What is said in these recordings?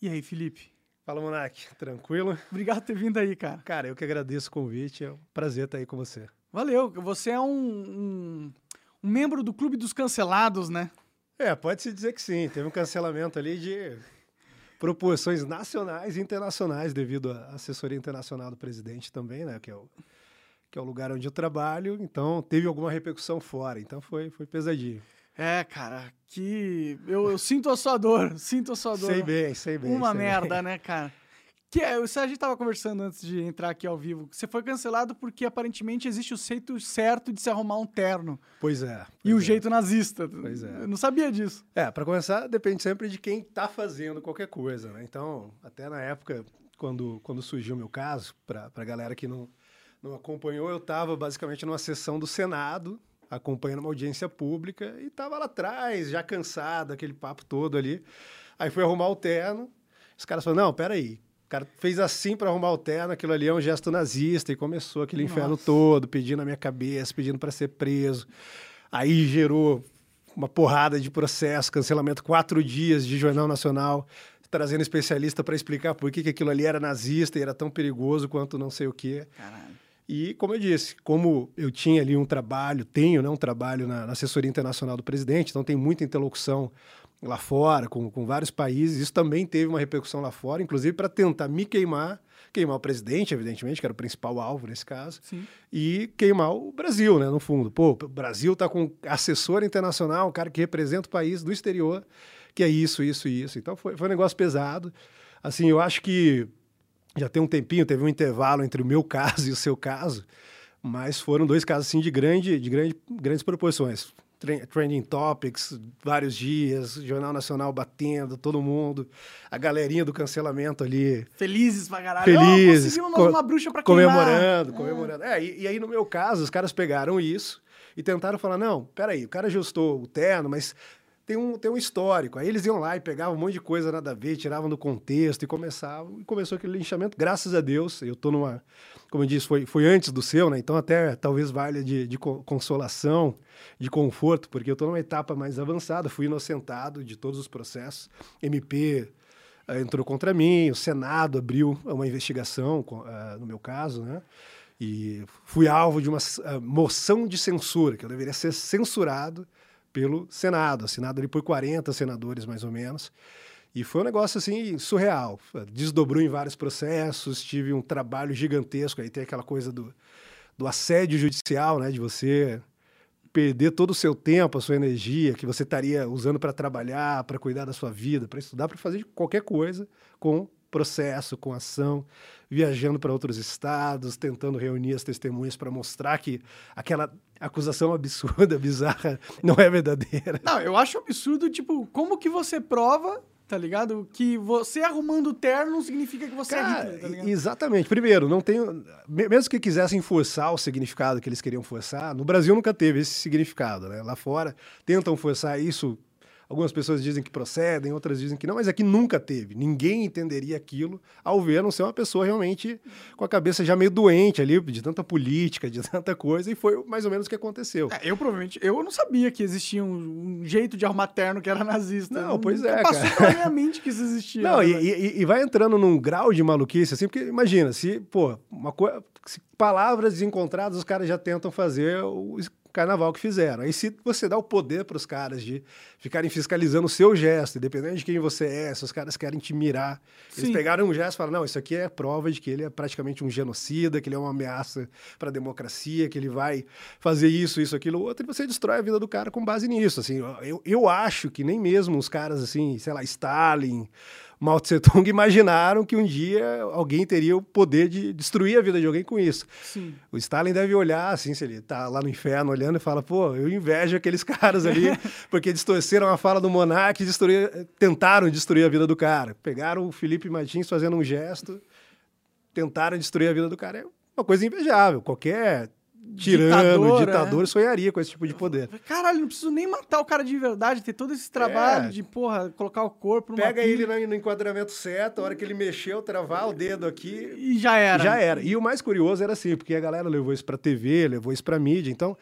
E aí, Felipe? Fala, Monark. Tranquilo? Obrigado por ter vindo aí, cara. Cara, eu que agradeço o convite. É um prazer estar aí com você. Valeu. Você é um, um, um membro do Clube dos Cancelados, né? É, pode-se dizer que sim. Teve um cancelamento ali de proporções nacionais e internacionais devido à assessoria internacional do presidente também, né? Que é o, que é o lugar onde eu trabalho. Então, teve alguma repercussão fora. Então, foi, foi pesadinho. É, cara, que. Eu, eu sinto a sua dor, sinto a sua dor. Sei bem, sei bem. Uma sei merda, bem. né, cara? Que é, a gente tava conversando antes de entrar aqui ao vivo. Você foi cancelado porque aparentemente existe o jeito certo de se arrumar um terno. Pois é. e o pois é. jeito nazista. Pois é. Eu não sabia disso. É, para começar, depende sempre de quem tá fazendo qualquer coisa, né? Então, até na época, quando, quando surgiu o meu caso, para a galera que não, não acompanhou, eu estava basicamente numa sessão do Senado, acompanhando uma audiência pública, e estava lá atrás, já cansado, aquele papo todo ali. Aí fui arrumar o terno, os caras falaram, não, peraí, o cara fez assim para arrumar o terno, aquilo ali é um gesto nazista, e começou aquele inferno Nossa. todo, pedindo a minha cabeça, pedindo para ser preso. Aí gerou uma porrada de processo, cancelamento, quatro dias de Jornal Nacional, trazendo especialista para explicar por que, que aquilo ali era nazista e era tão perigoso quanto não sei o quê. Caralho. E, como eu disse, como eu tinha ali um trabalho, tenho né, um trabalho na, na assessoria internacional do presidente, então tem muita interlocução lá fora, com, com vários países, isso também teve uma repercussão lá fora, inclusive para tentar me queimar, queimar o presidente, evidentemente, que era o principal alvo nesse caso, Sim. e queimar o Brasil, né, no fundo. Pô, o Brasil está com assessor internacional, um cara que representa o país do exterior, que é isso, isso e isso. Então foi, foi um negócio pesado. Assim, eu acho que já tem um tempinho, teve um intervalo entre o meu caso e o seu caso, mas foram dois casos assim de grande, de grande, grandes proporções. Tre- Trending Topics, vários dias, Jornal Nacional batendo, todo mundo, a galerinha do cancelamento ali Felizes pra caralho. Felizes, Oh, conseguimos co- uma bruxa pra queimar. comemorando, comemorando. É, e, e aí, no meu caso, os caras pegaram isso e tentaram falar: não, peraí, o cara ajustou o terno, mas tem um, tem um histórico. Aí eles iam lá e pegavam um monte de coisa nada a ver, tiravam do contexto e começavam. E começou aquele linchamento. Graças a Deus, eu tô numa. Como eu disse, foi, foi antes do seu, né? Então até talvez valha de, de co- consolação, de conforto, porque eu tô numa etapa mais avançada, fui inocentado de todos os processos. MP eh, entrou contra mim, o Senado abriu uma investigação, ah, no meu caso, né? E fui alvo de uma ah, moção de censura, que eu deveria ser censurado pelo Senado, assinado ali por 40 senadores, mais ou menos. E foi um negócio assim surreal. Desdobrou em vários processos, tive um trabalho gigantesco. Aí tem aquela coisa do, do assédio judicial, né? De você perder todo o seu tempo, a sua energia que você estaria usando para trabalhar, para cuidar da sua vida, para estudar, para fazer qualquer coisa com processo, com ação, viajando para outros estados, tentando reunir as testemunhas para mostrar que aquela acusação absurda, bizarra, não é verdadeira. Não, eu acho absurdo, tipo, como que você prova, tá ligado? Que você arrumando o terno não significa que você é Cara, Hitler, tá ligado? exatamente. Primeiro, não tem. me- Mesmo que quisessem forçar o significado que eles queriam forçar, no Brasil nunca teve esse significado, né? Lá fora tentam forçar isso. Algumas pessoas dizem que procedem, outras dizem que não, mas aqui nunca teve. Ninguém entenderia aquilo ao ver, a não ser uma pessoa realmente com a cabeça já meio doente ali, de tanta política, de tanta coisa, e foi mais ou menos o que aconteceu. É, eu provavelmente, eu não sabia que existia um, um jeito de arrumar terno que era nazista. Não, pois é, Passou cara. pela minha mente que isso existia. Não, né, e, e- e vai entrando num grau de maluquice, assim, porque imagina, se, pô, uma coisa. Palavras desencontradas, os caras já tentam fazer o carnaval que fizeram. Aí, se você dá o poder para os caras de ficarem fiscalizando o seu gesto, independente de quem você é, se os caras querem te mirar, eles Sim. pegaram um gesto e falaram: não, isso aqui é prova de que ele é praticamente um genocida, que ele é uma ameaça para a democracia, que ele vai fazer isso, isso, aquilo, outro, e você destrói a vida do cara com base nisso. Assim, eu, eu acho que nem mesmo os caras, assim, sei lá, Stalin. Mao Tse Tung imaginaram que um dia alguém teria o poder de destruir a vida de alguém com isso. Sim. O Stalin deve olhar, assim, se ele tá lá no inferno olhando e fala, pô, eu invejo aqueles caras ali, porque distorceram a fala do monarca e destruir, tentaram destruir a vida do cara. Pegaram o Felipe Martins fazendo um gesto, tentaram destruir a vida do cara. É uma coisa invejável. Qualquer tirano, Ditador, ditador, é. sonharia com esse tipo de poder. Caralho, não preciso nem matar o cara de verdade, ter todo esse trabalho É. de, porra, colocar o corpo numa Pega pilha ele no no enquadramento certo, a hora que ele mexeu, travar o dedo aqui, e já era. Já era. E o mais curioso era assim, porque a galera levou isso pra TV, levou isso pra mídia. Então,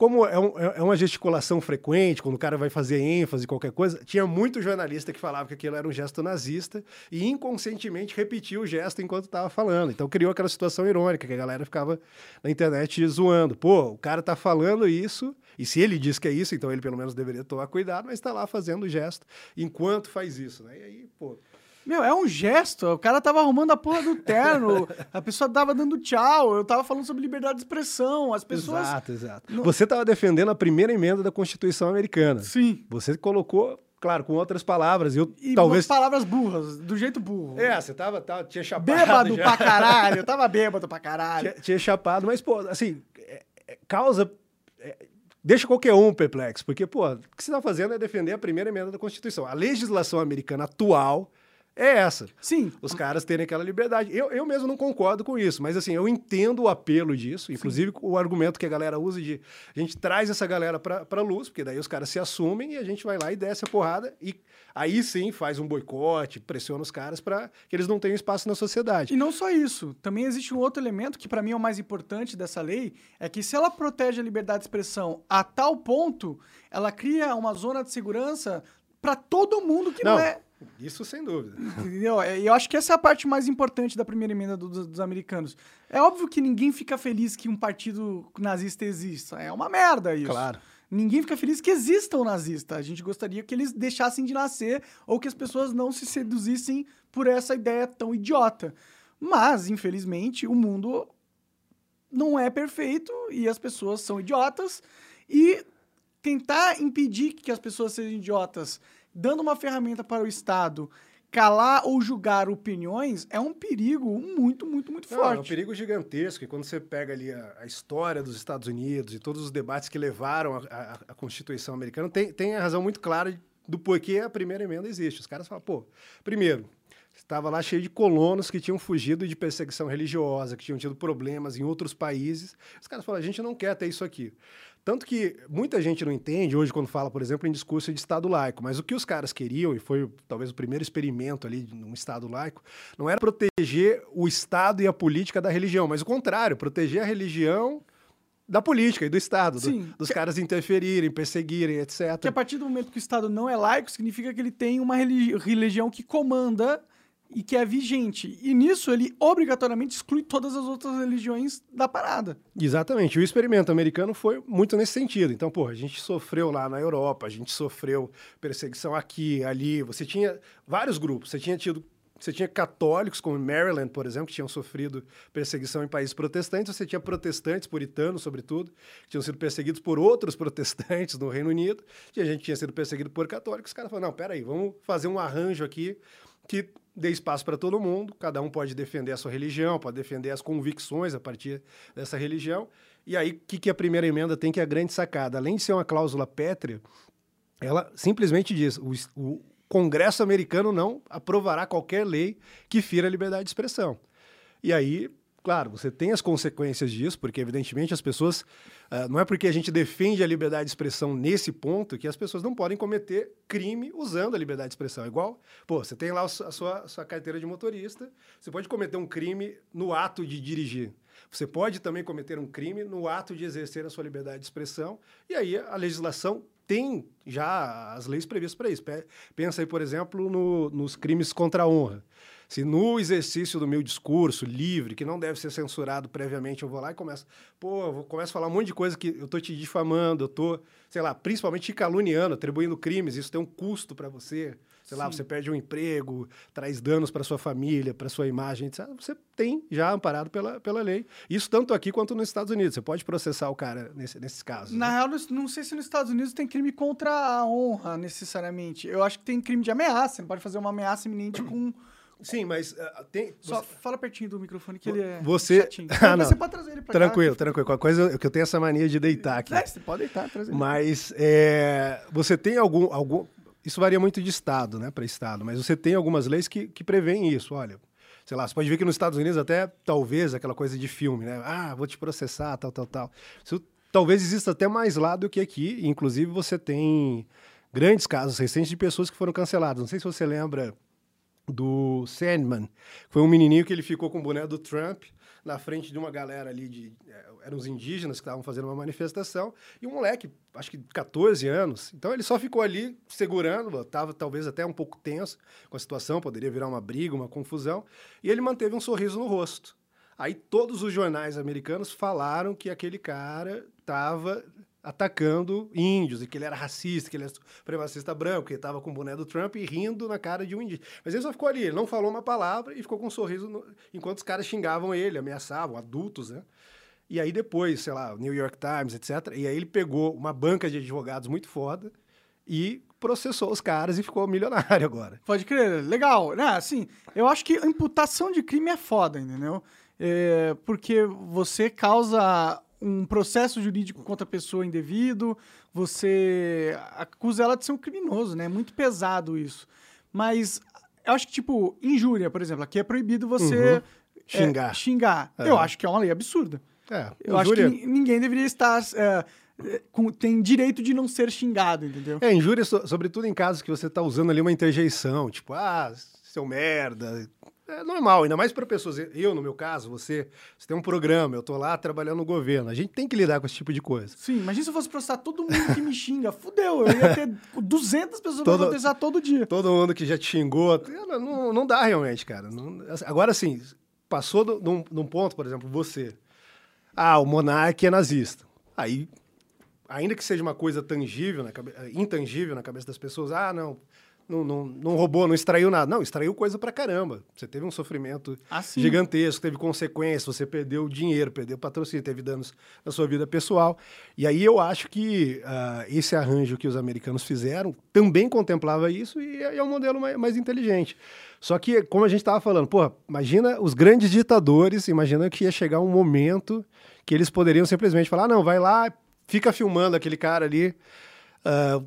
como é, um, é, uma gesticulação frequente, quando o cara vai fazer ênfase, qualquer coisa, tinha muito jornalista que falava que aquilo era um gesto nazista e inconscientemente repetia o gesto enquanto estava falando. Então criou aquela situação irônica que a galera ficava na internet zoando. Pô, o cara tá falando isso, e se ele diz que é isso, então ele pelo menos deveria tomar cuidado, mas está lá fazendo o gesto enquanto faz isso, né? E aí, pô. Meu, é um gesto. O cara tava arrumando a porra do terno, a pessoa tava dando tchau, eu tava falando sobre liberdade de expressão, as pessoas... Exato, exato. No... Você tava defendendo a primeira emenda da Constituição americana. Sim. Você colocou claro, com outras palavras. Eu e talvez palavras burras, do jeito burro. É, você tava, tava tinha chapado. Bêbado já. pra caralho, eu tava bêbado pra caralho. Tinha, tinha chapado, mas pô, assim, é, é, causa é, deixa qualquer um perplexo, porque pô, o que você está fazendo é defender a primeira emenda da Constituição. A legislação americana atual é essa. Sim. Os caras terem aquela liberdade. Eu, eu mesmo não concordo com isso, mas assim, eu entendo o apelo disso, inclusive Sim. o argumento que a galera usa de a gente traz essa galera para a luz, porque daí os caras se assumem e a gente vai lá e desce a porrada e aí sim faz um boicote, pressiona os caras para que eles não tenham espaço na sociedade. E não só isso, também existe um outro elemento que para mim é o mais importante dessa lei, é que se ela protege a liberdade de expressão a tal ponto, ela cria uma zona de segurança para todo mundo que não, não é isso sem dúvida. Entendeu? É, e eu acho que essa é a parte mais importante da primeira emenda do, dos, dos americanos. É óbvio que ninguém fica feliz que um partido nazista exista. É uma merda isso. Claro. Ninguém fica feliz que exista um nazista. A gente gostaria que eles deixassem de nascer ou que as pessoas não se seduzissem por essa ideia tão idiota. Mas, infelizmente, o mundo não é perfeito e as pessoas são idiotas. E tentar impedir que as pessoas sejam idiotas dando uma ferramenta para o Estado calar ou julgar opiniões é um perigo muito, muito, muito forte. é um perigo gigantesco. E quando você pega ali a, a, história dos Estados Unidos e todos os debates que levaram a, a, Constituição americana, tem, tem a razão muito clara do porquê a primeira emenda existe. Os caras falam, pô, primeiro, estava lá cheio de colonos que tinham fugido de perseguição religiosa, que tinham tido problemas em outros países. Os caras falam, a gente não quer ter isso aqui. Tanto que muita gente não entende hoje quando fala, por exemplo, em discurso de Estado laico, mas o que os caras queriam, e foi talvez o primeiro experimento ali num Estado laico, não era proteger o Estado e a política da religião, mas o contrário, proteger a religião da política e do Estado, do, dos que... caras interferirem, perseguirem, etc. Que a partir do momento que o Estado não é laico, significa que ele tem uma religião que comanda e que é vigente. E nisso ele obrigatoriamente exclui todas as outras religiões da parada. Exatamente. O experimento americano foi muito nesse sentido. Então, pô, a gente sofreu lá na Europa, a gente sofreu perseguição aqui, ali. Você tinha vários grupos. Você tinha tido você tinha católicos, como Maryland, por exemplo, que tinham sofrido perseguição em países protestantes. Você tinha protestantes, puritanos, sobretudo, que tinham sido perseguidos por outros protestantes no Reino Unido. E a gente tinha sido perseguido por católicos. Os caras falaram, não, peraí, vamos fazer um arranjo aqui que dê espaço para todo mundo, cada um pode defender a sua religião, pode defender as convicções a partir dessa religião. E aí, o que, que a primeira emenda tem que é a grande sacada? Além de ser uma cláusula pétrea, ela simplesmente diz: o, o Congresso americano não aprovará qualquer lei que fira a liberdade de expressão. E aí, claro, você tem as consequências disso, porque evidentemente as pessoas. Uh, não é porque a gente defende a liberdade de expressão nesse ponto que as pessoas não podem cometer crime usando a liberdade de expressão. Igual, pô, você tem lá a sua, a sua carteira de motorista, você pode cometer um crime no ato de dirigir. Você pode também cometer um crime no ato de exercer a sua liberdade de expressão, e aí a legislação tem já as leis previstas para isso. Pensa aí, por exemplo, no, nos crimes contra a honra. Se no exercício do meu discurso livre, que não deve ser censurado previamente, eu vou lá e começo, pô, eu começo a falar um monte de coisa que eu tô te difamando, eu tô, sei lá, principalmente te caluniando, atribuindo crimes, isso tem um custo para você. Sei Sim. lá, você perde um emprego, traz danos para sua família, para sua imagem, etc. Você tem já amparado pela, pela lei. Isso tanto aqui quanto nos Estados Unidos. Você pode processar o cara nesse, nesses casos. Na né? real, não sei se nos Estados Unidos tem crime contra a honra, necessariamente. Eu acho que tem crime de ameaça. Você não pode fazer uma ameaça iminente com Sim, mas uh, tem. Só você... fala pertinho do microfone que ele é. Você. Ah, não. Você pode trazer ele pra Tranquilo, cá, tranquilo. Qualquer coisa que eu tenho essa mania de deitar aqui. É, você pode deitar, trazer. Mas é, você tem algum, algum. Isso varia muito de estado, né, para estado, mas você tem algumas leis que, que prevêem isso. Olha, sei lá, você pode ver que nos Estados Unidos até talvez aquela coisa de filme, né? Ah, vou te processar, tal, tal, tal. Isso talvez exista até mais lá do que aqui. Inclusive, você tem grandes casos recentes de pessoas que foram canceladas. Não sei se você lembra do Sandman. Foi um menininho que ele ficou com o boné do Trump na frente de uma galera ali de. é, eram os indígenas que estavam fazendo uma manifestação, e um moleque, acho que 14 anos. Então ele só ficou ali segurando, estava talvez até um pouco tenso com a situação, poderia virar uma briga, uma confusão, e ele manteve um sorriso no rosto. Aí todos os jornais americanos falaram que aquele cara estava atacando índios e que ele era racista, que ele era supremacista branco, que ele estava com o boné do Trump e rindo na cara de um indígena. Mas ele só ficou ali, ele não falou uma palavra e ficou com um sorriso no- enquanto os caras xingavam ele, ameaçavam, adultos, né? E aí depois, sei lá, New York Times, etc. E aí ele pegou uma banca de advogados muito foda e processou os caras e ficou milionário agora. Pode crer, legal. Né, assim, eu acho que a imputação de crime é foda, entendeu? É, porque você causa um processo jurídico contra a pessoa indevido, você acusa ela de ser um criminoso, né? É muito pesado isso. Mas eu acho que, tipo, injúria, por exemplo, aqui é proibido você Uhum. é, Xingar. xingar. É. Eu acho que é uma lei absurda. É, Eu acho que ni- ninguém deveria estar. é, é, com- tem direito de não ser xingado, entendeu? É, injúria, so- sobretudo em casos que você está usando ali uma interjeição, tipo, ah, seu merda. É normal, ainda mais para pessoas. Eu, no meu caso, você, você tem um programa, eu tô lá trabalhando no governo. A gente tem que lidar com esse tipo de coisa. Sim, imagina se eu fosse processar todo mundo que me xinga. Fudeu, eu ia ter 200 pessoas pra Todo- processar todo dia. Todo mundo que já te xingou, não, não, dá realmente, cara. Não- agora, sim, passou do- de um, de um ponto, por exemplo, você. Ah, o monarca é nazista. Aí, ainda que seja uma coisa tangível, na cabe- intangível na cabeça das pessoas, ah, não, não, não, não roubou, não extraiu nada. Não, extraiu coisa pra caramba. Você teve um sofrimento Ah, gigantesco, teve consequências, você perdeu dinheiro, perdeu patrocínio, teve danos na sua vida pessoal. E aí eu acho que ah, esse arranjo que os americanos fizeram também contemplava isso e é, é um modelo mais, mais inteligente. Só que, como a gente estava falando, pô, imagina os grandes ditadores, imagina que ia chegar um momento que eles poderiam simplesmente falar, "Ah, não, vai lá, fica filmando aquele cara ali, ah,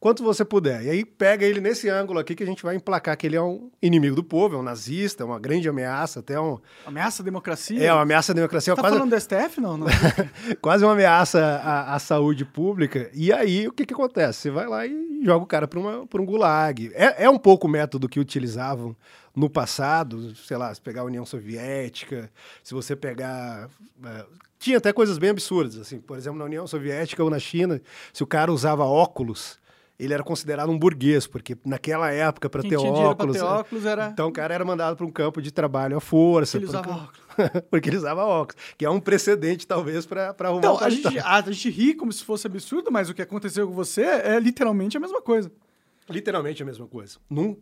quanto você puder. E aí pega ele nesse ângulo aqui que a gente vai emplacar que ele é um inimigo do povo, é um nazista, é uma grande ameaça, até um... Ameaça à democracia? É uma ameaça à democracia, Tá quase, falando do STF? Não, não. quase uma ameaça à, à saúde pública. E aí, o que, que acontece? Você vai lá e joga o cara para um gulag. É, é um pouco o método que utilizavam no passado, sei lá, se pegar a União Soviética, se você pegar... é, tinha até coisas bem absurdas, assim, por exemplo, na União Soviética ou na China, se o cara usava óculos, ele era considerado um burguês, porque naquela época, para ter dinheiro pra óculos... ter óculos era... Então o cara era mandado para um campo de trabalho à força. Ele usava porque- óculos. porque ele usava óculos. Que é um precedente, talvez, para arrumar Então, a gente, paletó. a gente ri como se fosse absurdo, mas o que aconteceu com você é literalmente a mesma coisa. Literalmente a mesma coisa. Num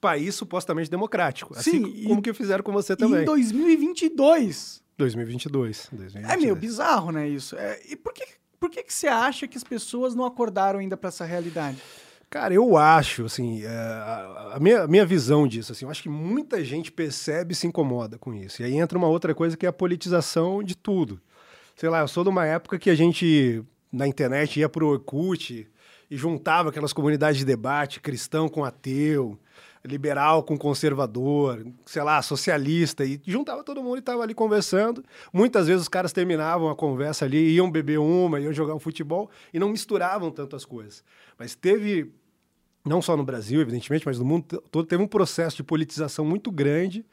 país supostamente democrático. Assim Sim, e- como que fizeram com você também. em 2022. 2022. 2022. É meio bizarro, né, isso? É, e por que, por que, que você acha que as pessoas não acordaram ainda pra essa realidade? Cara, eu acho, assim, é, a minha, a minha visão disso, assim, eu acho que muita gente percebe e se incomoda com isso. E aí entra uma outra coisa que é a politização de tudo. Sei lá, eu sou de uma época que a gente, na internet, ia pro Orkut e juntava aquelas comunidades de debate, cristão com ateu, liberal com conservador, sei lá, socialista, e juntava todo mundo e tava ali conversando. Muitas vezes os caras terminavam a conversa ali, iam beber uma, iam jogar um futebol e não misturavam tanto as coisas. Mas teve, não só no Brasil, evidentemente, mas no mundo to- todo, teve um processo de politização muito grande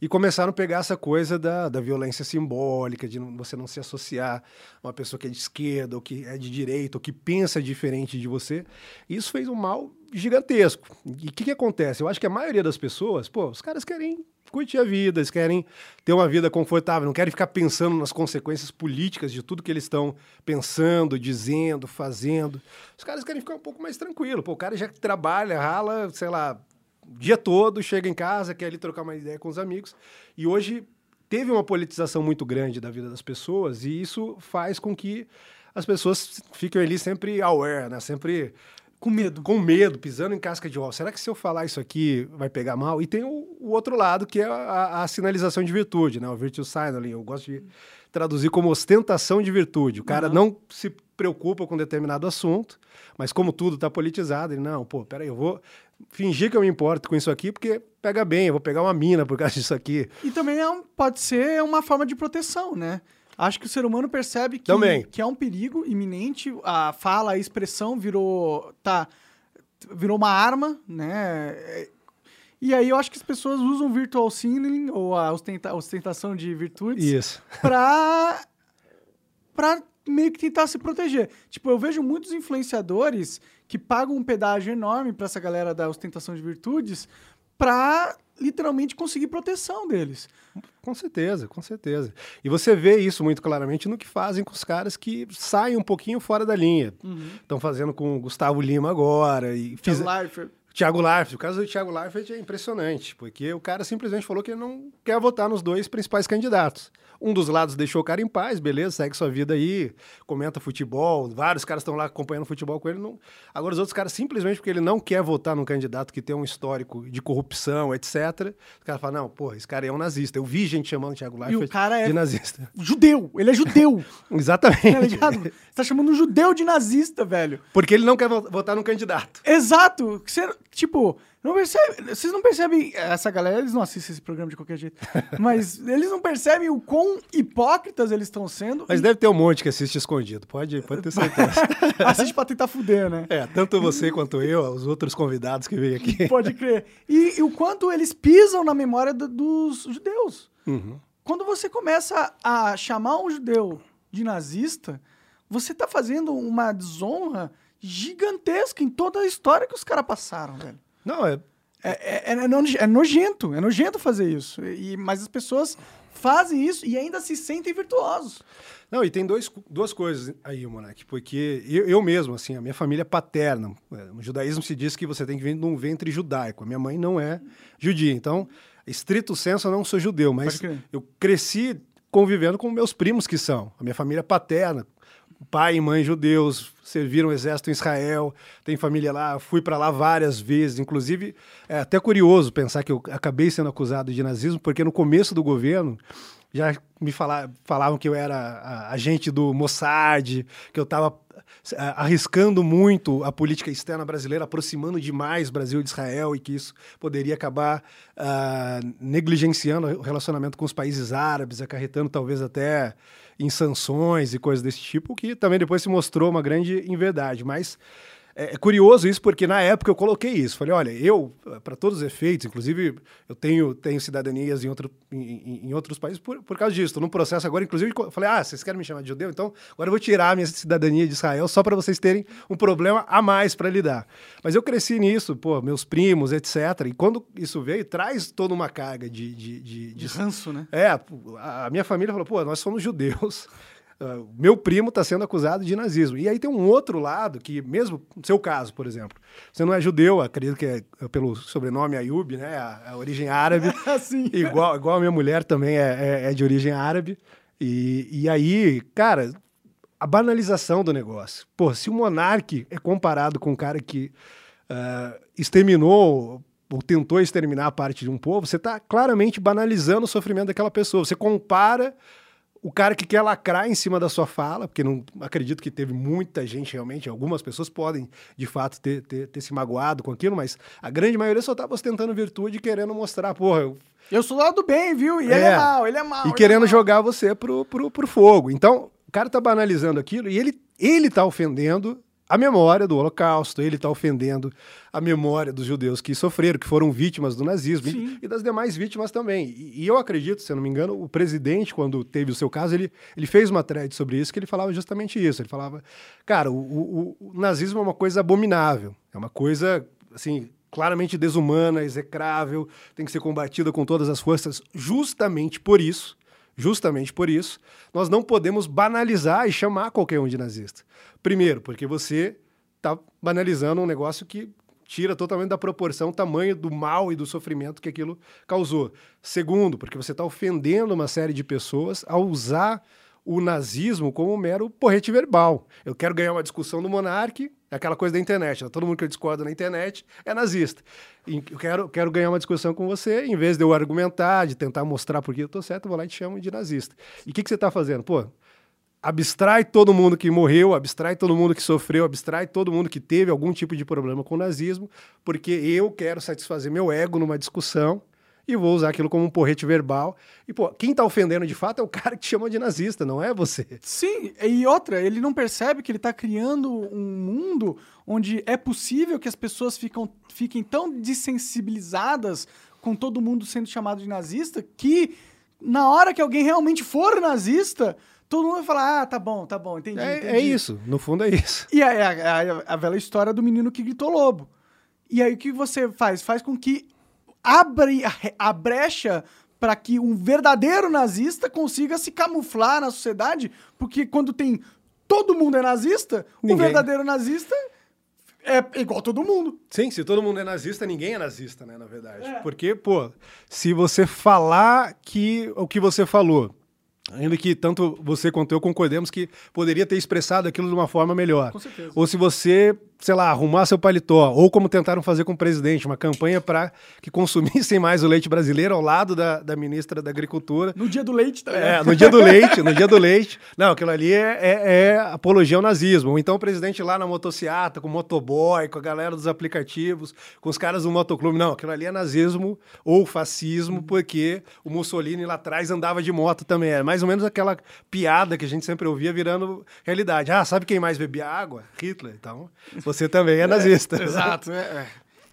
e começaram a pegar essa coisa da, da violência simbólica, de você não se associar a uma pessoa que é de esquerda, ou que é de direita, ou que pensa diferente de você. Isso fez um mal gigantesco. E o que, que acontece? Eu acho que a maioria das pessoas, pô, os caras querem curtir a vida, eles querem ter uma vida confortável, não querem ficar pensando nas consequências políticas de tudo que eles estão pensando, dizendo, fazendo. Os caras querem ficar um pouco mais tranquilo. Pô, o cara já trabalha, rala, sei lá, o dia todo, chega em casa, quer ali trocar uma ideia com os amigos. E hoje teve uma politização muito grande da vida das pessoas e isso faz com que as pessoas fiquem ali sempre aware, né? Sempre Com medo. com medo, pisando em casca de ovo. Será que se eu falar isso aqui vai pegar mal? E tem o, o outro lado, que é a, a sinalização de virtude, né? O virtue signaling. Eu gosto de traduzir como ostentação de virtude. O cara Uhum. não se preocupa com determinado assunto, mas como tudo está politizado, ele, não, pô, peraí, eu vou fingir que eu me importo com isso aqui, porque pega bem, eu vou pegar uma mina por causa disso aqui. E também é um- pode ser uma forma de proteção, né? Acho que o ser humano percebe que, Também. que é um perigo iminente. A fala, a expressão virou. tá virou uma arma, né? E aí eu acho que as pessoas usam virtual signaling ou a ostenta ostentação de virtudes Isso. pra, pra meio que tentar se proteger. Tipo, eu vejo muitos influenciadores que pagam um pedágio enorme pra essa galera da ostentação de virtudes pra literalmente conseguir proteção deles. Com certeza, com certeza. E você vê isso muito claramente no que fazem com os caras que saem um pouquinho fora da linha. Estão fazendo com o Gustavo Lima agora. E fiz... Thiago Thiago Leifert. O caso do Thiago Leifert é impressionante, porque o cara simplesmente falou que ele não quer votar nos dois principais candidatos. Um dos lados deixou o cara em paz, beleza, segue sua vida aí, comenta futebol, vários caras estão lá acompanhando futebol com ele. Não... Agora, os outros caras, simplesmente porque ele não quer votar num candidato que tem um histórico de corrupção, etc., os caras falam, não, pô, esse cara é um nazista. Eu vi gente chamando o Thiago E Leifert o cara é de nazista. judeu. Ele é judeu, Exatamente. tá ligado? Você tá chamando um judeu de nazista, velho. Porque ele não quer vo- votar num candidato. Exato. Você, tipo, não percebe, vocês não percebem. Essa galera, eles não assistem esse programa de qualquer jeito. mas eles não percebem o quão hipócritas eles estão sendo. Mas e deve ter um monte que assiste escondido, pode, pode ter certeza. assiste pra tentar fuder, né? é, tanto você quanto eu, os outros convidados que vêm aqui. Pode crer. E, e o quanto eles pisam na memória do- dos judeus. Uhum. Quando você começa a chamar um judeu de nazista, você tá fazendo uma desonra gigantesca em toda a história que os caras passaram, velho. Não, é, É, é, é noje- é nojento, é nojento fazer isso. E, mas as pessoas fazem isso e ainda se sentem virtuosos. Não, e tem dois, duas coisas aí, Monark, porque eu, eu mesmo, assim, a minha família é paterna, é, no judaísmo se diz que você tem que vir de um ventre judaico. A minha mãe não é judia, então, estrito senso, eu não sou judeu, mas eu cresci convivendo com meus primos que são. A minha família é paterna, pai e mãe judeus, serviram o exército em Israel, tem família lá, fui para lá várias vezes. Inclusive, é até curioso pensar que eu acabei sendo acusado de nazismo, porque no começo do governo já me fala- falavam que eu era agente do Mossad, que eu estava arriscando muito a política externa brasileira, aproximando demais Brasil de Israel e que isso poderia acabar ah, negligenciando o relacionamento com os países árabes, acarretando talvez até em sanções e coisas desse tipo, que também depois se mostrou uma grande inverdade. Mas é, é curioso isso, porque na época eu coloquei isso. Falei, olha, eu, para todos os efeitos, inclusive eu tenho, tenho cidadanias em, outro, em, em- outros países por, por causa disso. Estou num processo agora, inclusive, falei, ah, vocês querem me chamar de judeu? Então agora eu vou tirar a minha cidadania de Israel só para vocês terem um problema a mais para lidar. Mas eu cresci nisso, pô, meus primos, etc. E quando isso veio, traz toda uma carga de- de- de, De ranço, né? é, a a minha família falou, pô, nós somos judeus. Ah, o meu primo está sendo acusado de nazismo. E aí tem um outro lado que, mesmo no seu caso, por exemplo, você não é judeu, acredito que é pelo sobrenome Ayub, né? A, a origem árabe. Assim. igual, igual a minha mulher também é, é- é de origem árabe. E, e aí, cara, a banalização do negócio. Pô, se o monarque é comparado com um cara que ah, exterminou ou tentou exterminar a parte de um povo, você está claramente banalizando o sofrimento daquela pessoa. Você compara o cara que quer lacrar em cima da sua fala, porque não acredito que teve muita gente realmente, algumas pessoas podem de fato ter, ter, ter se magoado com aquilo, mas a grande maioria só estava ostentando virtude e querendo mostrar, porra, eu Eu sou do lado do bem, viu? E ele é É. mal, ele é mal. e ele querendo é mal. jogar você pro, pro, pro fogo. Então, o cara tá banalizando aquilo e ele, ele tá ofendendo a memória do Holocausto, ele tá ofendendo a memória dos judeus que sofreram, que foram vítimas do nazismo e, e das demais vítimas também. E, e eu acredito, se eu não me engano, o presidente, quando teve o seu caso, ele, ele fez uma thread sobre isso, que ele falava justamente isso. Ele falava, cara, o, o- o nazismo é uma coisa abominável, é uma coisa, assim, claramente desumana, execrável, tem que ser combatida com todas as forças, justamente por isso, justamente por isso, nós não podemos banalizar e chamar qualquer um de nazista. Primeiro, porque você está banalizando um negócio que tira totalmente da proporção o tamanho do mal e do sofrimento que aquilo causou. Segundo, porque você está ofendendo uma série de pessoas ao usar o nazismo como um mero porrete verbal. Eu quero ganhar uma discussão no Monark, é aquela coisa da internet. né? Todo mundo que eu discordo na internet é nazista. E Eu quero, quero ganhar uma discussão com você, em vez de eu argumentar, de tentar mostrar por que eu tô certo, eu vou lá e te chamo de nazista. E o que, que você está fazendo? Pô, abstrai todo mundo que morreu, abstrai todo mundo que sofreu, abstrai todo mundo que teve algum tipo de problema com o nazismo, porque eu quero satisfazer meu ego numa discussão e vou usar aquilo como um porrete verbal. E, pô, quem tá ofendendo de fato é o cara que te chama de nazista, não é você. Sim, e outra, ele não percebe que ele tá criando um mundo onde é possível que as pessoas ficam, fiquem tão desensibilizadas com todo mundo sendo chamado de nazista que na hora que alguém realmente for nazista, todo mundo vai falar: ah, tá bom, tá bom, entendi. É, entendi. é isso, no fundo é isso. E aí, a, a, a velha história do menino que gritou lobo. E aí o que você faz? Faz com que abre a, a brecha para que um verdadeiro nazista consiga se camuflar na sociedade, porque quando tem todo mundo é nazista, Ninguém. o verdadeiro nazista é igual todo mundo. Sim, se todo mundo é nazista, ninguém é nazista, né, na verdade. Porque, pô, se você falar que o que você falou, ainda que tanto você quanto eu concordemos que poderia ter expressado aquilo de uma forma melhor. Com certeza. Ou se você, sei lá, arrumar seu paletó, ou como tentaram fazer com o presidente, uma campanha para que consumissem mais o leite brasileiro ao lado da, da ministra da Agricultura. No dia do leite, tá É, ligado? no dia do leite, no dia do leite. Não, aquilo ali é, é, é apologia ao nazismo. Ou então o presidente lá na motociata, com o motoboy, com a galera dos aplicativos, com os caras do motoclube. Não, aquilo ali é nazismo ou fascismo, porque o Mussolini lá atrás andava de moto também. É mais ou menos aquela piada que a gente sempre ouvia virando realidade. Ah, sabe quem mais bebia água? Hitler. Então, você também é nazista. Exato. É, é.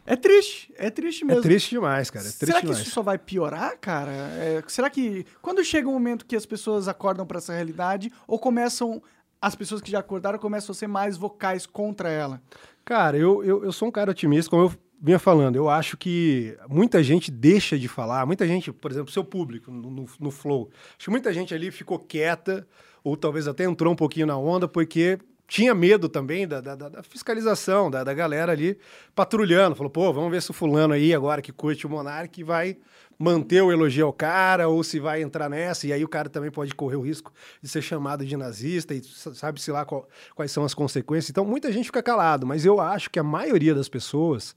É triste, é triste É mesmo. triste demais, cara. É triste Será que demais. isso só vai piorar, cara? É, será que quando chega um momento que as pessoas acordam para essa realidade ou começam as pessoas que já acordaram começam a ser mais vocais contra ela? Cara, eu, eu, eu sou um cara otimista, como eu vinha falando. Eu acho que muita gente deixa de falar, muita gente, por exemplo, seu público no, no, no Flow. Acho que muita gente ali ficou quieta, ou talvez até entrou um pouquinho na onda, porque tinha medo também da, da, da- fiscalização, da, da galera ali patrulhando. Falou, pô, vamos ver se o fulano aí, agora que curte o Monark, vai manter o elogio ao cara, ou se vai entrar nessa, e aí o cara também pode correr o risco de ser chamado de nazista, e sabe-se lá qual- quais são as consequências. Então, muita gente fica calado, mas eu acho que a maioria das pessoas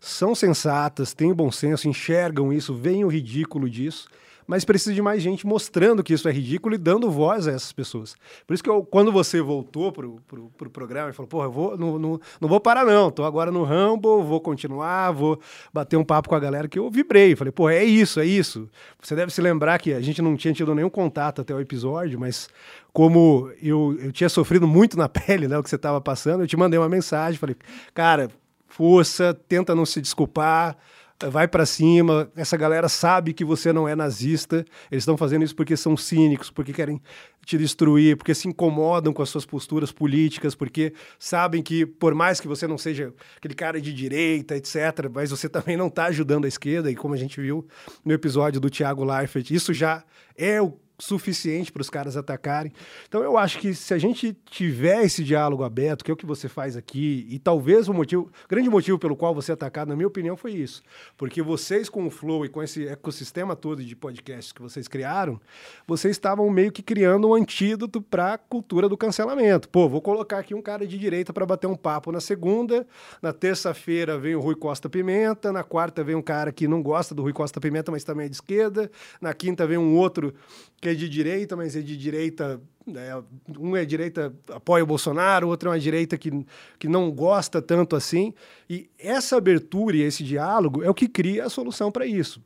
são sensatas, têm bom senso, enxergam isso, veem o ridículo disso, mas precisa de mais gente mostrando que isso é ridículo e dando voz a essas pessoas. Por isso que eu, quando você voltou pro, pro, pro programa e falou, porra, eu vou, não, não, não vou parar não, tô agora no Rumble, vou continuar, vou bater um papo com a galera que eu vibrei. Falei, pô, é isso, é isso. Você deve se lembrar que a gente não tinha tido nenhum contato até o episódio, mas como eu, eu tinha sofrido muito na pele, né, o que você estava passando, eu te mandei uma mensagem, falei, cara, força, tenta não se desculpar, vai pra cima. Essa galera sabe que você não é nazista. Eles estão fazendo isso porque são cínicos, porque querem te destruir, porque se incomodam com as suas posturas políticas, porque sabem que por mais que você não seja aquele cara de direita, etc, mas você também não está ajudando a esquerda e como a gente viu no episódio do Thiago Leifert, isso já é o suficiente para os caras atacarem. Então eu acho que se a gente tiver esse diálogo aberto, que é o que você faz aqui, e talvez o motivo, grande motivo pelo qual você é atacado, na minha opinião, foi isso. Porque vocês com o Flow e com esse ecossistema todo de podcasts que vocês criaram, vocês estavam meio que criando um antídoto para a cultura do cancelamento. Pô, vou colocar aqui um cara de direita para bater um papo na segunda, na terça-feira vem o Rui Costa Pimenta, na quarta vem um cara que não gosta do Rui Costa Pimenta, mas também é de esquerda, na quinta vem um outro que é de direita, mas é de direita. né, um é direita, apoia o Bolsonaro, outro é uma direita que, que não gosta tanto assim. E essa abertura e esse diálogo é o que cria a solução para isso.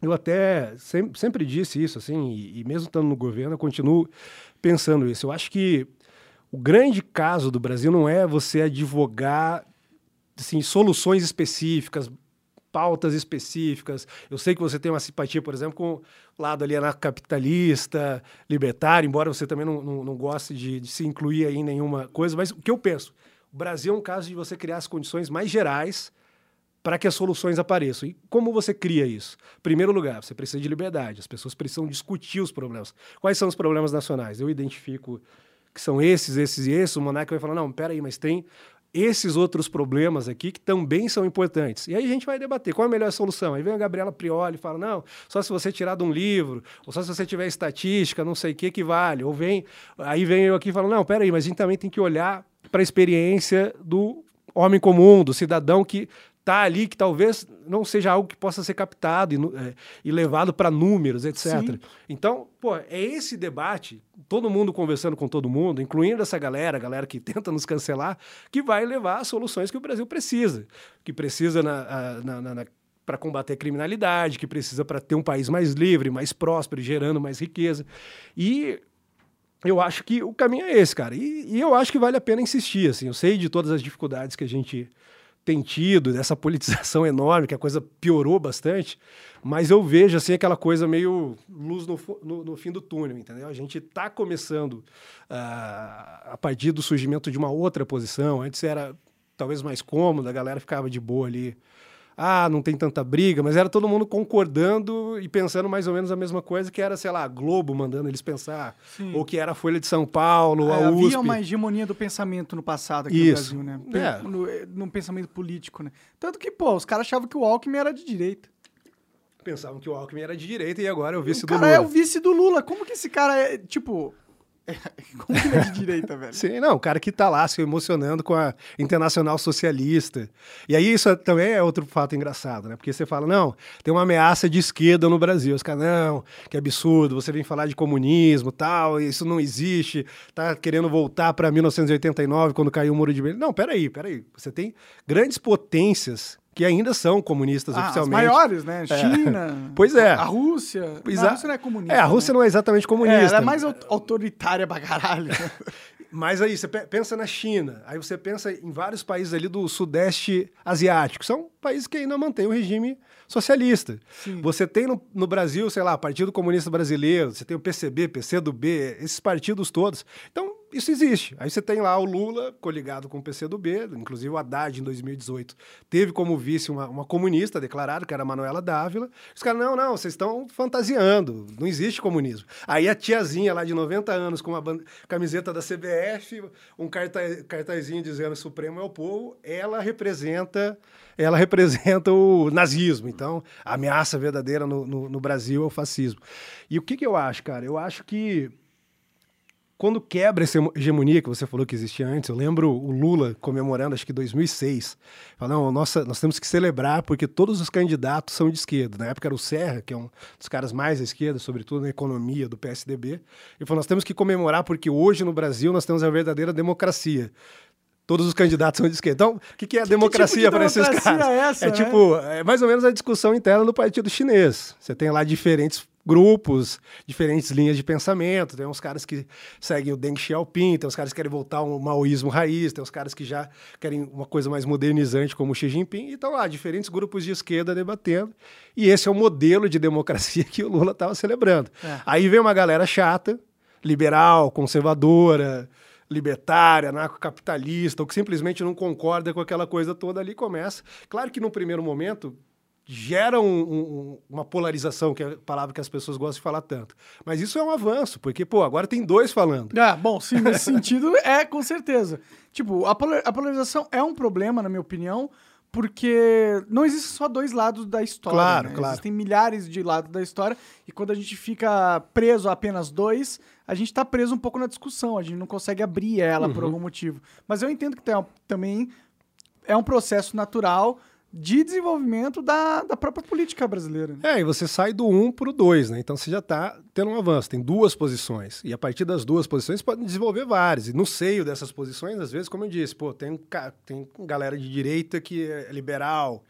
Eu até sempre, sempre disse isso, assim, e, e mesmo estando no governo, eu continuo pensando isso. Eu acho que o grande caso do Brasil não é você advogar assim, soluções específicas, pautas específicas. Eu sei que você tem uma simpatia, por exemplo, com o lado ali anarcocapitalista, libertário, embora você também não, não, não goste de, de se incluir aí em nenhuma coisa, mas o que eu penso? O Brasil é um caso de você criar as condições mais gerais para que as soluções apareçam. E como você cria isso? Primeiro lugar, você precisa de liberdade. As pessoas precisam discutir os problemas. Quais são os problemas nacionais? Eu identifico que são esses, esses e esses. O Monarca vai falar, não, peraí, mas tem esses outros problemas aqui que também são importantes. E aí a gente vai debater qual é a melhor solução. Aí vem a Gabriela Prioli e fala: não, só se você tirar de um livro, ou só se você tiver estatística, não sei o que que vale. Ou vem, aí vem eu aqui e falo: não, peraí, mas a gente também tem que olhar para a experiência do homem comum, do cidadão que está ali, que talvez não seja algo que possa ser captado e, é, e levado para números, etc. Sim. Então, pô, é esse debate, todo mundo conversando com todo mundo, incluindo essa galera, a galera que tenta nos cancelar, que vai levar às soluções que o Brasil precisa. Que precisa na, na, na, na para combater a criminalidade, que precisa para ter um país mais livre, mais próspero, gerando mais riqueza. E eu acho que o caminho é esse, cara. E, e, eu acho que vale a pena insistir. Assim. Eu sei de todas as dificuldades que a gente tem tido, dessa politização enorme, que a coisa piorou bastante, mas eu vejo assim aquela coisa meio luz no, no, no fim do túnel, entendeu? A gente está começando uh, a partir do surgimento de uma outra posição. Antes era talvez mais cômodo, a galera ficava de boa ali ah, não tem tanta briga, mas era todo mundo concordando e pensando mais ou menos a mesma coisa que era, sei lá, a Globo mandando eles pensar, Sim. ou que era a Folha de São Paulo, é, a USP. Havia uma hegemonia do pensamento no passado aqui Isso. no Brasil, né? É. No, no, pensamento político, né? Tanto que, pô, os caras achavam que o Alckmin era de direita. Pensavam que o Alckmin era de direita e agora é o vice o do Lula. O cara é o vice do Lula. Como que esse cara é, tipo... Como que ele é de direita, velho? Sim, não, o cara que tá lá se emocionando com a Internacional Socialista. E aí isso também é outro fato engraçado, né? Porque você fala, não, tem uma ameaça de esquerda no Brasil. Os caras, não, que absurdo, você vem falar de comunismo tal, isso não existe, tá querendo voltar para 1989, quando caiu o Muro de Berlim. Não, peraí, peraí. Você tem grandes potências que ainda são comunistas ah, oficialmente. As maiores, né? É. China. pois é. A Rússia. Não, a Rússia não é comunista. É, a Rússia né? não é exatamente comunista. É, ela é mais autoritária pra caralho. Mas aí, você pensa na China, aí você pensa em vários países ali do Sudeste Asiático. São países que ainda mantêm o regime socialista. Sim. Você tem no, no, Brasil, sei lá, Partido Comunista Brasileiro, você tem o PCB, PCdoB, esses partidos todos. Então, isso existe. Aí você tem lá o Lula coligado com o PCdoB, inclusive o Haddad, em 2018, teve como vice uma, uma comunista declarada, que era a Manuela Dávila. Os caras, não, não, vocês estão fantasiando, não existe comunismo. Aí a tiazinha lá de 90 anos, com uma camiseta da CBF, um cartaz, cartazinho dizendo Supremo é o povo, ela representa ela representa o nazismo. Então, a ameaça verdadeira no, no, no Brasil é o fascismo. E o que, que eu acho, cara? Eu acho que quando quebra essa hegemonia que você falou que existia antes, eu lembro o Lula comemorando, acho que 2006, falando, nossa, nós temos que celebrar porque todos os candidatos são de esquerda. Na época era o Serra, que é um dos caras mais à esquerda, sobretudo na economia do PSDB. Ele falou, nós temos que comemorar porque hoje no Brasil nós temos a verdadeira democracia todos os candidatos são de esquerda. Então, o que, que, é que democracia tipo para esses caras? É, essa, é né? tipo, é mais ou menos a discussão interna do Partido Chinês. Você tem lá diferentes grupos, diferentes linhas de pensamento. Tem uns caras que seguem o Deng Xiaoping, tem uns caras que querem voltar ao maoísmo raiz, tem uns caras que já querem uma coisa mais modernizante como o Xi Jinping. E estão lá, diferentes grupos de esquerda debatendo. E esse é o modelo de democracia que o Lula estava celebrando. É. Aí vem uma galera chata, liberal, conservadora, libertária, anarcocapitalista, ou que simplesmente não concorda com aquela coisa toda ali, começa. Claro que no primeiro momento gera um, um, uma polarização, que é a palavra que as pessoas gostam de falar tanto. Mas isso é um avanço, porque, pô, agora tem dois falando. Ah, bom, sim, nesse sentido, é com certeza. Tipo, a, polarização é um problema, na minha opinião, porque não existem só dois lados da história. Claro, né? claro. Existem milhares de lados da história, e quando a gente fica preso a apenas dois, a gente está preso um pouco na discussão, a gente não consegue abrir ela uhum. por algum motivo. Mas eu entendo que tem, também é um processo natural de desenvolvimento da, da própria política brasileira. Né? É, e você sai do 1 um para o 2, né? Então você já está tendo um avanço, tem duas posições. E a partir das duas posições pode desenvolver várias. E no seio dessas posições, às vezes, como eu disse, pô, tem, tem galera de direita que é liberal,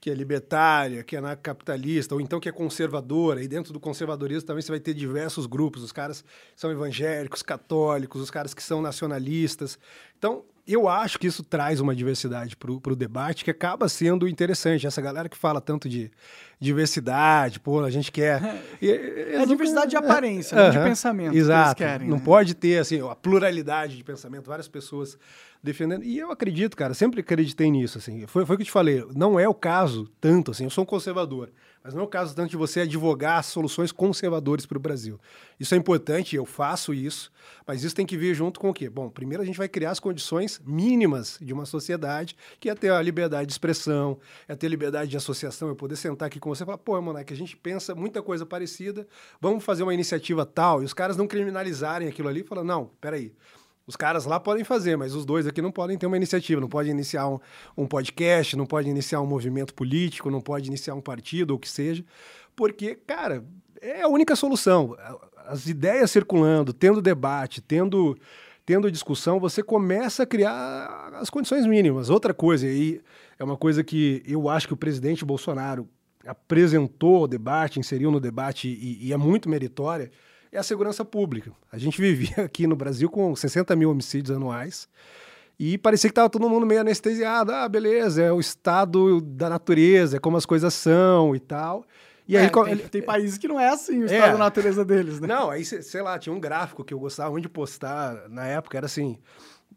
que é libertária, que é capitalista, ou então que é conservadora. E dentro do conservadorismo também você vai ter diversos grupos. Os caras são evangélicos, católicos, os caras que são nacionalistas. Então, eu acho que isso traz uma diversidade para o debate que acaba sendo interessante. Essa galera que fala tanto de diversidade, pô, a gente quer. É, é diversidade de aparência, é, de pensamento. Exato. Que querem, não né? pode ter assim, a pluralidade de pensamento, várias pessoas defendendo. E eu acredito, cara, sempre acreditei nisso. Assim. Foi, foi o que eu te falei. Não é o caso tanto assim. Eu sou um conservador. Mas não é o caso tanto de você advogar soluções conservadoras para o Brasil. Isso é importante, eu faço isso, mas isso tem que vir junto com o quê? Bom, primeiro a gente vai criar as condições mínimas de uma sociedade, que é ter a liberdade de expressão, é ter liberdade de associação, é poder sentar aqui com você e falar, pô, Monarque, a gente pensa muita coisa parecida, vamos fazer uma iniciativa tal, e os caras não criminalizarem aquilo ali e falar, não, peraí, os caras lá podem fazer, mas os dois aqui não podem ter uma iniciativa, não podem iniciar um, um podcast, não podem iniciar um movimento político, não pode iniciar um partido ou o que seja, porque, cara, é a única solução. As ideias circulando, tendo debate, tendo tendo discussão, você começa a criar as condições mínimas. Outra coisa, e é uma coisa que eu acho que o presidente Bolsonaro apresentou o debate, inseriu no debate e, e é muito meritória, é a segurança pública. A gente vivia aqui no Brasil com 60 mil homicídios anuais e parecia que estava todo mundo meio anestesiado. Ah, beleza, é o estado da natureza, é como as coisas são e tal. E aí, é, tem, ele, tem, países que não é assim o estado é, da natureza deles, né? Não, aí, sei lá, tinha um gráfico que eu gostava de postar na época, era assim,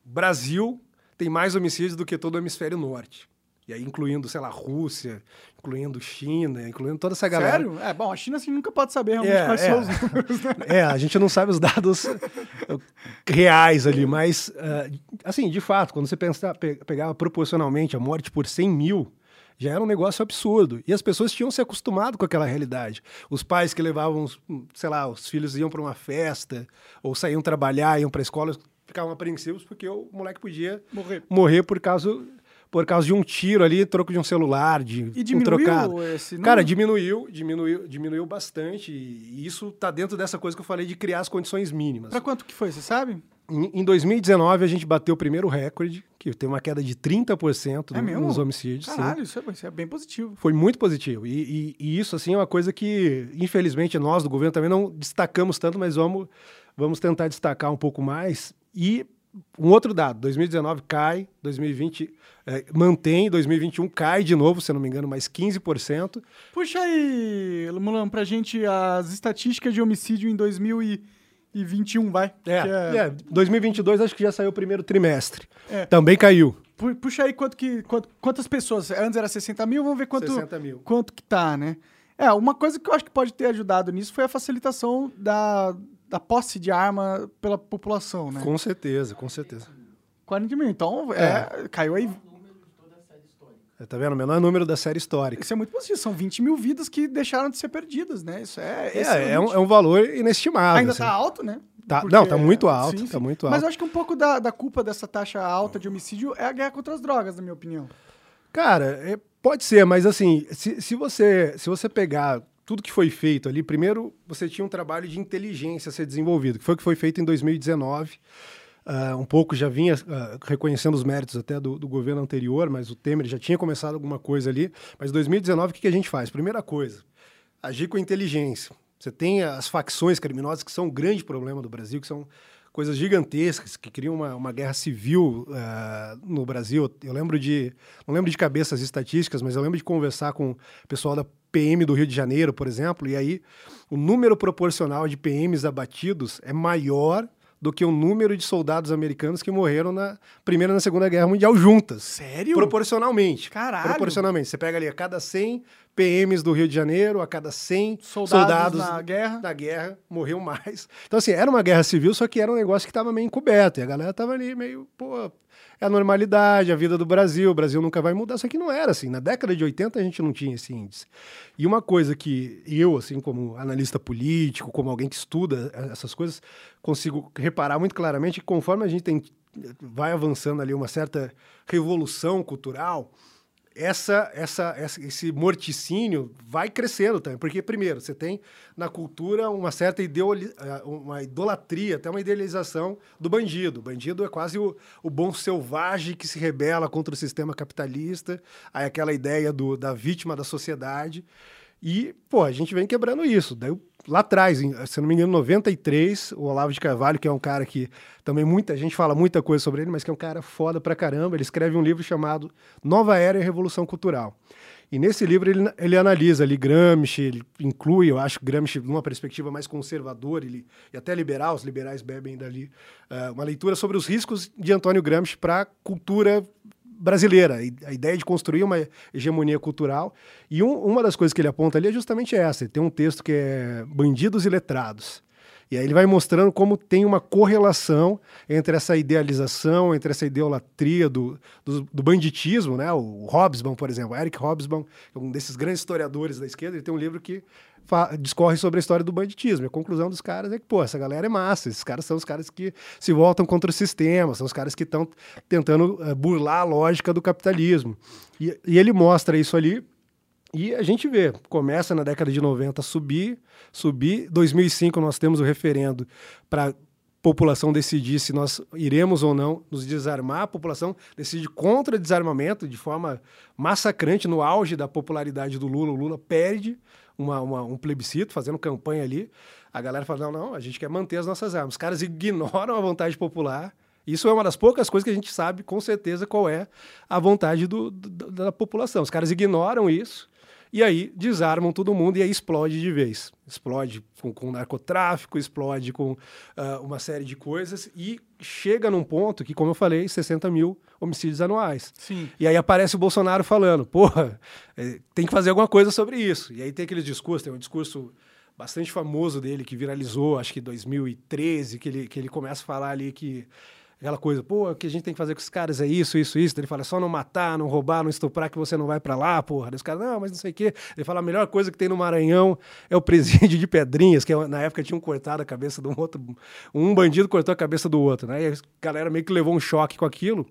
Brasil tem mais homicídios do que todo o hemisfério norte. E aí, incluindo, sei lá, Rússia, incluindo China, incluindo toda essa galera. Sério? É, bom, a China assim nunca pode saber realmente é, quais é. são os números. Né? É, a gente não sabe os dados reais ali, mas, uh, assim, de fato, quando você pensa, pegava proporcionalmente a morte por 100 mil, já era um negócio absurdo. E as pessoas tinham se acostumado com aquela realidade. Os pais que levavam, sei lá, os filhos iam para uma festa, ou saíam trabalhar, iam para a escola, ficavam apreensivos porque o moleque podia morrer, morrer por causa por causa de um tiro ali, troco de um celular, de e diminuiu um trocado. Esse Cara, diminuiu, diminuiu, diminuiu bastante. E isso tá dentro dessa coisa que eu falei de criar as condições mínimas. Para quanto que foi, você sabe? Em, 2019, a gente bateu o primeiro recorde, que tem uma queda de 30% é nos homicídios. Caralho, isso é, isso é, bem positivo. Foi muito positivo. E, e, e, isso, assim, é uma coisa que, infelizmente, nós do governo também não destacamos tanto, mas vamos, vamos tentar destacar um pouco mais. E um outro dado, 2019 cai, 2020 é, mantém, 2021 cai de novo, se não me engano, mais 15%. Puxa aí, Mulan, pra gente as estatísticas de homicídio em 2021, vai. É, é... é 2022 acho que já saiu o primeiro trimestre. É. Também caiu. Puxa aí quanto que, quanto, quantas pessoas, antes era 60 mil, vamos ver quanto, 60 mil. quanto que tá, né? É, uma coisa que eu acho que pode ter ajudado nisso foi a facilitação da, da posse de arma pela população, né? Com certeza, com certeza. 40 mil. Então, é, é caiu aí. É, tá vendo? O menor número da série histórica. Isso é muito positivo. São 20 mil vidas que deixaram de ser perdidas, né? Isso é. É, é, um, é um valor inestimável. Ainda assim. tá alto, né? Tá, Porque, não, tá muito alto, sim, tá sim. muito alto. Mas eu acho que um pouco da, da culpa dessa taxa alta de homicídio é a guerra contra as drogas, na minha opinião. Cara, é, pode ser, mas assim, se, se, você, se você pegar tudo que foi feito ali, primeiro você tinha um trabalho de inteligência a ser desenvolvido, que foi o que foi feito em 2019. Uh, ah, um pouco já vinha uh, reconhecendo os méritos até do, do, governo anterior, mas o Temer já tinha começado alguma coisa ali. Mas em 2019, o que, que a gente faz? Primeira coisa, agir com inteligência. Você tem as facções criminosas que são um grande problema do Brasil, que são coisas gigantescas que criam uma, uma guerra civil uh, no Brasil. Eu lembro de, não lembro de cabeça as estatísticas, mas eu lembro de conversar com o pessoal da PM do Rio de Janeiro, por exemplo, e aí o número proporcional de PMs abatidos é maior do que o número de soldados americanos que morreram na Primeira e na Segunda Guerra Mundial juntas. Sério? Proporcionalmente. Caralho. Proporcionalmente. Você pega ali a cada 100 PMs do Rio de Janeiro, a cada 100 soldados, soldados na guerra. da guerra, morreu mais. Então, assim, era uma guerra civil, só que era um negócio que estava meio encoberto. E a galera tava ali meio, pô, é a normalidade, a vida do Brasil, o Brasil nunca vai mudar. Só que não era assim. Na década de 80 a gente não tinha esse índice. E uma coisa que eu, assim, como analista político, como alguém que estuda essas coisas, consigo reparar muito claramente que conforme a gente tem, vai avançando ali uma certa revolução cultural, essa, essa, esse morticínio vai crescendo também. Porque, primeiro, você tem na cultura uma certa eh, uma idolatria, até uma idealização do bandido. O bandido é quase o, o bom selvagem que se rebela contra o sistema capitalista. Aí aquela ideia do, da vítima da sociedade. E, pô, a gente vem quebrando isso. Daí lá atrás, em, se não me engano, 93, o Olavo de Carvalho, que é um cara que também muita gente fala muita coisa sobre ele, mas que é um cara foda pra caramba. Ele escreve um livro chamado Nova Era e Revolução Cultural. E nesse livro ele, ele analisa ali Gramsci, ele inclui, eu acho, Gramsci numa perspectiva mais conservadora ele, e até liberal, os liberais bebem dali, uh, uma leitura sobre os riscos de Antônio Gramsci para a cultura brasileira, a ideia de construir uma hegemonia cultural. E um, uma das coisas que ele aponta ali é justamente essa. Tem um texto que é Bandidos e Letrados. E aí ele vai mostrando como tem uma correlação entre essa idealização, entre essa idolatria do, do, do banditismo, né? O Hobsbawm, por exemplo, Eric Hobsbawm, um desses grandes historiadores da esquerda, ele tem um livro que discorre sobre a história do banditismo. A conclusão dos caras é que, pô, essa galera é massa. Esses caras são os caras que se voltam contra o sistema, são os caras que estão tentando uh, burlar a lógica do capitalismo. E, e ele mostra isso ali. E a gente vê, começa na década de 90 a subir, subir. 2005 nós temos o referendo para população decidir se nós iremos ou não nos desarmar, a população decide contra desarmamento de forma massacrante no auge da popularidade do Lula. O Lula perde uma, uma, um plebiscito, fazendo campanha ali. A galera fala: não, não, a gente quer manter as nossas armas. Os caras ignoram a vontade popular. Isso é uma das poucas coisas que a gente sabe com certeza qual é a vontade do, do, da população. Os caras ignoram isso e aí desarmam todo mundo e aí explode de vez. Explode com, com narcotráfico, explode com uh, uma série de coisas e chega num ponto que, como eu falei, 60 mil homicídios anuais. Sim. E aí aparece o Bolsonaro falando, porra, é, tem que fazer alguma coisa sobre isso. E aí tem aquele discurso, tem um discurso bastante famoso dele que viralizou, acho que em 2013, que ele, que ele começa a falar ali que aquela coisa, pô, o que a gente tem que fazer com esses caras é isso, isso, isso. Ele fala, é só não matar, não roubar, não estuprar que você não vai para lá, porra. Os caras, não, mas não sei o quê. Ele fala, a melhor coisa que tem no Maranhão é o presídio de Pedrinhas, que é na época tinham cortado a cabeça do outro. Um bandido cortou a cabeça do outro, né? E a galera meio que levou um choque com aquilo.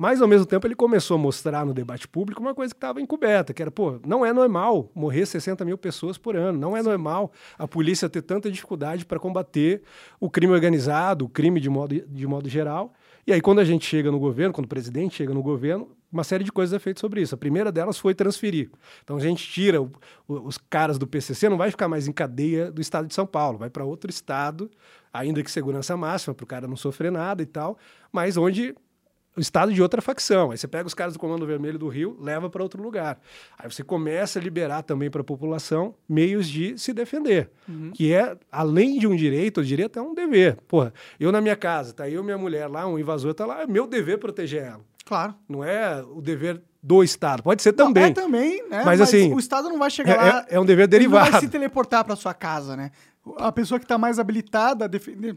Mas, ao mesmo tempo, ele começou a mostrar no debate público uma coisa que estava encoberta, que era, pô, não é normal morrer 60 mil pessoas por ano, não é normal a polícia ter tanta dificuldade para combater o crime organizado, o crime de modo, de modo geral. E aí, quando a gente chega no governo, quando o presidente chega no governo, uma série de coisas é feita sobre isso. A primeira delas foi transferir. Então, a gente tira o, os caras do PCC, não vai ficar mais em cadeia do estado de São Paulo, vai para outro estado, ainda que segurança máxima, para o cara não sofrer nada e tal, mas onde o estado de outra facção. Aí você pega os caras do Comando Vermelho do Rio, leva para outro lugar. Aí você começa a liberar também para a população meios de se defender, uhum. que é além de um direito, o direito é um dever. Porra, eu na minha casa, tá eu minha mulher lá, um invasor tá lá, é meu dever proteger ela. Claro. Não é o dever do Estado. Pode ser também. Não, é também, né? Mas, Mas assim, o Estado não vai chegar é, lá. É, é um dever derivado. Vai se teleportar para sua casa, né? A pessoa que está mais habilitada a defender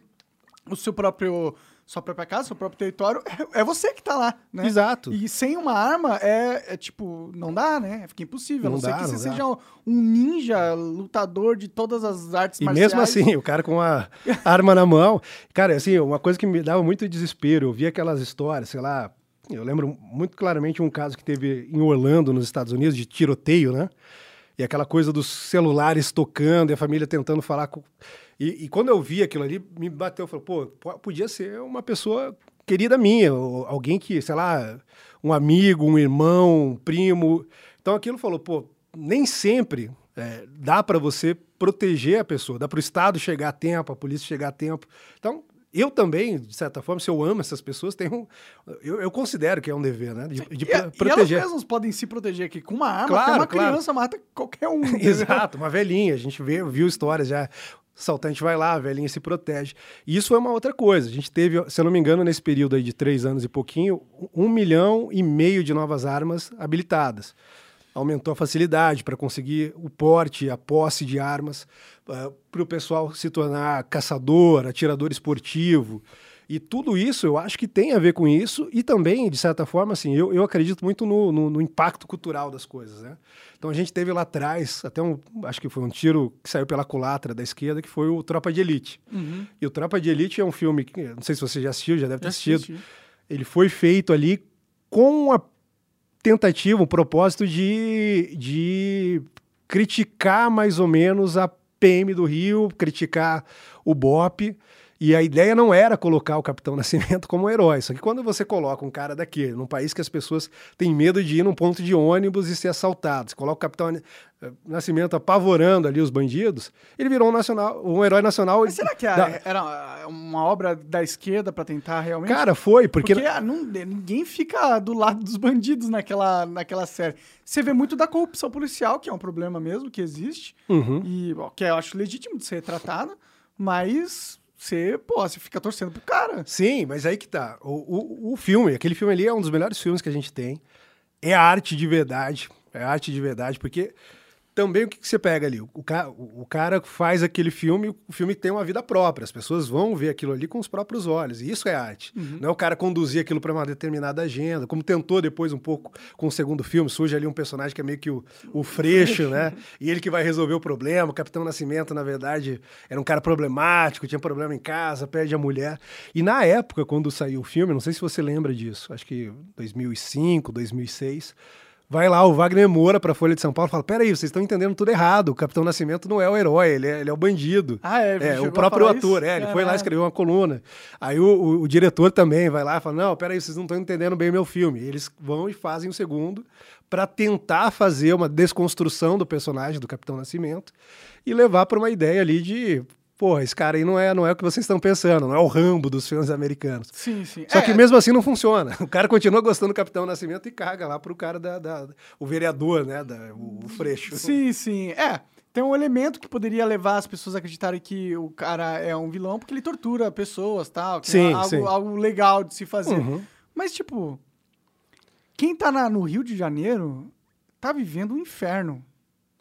o seu próprio sua própria casa, seu próprio território, é, é você que tá lá, né? Exato. E sem uma arma é, é tipo, não dá, né? Fica impossível. Não, não dá, que você seja um ninja, lutador de todas as artes e marciais. E mesmo assim, o cara com a arma na mão. Cara, assim, uma coisa que me dava muito desespero, eu via aquelas histórias, sei lá. Eu lembro muito claramente um caso que teve em Orlando, nos Estados Unidos, de tiroteio, né? E aquela coisa dos celulares tocando e a família tentando falar com. E, e quando eu vi aquilo ali, me bateu, falou, pô, podia ser uma pessoa querida minha, alguém que, sei lá, um amigo, um irmão, um primo. Então aquilo falou, pô, nem sempre é, dá para você proteger a pessoa, dá para o Estado chegar a tempo, a polícia chegar a tempo. Então, eu também, de certa forma, se eu amo essas pessoas, tenho, eu, eu considero que é um dever, né? De, de e, proteger. E elas mesmas podem se proteger aqui com uma arma, claro, uma claro. criança mata qualquer um. Exato, uma velhinha. A gente vê, viu histórias já. Saltante vai lá, a velhinha se protege. E isso é uma outra coisa. A gente teve, se eu não me engano, nesse período aí de três anos e pouquinho, um milhão e meio de novas armas habilitadas aumentou a facilidade para conseguir o porte, a posse de armas, uh, ah, para o pessoal se tornar caçador, atirador esportivo. E tudo isso eu acho que tem a ver com isso e também, de certa forma, assim, eu, eu acredito muito no, no, no impacto cultural das coisas, né? Então a gente teve lá atrás, até um, acho que foi um tiro que saiu pela culatra da esquerda, que foi o Tropa de Elite. Uhum. E o Tropa de Elite é um filme que, não sei se você já assistiu, já deve ter assistido. Ele foi feito ali com a tentativa, um propósito de, de criticar mais ou menos a PM do Rio, criticar o BOP. E a ideia não era colocar o Capitão Nascimento como herói. Só que quando você coloca um cara daqui, num país que as pessoas têm medo de ir num ponto de ônibus e ser assaltado, você coloca o Capitão eh, Nascimento apavorando ali os bandidos, ele virou um, nacional, um herói nacional. Mas será que da... era uma obra da esquerda para tentar realmente? Cara, foi, porque. Porque ah, não, ninguém fica do lado dos bandidos naquela, naquela série. Você vê muito da corrupção policial, que é um problema mesmo, que existe, uhum. e que eu acho legítimo de ser tratado, mas você, pô, você fica torcendo pro cara. Sim, mas aí que tá. O, o, o filme, aquele filme ali é um dos melhores filmes que a gente tem. É arte de verdade. É arte de verdade, porque também o que, que você pega ali? O, o, o, cara faz aquele filme, o filme tem uma vida própria, as pessoas vão ver aquilo ali com os próprios olhos, e isso é arte. Uhum. Não é o cara conduzir aquilo para uma determinada agenda, como tentou depois um pouco com o segundo filme, surge ali um personagem que é meio que o, o freixo, né? E ele que vai resolver o problema. O Capitão Nascimento, na verdade, era um cara problemático, tinha problema em casa, perde a mulher. E na época, quando saiu o filme, não sei se você lembra disso, acho que 2005, 2006 Vai lá o Wagner Moura pra Folha de São Paulo e fala: peraí, vocês estão entendendo tudo errado. O Capitão Nascimento não é o herói, ele é, ele é o bandido. Ah, é? É, o a próprio ator, isso? é, ele foi lá escrever uma coluna. Aí o, o- o diretor também vai lá e fala: Não, peraí, vocês não estão entendendo bem o meu filme. E eles vão e fazem o segundo pra tentar fazer uma desconstrução do personagem do Capitão Nascimento e levar pra uma ideia ali de. Porra, esse cara aí não é, não é o que vocês estão pensando, não é o Rambo dos filmes americanos. Sim, sim. Só É, que mesmo assim não funciona. O cara continua gostando do Capitão Nascimento e caga lá pro cara da. da- o vereador, né? Da, o, o Freixo. Sim, sim. É, tem um elemento que poderia levar as pessoas a acreditarem que o cara é um vilão porque ele tortura pessoas tal. Que Sim, é algo, sim. algo legal de se fazer. Uhum. Mas, tipo, quem tá na- no Rio de Janeiro tá vivendo um inferno.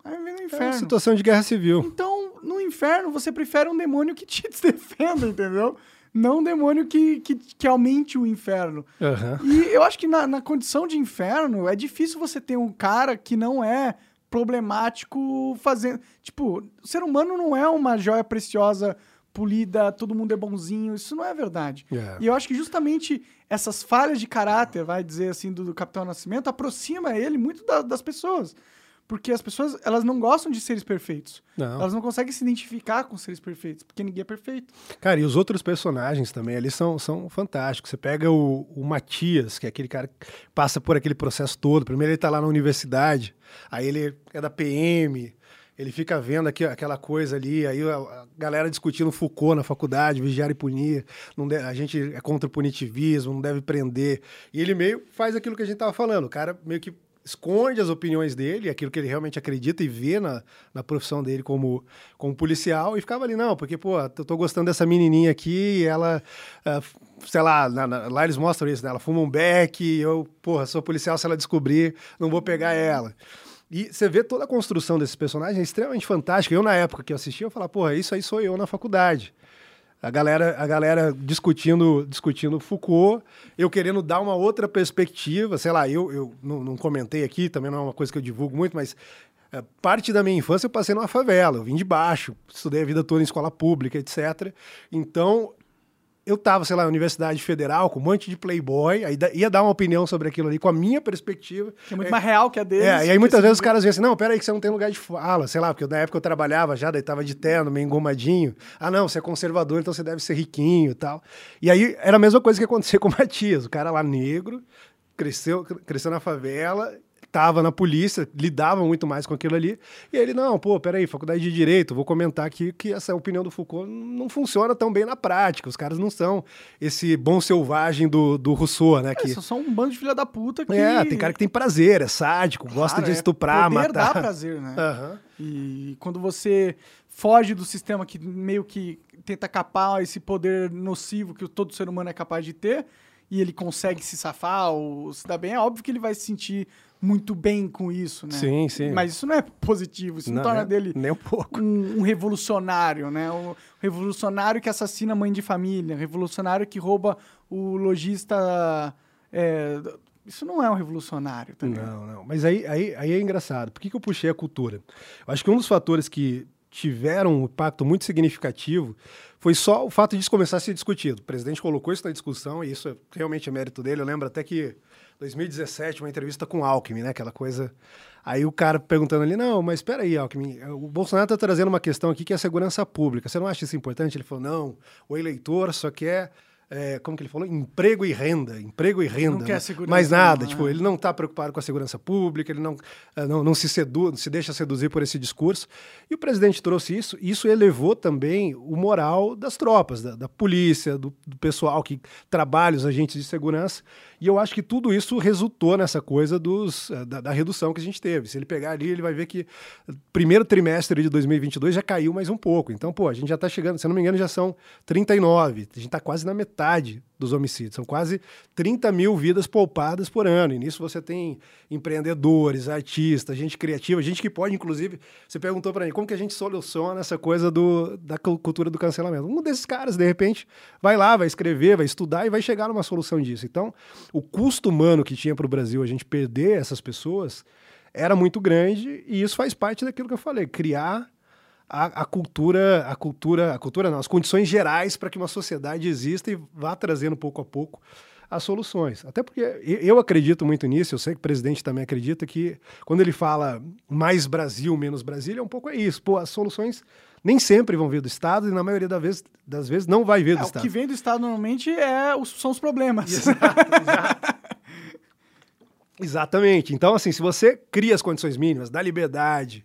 Tá vivendo um É uma inferno. situação de guerra civil. Então, no inferno, você prefere um demônio que te defenda, entendeu? Não um demônio que, que, que aumente o inferno. Aham. E eu acho que na, na condição de inferno, é difícil você ter um cara que não é problemático fazendo. Tipo, o ser humano não é uma joia preciosa, polida, todo mundo é bonzinho. Isso não é verdade. É. E eu acho que justamente essas falhas de caráter, vai dizer assim, do, do Capitão Nascimento, aproxima ele muito da- das pessoas. Porque as pessoas, elas não gostam de seres perfeitos. Não. Elas não conseguem se identificar com seres perfeitos, porque ninguém é perfeito. Cara, e os outros personagens também ali são, são fantásticos. Você pega o, o Matias, que é aquele cara que passa por aquele processo todo. Primeiro ele tá lá na universidade, aí ele é da PM, ele fica vendo aqui, aquela coisa ali, aí a, a galera discutindo Foucault na faculdade, vigiar e punir, não de- a gente é contra o punitivismo, não deve prender. E ele meio faz aquilo que a gente tava falando, o cara meio que esconde as opiniões dele, aquilo que ele realmente acredita e vê na, na profissão dele como, como policial, e ficava ali, não, porque, pô, eu tô gostando dessa menininha aqui, ela, f- sei lá, na- na- lá eles mostram isso, né? Ela fuma um beck, eu, porra, sou policial, se ela descobrir, não vou pegar ela. E você vê toda a construção desses personagens é extremamente fantástica. Eu, na época que eu assisti, eu falava, porra, isso aí sou eu na faculdade. A galera, a galera discutindo, discutindo Foucault, eu querendo dar uma outra perspectiva, sei lá, eu, eu não, não comentei aqui, também não é uma coisa que eu divulgo muito, mas é, parte da minha infância eu passei numa favela, eu vim de baixo, estudei a vida toda em escola pública, etc. Então, eu tava, sei lá, na Universidade Federal, com um monte de playboy, aí ia dar uma opinião sobre aquilo ali com a minha perspectiva. Que é muito mais real que a deles. É, e aí muitas vezes os caras vêm assim, não, peraí que você não tem lugar de fala, sei lá, porque na época eu trabalhava já, daí tava de terno, meio engomadinho. Ah, não, você é conservador, então você deve ser riquinho e tal. E aí era a mesma coisa que acontecia com o Matias, o cara lá negro, cresceu, cresceu na favela, tava na polícia, lidava muito mais com aquilo ali. E ele, não, pô, peraí, faculdade de Direito, vou comentar aqui que essa opinião do Foucault não funciona tão bem na prática. Os caras não são esse bom selvagem do, do Rousseau, né? É, Que, são um bando de filha da puta que... é, tem cara que tem prazer, é sádico, gosta Claro, de é estuprar, poder matar. dá prazer, né? Aham. E quando você foge do sistema que meio que tenta capar esse poder nocivo que todo ser humano é capaz de ter, e ele consegue se safar ou se dar bem, é óbvio que ele vai se sentir muito bem com isso, né? Sim, sim. Mas isso não é positivo, isso não, torna né? dele Nem um pouco. um, um revolucionário, né? Um revolucionário que assassina a mãe de família, um revolucionário que rouba o lojista. é, isso não é um revolucionário, tá ligado? Não, não. Mas aí, aí, aí é engraçado. Por que, que eu puxei a cultura? Eu acho que um dos fatores que tiveram um impacto muito significativo foi só o fato disso começar a ser discutido. O presidente colocou isso na discussão e isso é, realmente é mérito dele. Eu lembro até que 2017, uma entrevista com o Alckmin, né? Aquela coisa. Aí o cara perguntando ali, não, mas espera aí, Alckmin, o Bolsonaro está trazendo uma questão aqui que é a segurança pública. Você não acha isso importante? Ele falou, não, o eleitor só quer, é, como que ele falou? Emprego e renda, emprego e renda. quer né? segurança, Mais nada, não, tipo, é. ele não está preocupado com a segurança pública, ele não, eh, não, não se seduz, se deixa seduzir por esse discurso. E o presidente trouxe isso, e isso elevou também o moral das tropas, da, da polícia, do, do pessoal que trabalha, os agentes de segurança. E eu acho que tudo isso resultou nessa coisa dos, eh, da, da redução que a gente teve. Se ele pegar ali, ele vai ver que eh, primeiro trimestre de 2022 já caiu mais um pouco. Então, pô, a gente já está chegando, se não me engano, já são 39. A gente está quase na metade dos homicídios. São quase 30 mil vidas poupadas por ano. E nisso você tem empreendedores, artistas, gente criativa, gente que pode, inclusive. Você perguntou para mim como que a gente soluciona essa coisa do, da cu- cultura do cancelamento. Um desses caras, de repente, vai lá, vai escrever, vai estudar e vai chegar numa solução disso. Então, o custo humano que tinha para o Brasil a gente perder essas pessoas era muito grande e isso faz parte daquilo que eu falei, criar a, a cultura, a cultura, a cultura não, as condições gerais para que uma sociedade exista e vá trazendo pouco a pouco as soluções. Até porque eu acredito muito nisso, eu sei que o presidente também acredita que quando ele fala mais Brasil, menos Brasília, é um pouco é isso. Pô, as soluções nem sempre vão vir do Estado e na maioria das vezes, das vezes não vai vir do é, Estado. O que vem do Estado normalmente é os, são os problemas. Exato, exato. Exatamente. Então, assim, se você cria as condições mínimas, dá liberdade,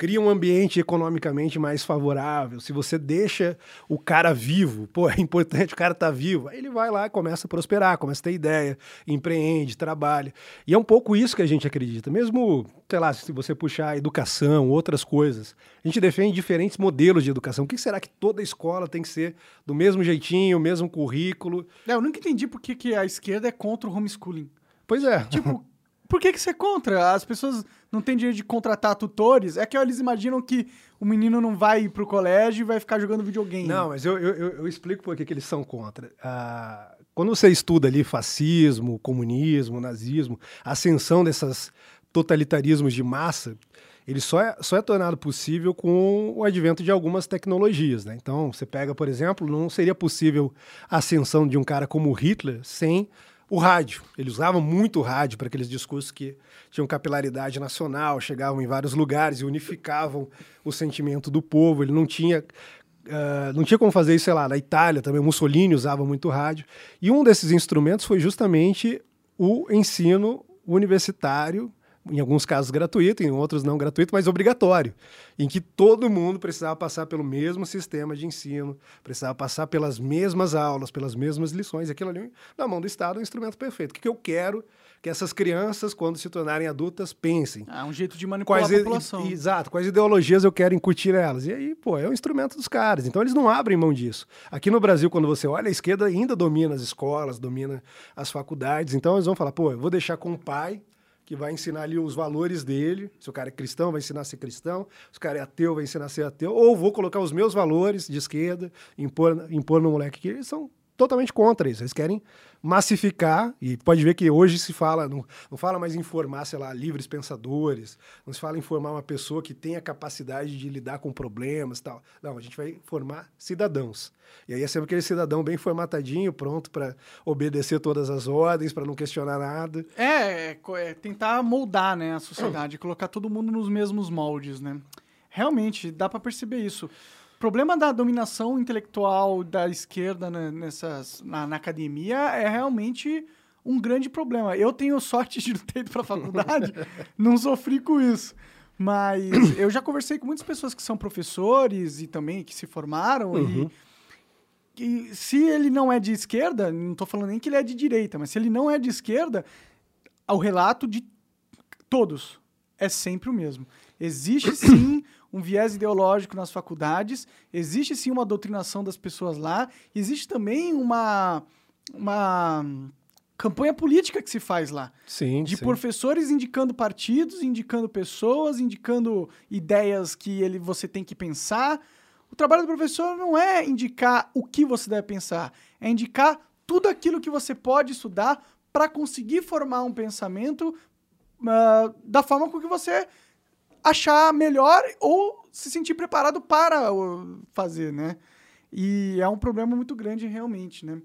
cria um ambiente economicamente mais favorável, se você deixa o cara vivo, pô, é importante o cara estar tá vivo, aí ele vai lá e começa a prosperar, começa a ter ideia, empreende, trabalha. E é um pouco isso que a gente acredita. Mesmo, sei lá, se você puxar educação, outras coisas, a gente defende diferentes modelos de educação. O que será que toda escola tem que ser do mesmo jeitinho, o mesmo currículo? É, eu nunca entendi por que, que a esquerda é contra o homeschooling. Pois é. Tipo, por que, que você é contra? As pessoas não têm dinheiro de contratar tutores. É que eles imaginam que o menino não vai ir pro colégio e vai ficar jogando videogame. Não, mas eu, eu, eu explico por que, que eles são contra. Ah, quando você estuda ali fascismo, comunismo, nazismo, ascensão desses totalitarismos de massa, ele só é, só é tornado possível com o advento de algumas tecnologias. Né? Então, você pega, por exemplo, não seria possível a ascensão de um cara como Hitler sem o rádio. Ele usava muito o rádio para aqueles discursos que tinham capilaridade nacional, chegavam em vários lugares e unificavam o sentimento do povo. Ele não tinha Uh, não tinha como fazer isso, sei lá, na Itália também, Mussolini usava muito rádio. E um desses instrumentos foi justamente o ensino universitário em alguns casos gratuito, em outros não gratuito, mas obrigatório, em que todo mundo precisava passar pelo mesmo sistema de ensino, precisava passar pelas mesmas aulas, pelas mesmas lições. Aquilo ali, na mão do Estado, é um instrumento perfeito. O que eu quero que essas crianças, quando se tornarem adultas, pensem. É um jeito de manipular quais, a população. exato. Quais ideologias eu quero incutir elas. E aí, pô, é um instrumento dos caras. Então, eles não abrem mão disso. Aqui no Brasil, quando você olha, a esquerda ainda domina as escolas, domina as faculdades. Então, eles vão falar, pô, eu vou deixar com o pai que vai ensinar ali os valores dele. Se o cara é cristão, vai ensinar a ser cristão. Se o cara é ateu, vai ensinar a ser ateu. Ou vou colocar os meus valores de esquerda, impor, impor no moleque que eles são totalmente contra isso. Eles querem massificar, e pode ver que hoje se fala, não, não fala mais em formar, sei lá, livres pensadores, não se fala em formar uma pessoa que tenha capacidade de lidar com problemas e tal. Não, a gente vai formar cidadãos. E aí é sempre aquele cidadão bem formatadinho, pronto para obedecer todas as ordens, para não questionar nada. É, é, é, tentar moldar né, a sociedade, colocar todo mundo nos mesmos moldes, né? Realmente, dá para perceber isso problema da dominação intelectual da esquerda né, nessas, na, na, academia é realmente um grande problema. Eu tenho sorte de não ter ido para a faculdade, não sofri com isso. Mas eu já conversei com muitas pessoas que são professores e também que se formaram uhum. e, e se ele não é de esquerda, não estou falando nem que ele é de direita, mas se ele não é de esquerda, o relato de todos é sempre o mesmo. Existe sim um viés ideológico nas faculdades, existe sim uma doutrinação das pessoas lá, existe também uma, uma campanha política que se faz lá. Sim, de sim. professores indicando partidos, indicando pessoas, indicando ideias que ele, você tem que pensar. O trabalho do professor não é indicar o que você deve pensar, é indicar tudo aquilo que você pode estudar para conseguir formar um pensamento uh, da forma com que você achar melhor ou se sentir preparado para fazer, né? E é um problema muito grande realmente, né?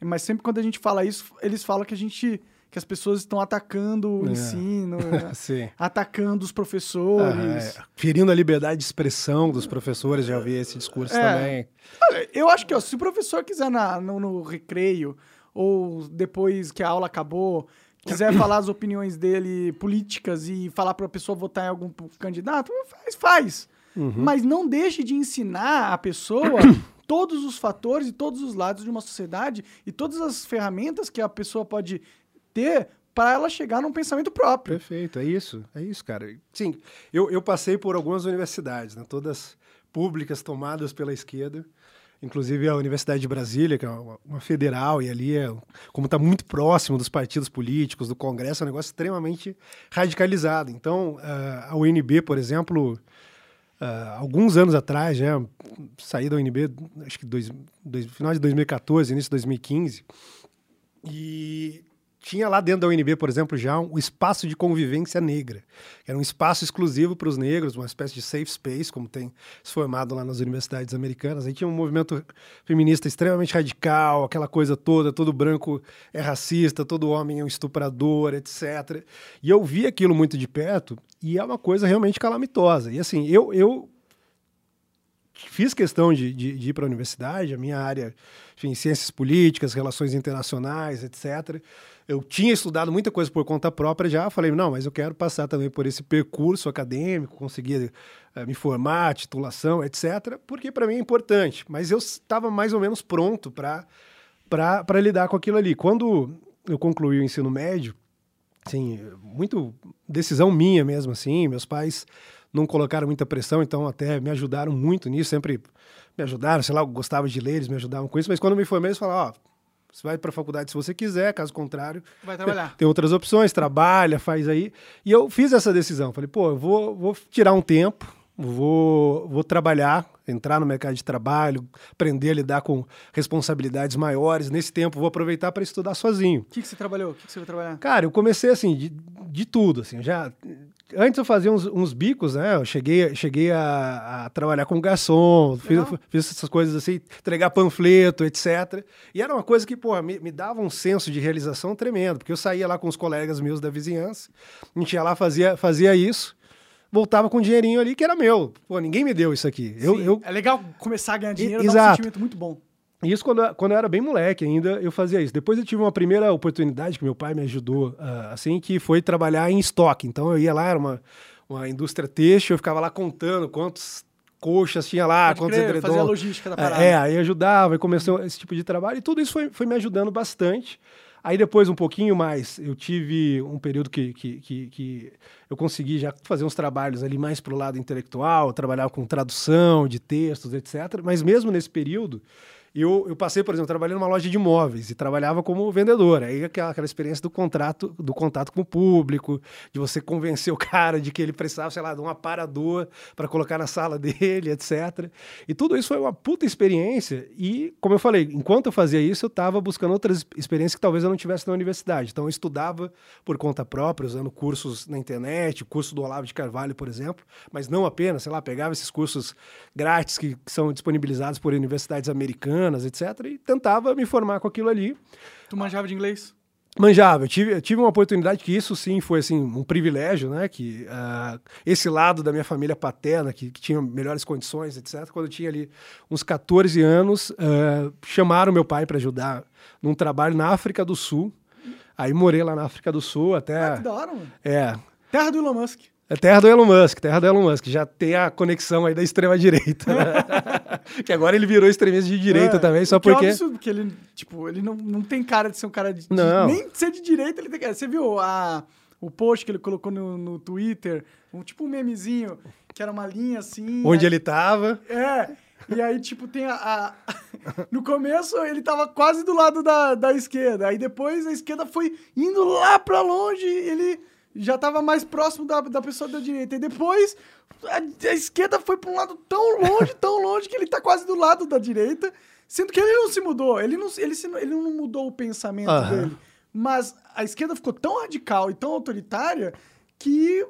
Mas sempre quando a gente fala isso, eles falam que a gente que as pessoas estão atacando o é. ensino, né? atacando os professores. Ah, é. Ferindo a liberdade de expressão dos professores, já ouvi esse discurso é. também. Eu acho que ó, se o professor quiser na, no, no recreio ou depois que a aula acabou, quiser falar as opiniões dele políticas e falar para a pessoa votar em algum candidato, faz, faz. Uhum. Mas não deixe de ensinar a pessoa todos os fatores e todos os lados de uma sociedade e todas as ferramentas que a pessoa pode ter para ela chegar num pensamento próprio. Perfeito, é isso, é isso, cara. Sim, eu, eu passei por algumas universidades, né, todas públicas tomadas pela esquerda inclusive a Universidade de Brasília, que é uma, federal, e ali, é, como está muito próximo dos partidos políticos, do Congresso, é um negócio extremamente radicalizado. Então, a UNB, por exemplo, alguns anos atrás, já saí da UNB, acho que dois, dois, final de 2014, início de 2015, e tinha lá dentro da UNB, por exemplo, já um espaço de convivência negra. Era um espaço exclusivo para os negros, uma espécie de safe space, como tem se formado lá nas universidades americanas. Aí tinha um movimento feminista extremamente radical, aquela coisa toda, todo branco é racista, todo homem é um estuprador, etc. E eu vi aquilo muito de perto e é uma coisa realmente calamitosa. E assim, eu, eu fiz questão de, de, de ir para a universidade, a minha área, enfim, ciências políticas, relações internacionais, etc eu tinha estudado muita coisa por conta própria já, falei, não, mas eu quero passar também por esse percurso acadêmico, conseguir uh, me formar, titulação, etc., porque para mim é importante. Mas eu estava mais ou menos pronto para lidar com aquilo ali. Quando eu concluí o ensino médio, assim, muito decisão minha mesmo, assim, meus pais não colocaram muita pressão, então até me ajudaram muito nisso, sempre me ajudaram, sei lá, eu gostava de ler, eles me ajudavam com isso, mas quando eu me formei, eles falaram, ó, oh, você vai para a faculdade se você quiser, caso contrário. Vai trabalhar. Tem outras opções, trabalha, faz aí. E eu fiz essa decisão. Falei, pô, eu vou, vou tirar um tempo, vou, vou trabalhar, entrar no mercado de trabalho, aprender a lidar com responsabilidades maiores. Nesse tempo, vou aproveitar para estudar sozinho. O que, que você trabalhou? O que, que você vai trabalhar? Cara, eu comecei assim, de, de tudo. Assim, já antes eu fazia uns, uns, bicos, né? Eu cheguei, cheguei a, a trabalhar como garçom, fiz, fiz, essas coisas assim, entregar panfleto, etc. E era uma coisa que, pô, me, me, dava um senso de realização tremendo, porque eu saía lá com os colegas meus da vizinhança, a gente ia lá, fazia, fazia isso, voltava com um dinheirinho ali que era meu. Pô, ninguém me deu isso aqui. Eu, eu... É legal começar a ganhar dinheiro, e, exato. um sentimento muito bom. Isso quando, quando eu era bem moleque ainda, eu fazia isso. Depois eu tive uma primeira oportunidade que meu pai me ajudou, uh, assim, que foi trabalhar em estoque. Então eu ia lá, era uma, uma indústria têxtil, eu ficava lá contando quantos coxas tinha lá, Pode quantos edredons. Fazia a logística da parada. É, aí ajudava, e começou esse tipo de trabalho. E tudo isso foi, foi me ajudando bastante. Aí depois, um pouquinho mais, eu tive um período que, que, que, que eu consegui já fazer uns trabalhos ali mais para o lado intelectual, trabalhar com tradução de textos, etc. Mas mesmo nesse período, eu, eu passei, por exemplo, trabalhando numa loja de imóveis e trabalhava como vendedor. Aí aquela, aquela experiência do contrato, do contato com o público, de você convencer o cara de que ele precisava, sei lá, de um aparador para colocar na sala dele, etc. E tudo isso foi uma puta experiência. E, como eu falei, enquanto eu fazia isso, eu estava buscando outras experiências que talvez eu não tivesse na universidade. Então, eu estudava por conta própria, usando cursos na internet, curso do Olavo de Carvalho, por exemplo, mas não apenas, sei lá, pegava esses cursos grátis que, que são disponibilizados por universidades americanas etc. E tentava me formar com aquilo ali. Tu manjava de inglês? Manjava, eu tive, eu tive uma oportunidade que isso sim foi assim um privilégio, né? Que uh, esse lado da minha família paterna, que, que, tinha melhores condições, etc. Quando eu tinha ali uns 14 anos, uh, chamaram meu pai para ajudar num trabalho na África do Sul. Aí morei lá na África do Sul até. Ah, que da hora, mano. É. Terra do Elon Musk. É terra do Elon Musk, terra do Elon Musk. Já tem a conexão aí da extrema-direita. Né? que agora ele virou extremista de direita é, também, só porque... É absurdo, porque ele, tipo, ele não, não tem cara de ser um cara de... Não. De, nem de ser de direita ele tem cara. Você viu a, o post que ele colocou no, no Twitter? Um, tipo um memezinho, que era uma linha assim... Onde aí, ele tava. É, e aí, tipo, tem a, a, No começo, ele tava quase do lado da, da esquerda. Aí depois a esquerda foi indo lá pra longe, ele já estava mais próximo da, da pessoa da direita. E depois a, a esquerda foi para um lado tão longe, tão longe, que ele está quase do lado da direita. Sendo que ele não se mudou, ele não, ele se, ele não mudou o pensamento uhum. dele. Mas a esquerda ficou tão radical e tão autoritária que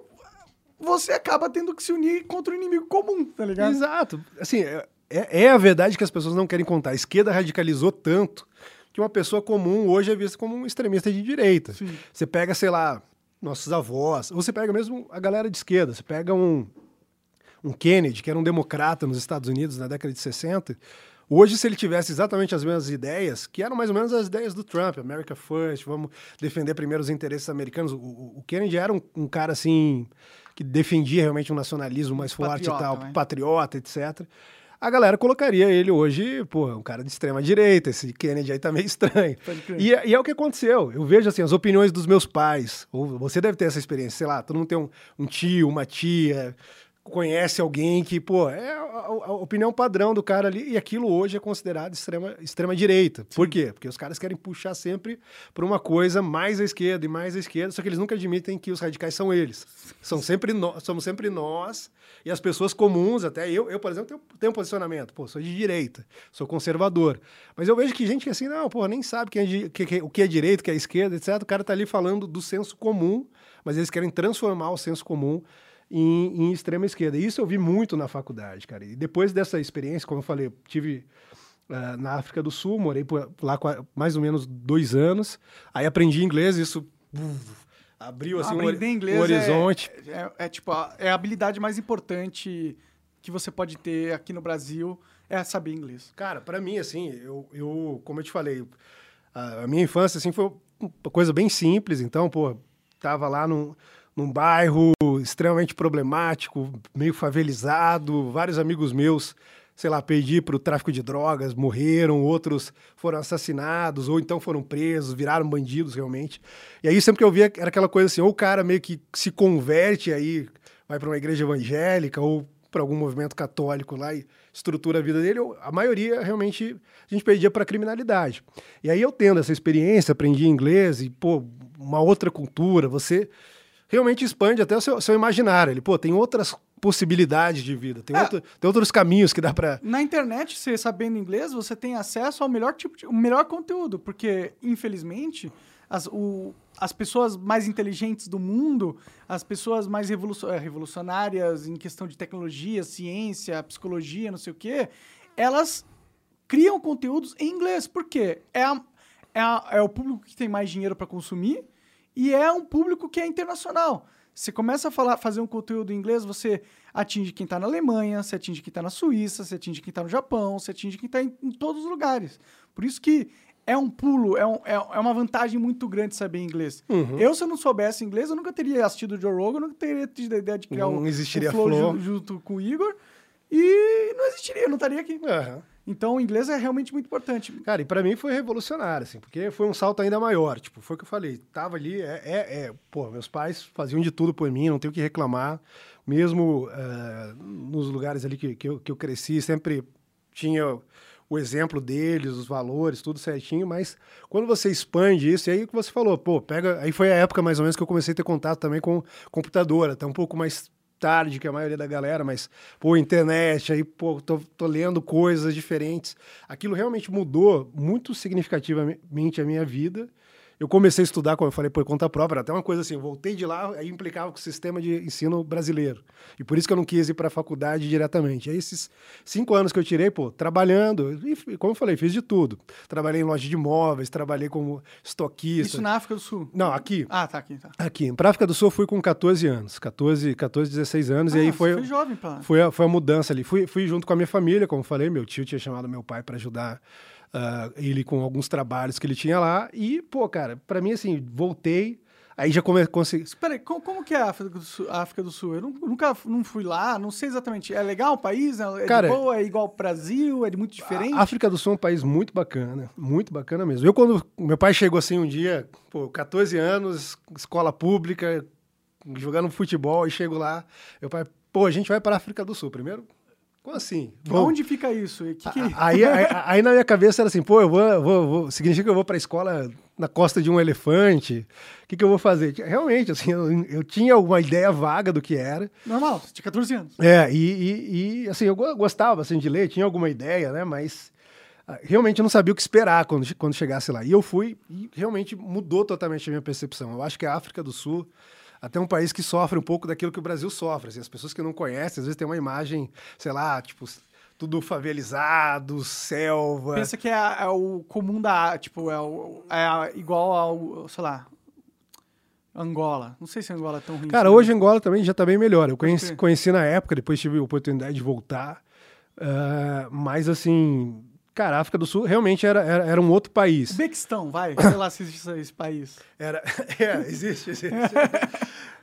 você acaba tendo que se unir contra o inimigo comum, tá ligado? Exato. Assim, é, é a verdade que as pessoas não querem contar. A esquerda radicalizou tanto que uma pessoa comum hoje é vista como um extremista de direita. Sim. Você pega, sei lá, nossos avós. Você pega mesmo a galera de esquerda, você pega um, um Kennedy, que era um democrata nos Estados Unidos na década de 60. Hoje, se ele tivesse exatamente as mesmas ideias, que eram mais ou menos as ideias do Trump, America First, vamos defender primeiro os interesses americanos. O, o Kennedy era um, um, cara assim que defendia realmente um nacionalismo mais forte patriota, e tal, né? patriota, etc a galera colocaria ele hoje, pô, um cara de extrema direita, esse Kennedy aí tá meio estranho. E, e, é o que aconteceu. Eu vejo assim, as opiniões dos meus pais, ou você deve ter essa experiência, sei lá, todo mundo tem um, um tio, uma tia, conhece alguém que, pô, é a, a opinião padrão do cara ali, e aquilo hoje é considerado extrema, extrema direita. Por quê? Porque os caras querem puxar sempre para uma coisa mais à esquerda e mais à esquerda, só que eles nunca admitem que os radicais são eles. São sempre nós, somos sempre nós e as pessoas comuns, até eu, eu por exemplo, tenho, tenho um posicionamento, pô, sou de direita, sou conservador. Mas eu vejo que gente que assim, não, pô, nem sabe quem é, que, que, o que é direita, o que é esquerda, etc. O cara tá ali falando do senso comum, mas eles querem transformar o senso comum em, em, extrema esquerda. Isso eu vi muito na faculdade, cara. E depois dessa experiência, como eu falei, eu tive uh, na África do Sul, morei por, lá mais ou menos dois anos. Aí aprendi inglês, isso abriu assim um, inglês um horizonte. É, é, é, tipo é a habilidade mais importante que você pode ter aqui no Brasil é saber inglês. Cara, para mim assim, eu, eu como eu te falei, a, a minha infância assim foi uma coisa bem simples. Então, pô, tava lá num num bairro extremamente problemático, meio favelizado, vários amigos meus, sei lá, perdi para o tráfico de drogas, morreram, outros foram assassinados, ou então foram presos, viraram bandidos realmente. E aí sempre que eu via era aquela coisa assim, ou o cara meio que se converte aí, vai para uma igreja evangélica, ou para algum movimento católico lá e estrutura a vida dele, a maioria realmente a gente perdia para criminalidade. E aí eu tendo essa experiência, aprendi inglês e, pô, uma outra cultura, você realmente expande até o seu, seu imaginário. Ele, pô, tem outras possibilidades de vida, tem, é. outro, tem outros caminhos que dá para. Na internet, você sabendo inglês, você tem acesso ao melhor tipo de, o melhor conteúdo, porque infelizmente as, o, as pessoas mais inteligentes do mundo, as pessoas mais é, revolucionárias em questão de tecnologia, ciência, psicologia, não sei o quê, elas criam conteúdos em inglês, porque é, a, é, a, é o público que tem mais dinheiro para consumir e é um público que é internacional. Você começa a falar, fazer um conteúdo em inglês, você atinge quem está na Alemanha, você atinge quem está na Suíça, você atinge quem está no Japão, você atinge quem está em, em, todos os lugares. Por isso que é um pulo, é, um, é, é uma vantagem muito grande saber inglês. Uhum. Eu, se eu não soubesse inglês, eu nunca teria assistido o Joe Rogan, eu nunca teria tido a ideia de criar não um, existiria um flow, flow. junto com o Igor. E não existiria, eu não estaria aqui. Uhum. Então, o inglês é realmente muito importante. Cara, e para mim foi revolucionário, assim, porque foi um salto ainda maior. Tipo, foi o que eu falei. Tava ali, é, é, é pô, meus pais faziam de tudo por mim, não tenho que reclamar. Mesmo uh, nos lugares ali que, que, eu, que eu cresci, sempre tinha o exemplo deles, os valores, tudo certinho, mas quando você expande isso, e aí o que você falou, pô, pega. Aí foi a época mais ou menos que eu comecei a ter contato também com computador, até um pouco mais tarde que a maioria da galera, mas, pô, internet, aí, pô, tô, tô lendo coisas diferentes. Aquilo realmente mudou muito significativamente a minha vida eu comecei a estudar, como eu falei, por conta própria, até uma coisa assim, voltei de lá, aí implicava com o sistema de ensino brasileiro. E por isso que eu não quis ir para a faculdade diretamente. Aí esses cinco anos que eu tirei, pô, trabalhando, e como eu falei, fiz de tudo. Trabalhei em loja de imóveis, trabalhei como estoquista. Isso na África do Sul? Não, aqui. Ah, tá aqui. Tá. Aqui. Para África do Sul eu fui com 14 anos, 14, 14 16 anos, ah, e aí foi... foi jovem, pá. Foi a, foi a mudança ali. Fui, fui junto com a minha família, como eu falei, meu tio tinha chamado meu pai para ajudar Uh, ele com alguns trabalhos que ele tinha lá. E, pô, cara, para mim, assim, voltei. Aí já come, consegui. Espera aí, como, como, que é a África do Sul? África do Sul? Eu nunca não fui lá, não sei exatamente. É legal o país? É, cara, de boa? É igual ao Brasil? É muito diferente? A África do Sul é um país muito bacana, muito bacana mesmo. Eu, quando meu pai chegou assim um dia, pô, 14 anos, escola pública, jogando futebol, e chego lá, meu pai, pô, a gente vai para a África do Sul. Primeiro, como assim? Bom, Onde fica isso? Que que... Aí, aí, aí, na minha cabeça era assim, pô, eu vou, vou, vou significa que eu vou para a escola na costa de um elefante? O que, que eu vou fazer? Realmente, assim, eu, eu, tinha uma ideia vaga do que era. Normal, tinha 14 anos. É, e, e, e, assim, eu gostava assim, de ler, tinha alguma ideia, né? Mas ah, realmente eu não sabia o que esperar quando, quando chegasse lá. E eu fui e realmente mudou totalmente a minha percepção. Eu acho que a África do Sul até um país que sofre um pouco daquilo que o Brasil sofre. Assim, as pessoas que não conhecem, às vezes tem uma imagem, sei lá, tipo, tudo favelizado, selva. Pensa que é, é o comum da. Tipo, é, o, é igual ao, sei lá. Angola. Não sei se Angola é tão ruim. Cara, assim, hoje Angola também já está bem melhor. Eu conheci, conheci, na época, depois tive a oportunidade de voltar. Uh, mas, assim, Cara, a África do Sul realmente era, era, era um outro país. Uzbequistão, vai. Sei lá se existe esse país. Era, é, existe, existe.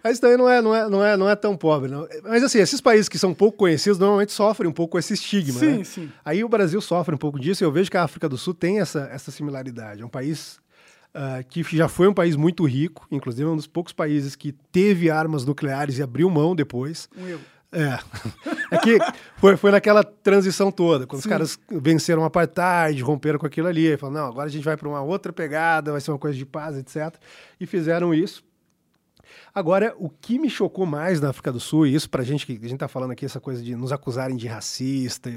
Mas também não é, não, é, não, é, não é tão pobre. Não. Mas assim, esses países que são pouco conhecidos normalmente sofrem um pouco esse estigma. Sim, né? sim. Aí o Brasil sofre um pouco disso e eu vejo que a África do Sul tem essa, essa similaridade. É um país uh, que já foi um país muito rico, inclusive é um dos poucos países que teve armas nucleares e abriu mão depois. Um erro. É. É que foi, foi naquela transição toda, quando Sim. os caras venceram o apartheid, romperam com aquilo ali, falaram, não, agora a gente vai para uma outra pegada, vai ser uma coisa de paz, etc. E fizeram isso. Agora, o que me chocou mais na África do Sul, e isso pra gente que a gente tá falando aqui, essa coisa de nos acusarem de racista,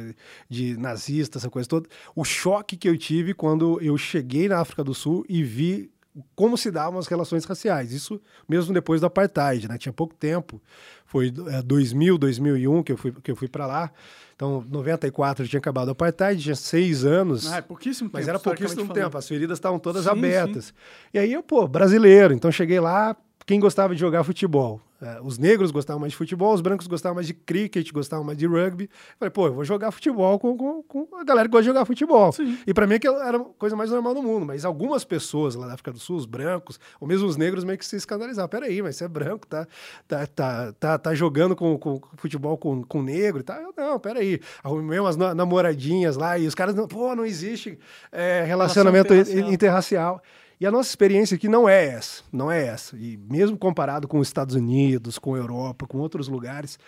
de nazista, essa coisa toda, o choque que eu tive quando eu cheguei na África do Sul e vi como se davam as relações raciais. Isso mesmo depois do apartheid, né? Tinha pouco tempo. Foi é, 2000, 2001 que eu fui, que eu fui para lá. Então, 94 tinha acabado o apartheid, tinha seis anos. Ah, é pouquíssimo tempo. Mas era pouquíssimo tempo, as feridas estavam todas Sim, abertas. E aí eu, pô, brasileiro, então cheguei lá, quem gostava de jogar futebol? É, os negros gostavam mais de futebol, os brancos gostavam mais de cricket, gostavam mais de rugby. Falei, pô, eu vou jogar futebol com, com, com a galera que gosta de jogar futebol. Sim. E pra mim aquilo era a coisa mais normal do mundo. Mas algumas pessoas lá da África do Sul, os brancos, ou mesmo os negros, meio que se escandalizavam. Peraí, mas você é branco, tá, tá, tá, tá, tá jogando com, com futebol com, com negro e tal. Eu, não, peraí. Arrumei umas na- namoradinhas lá e os caras, pô, não existe é, relacionamento interracial. interracial. E a nossa experiência aqui não é essa, não é essa. E mesmo comparado com os Estados Unidos, com a Europa, com outros lugares,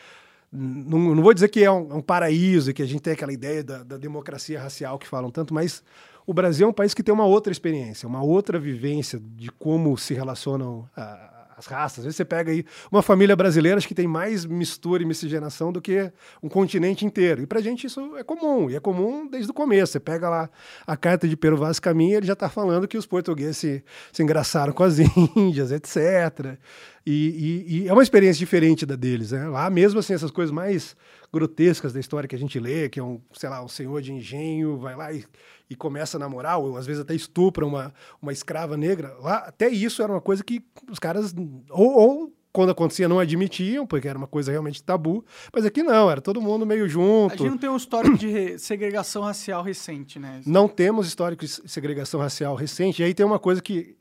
não, não vou dizer que é um, é um paraíso e que a gente tem aquela ideia da, da democracia racial que falam tanto, mas o Brasil é um país que tem uma outra experiência, uma outra vivência de como se relacionam a- as raças. Às vezes você pega aí uma família brasileira acho que tem mais mistura e miscigenação do que um continente inteiro. E pra gente isso é comum, e é comum desde o começo. Você pega lá a carta de Pero Vaz Caminha, ele já está falando que os portugueses se, se engraçaram com as índias, etc. E, e- e é uma experiência diferente da deles. Né? Lá mesmo assim, essas coisas mais grotescas da história que a gente lê, que é um, sei lá, um senhor de engenho, vai lá e, e começa a namorar, ou às vezes até estupra uma, uma escrava negra. Lá, até isso era uma coisa que os caras, ou, ou quando acontecia, não admitiam, porque era uma coisa realmente tabu, mas aqui não, era todo mundo meio A junto. gente não tem um histórico de re- segregação racial recente, né? Não temos histórico de segregação racial recente, e aí tem uma coisa que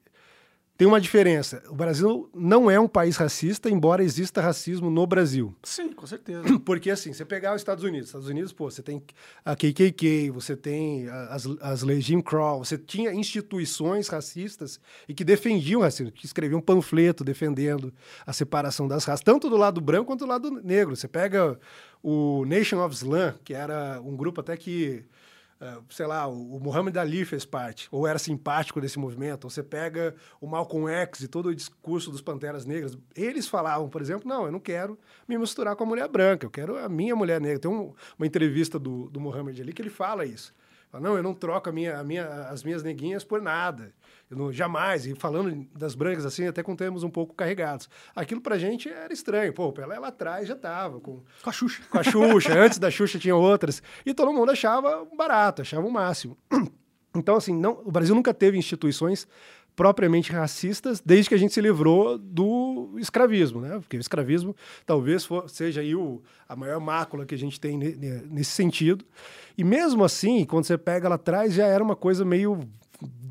tem uma diferença. O Brasil não é um país racista, embora exista racismo no Brasil. Sim, com certeza. Porque assim, você pegar os Estados Unidos, Estados Unidos, pô, você tem a KKK, você tem as, as leis Jim Crow, você tinha instituições racistas e que defendiam o racismo, que escreviam panfleto defendendo a separação das raças, tanto do lado branco quanto do lado negro. Você pega o Nation of Islam, que era um grupo até que sei lá, o, o Muhammad Ali fez parte, ou era simpático desse movimento, ou você pega o Malcolm X e todo o discurso dos Panteras Negras, eles falavam, por exemplo, não, eu não quero me misturar com a mulher branca, eu quero a minha mulher negra. Tem um, uma entrevista do, do Muhammad Ali que ele fala isso. Fala, não, eu não troco a minha, a minha, as minhas neguinhas por nada. Não, jamais. E falando das brancas assim, até com termos um pouco carregados. Aquilo pra gente era estranho. Pô, Pelé lá atrás já tava com Com a Xuxa. com a Xuxa. Antes da Xuxa tinha outras. E todo mundo achava barato, achava o máximo. Então, assim, não, o Brasil nunca teve instituições propriamente racistas desde que a gente se livrou do escravismo, né? Porque o escravismo talvez for, seja aí o, a maior mácula que a gente tem ne- ne- nesse sentido. E mesmo assim, quando você pega lá atrás, já era uma coisa meio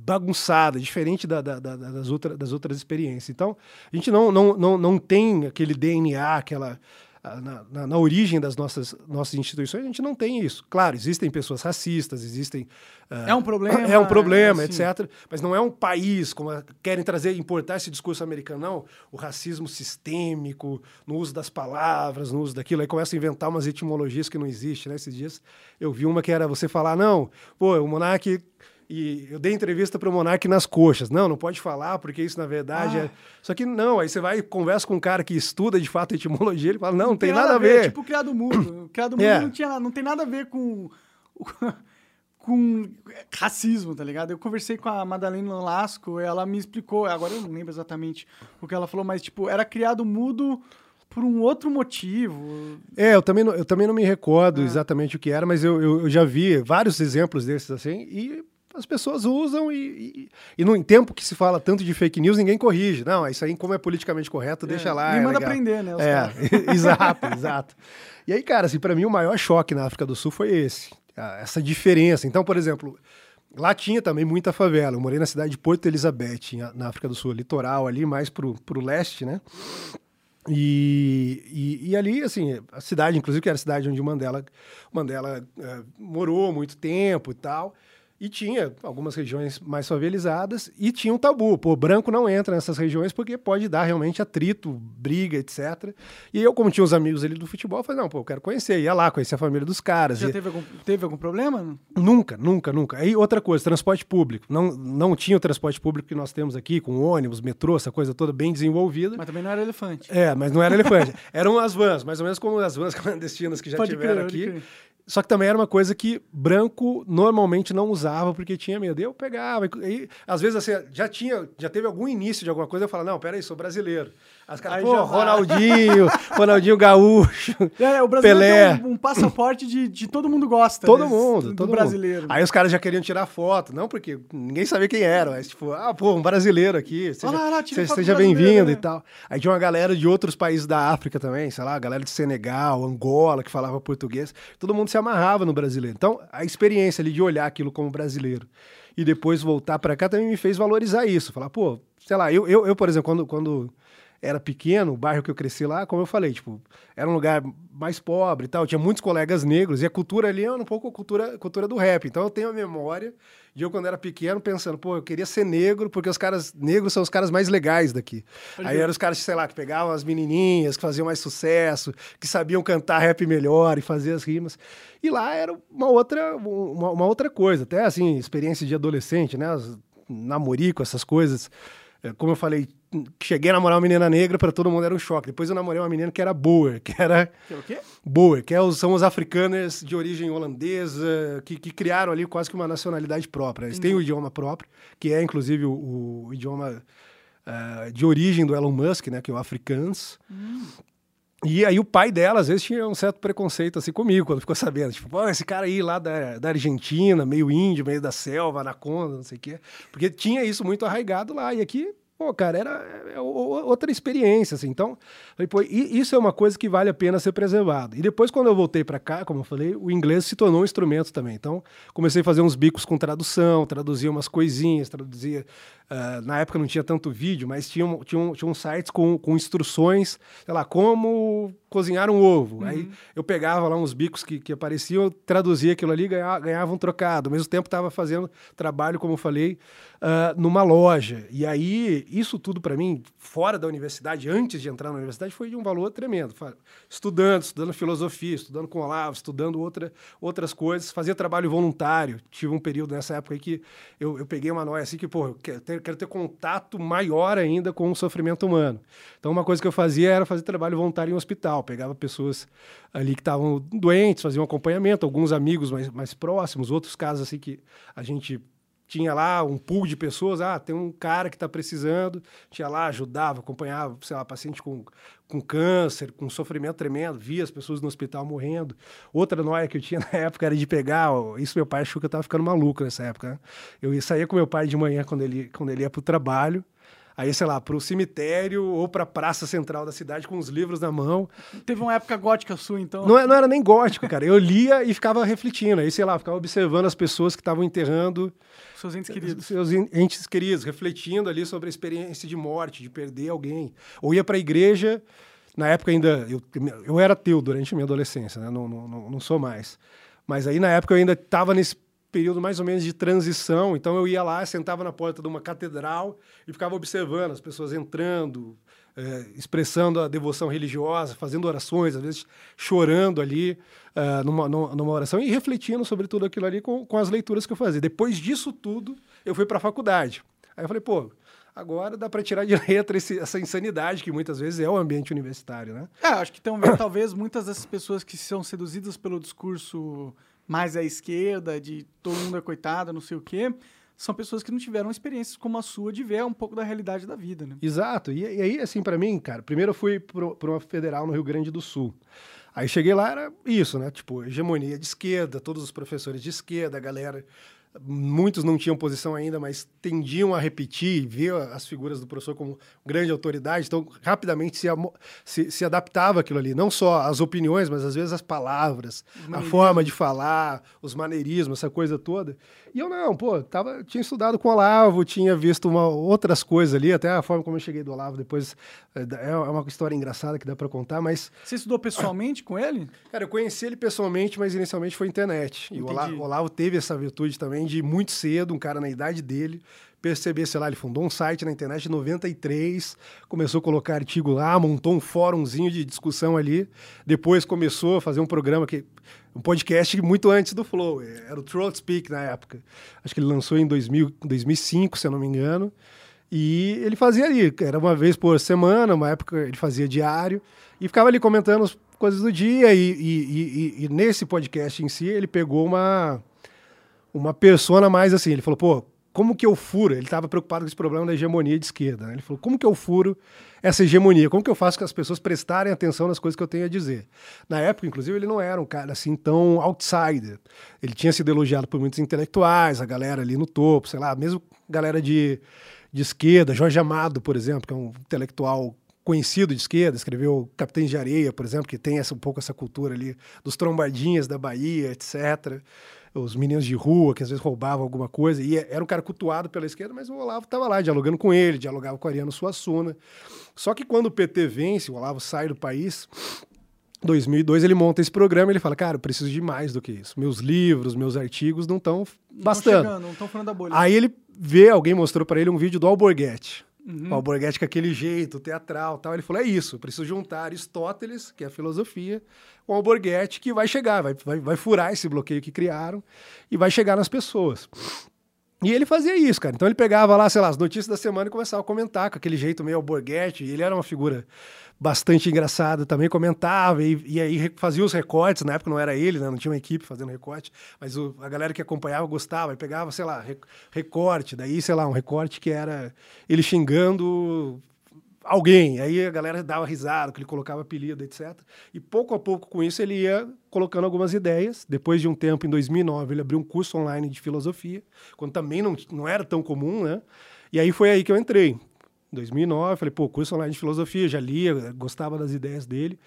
bagunçada, diferente da- da- da- das, outra, das outras experiências. Então, a gente não, não, não, não tem aquele DNA, aquela na, na- na origem das nossas, nossas instituições, a gente não tem isso. Claro, existem pessoas racistas, existem. ah, É um problema, É um problema, assim. etc. Mas não é um país, como querem trazer, importar esse discurso americano, não. O racismo sistêmico, no uso das palavras, no uso daquilo. Aí começa a inventar umas etimologias que não existem, né? Esses dias eu vi uma que era você falar, não, pô, o monarca. E eu dei entrevista para o Monark nas coxas. Não, não pode falar, porque isso, na verdade, Ah. é. Só que não, aí você vai e conversa com um cara que estuda de fato etimologia, ele fala, não, não tem, nada, a ver. Tipo, criado mundo. Criado mundo É. não, tinha, não tem nada a ver com. com racismo, tá ligado? Eu conversei com a Madalena Lasco, ela me explicou, agora eu não lembro exatamente o que ela falou, mas, tipo, era criado mudo por um outro motivo. É, eu também não, eu também não me recordo É. exatamente o que era, mas eu, eu, eu já vi vários exemplos desses assim, e as pessoas usam e, e, e no tempo que se fala tanto de fake news, ninguém corrige. Não, isso aí, como é politicamente correto, deixa lá. Me é manda legal. aprender, né? É, exato, exato. E aí, cara, assim, para mim o maior choque na África do Sul foi esse, essa diferença. Então, por exemplo, lá tinha também muita favela. Eu morei na cidade de Porto Elizabeth, na África do Sul, litoral ali, mais pro, pro leste, né? E, e, e ali, assim, a cidade, inclusive, que era a cidade onde o Mandela, Mandela eh, morou muito tempo e tal. E tinha algumas regiões mais favelizadas e tinha um tabu. Pô, branco não entra nessas regiões porque pode dar realmente atrito, briga, etc. E eu, como tinha uns amigos ali do futebol, falei, não, pô, eu quero conhecer. Ia lá, conhecer a família dos caras. Já e... teve algum, teve algum problema? Nunca, nunca, nunca. Aí outra coisa, transporte público. Não, não tinha o transporte público que nós temos aqui, com ônibus, metrô, essa coisa toda bem desenvolvida. Mas também não era elefante. É, mas não era elefante. Eram as vans, mais ou menos como as vans clandestinas que já pode tiveram crer, aqui. Só que também era uma coisa que branco normalmente não usava porque tinha medo. Eu pegava, e às vezes assim, já tinha, já teve algum início de alguma coisa, eu falava, não, peraí, sou brasileiro. As caras, pô, Ronaldinho, Ronaldinho Gaúcho, é, o brasileiro Pelé. Um, um, passaporte de, de todo mundo gosta. Todo mundo, do, todo brasileiro. Mundo. Aí os caras já queriam tirar foto, não porque ninguém sabia quem era, mas tipo, ah, pô, um brasileiro aqui, seja, lá, lá, seja bem-vindo né? e tal. Aí tinha uma galera de outros países da África também, sei lá, galera de Senegal, Angola, que falava português. Todo mundo se amarrava no brasileiro. Então, a experiência ali de olhar aquilo como brasileiro e depois voltar para cá também me fez valorizar isso. Falar, pô, sei lá, eu, eu, eu por exemplo, quando, quando era pequeno, o bairro que eu cresci lá, como eu falei, tipo, era um lugar mais pobre e tal, tinha muitos colegas negros, e a cultura ali era um pouco a cultura, cultura do rap. Então eu tenho a memória de eu, quando era pequeno, pensando, pô, eu queria ser negro, porque os caras negros são os caras mais legais daqui. Pode Aí eram os caras, sei lá, que pegavam as menininhas, que faziam mais sucesso, que sabiam cantar rap melhor e fazer as rimas. E lá era uma outra, uma, uma outra coisa, até assim, experiência de adolescente, né? namorico, essas coisas. É, como eu falei, cheguei a namorar uma menina negra, para todo mundo era um choque. Depois eu namorei uma menina que era boa, que era. Que é o quê? Boer, que é os, são os africanos de origem holandesa, que, que, criaram ali quase que uma nacionalidade própria. Eles têm o um idioma próprio, que é inclusive o, o idioma uh, de origem do Elon Musk, né, que é o Afrikaans. Hum. E aí o pai dela, às vezes, tinha um certo preconceito assim comigo, quando ficou sabendo. Tipo, esse cara aí lá da, da Argentina, meio índio, meio da selva, anaconda, não sei o quê. Porque tinha isso muito arraigado lá. E aqui pô, cara, era é, outra experiência, assim. Então, pô, isso é uma coisa que vale a pena ser preservado. E depois, quando eu voltei para cá, como eu falei, o inglês se tornou um instrumento também. Então, comecei a fazer uns bicos com tradução, traduzia umas coisinhas, traduzia Uh, na época não tinha tanto vídeo, mas tinha, tinha, um sites com, com instruções, sei lá, como cozinhar um ovo. Uhum. Aí eu pegava lá uns bicos que, que apareciam, traduzia aquilo ali, ganhava, ganhava um trocado. Ao mesmo tempo estava fazendo trabalho, como eu falei, uh, numa loja. E aí, isso tudo para mim, fora da universidade, antes de entrar na universidade, foi de um valor tremendo. Estudando, estudando filosofia, estudando com Olavo, estudando outra, outras coisas, fazia trabalho voluntário. Tive um período nessa época aí que eu, eu peguei uma noia assim que, pô, eu quero quero ter contato maior ainda com o sofrimento humano. Então, uma coisa que eu fazia era fazer trabalho voluntário em um hospital. Pegava pessoas ali que estavam doentes, fazia um acompanhamento, alguns amigos mais, mais próximos, outros casos assim que a gente tinha lá um pool de pessoas, ah, tem um cara que está precisando, tinha lá, ajudava, acompanhava, sei lá, paciente com, com câncer, com sofrimento tremendo, via as pessoas no hospital morrendo. Outra noia que eu tinha na época era de pegar, isso meu pai achou que eu estava ficando maluco nessa época, né? Eu saía com meu pai de manhã quando ele, quando ele ia para o trabalho, aí, sei lá, para o cemitério ou para a praça central da cidade com os livros na mão. Teve uma época gótica sua, então? Não, não era nem gótico, cara. Eu lia e ficava refletindo. Aí, sei lá, ficava observando as pessoas que estavam enterrando seus entes queridos. Seus entes queridos, refletindo ali sobre a experiência de morte, de perder alguém. Ou ia para a igreja, na época ainda. Eu, eu era ateu durante a minha adolescência, né? não, não, não sou mais. Mas aí na época eu ainda estava nesse período mais ou menos de transição, então eu ia lá, sentava na porta de uma catedral e ficava observando as pessoas entrando, é, expressando a devoção religiosa, fazendo orações, às vezes chorando ali uh, numa, numa oração e refletindo sobre tudo aquilo ali com, com as leituras que eu fazia. Depois disso tudo, eu fui para a faculdade. Aí eu falei, pô, agora dá para tirar de letra esse, essa insanidade que muitas vezes é o ambiente universitário, né? É, acho que então, talvez muitas dessas pessoas que são seduzidas pelo discurso mais à esquerda, de todo mundo é coitado, não sei o quê, são pessoas que não tiveram experiências como a sua de ver um pouco da realidade da vida, né? Exato. E, e aí, assim, para mim, cara, primeiro eu fui para uma federal no Rio Grande do Sul. Aí cheguei lá, era isso, né? Tipo, hegemonia de esquerda, todos os professores de esquerda, a galera muitos não tinham posição ainda, mas tendiam a repetir e ver as figuras do professor como grande autoridade, então rapidamente se, se, se adaptava aquilo ali, não só as opiniões, mas às vezes as palavras, a forma de falar, os maneirismos, essa coisa toda. E eu não, pô, tava, tinha estudado com o Olavo, tinha visto uma, outras coisas ali, até a forma como eu cheguei do Olavo depois é, é uma história engraçada que dá para contar, mas... Você estudou pessoalmente com ele? Cara, eu conheci ele pessoalmente, mas inicialmente foi internet. E o Olavo, o Olavo teve essa virtude também de muito cedo, um cara na idade dele, perceber, sei lá, ele fundou um site na internet em 93, começou a colocar artigo lá, montou um fórumzinho de discussão ali, depois começou a fazer um programa que um podcast muito antes do Flow, era o Throat Speak na época. Acho que ele lançou em 2000, 2005, se eu não me engano. E ele fazia ali, era uma vez por semana, uma época ele fazia diário, e ficava ali comentando as coisas do dia. E, e, e, e nesse podcast em si, ele pegou uma, uma persona mais assim. Ele falou, pô, como que eu furo? Ele estava preocupado com esse problema da hegemonia de esquerda. Né? Ele falou, como que eu furo essa hegemonia? Como que eu faço que as pessoas prestarem atenção nas coisas que eu tenho a dizer? Na época, inclusive, ele não era um cara assim tão outsider. Ele tinha sido elogiado por muitos intelectuais, a galera ali no topo, sei lá, mesmo galera de, de esquerda, Jorge Amado, por exemplo, que é um intelectual conhecido de esquerda, escreveu Capitães de Areia, por exemplo, que tem essa, um pouco essa cultura ali dos trombadinhas da Bahia, etc os meninos de rua que às vezes roubavam alguma coisa, e era um cara cultuado pela esquerda, mas o Olavo estava lá dialogando com ele, dialogava com o Ariano Suassuna. Só que quando o PT vence, o Olavo sai do país, 2002 ele monta esse programa ele fala, cara, eu preciso de mais do que isso. Meus livros, meus artigos não estão bastando. Não estão falando da bolha. Aí ele vê, alguém mostrou para ele um vídeo do Alborguete. Uhum. O Alborguete com aquele jeito teatral tal. Ele falou, é isso, preciso juntar Aristóteles, que é a filosofia, com o Alborguete, que vai chegar, vai, vai, vai furar esse bloqueio que criaram e vai chegar nas pessoas. E ele fazia isso, cara. Então ele pegava lá, sei lá, as notícias da semana e começava a comentar com aquele jeito meio alborguete. Ele era uma figura bastante engraçada, também comentava e, e, aí fazia os recortes. Na época não era ele, né? não tinha uma equipe fazendo recorte, mas o, a galera que acompanhava gostava e pegava, sei lá, recorte. Daí, sei lá, um recorte que era ele xingando alguém. Aí a galera dava risada, que ele colocava apelido, etc. E pouco a pouco com isso ele ia colocando algumas ideias. Depois de um tempo, em 2009, ele abriu um curso online de filosofia, quando também não, não era tão comum, né? E aí foi aí que eu entrei. Em 2009, falei, pô, curso online de filosofia, já lia, gostava das ideias dele.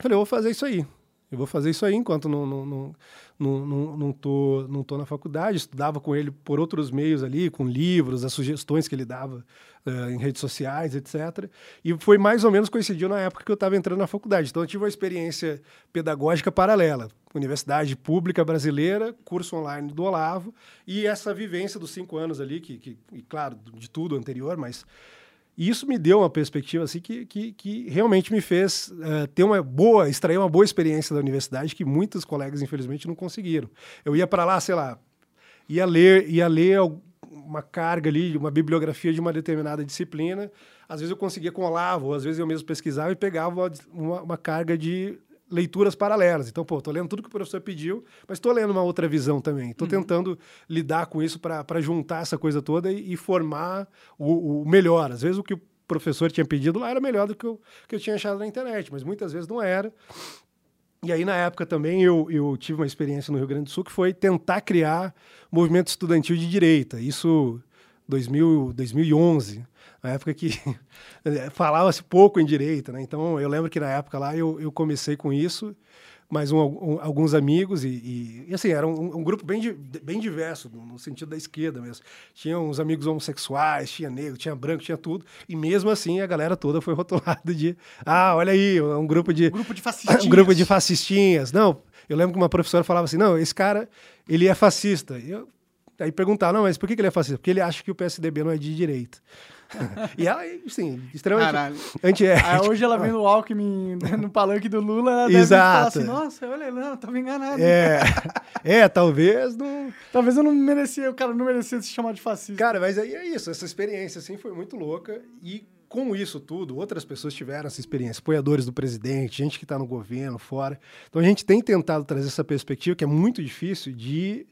Falei, vou fazer isso aí. Eu vou fazer isso aí enquanto não, não, não, não, não, não, tô, não tô na faculdade. Estudava com ele por outros meios ali, com livros, as sugestões que ele dava uh, em redes sociais, etc. E foi mais ou menos coincidiu na época que eu estava entrando na faculdade. Então eu tive uma experiência pedagógica paralela. Universidade Pública Brasileira, curso online do Olavo, e essa vivência dos cinco anos ali, que, que e claro, de tudo anterior, mas e isso me deu uma perspectiva assim que, que, que realmente me fez uh, ter uma boa, extrair uma boa experiência da universidade que muitos colegas infelizmente não conseguiram. Eu ia para lá, sei lá, ia ler, ia ler uma carga ali, uma bibliografia de uma determinada disciplina. Às vezes eu conseguia com o Olavo, às vezes eu mesmo pesquisava e pegava uma, uma carga de leituras paralelas. Então, pô, tô lendo tudo que o professor pediu, mas estou lendo uma outra visão também. Estou uhum. tentando lidar com isso para juntar essa coisa toda e, e formar o, o, melhor. Às vezes o que o professor tinha pedido lá era melhor do que eu, que eu tinha achado na internet, mas muitas vezes não era. E aí, na época também, eu, eu tive uma experiência no Rio Grande do Sul que foi tentar criar movimento estudantil de direita. Isso 2000, 2011 na época que falava-se pouco em direita, né? Então eu lembro que na época lá eu, eu comecei com isso, mais um, um, alguns amigos e, e, e assim era um, um, grupo bem, bem diverso no, sentido da esquerda mesmo. Tinha uns amigos homossexuais, tinha negro, tinha branco, tinha tudo e mesmo assim a galera toda foi rotulada de ah olha aí um grupo de um grupo de fascistinhas. um grupo de fascistinhas. Não, eu lembro que uma professora falava assim não esse cara ele é fascista. E eu, aí perguntar não mas por que ele é fascista? Porque ele acha que o PSDB não é de direita e ela, assim, extremamente Caralho. antiética. Aí hoje ela vendo o Alckmin no palanque do Lula, ela deve Exato. falar assim, nossa, olha, não, tava enganado. É, é talvez não... Talvez eu não merecia, o cara não merecia se chamar de fascista. Cara, mas aí é isso, essa experiência, assim, foi muito louca e com isso tudo, outras pessoas tiveram essa experiência, apoiadores do presidente, gente que está no governo, fora. Então a gente tem tentado trazer essa perspectiva, que é muito difícil, de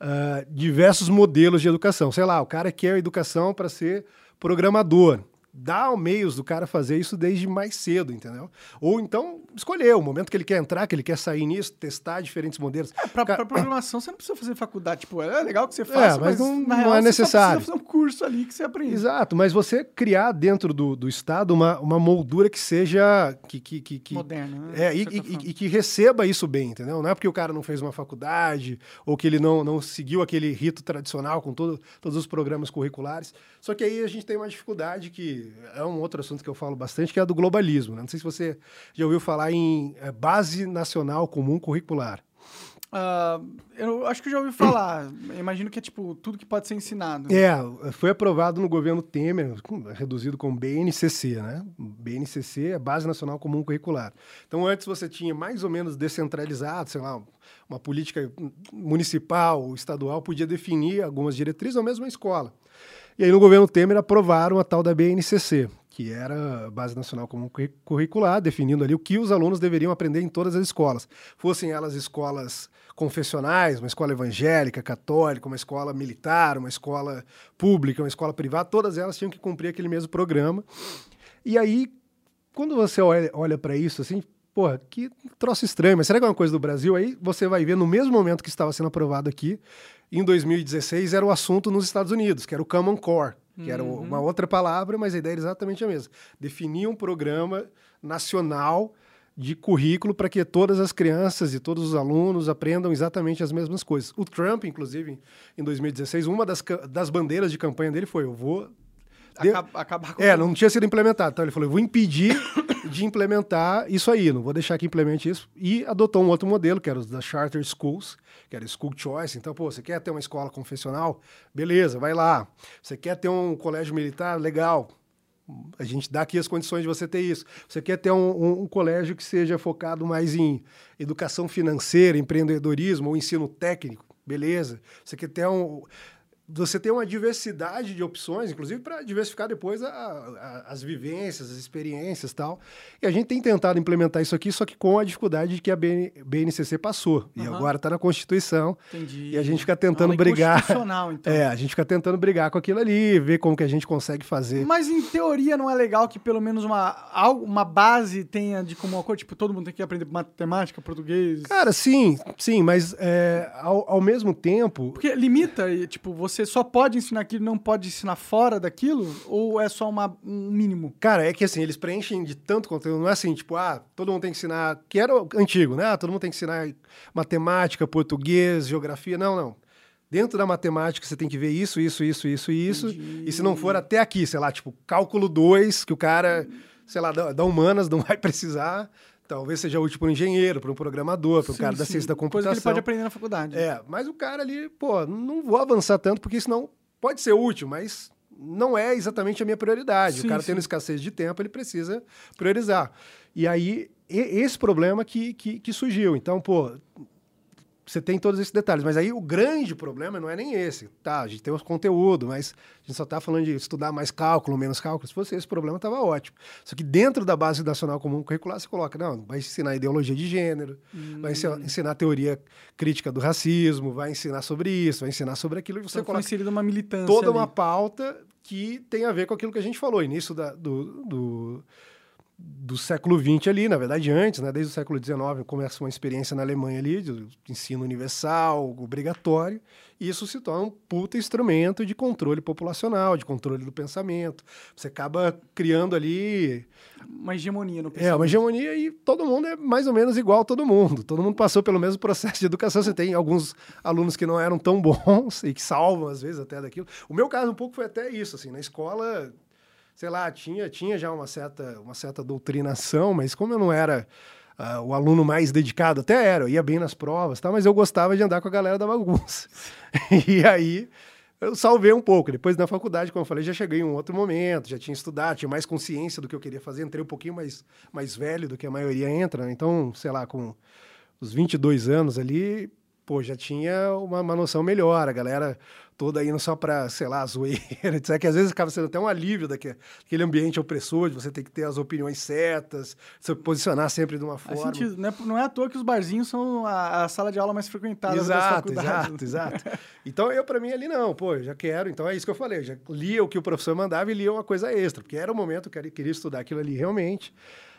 uh, diversos modelos de educação. Sei lá, o cara quer educação para ser programador dá meios do cara fazer isso desde mais cedo, entendeu? Ou então escolher o momento que ele quer entrar, que ele quer sair nisso, testar diferentes modelos. É, pra, cara... pra programação você não precisa fazer faculdade, tipo, é legal que você faça, é, mas, mas não, não é necessário. Você só fazer um curso ali que você aprende. Exato, mas você criar dentro do, do Estado uma, uma moldura que seja... Que, que, que, que Moderna, né? É, e, e, e, que receba isso bem, entendeu? Não é porque o cara não fez uma faculdade ou que ele não, não seguiu aquele rito tradicional com todo, todos os programas curriculares. Só que aí a gente tem uma dificuldade que é um outro assunto que eu falo bastante, que é a do globalismo. Né? Não sei se você já ouviu falar em é, Base Nacional Comum Curricular. Uh, eu acho que já ouvi falar. Imagino que é tipo tudo que pode ser ensinado. É, foi aprovado no governo Temer, reduzido com BNCC, né? BNCC é Base Nacional Comum Curricular. Então antes você tinha mais ou menos descentralizado, sei lá, uma política municipal, estadual podia definir algumas diretrizes ou mesmo a escola. E aí no governo Temer aprovaram a tal da BNCC, que era a Base Nacional Comum Curricular, definindo ali o que os alunos deveriam aprender em todas as escolas. Fossem elas escolas confessionais, uma escola evangélica, católica, uma escola militar, uma escola pública, uma escola privada, todas elas tinham que cumprir aquele mesmo programa. E aí, quando você olha, olha para isso, assim, porra, que troço estranho, mas será que é uma coisa do Brasil? Aí você vai ver no mesmo momento que estava sendo aprovado aqui, em 2016, era o assunto nos Estados Unidos, que era o Common Core que era uhum. uma outra palavra, mas a ideia era exatamente a mesma. Definir um programa nacional de currículo para que todas as crianças e todos os alunos aprendam exatamente as mesmas coisas. O Trump, inclusive, em 2016, uma das, das bandeiras de campanha dele foi: eu vou de... acabar com É, não tinha sido implementado. Então ele falou: eu vou impedir de implementar isso aí, não vou deixar que implemente isso. E adotou um outro modelo, que era os da Charter Schools, que era School Choice. Então, pô, você quer ter uma escola confessional? Beleza, vai lá. Você quer ter um colégio militar? Legal. A gente dá aqui as condições de você ter isso. Você quer ter um, um, um colégio que seja focado mais em educação financeira, empreendedorismo ou ensino técnico? Beleza. Você quer ter um você tem uma diversidade de opções, inclusive para diversificar depois a, a, as vivências, as experiências tal. E a gente tem tentado implementar isso aqui, só que com a dificuldade que a BN, BNCC passou. Uhum. E agora está na Constituição. Entendi. E a gente fica tentando brigar. Então. É, a gente fica tentando brigar com aquilo ali, ver como que a gente consegue fazer. Mas em teoria não é legal que pelo menos uma, uma base tenha de como uma coisa, tipo, todo mundo tem que aprender matemática, português. Cara, sim, sim, mas é, ao, ao mesmo tempo. Porque limita, tipo, você você só pode ensinar aquilo não pode ensinar fora daquilo? Ou é só uma, um mínimo? Cara, é que assim, eles preenchem de tanto conteúdo. Não é assim, tipo, ah, todo mundo tem que ensinar. Que era antigo, né? Ah, todo mundo tem que ensinar matemática, português, geografia. Não, não. Dentro da matemática, você tem que ver isso, isso, isso, isso e isso. E se não for até aqui, sei lá, tipo, cálculo 2, que o cara, sei lá, da, da humanas não vai precisar. Talvez seja útil para um engenheiro, para um programador, para o cara sim. da ciência da computação. Coisa que ele pode aprender na faculdade. É, mas o cara ali, pô, não vou avançar tanto, porque senão pode ser útil, mas não é exatamente a minha prioridade. Sim, o cara sim. tendo escassez de tempo, ele precisa priorizar. E aí, esse problema que, que, que surgiu. Então, pô, você tem todos esses detalhes. Mas aí o grande problema não é nem esse. Tá, a gente tem os conteúdo, mas a gente só está falando de estudar mais cálculo, menos cálculo. Se fosse esse problema, estava ótimo. Só que dentro da base nacional comum curricular, você coloca, não, vai ensinar ideologia de gênero, hum. vai ensinar teoria crítica do racismo, vai ensinar sobre isso, vai ensinar sobre aquilo. E você então, coloca uma militância toda ali. uma pauta que tem a ver com aquilo que a gente falou, início da, do, do do século XX ali, na verdade antes, né, desde o século XIX começa uma experiência na Alemanha ali de ensino universal, obrigatório, e isso se torna um puta instrumento de controle populacional, de controle do pensamento. Você acaba criando ali uma hegemonia no pensamento. É, uma hegemonia e todo mundo é mais ou menos igual a todo mundo. Todo mundo passou pelo mesmo processo de educação. Você tem alguns alunos que não eram tão bons e que salvam às vezes até daquilo. O meu caso um pouco foi até isso, assim, na escola sei lá, tinha, tinha já uma certa, uma certa doutrinação, mas como eu não era uh, o aluno mais dedicado, até era, eu ia bem nas provas, tá? mas eu gostava de andar com a galera da bagunça. e aí eu salvei um pouco. Depois na faculdade, como eu falei, já cheguei em um outro momento, já tinha estudado, tinha mais consciência do que eu queria fazer, entrei um pouquinho mais, mais velho do que a maioria entra, né? então, sei lá, com os 22 anos ali, pô, já tinha uma, uma noção melhor. A galera toda indo só para, sei lá, zoeira, etc. Que às vezes acaba sendo até um alívio daquele ambiente opressor, de você ter que ter as opiniões certas, se posicionar sempre de uma forma. Sentido. Não é, não é à toa que os barzinhos são a, a sala de aula mais frequentada exato, da faculdade. Exato, exato. Então eu, para mim, ali não, pô, já quero. Então é isso que eu falei, já lia o que o professor mandava e lia uma coisa extra, porque era o momento que eu queria estudar aquilo ali realmente.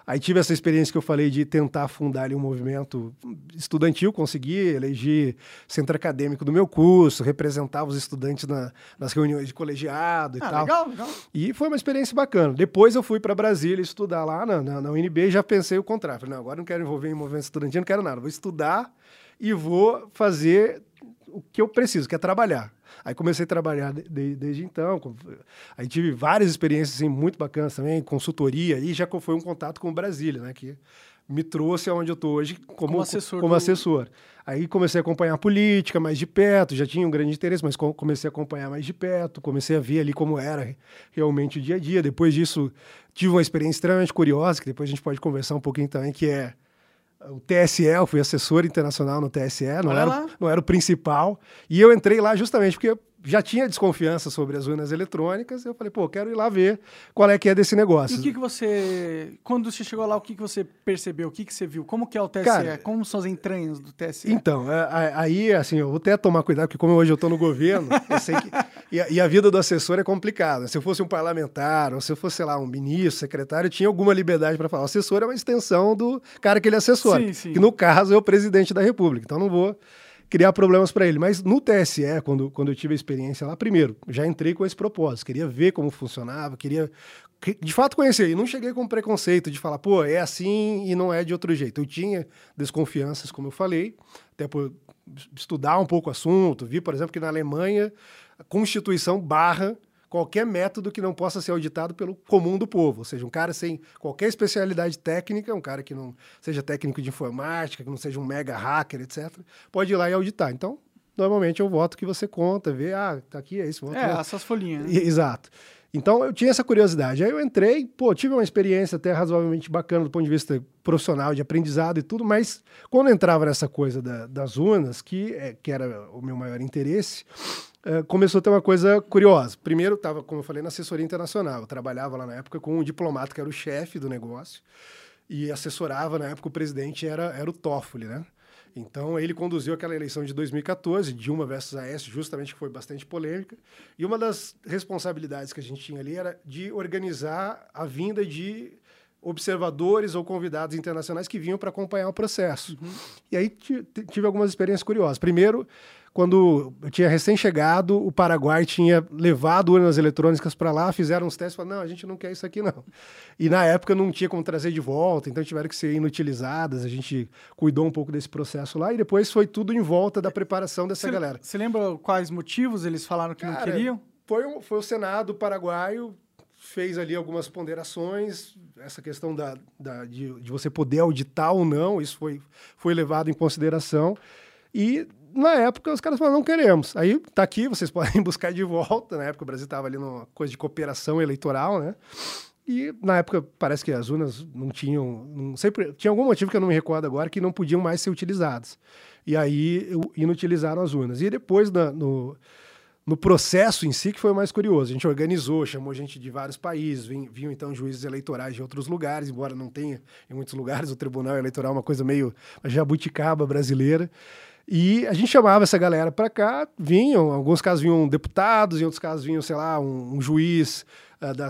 Aí tive essa experiência que eu falei de tentar fundar ali um movimento estudantil, consegui eleger centro acadêmico do meu curso, representava os estudantes na, nas reuniões de colegiado e ah, tal. Legal, legal. E foi uma experiência bacana. Depois eu fui para Brasília estudar lá na, na, na UNB e já pensei o contrário. Falei, não, agora não quero envolver em movimento estudantil, não quero nada. Vou estudar e vou fazer o que eu preciso, que é trabalhar. Aí comecei a trabalhar de, desde então. Aí tive várias experiências assim, muito bacanas também, consultoria, e já foi um contato com o Brasília, né? Que me trouxe aonde eu estou hoje como, Como assessor como do- assessor. Aí comecei a acompanhar a política mais de perto, já tinha um grande interesse, mas co- comecei a acompanhar mais de perto, comecei a ver ali como era realmente o dia a dia. Depois disso, tive uma experiência extremamente curiosa, que depois a gente pode conversar um pouquinho também, que é o TSE, eu fui assessor internacional no TSE, não Olha era, lá. não era o principal. E eu entrei lá justamente porque já tinha desconfiança sobre as urnas eletrônicas. Eu falei, pô, quero ir lá ver qual é que é desse E negócio. o que, que você. Quando você chegou lá, o que, que você percebeu? O que, que você viu? Como que é o TSE? Cara, Como são as entranhas do TSE? Então, é, aí, assim, eu vou até tomar cuidado, porque como hoje eu estou no governo, eu sei que. E a, e a vida do assessor é complicada. Se eu fosse um parlamentar, ou se eu fosse, sei lá, um ministro, secretário, eu tinha alguma liberdade para falar. O assessor é uma extensão do cara que ele assessora. Sim, sim. Que no caso é o presidente da República. Então não vou criar problemas para ele. Mas no TSE, quando, quando eu tive a experiência lá, primeiro, já entrei com esse propósito. Queria ver como funcionava, queria que- de fato conhecer. E não cheguei com preconceito de falar, pô, é assim e não é de outro jeito. Eu tinha desconfianças, como eu falei, até por estudar um pouco o assunto. Vi, por exemplo, que na Alemanha a Constituição barra qualquer método que não possa ser auditado pelo comum do povo. Ou seja, um cara sem qualquer especialidade técnica, um cara que não seja técnico de informática, que não seja um mega hacker, etc., pode ir lá e auditar. Então, normalmente eu voto que você conta, vê, ah, tá aqui, é esse voto. É, essas folhinhas. né? Exato. Então eu tinha essa curiosidade. Aí eu entrei, pô, tive uma experiência até razoavelmente bacana do ponto de vista profissional, de aprendizado e tudo, mas quando entrava nessa coisa da- das urnas, que, é, que era o meu maior interesse, eh, começou a ter uma coisa curiosa. Primeiro, estava, como eu falei, na assessoria internacional. Eu trabalhava lá na época com um diplomata que era o chefe do negócio e assessorava, na época o presidente era, era o Toffoli, né? Então ele conduziu aquela eleição de 2014, Dilma versus Aécio, justamente que foi bastante polêmica. E uma das responsabilidades que a gente tinha ali era de organizar a vinda de observadores ou convidados internacionais que vinham para acompanhar o processo. E aí ti- ti- tive algumas experiências curiosas. Primeiro, quando eu tinha recém-chegado, o Paraguai tinha levado urnas eletrônicas para lá, fizeram uns testes e falaram, não, a gente não quer isso aqui não. E na época não tinha como trazer de volta, então tiveram que ser inutilizadas, a gente cuidou um pouco desse processo lá e depois foi tudo em volta da preparação dessa Você- galera. Você lembra quais motivos eles falaram que não Cara, queriam? Foi, o- foi o Senado paraguaio, fez ali algumas ponderações, essa questão da, da- de, de você poder auditar ou não, isso foi, foi levado em consideração. E na época os caras falaram, não queremos. Aí tá aqui, vocês podem buscar de volta. Na época o Brasil estava ali numa coisa de cooperação eleitoral, né? E na época parece que as urnas não tinham. Não, sempre, tinha algum motivo que eu não me recordo agora que não podiam mais ser utilizadas. E aí inutilizaram as urnas. E depois, na- no, no processo em si, que foi o mais curioso. A gente organizou, chamou gente de vários países, vim- vinham então juízes eleitorais de outros lugares, embora não tenha em muitos lugares o Tribunal Eleitoral, é uma coisa meio jabuticaba brasileira. E a gente chamava essa galera para cá, vinham, em alguns casos vinham deputados, em outros casos vinham, sei lá, um, um juiz ah, da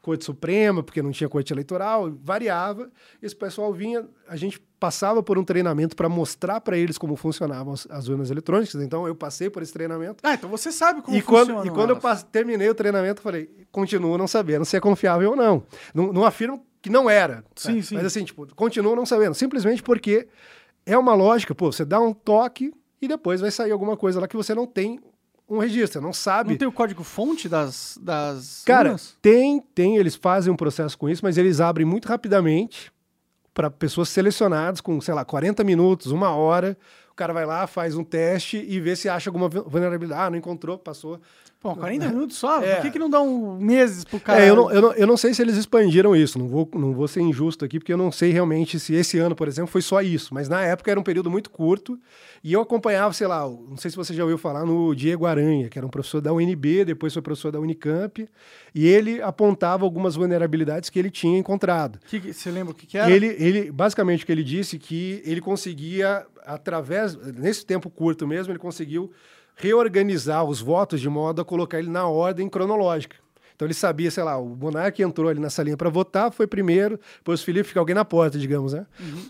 Corte Suprema, porque não tinha corte eleitoral, variava. Esse pessoal vinha, a gente passava por um treinamento para mostrar para eles como funcionavam as, as urnas eletrônicas. Então eu passei por esse treinamento. Ah, então você sabe como E quando, funciona. e quando eu passe- terminei o treinamento, eu falei, continuo não sabendo se é confiável ou não. Não, não afirmo que não era. Sim, né? sim. Mas assim, tipo, continuo não sabendo. Simplesmente porque é uma lógica, pô, você dá um toque e depois vai sair alguma coisa lá que você não tem um registro, não sabe. Não tem o código-fonte das, das Cara, urnas? tem, tem, eles fazem um processo com isso, mas eles abrem muito rapidamente para pessoas selecionadas com, sei lá, 40 minutos, uma hora. O cara vai lá, faz um teste e vê se acha alguma vulnerabilidade. Ah, não encontrou, passou. Pô, 40 minutos só? É. Por que, que não dão meses pro cara? É, eu não, eu, não, eu não sei se eles expandiram isso, não vou, não vou ser injusto aqui, porque eu não sei realmente se esse ano, por exemplo, foi só isso. Mas na época era um período muito curto e eu acompanhava, sei lá, não sei se você já ouviu falar no Diego Aranha, que era um professor da UNB, depois foi professor da Unicamp, e ele apontava algumas vulnerabilidades que ele tinha encontrado. Que que- você lembra o que, que era? Ele, ele, basicamente, o que ele disse que ele conseguia, através, nesse tempo curto mesmo, ele conseguiu reorganizar os votos de modo a colocar ele na ordem cronológica. Então ele sabia, sei lá, o Monark entrou ali nessa linha para votar, foi primeiro, depois o Felipe fica alguém na porta, digamos, né?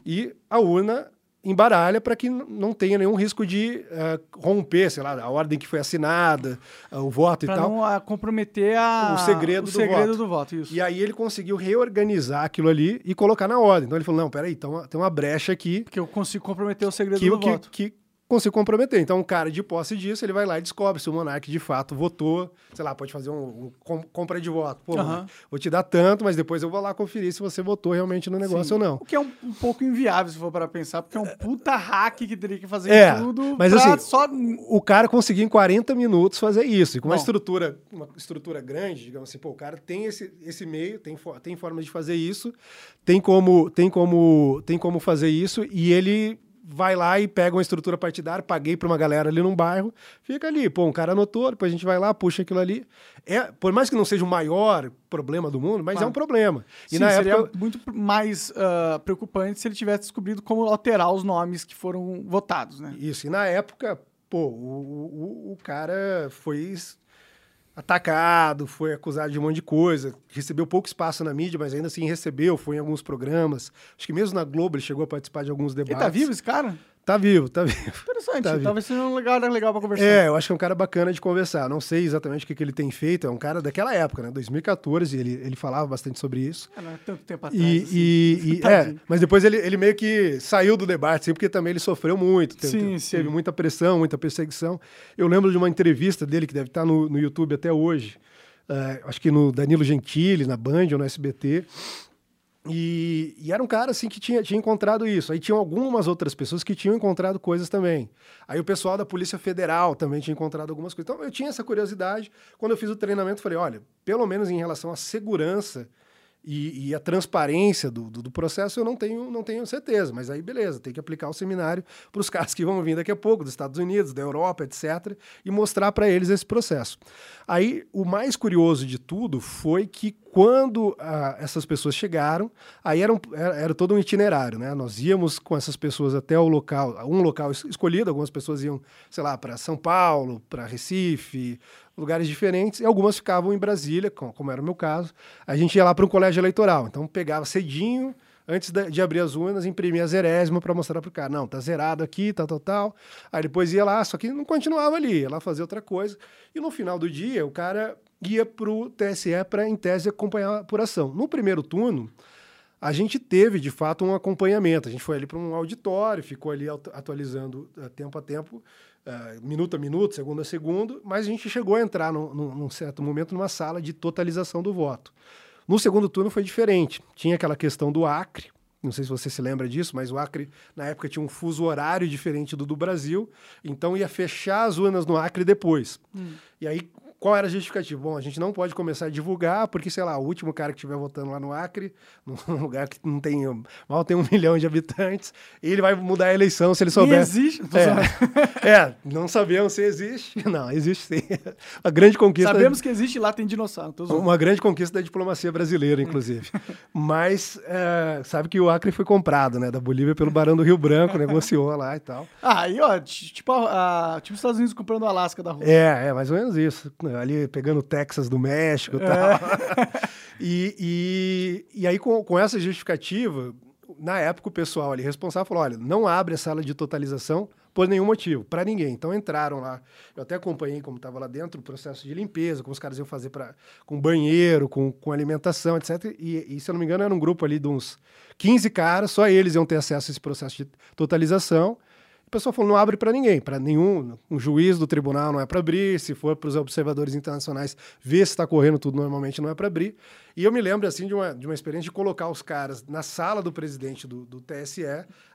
E a urna embaralha para que não tenha nenhum risco de eh, romper, sei lá, a ordem que foi assinada, ah, o voto Pra e tal. não ah, comprometer a... O segredo o do segredo voto. do voto. Isso. E aí ele conseguiu reorganizar aquilo ali e colocar na ordem. Então ele falou: não, peraí, então tem uma brecha aqui Porque eu consigo comprometer o segredo que, do que, voto. que consigo comprometer. Então, um cara de posse disso, ele vai lá e descobre se o monarca de fato votou, sei lá, pode fazer um, um com, compra de voto. Pô, Aham. vou te dar tanto, mas depois eu vou lá conferir se você votou realmente no negócio Sim. ou não. O que é um, um pouco inviável, se for para pensar, porque é um puta hack que teria que fazer É, tudo mas pra assim, só... O cara conseguiu em 40 minutos fazer isso. E com uma Bom. estrutura, uma estrutura grande, digamos assim, pô, o cara tem esse, esse meio, tem, tem forma de fazer isso, tem como, tem como, tem como fazer isso, e ele vai lá e pega uma estrutura partidária, paguei para uma galera ali num bairro, fica ali, pô, um cara anotou, depois a gente vai lá, puxa aquilo ali. É, por mais que não seja o maior problema do mundo, mas Claro. é um problema. E Sim, na seria época muito mais ah, preocupante se ele tivesse descobrido como alterar os nomes que foram votados, né? Isso, e na época, pô, o, o, o cara foi atacado, foi acusado de um monte de coisa, recebeu pouco espaço na mídia, mas ainda assim recebeu, foi em alguns programas. Acho que mesmo na Globo ele chegou a participar de alguns Ele debates. tá vivo, esse cara? Tá vivo, tá vivo. Interessante, Tá vivo. talvez seja um legal, legal pra conversar. É, eu acho que é um cara bacana de conversar. Não sei exatamente o que, que ele tem feito, é um cara daquela época, né? 2014, ele, ele falava bastante sobre isso. Ah, não é tanto tempo atrás. E, assim. e- e- é, mas depois ele, ele meio que saiu do debate, assim, porque também ele sofreu muito, teve, Sim, teve sim. muita pressão, muita perseguição. Eu lembro de uma entrevista dele que deve estar no, no YouTube até hoje, eh, acho que no Danilo Gentili, na Band ou no SBT. E, e era um cara assim que tinha, tinha encontrado isso. Aí tinham algumas outras pessoas que tinham encontrado coisas também. Aí o pessoal da Polícia Federal também tinha encontrado algumas coisas. Então eu tinha essa curiosidade. Quando eu fiz o treinamento, falei: olha, pelo menos em relação à segurança e, e a transparência do, do, do processo, eu não tenho, não tenho certeza. Mas aí, beleza, tem que aplicar o seminário para os caras que vão vir daqui a pouco, dos Estados Unidos, da Europa, etc., e mostrar para eles esse processo. Aí, o mais curioso de tudo foi que quando ah, essas pessoas chegaram, aí era, um- era, era todo um itinerário, né? Nós íamos com essas pessoas até o local, um local es- escolhido, algumas pessoas iam, sei lá, para São Paulo, para Recife, lugares diferentes, e algumas ficavam em Brasília, com- como era o meu caso. A gente ia lá para um colégio eleitoral, então pegava cedinho, antes de abrir as urnas, imprimia a zerésima para mostrar para o cara, não, tá zerado aqui, tal, tal, tal. Aí depois ia lá, só que não continuava ali, ia lá fazer outra coisa. E no final do dia, o cara ia para o TSE para, em tese, acompanhar a apuração. No primeiro turno, a gente teve, de fato, um acompanhamento. A gente foi ali para um auditório, ficou ali atu- atualizando eh, tempo a tempo, eh, minuto a minuto, segundo a segundo, mas a gente chegou a entrar, num, num- num certo momento, numa sala de totalização do voto. No segundo turno foi diferente. Tinha aquela questão do Acre, não sei se você se lembra disso, mas o Acre, na época, tinha um fuso horário diferente do do Brasil, então ia fechar as urnas no Acre depois. E aí, qual era a justificativa? Bom, a gente não pode começar a divulgar, porque, sei lá, o último cara que estiver votando lá no Acre, num lugar que não tem, mal tem um milhão de habitantes, ele vai mudar a eleição se ele souber. existe. tô zoando. É, é, não sabemos se existe. Não, existe sim. A grande conquista. Sabemos que existe lá, tem dinossauro. Zoando. Uma grande conquista da diplomacia brasileira, inclusive. Mas é, sabe que o Acre foi comprado, né? Da Bolívia pelo Barão do Rio Branco, negociou lá e tal. Ah, aí, ó, tipo, a, tipo os Estados Unidos comprando o Alasca da Rússia. É, é, mais ou menos isso. Ali pegando o Texas do México e tal. E, e, e aí, com, com essa justificativa, na época o pessoal ali responsável falou: olha, não abre a sala de totalização por nenhum motivo, para ninguém. Então entraram lá. Eu até acompanhei como estava lá dentro o processo de limpeza, como os caras iam fazer pra, com banheiro, com, com alimentação, etc. E, e, se eu não me engano, era um grupo ali de uns 15 caras, só eles iam ter acesso a esse processo de totalização. O pessoal falou, não abre para ninguém, para nenhum. Um juiz do tribunal não é para abrir, se for para os observadores internacionais ver se está correndo tudo normalmente não é para abrir. E eu me lembro assim de uma, de uma experiência de colocar os caras na sala do presidente do, do TSE,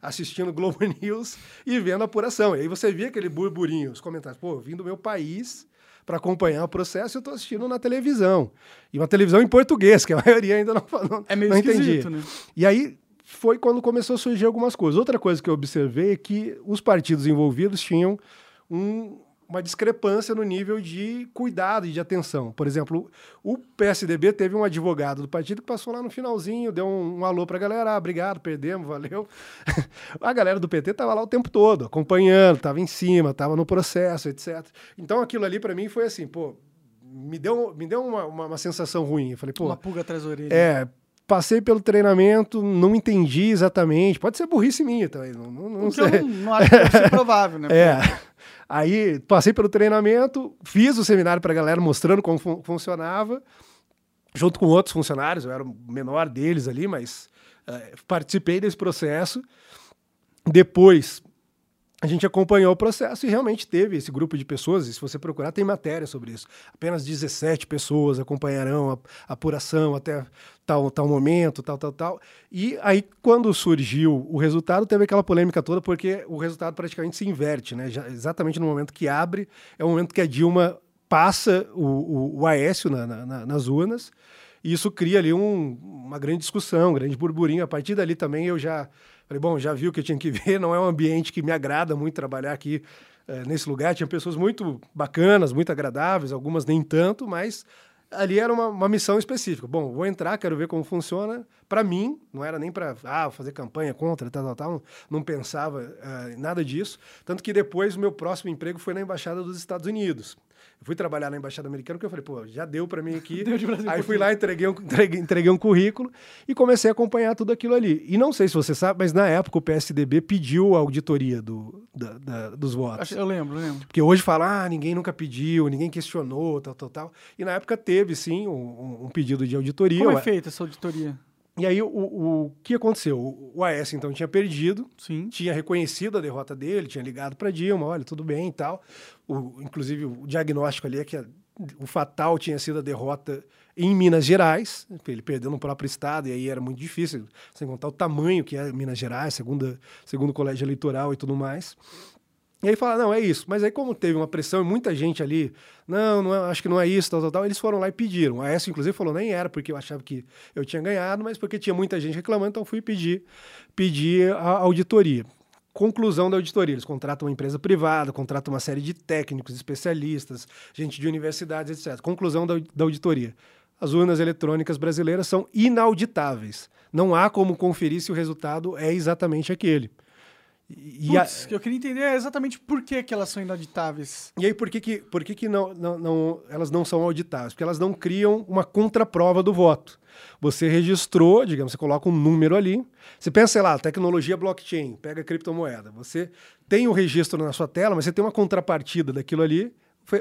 assistindo Globo News e vendo a apuração. E aí você via aquele burburinho, os comentários, pô, vim do meu país para acompanhar o processo, eu estou assistindo na televisão. E uma televisão em português, que a maioria ainda não, não, É meio não né? E aí foi quando começou a surgir algumas coisas. Outra coisa que eu observei é que os partidos envolvidos tinham um- uma discrepância no nível de cuidado e de atenção. Por exemplo, o PSDB teve um advogado do partido que passou lá no finalzinho, deu um, um alô para a galera, ah, obrigado, perdemos, valeu. a galera do PT estava lá o tempo todo, acompanhando, estava em cima, estava no processo, etc. Então aquilo ali para mim foi assim, pô, me deu, me deu uma, uma, uma sensação ruim. Eu falei, pô, Uma pulga atrás da orelha. é, passei pelo treinamento, não entendi exatamente. Pode ser burrice minha também, não, não, não O que eu sei. não, não acho que deve ser provável, né? É. Aí passei pelo treinamento, fiz o seminário para a galera mostrando como fun- funcionava, junto com outros funcionários, eu era o menor deles ali, mas eh, participei desse processo. Depois a gente acompanhou o processo e realmente teve esse grupo de pessoas, e se você procurar, tem matéria sobre isso. Apenas 17 pessoas acompanharão a, apuração até tal, tal momento, tal, tal, tal. E aí, quando surgiu o resultado, teve aquela polêmica toda, porque o resultado praticamente se inverte, né? Já, exatamente no momento que abre, é o momento que a Dilma passa o, o, o Aécio na, na, nas urnas, e isso cria ali um, uma grande discussão, um grande burburinho. A partir dali também eu já Falei, bom, já vi o que eu tinha que ver, não é um ambiente que me agrada muito trabalhar aqui é, nesse lugar. Tinha pessoas muito bacanas, muito agradáveis, algumas nem tanto, mas ali era uma, uma missão específica. Bom, vou entrar, quero ver como funciona. Para mim, não era nem para ah, fazer campanha contra, tal, tal, tal. Não pensava uh, nada disso. Tanto que depois o meu próximo emprego foi na Embaixada dos Estados Unidos. Eu fui trabalhar na Embaixada Americana porque eu falei, pô, já deu para mim aqui. Aí fui lá, entreguei um, entreguei, entreguei um currículo e comecei a acompanhar tudo aquilo ali. E não sei se você sabe, mas na época o PSDB pediu a auditoria do, da, da, dos votos. Eu lembro, eu lembro. Porque hoje fala, ah, ninguém nunca pediu, ninguém questionou, tal, tal, tal. E na época teve, sim, um, um pedido de auditoria. Como é feita essa auditoria? E aí, o, o que aconteceu? O AS, então, tinha perdido, Sim. tinha reconhecido a derrota dele, tinha ligado para Dilma, olha, tudo bem e tal. O, inclusive, o diagnóstico ali é que a, o fatal tinha sido a derrota em Minas Gerais, ele perdeu no próprio estado, e aí era muito difícil, sem contar o tamanho que é Minas Gerais, segunda, segundo colégio eleitoral e tudo mais. E aí fala, não, é isso. Mas aí, como teve uma pressão e muita gente ali, não, não é, acho que não é isso, tal, tal, tal, eles foram lá e pediram. A essa, inclusive, falou, nem era porque eu achava que eu tinha ganhado, mas porque tinha muita gente reclamando, então fui pedir, pedir a auditoria. Conclusão da auditoria: eles contratam uma empresa privada, contratam uma série de técnicos, especialistas, gente de universidades, etc. Conclusão da, da auditoria: as urnas eletrônicas brasileiras são inauditáveis. Não há como conferir se o resultado é exatamente aquele. E Puts, a... eu queria entender exatamente por que, que elas são inauditáveis. E aí, por que, que, por que, que não, não, não, elas não são auditáveis? Porque elas não criam uma contraprova do voto. Você registrou, digamos, você coloca um número ali. Você pensa, sei lá, tecnologia blockchain, pega criptomoeda. Você tem o registro na sua tela, mas você tem uma contrapartida daquilo ali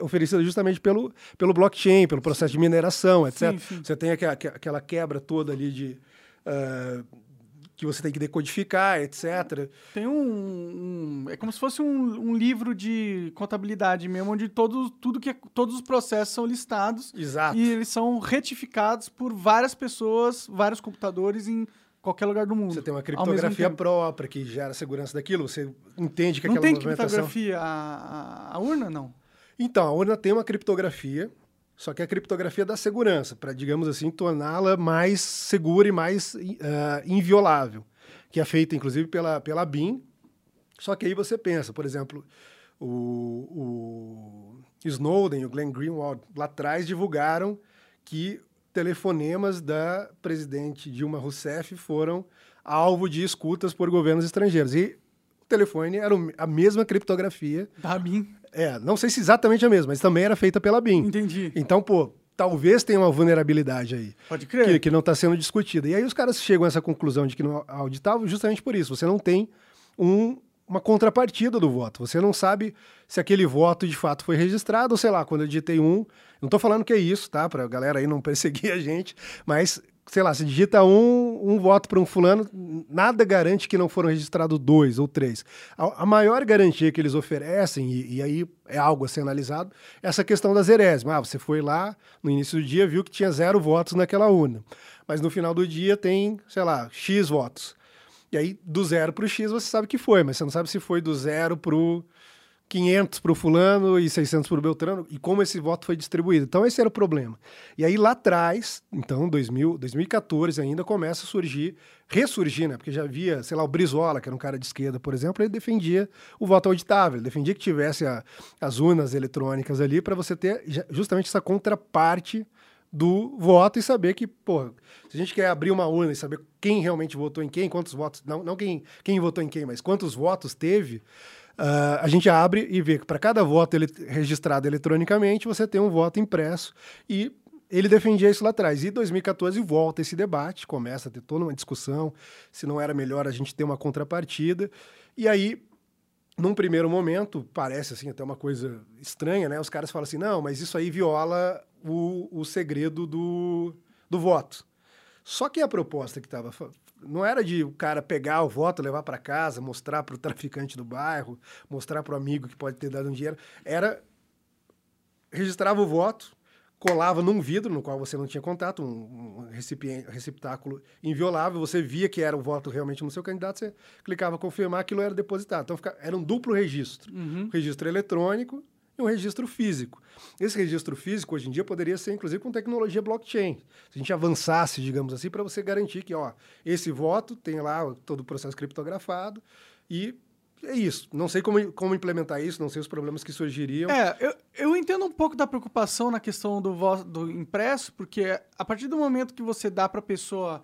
oferecida justamente pelo, pelo blockchain, pelo processo de mineração, etc. Sim, sim. Você tem aquela, aquela quebra toda ali de. Uh, que você tem que decodificar, etc. Tem um, um é como se fosse um, um, livro de contabilidade mesmo, onde todo, tudo que é, todos os processos são listados. Exato. E eles são retificados por várias pessoas, vários computadores em qualquer lugar do mundo. Você tem uma criptografia própria que gera segurança daquilo, você entende que não aquela tem movimentação... criptografia a, a, a urna, não? Então, a urna tem uma criptografia, só que a criptografia da segurança, para, digamos assim, torná-la mais segura e mais uh, inviolável, que é feita, inclusive, pela, pela BIM. Só que aí você pensa, por exemplo, o, o Snowden o Glenn Greenwald lá atrás divulgaram que telefonemas da presidente Dilma Rousseff foram alvo de escutas por governos estrangeiros. E o telefone era a mesma criptografia. Da BIM. É, não sei se exatamente a mesma, mas também era feita pela BIM. Entendi. Então, pô, talvez tenha uma vulnerabilidade aí. Pode crer. Que, que não está sendo discutida. E aí os caras chegam a essa conclusão de que não auditável justamente por isso. Você não tem um, uma contrapartida do voto. Você não sabe se aquele voto de fato foi registrado, ou sei lá, quando eu digitei um. Não estou falando que é isso, tá? Para a galera aí não perseguir a gente, mas sei lá, se digita um, um voto para um fulano, nada garante que não foram registrados dois ou três. A, a maior garantia que eles oferecem, e, e, aí é algo a ser analisado, é essa questão das herésimas. Ah, você foi lá no início do dia, viu que tinha zero votos naquela urna. Mas no final do dia tem, sei lá, X votos. E aí, do zero para o X, você sabe que foi, mas você não sabe se foi do zero para o 500 para o fulano e 600 para o Beltrano, e como esse voto foi distribuído. Então, esse era o problema. E aí, lá atrás, então, 2000, 2014 ainda, começa a surgir, ressurgir, né? Porque já havia, sei lá, o Brizola, que era um cara de esquerda, por exemplo, ele defendia o voto auditável, defendia que tivesse a, as urnas eletrônicas ali para você ter justamente essa contraparte do voto e saber que, pô, se a gente quer abrir uma urna e saber quem realmente votou em quem, quantos votos, não, não quem, quem votou em quem, mas quantos votos teve, Uh, a gente abre e vê que para cada voto ele, registrado eletronicamente, você tem um voto impresso e ele defendia isso lá atrás. E 2014 volta esse debate, começa a ter toda uma discussão se não era melhor a gente ter uma contrapartida. E aí, num primeiro momento, parece assim até uma coisa estranha, né? Os caras falam assim, não, mas isso aí viola o, o segredo do, do voto. Só que a proposta que estava não era de o cara pegar o voto, levar para casa, mostrar para o traficante do bairro, mostrar para o amigo que pode ter dado um dinheiro. Era registrava o voto, colava num vidro no qual você não tinha contato, um, um receptáculo inviolável, você via que era o voto realmente no seu candidato, você clicava confirmar, aquilo era depositado. Então fica, era um duplo registro, uhum. um registro eletrônico e um registro físico. Esse registro físico hoje em dia poderia ser inclusive com tecnologia blockchain. Se a gente avançasse, digamos assim, para você garantir que, ó, esse voto tem lá todo o processo criptografado e é isso. Não sei como, como implementar isso, não sei os problemas que surgiriam. É, eu, eu entendo um pouco da preocupação na questão do, voto, do impresso, porque a partir do momento que você dá para a pessoa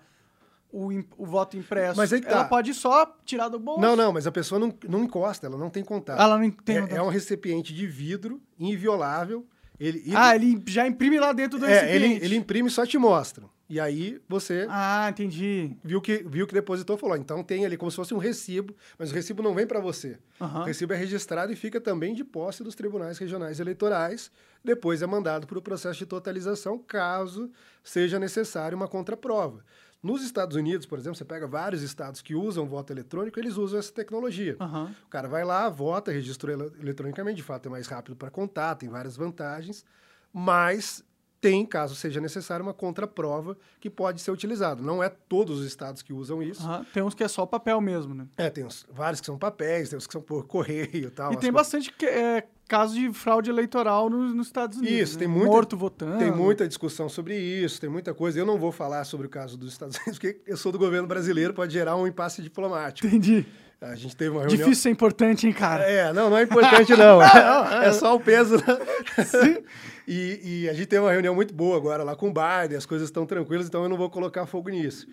o, o, voto impresso, mas aí tá. ela pode só tirar do bolso. Não, não, mas a pessoa não, não encosta, ela não tem contato. Ela não tem é, é um recipiente de vidro inviolável. Ele, ele, ah, ele já imprime lá dentro do é, recipiente. Ele, ele imprime e só te mostra. E aí você. Ah, entendi. Viu que, viu que depositou falou. Então tem ali como se fosse um recibo, mas o recibo não vem para você. Uhum. O recibo é registrado e fica também de posse dos tribunais regionais eleitorais. Depois é mandado para o processo de totalização, caso seja necessário uma contraprova. Nos Estados Unidos, por exemplo, você pega vários estados que usam voto eletrônico, eles usam essa tecnologia. Uhum. O cara vai lá, vota, registra eletronicamente, de fato é mais rápido para contar, tem várias vantagens, mas tem, caso seja necessário, uma contraprova que pode ser utilizado. Não é todos os estados que usam isso. Uhum. Tem uns que é só papel mesmo, né? É, tem uns, vários que são papéis, tem uns que são por correio e tal. E tem bastante que, é, casos de fraude eleitoral nos, nos Estados Unidos. Isso, né? tem muita, Morto votando. Tem muita discussão sobre isso, tem muita coisa. Eu não vou falar sobre o caso dos Estados Unidos, porque eu sou do governo brasileiro, pode gerar um impasse diplomático. Entendi. A gente teve uma reunião... Difícil ser importante, hein, cara? É, não, não é importante, não. é só o peso. Né? Sim. E, e, a gente teve uma reunião muito boa agora lá com o Biden, as coisas estão tranquilas, então eu não vou colocar fogo nisso.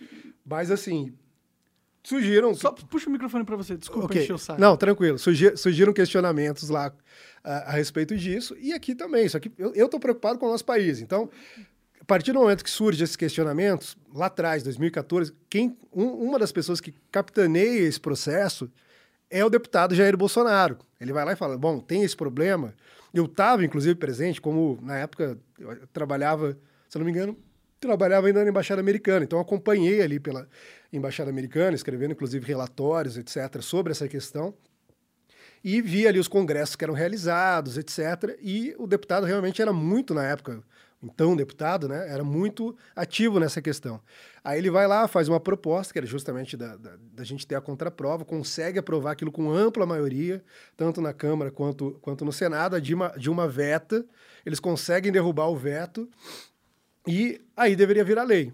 Mas, assim, surgiram... Só puxa o microfone para você, desculpa okay. encher o saco. Não, tranquilo. Surgir, surgiram questionamentos lá a, a, respeito disso, e aqui também. Só que eu estou preocupado com o nosso país. Então, a partir do momento que surgem esses questionamentos, lá atrás, 2014, quem, um, uma das pessoas que capitaneia esse processo é o deputado Jair Bolsonaro. Ele vai lá e fala: bom, tem esse problema. Eu estava, inclusive, presente, como na época eu trabalhava, se não me engano, trabalhava ainda na Embaixada Americana. Então, acompanhei ali pela Embaixada Americana, escrevendo, inclusive, relatórios, etc., sobre essa questão. E vi ali os congressos que eram realizados, etc. E o deputado realmente era muito, na época, então deputado, né, era muito ativo nessa questão. Aí ele vai lá, faz uma proposta, que era justamente da, da, da, gente ter a contraprova, consegue aprovar aquilo com ampla maioria, tanto na Câmara quanto, quanto no Senado, de uma, de uma veta, eles conseguem derrubar o veto, e aí deveria virar lei.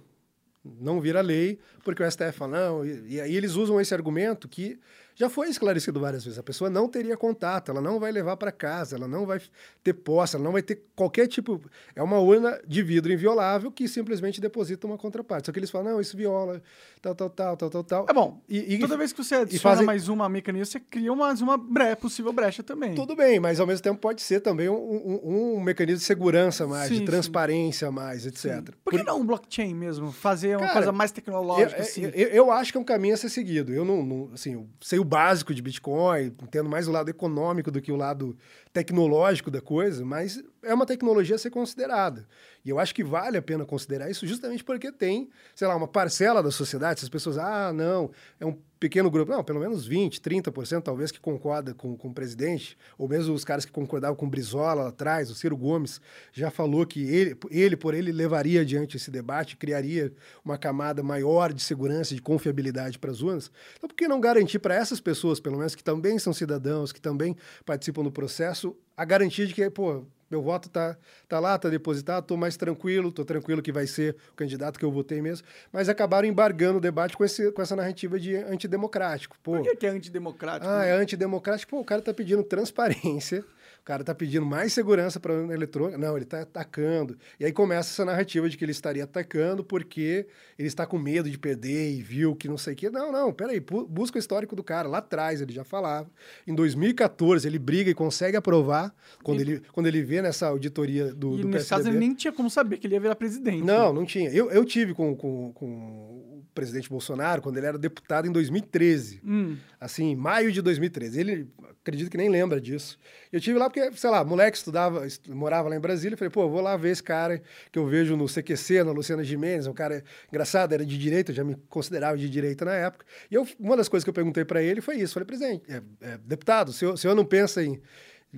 Não vira lei, porque o STF fala, não, e, e aí eles usam esse argumento que já foi esclarecido várias vezes. A pessoa não teria contato, ela não vai levar para casa, ela não vai ter posse, ela não vai ter qualquer tipo. É uma urna de vidro inviolável que simplesmente deposita uma contraparte. Só que eles falam, não, isso viola, tal, tal, tal, tal, tal, tal. É bom. E, e toda vez que você adiciona fazem... mais uma mecanismo, você cria mais uma bre possível brecha também. Tudo bem, mas ao mesmo tempo pode ser também um, um, um mecanismo de segurança mais, sim, de transparência sim. mais, etc. Sim. Por que Por... não um blockchain mesmo? Fazer uma Cara, coisa mais tecnológica, eu, assim? Eu, eu, acho que é um caminho a ser seguido. Eu não, não assim, eu sei o básico de Bitcoin, entendo mais o lado econômico do que o lado tecnológico da coisa, mas é uma tecnologia a ser considerada. E eu acho que vale a pena considerar isso justamente porque tem, sei lá, uma parcela da sociedade, se as pessoas, ah, não, é um pequeno grupo, não, pelo menos 20, 30% talvez que concorda com, com o presidente, ou mesmo os caras que concordavam com o Brizola lá atrás, o Ciro Gomes já falou que ele, ele por ele levaria adiante esse debate, criaria uma camada maior de segurança, de confiabilidade para as urnas. Então, por que não garantir para essas pessoas, pelo menos que também são cidadãos, que também participam do processo, a garantia de que, pô, meu voto tá, tá lá, tá depositado, tô mais tranquilo, tô tranquilo que vai ser o candidato que eu votei mesmo, mas acabaram embargando o debate com, esse, com essa narrativa de antidemocrático. Pô, Por que, que é antidemocrático? Ah, é antidemocrático. Pô, o cara tá pedindo transparência, cara tá pedindo mais segurança para o eletrônico. Não, ele está atacando. E aí começa essa narrativa de que ele estaria atacando porque ele está com medo de perder e viu que não sei o quê. Não, não, peraí, busca o histórico do cara. Lá atrás ele já falava. Em 2014 ele briga e consegue aprovar quando, e... ele, quando ele vê nessa auditoria do, e do nesse caso ele nem tinha como saber que ele ia virar presidente. Não, não tinha. Eu, eu tive com, com, com presidente Bolsonaro, quando ele era deputado em 2013. Hum. Assim, em maio de 2013. Ele, acredito que nem lembra disso. Eu tive lá porque, sei lá, moleque estudava, est- morava lá em Brasília. Falei, pô, vou lá ver esse cara que eu vejo no CQC, na Luciana Gimenez. Um cara engraçado, era de direita, já me considerava de direita na época. E eu, uma das coisas que eu perguntei para ele foi isso. Falei, presidente, é, é, deputado, o senhor, o senhor não pensa em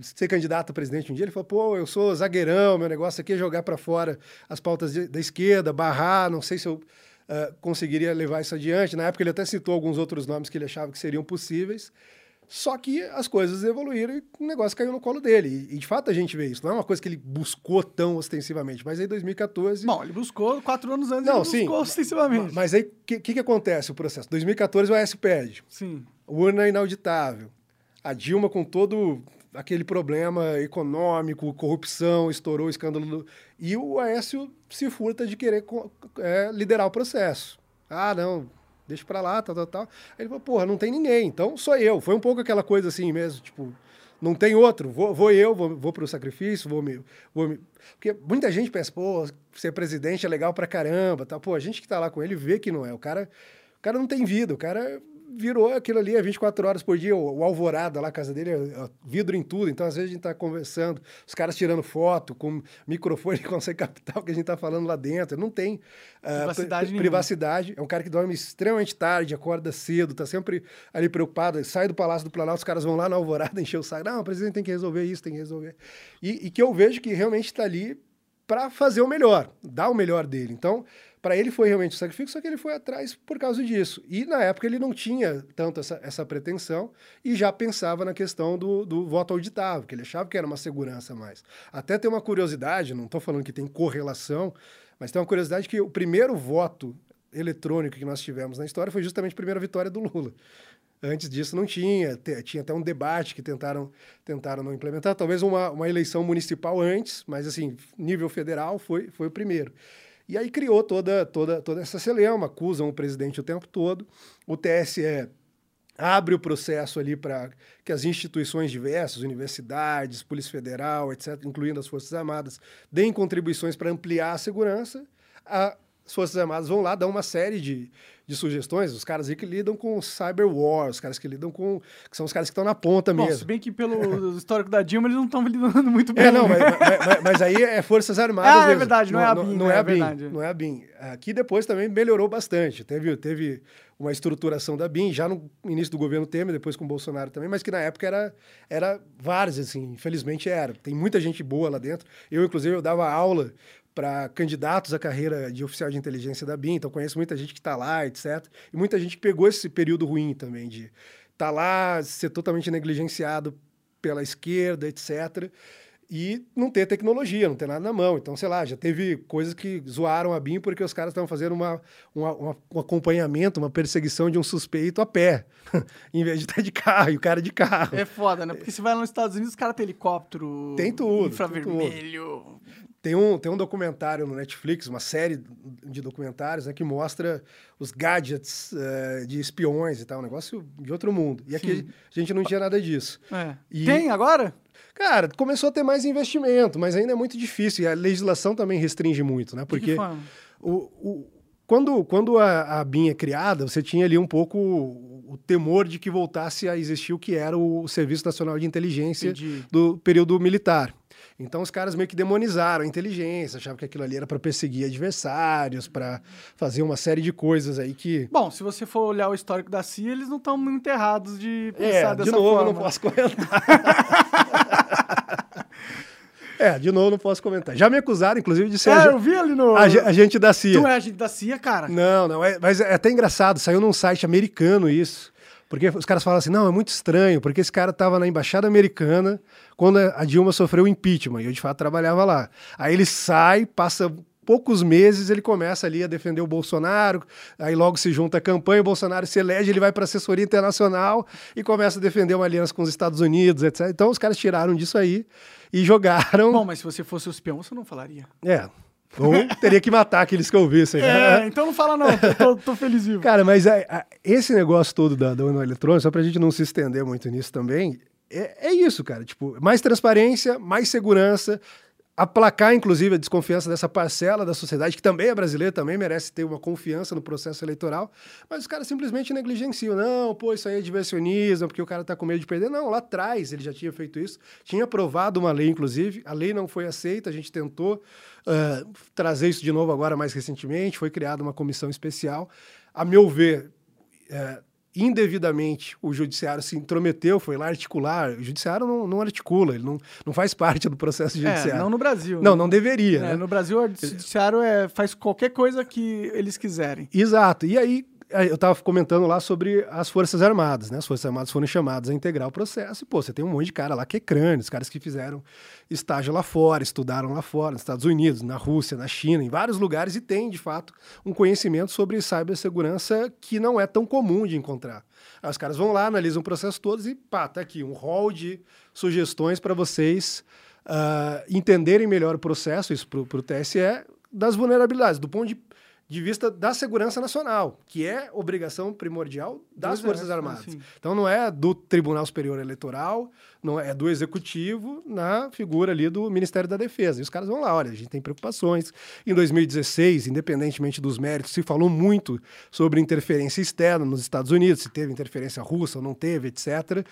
ser candidato a presidente um dia? Ele falou, pô, eu sou zagueirão, meu negócio aqui é jogar para fora as pautas de- da esquerda, barrar, não sei se eu ah, conseguiria levar isso adiante. Na época ele até citou alguns outros nomes que ele achava que seriam possíveis. Só que as coisas evoluíram e o negócio caiu no colo dele. E, de fato a gente vê isso. Não é uma coisa que ele buscou tão ostensivamente. Mas aí em 2014. Bom, ele buscou quatro anos antes, Não, sim. buscou ostensivamente. Mas aí o que, que, que acontece o processo? 2014 o AS pede. Sim. Urna inauditável. A Dilma com todo aquele problema econômico, corrupção, estourou o escândalo. do- E o Aécio se furta de querer é, liderar o processo. Ah, não, deixa pra lá, tal, tal, tal. Aí ele falou, porra, não tem ninguém, então sou eu. Foi um pouco aquela coisa assim mesmo, tipo, não tem outro, vou, vou eu, vou, vou pro sacrifício, vou me, vou me... Porque muita gente pensa, pô, ser presidente é legal pra caramba, tal. Pô, a gente que tá lá com ele vê que não é. O cara, o cara não tem vida, o cara virou aquilo ali é 24 horas por dia, o, o alvorada lá, a casa dele, é, é vidro em tudo, então às vezes a gente tá conversando, os caras tirando foto, com microfone que consegue captar o que a gente tá falando lá dentro, não tem ah, Privacidade pri- nenhuma. privacidade, é um cara que dorme extremamente tarde, acorda cedo, tá sempre ali preocupado, sai do Palácio do Planalto, os caras vão lá na alvorada encher o saco, não, o presidente tem que resolver isso, tem que resolver. E, e que eu vejo que realmente está ali para fazer o melhor, dar o melhor dele. Então, para ele foi realmente o sacrifício, só que ele foi atrás por causa disso. E na época ele não tinha tanto essa, essa pretensão e já pensava na questão do, do voto auditável, que ele achava que era uma segurança mais. Até tem uma curiosidade, não estou falando que tem correlação, mas tem uma curiosidade que o primeiro voto eletrônico que nós tivemos na história foi justamente a primeira vitória do Lula. Antes disso não tinha, tinha até um debate que tentaram, tentaram não implementar, talvez uma, uma eleição municipal antes, mas assim, nível federal foi, foi o primeiro. E aí criou toda, toda, toda essa celeuma, acusam o presidente o tempo todo. O TSE abre o processo ali para que as instituições diversas, universidades, Polícia Federal, etc., incluindo as Forças Armadas, deem contribuições para ampliar a segurança. A- as Forças Armadas vão lá, dão uma série de, de sugestões, os caras aí que lidam com cyber war, os caras que lidam com. que são os caras que estão na ponta Bom, se mesmo. bem que pelo histórico da Dilma, eles não estão lidando muito bem. É, não, né? mas, mas- mas- aí é Forças Armadas. Ah, é mesmo. verdade, não é a BIM, Não, né? é a É BIM. verdade. Não é a BIM. Aqui depois também melhorou bastante. Teve, teve uma estruturação da BIM, já no início do governo Temer, depois com o Bolsonaro também, mas que na época era, era várias, assim, infelizmente era. Tem muita gente boa lá dentro. Eu, inclusive, eu dava aula para candidatos à carreira de oficial de inteligência da BIM, então conheço muita gente que está lá, etc. E muita gente que pegou esse período ruim também, de estar tá lá, ser totalmente negligenciado pela esquerda, etc e não ter tecnologia, não ter nada na mão. Então, sei lá, já teve coisas que zoaram a BIM porque os caras estavam fazendo uma, uma- uma- um acompanhamento, uma perseguição de um suspeito a pé, em vez de estar de carro, e o cara de carro. É foda, né? Porque você vai lá nos Estados Unidos, os caras têm helicóptero. Tem tudo, Infravermelho. Tem um, tem um documentário no Netflix, uma série de documentários né, que mostra os gadgets eh, de espiões e tal, um negócio de outro mundo. E aqui a gente não tinha nada disso. É. E- Tem agora? Cara, começou a ter mais investimento, mas ainda é muito difícil. E a legislação também restringe muito, né? Porque o, o- quando, quando a, a BIM é criada, você tinha ali um pouco o, o temor de que voltasse a existir o que era o Serviço Nacional de Inteligência Entendi. do período militar. Então os caras meio que demonizaram a inteligência, achavam que aquilo ali era para perseguir adversários, para fazer uma série de coisas aí que. Bom, se você for olhar o histórico da CIA, eles não estão muito errados de pensar É, dessa de novo, forma. eu não posso comentar. é, de novo, não posso comentar. Já me acusaram, inclusive, de ser É, ag- eu vi ali no... ag- agente da CIA. Tu é agente da CIA, cara? Não, não, é, mas é até engraçado, saiu num site americano isso. Porque os caras falam assim, não, é muito estranho, porque esse cara estava na embaixada americana quando a Dilma sofreu o impeachment, e eu de fato trabalhava lá. Aí ele sai, passa poucos meses, ele começa ali a defender o Bolsonaro, aí logo se junta a campanha, o Bolsonaro se elege, ele vai para a assessoria internacional e começa a defender uma aliança com os Estados Unidos, etc. Então os caras tiraram disso aí e jogaram. Bom, mas se você fosse o espião, você não falaria. É. Ou teria que matar aqueles que eu vissem. É, então não fala não, tô, tô feliz vivo. Cara, mas a- a- esse negócio todo da, da urna eletrônica, só pra gente não se estender muito nisso também, é, é isso, cara. Tipo, mais transparência, mais segurança. Aplacar, inclusive, a desconfiança dessa parcela da sociedade, que também é brasileira, também merece ter uma confiança no processo eleitoral, mas os caras simplesmente negligenciam. Não, pô, isso aí é diversionismo, porque o cara tá com medo de perder. Não, lá atrás ele já tinha feito isso, tinha aprovado uma lei, inclusive, a lei não foi aceita, a gente tentou uh, trazer isso de novo agora mais recentemente, foi criada uma comissão especial. A meu ver, uh, indevidamente o judiciário se intrometeu, foi lá articular. O judiciário não, não articula, ele não, não faz parte do processo é, judiciário. É, não no Brasil. Não, né? não deveria. É, né? No Brasil, o judiciário é, faz qualquer coisa que eles quiserem. Exato. E aí, eu estava comentando lá sobre as Forças Armadas, né? As Forças Armadas foram chamadas a integrar o processo. E, pô, você tem um monte de cara lá que é crânio, os caras que fizeram estágio lá fora, estudaram lá fora, nos Estados Unidos, na Rússia, na China, em vários lugares, e tem, de fato, um conhecimento sobre cibersegurança que não é tão comum de encontrar. Aí os caras vão lá, analisam o processo todos e, pá, tá aqui um rol de sugestões para vocês uh, entenderem melhor o processo, isso para o TSE, das vulnerabilidades, do ponto de de vista da segurança nacional, que é obrigação primordial das Forças é, Armadas. Assim. Então não é do Tribunal Superior Eleitoral, não é do Executivo, na figura ali do Ministério da Defesa. E os caras vão lá, olha, a gente tem preocupações. Em 2016, independentemente dos méritos, se falou muito sobre interferência externa nos Estados Unidos, se teve interferência russa ou não teve, etc.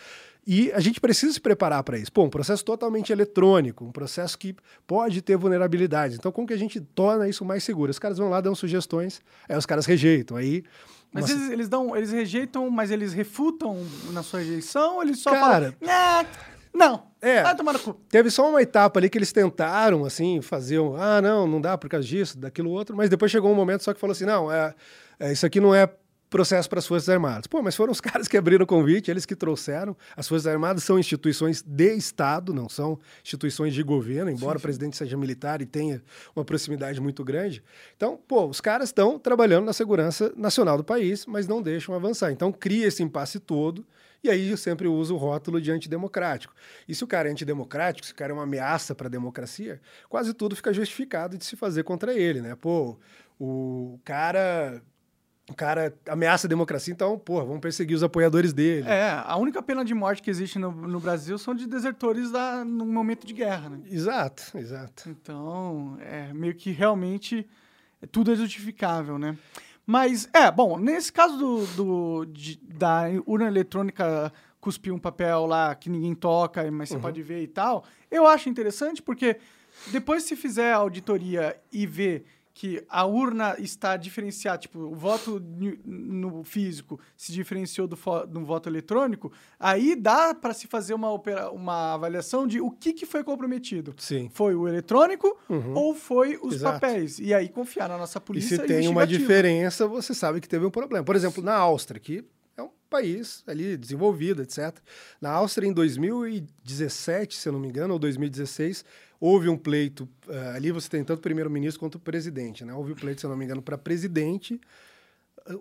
E a gente precisa se preparar para isso. Pô, um processo totalmente eletrônico, um processo que pode ter vulnerabilidades. Então, como que a gente torna isso mais seguro? Os caras vão lá, dão sugestões, aí os caras rejeitam. Aí mas eles, eles, dão, eles rejeitam, mas eles refutam na sua rejeição ou eles só Cara, falam, não, é, vai tomar no cu. Teve só uma etapa ali que eles tentaram, assim, fazer um, ah, não, não dá por causa disso, daquilo outro, mas depois chegou um momento só que falou assim, não, é, é isso aqui não é processo para as Forças Armadas. Pô, mas foram os caras que abriram o convite, eles que trouxeram. As Forças Armadas são instituições de Estado, não são instituições de governo, embora sim, sim. o presidente seja militar e tenha uma proximidade muito grande. Então, pô, os caras estão trabalhando na segurança nacional do país, mas não deixam avançar. Então, cria esse impasse todo. E aí eu sempre uso o rótulo de antidemocrático. E se o cara é antidemocrático, se o cara é uma ameaça para a democracia, quase tudo fica justificado de se fazer contra ele, né? Pô, o cara o cara ameaça a democracia, então, pô, vamos perseguir os apoiadores dele. É, a única pena de morte que existe no, no Brasil são de desertores da, no momento de guerra, né? Exato, exato. Então, é meio que realmente tudo é justificável, né? Mas, é, bom, nesse caso do, do de, da urna eletrônica cuspir um papel lá que ninguém toca, mas você uhum. pode ver e tal, eu acho interessante porque depois se fizer a auditoria e ver que a urna está diferenciada, tipo, o voto no físico se diferenciou do, do voto eletrônico, aí dá para se fazer uma, uma avaliação de o que, que foi comprometido. Sim. Foi o eletrônico uhum. ou foi os Exato. papéis? E aí confiar na nossa polícia. E se tem uma diferença, você sabe que teve um problema. Por exemplo, na Áustria, que é um país ali desenvolvido, etc. Na Áustria, em 2017, se eu não me engano, ou 2016, houve um pleito, uh, ali você tem tanto o primeiro-ministro quanto o presidente, né? Houve um pleito, se não me engano, para presidente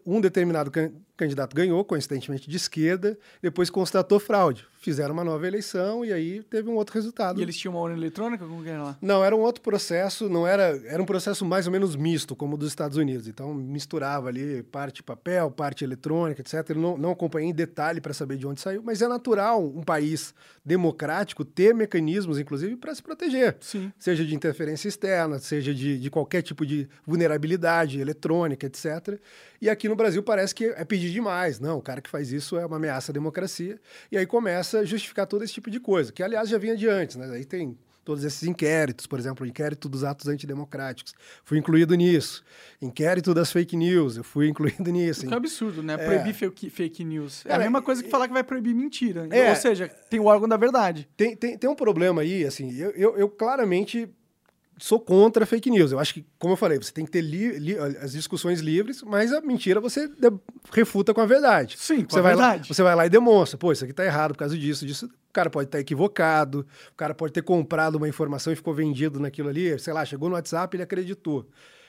um determinado can candidato ganhou, coincidentemente de esquerda, depois constatou fraude. Fizeram uma nova eleição e aí teve um outro resultado. E eles tinham uma urna eletrônica? Como que era lá? Não, era um outro processo, não era, era um processo mais ou menos misto, como o dos Estados Unidos. Então misturava ali parte papel, parte eletrônica, etc. Eu não, não acompanhei em detalhe para saber de onde saiu, mas é natural um país democrático ter mecanismos, inclusive, para se proteger. Sim. Seja de interferência externa, seja de, de qualquer tipo de vulnerabilidade eletrônica, etc. E aqui no Brasil parece que é pedir demais. Não, o cara que faz isso é uma ameaça à democracia. E aí começa a justificar todo esse tipo de coisa, que aliás já vinha de antes, né? Aí tem todos esses inquéritos, por exemplo, o inquérito dos atos antidemocráticos, fui incluído nisso. Inquérito das fake news, eu fui incluído nisso. É um absurdo, né? É. Proibir fake, fake news. É, a mesma coisa que falar que vai proibir mentira. É. Ou seja, tem o órgão da verdade. Tem, tem, tem um problema aí, assim, eu, eu, eu claramente sou contra fake news. Eu acho que, como eu falei, você tem que ter li, li, as discussões livres, mas a mentira você de, refuta com a verdade. Sim, com você a vai verdade. Lá, você vai lá e demonstra, pô, isso aqui tá errado por causa disso, disso. O cara pode estar tá equivocado, o cara pode ter comprado uma informação e ficou vendido naquilo ali, sei lá, chegou no WhatsApp e ele acreditou.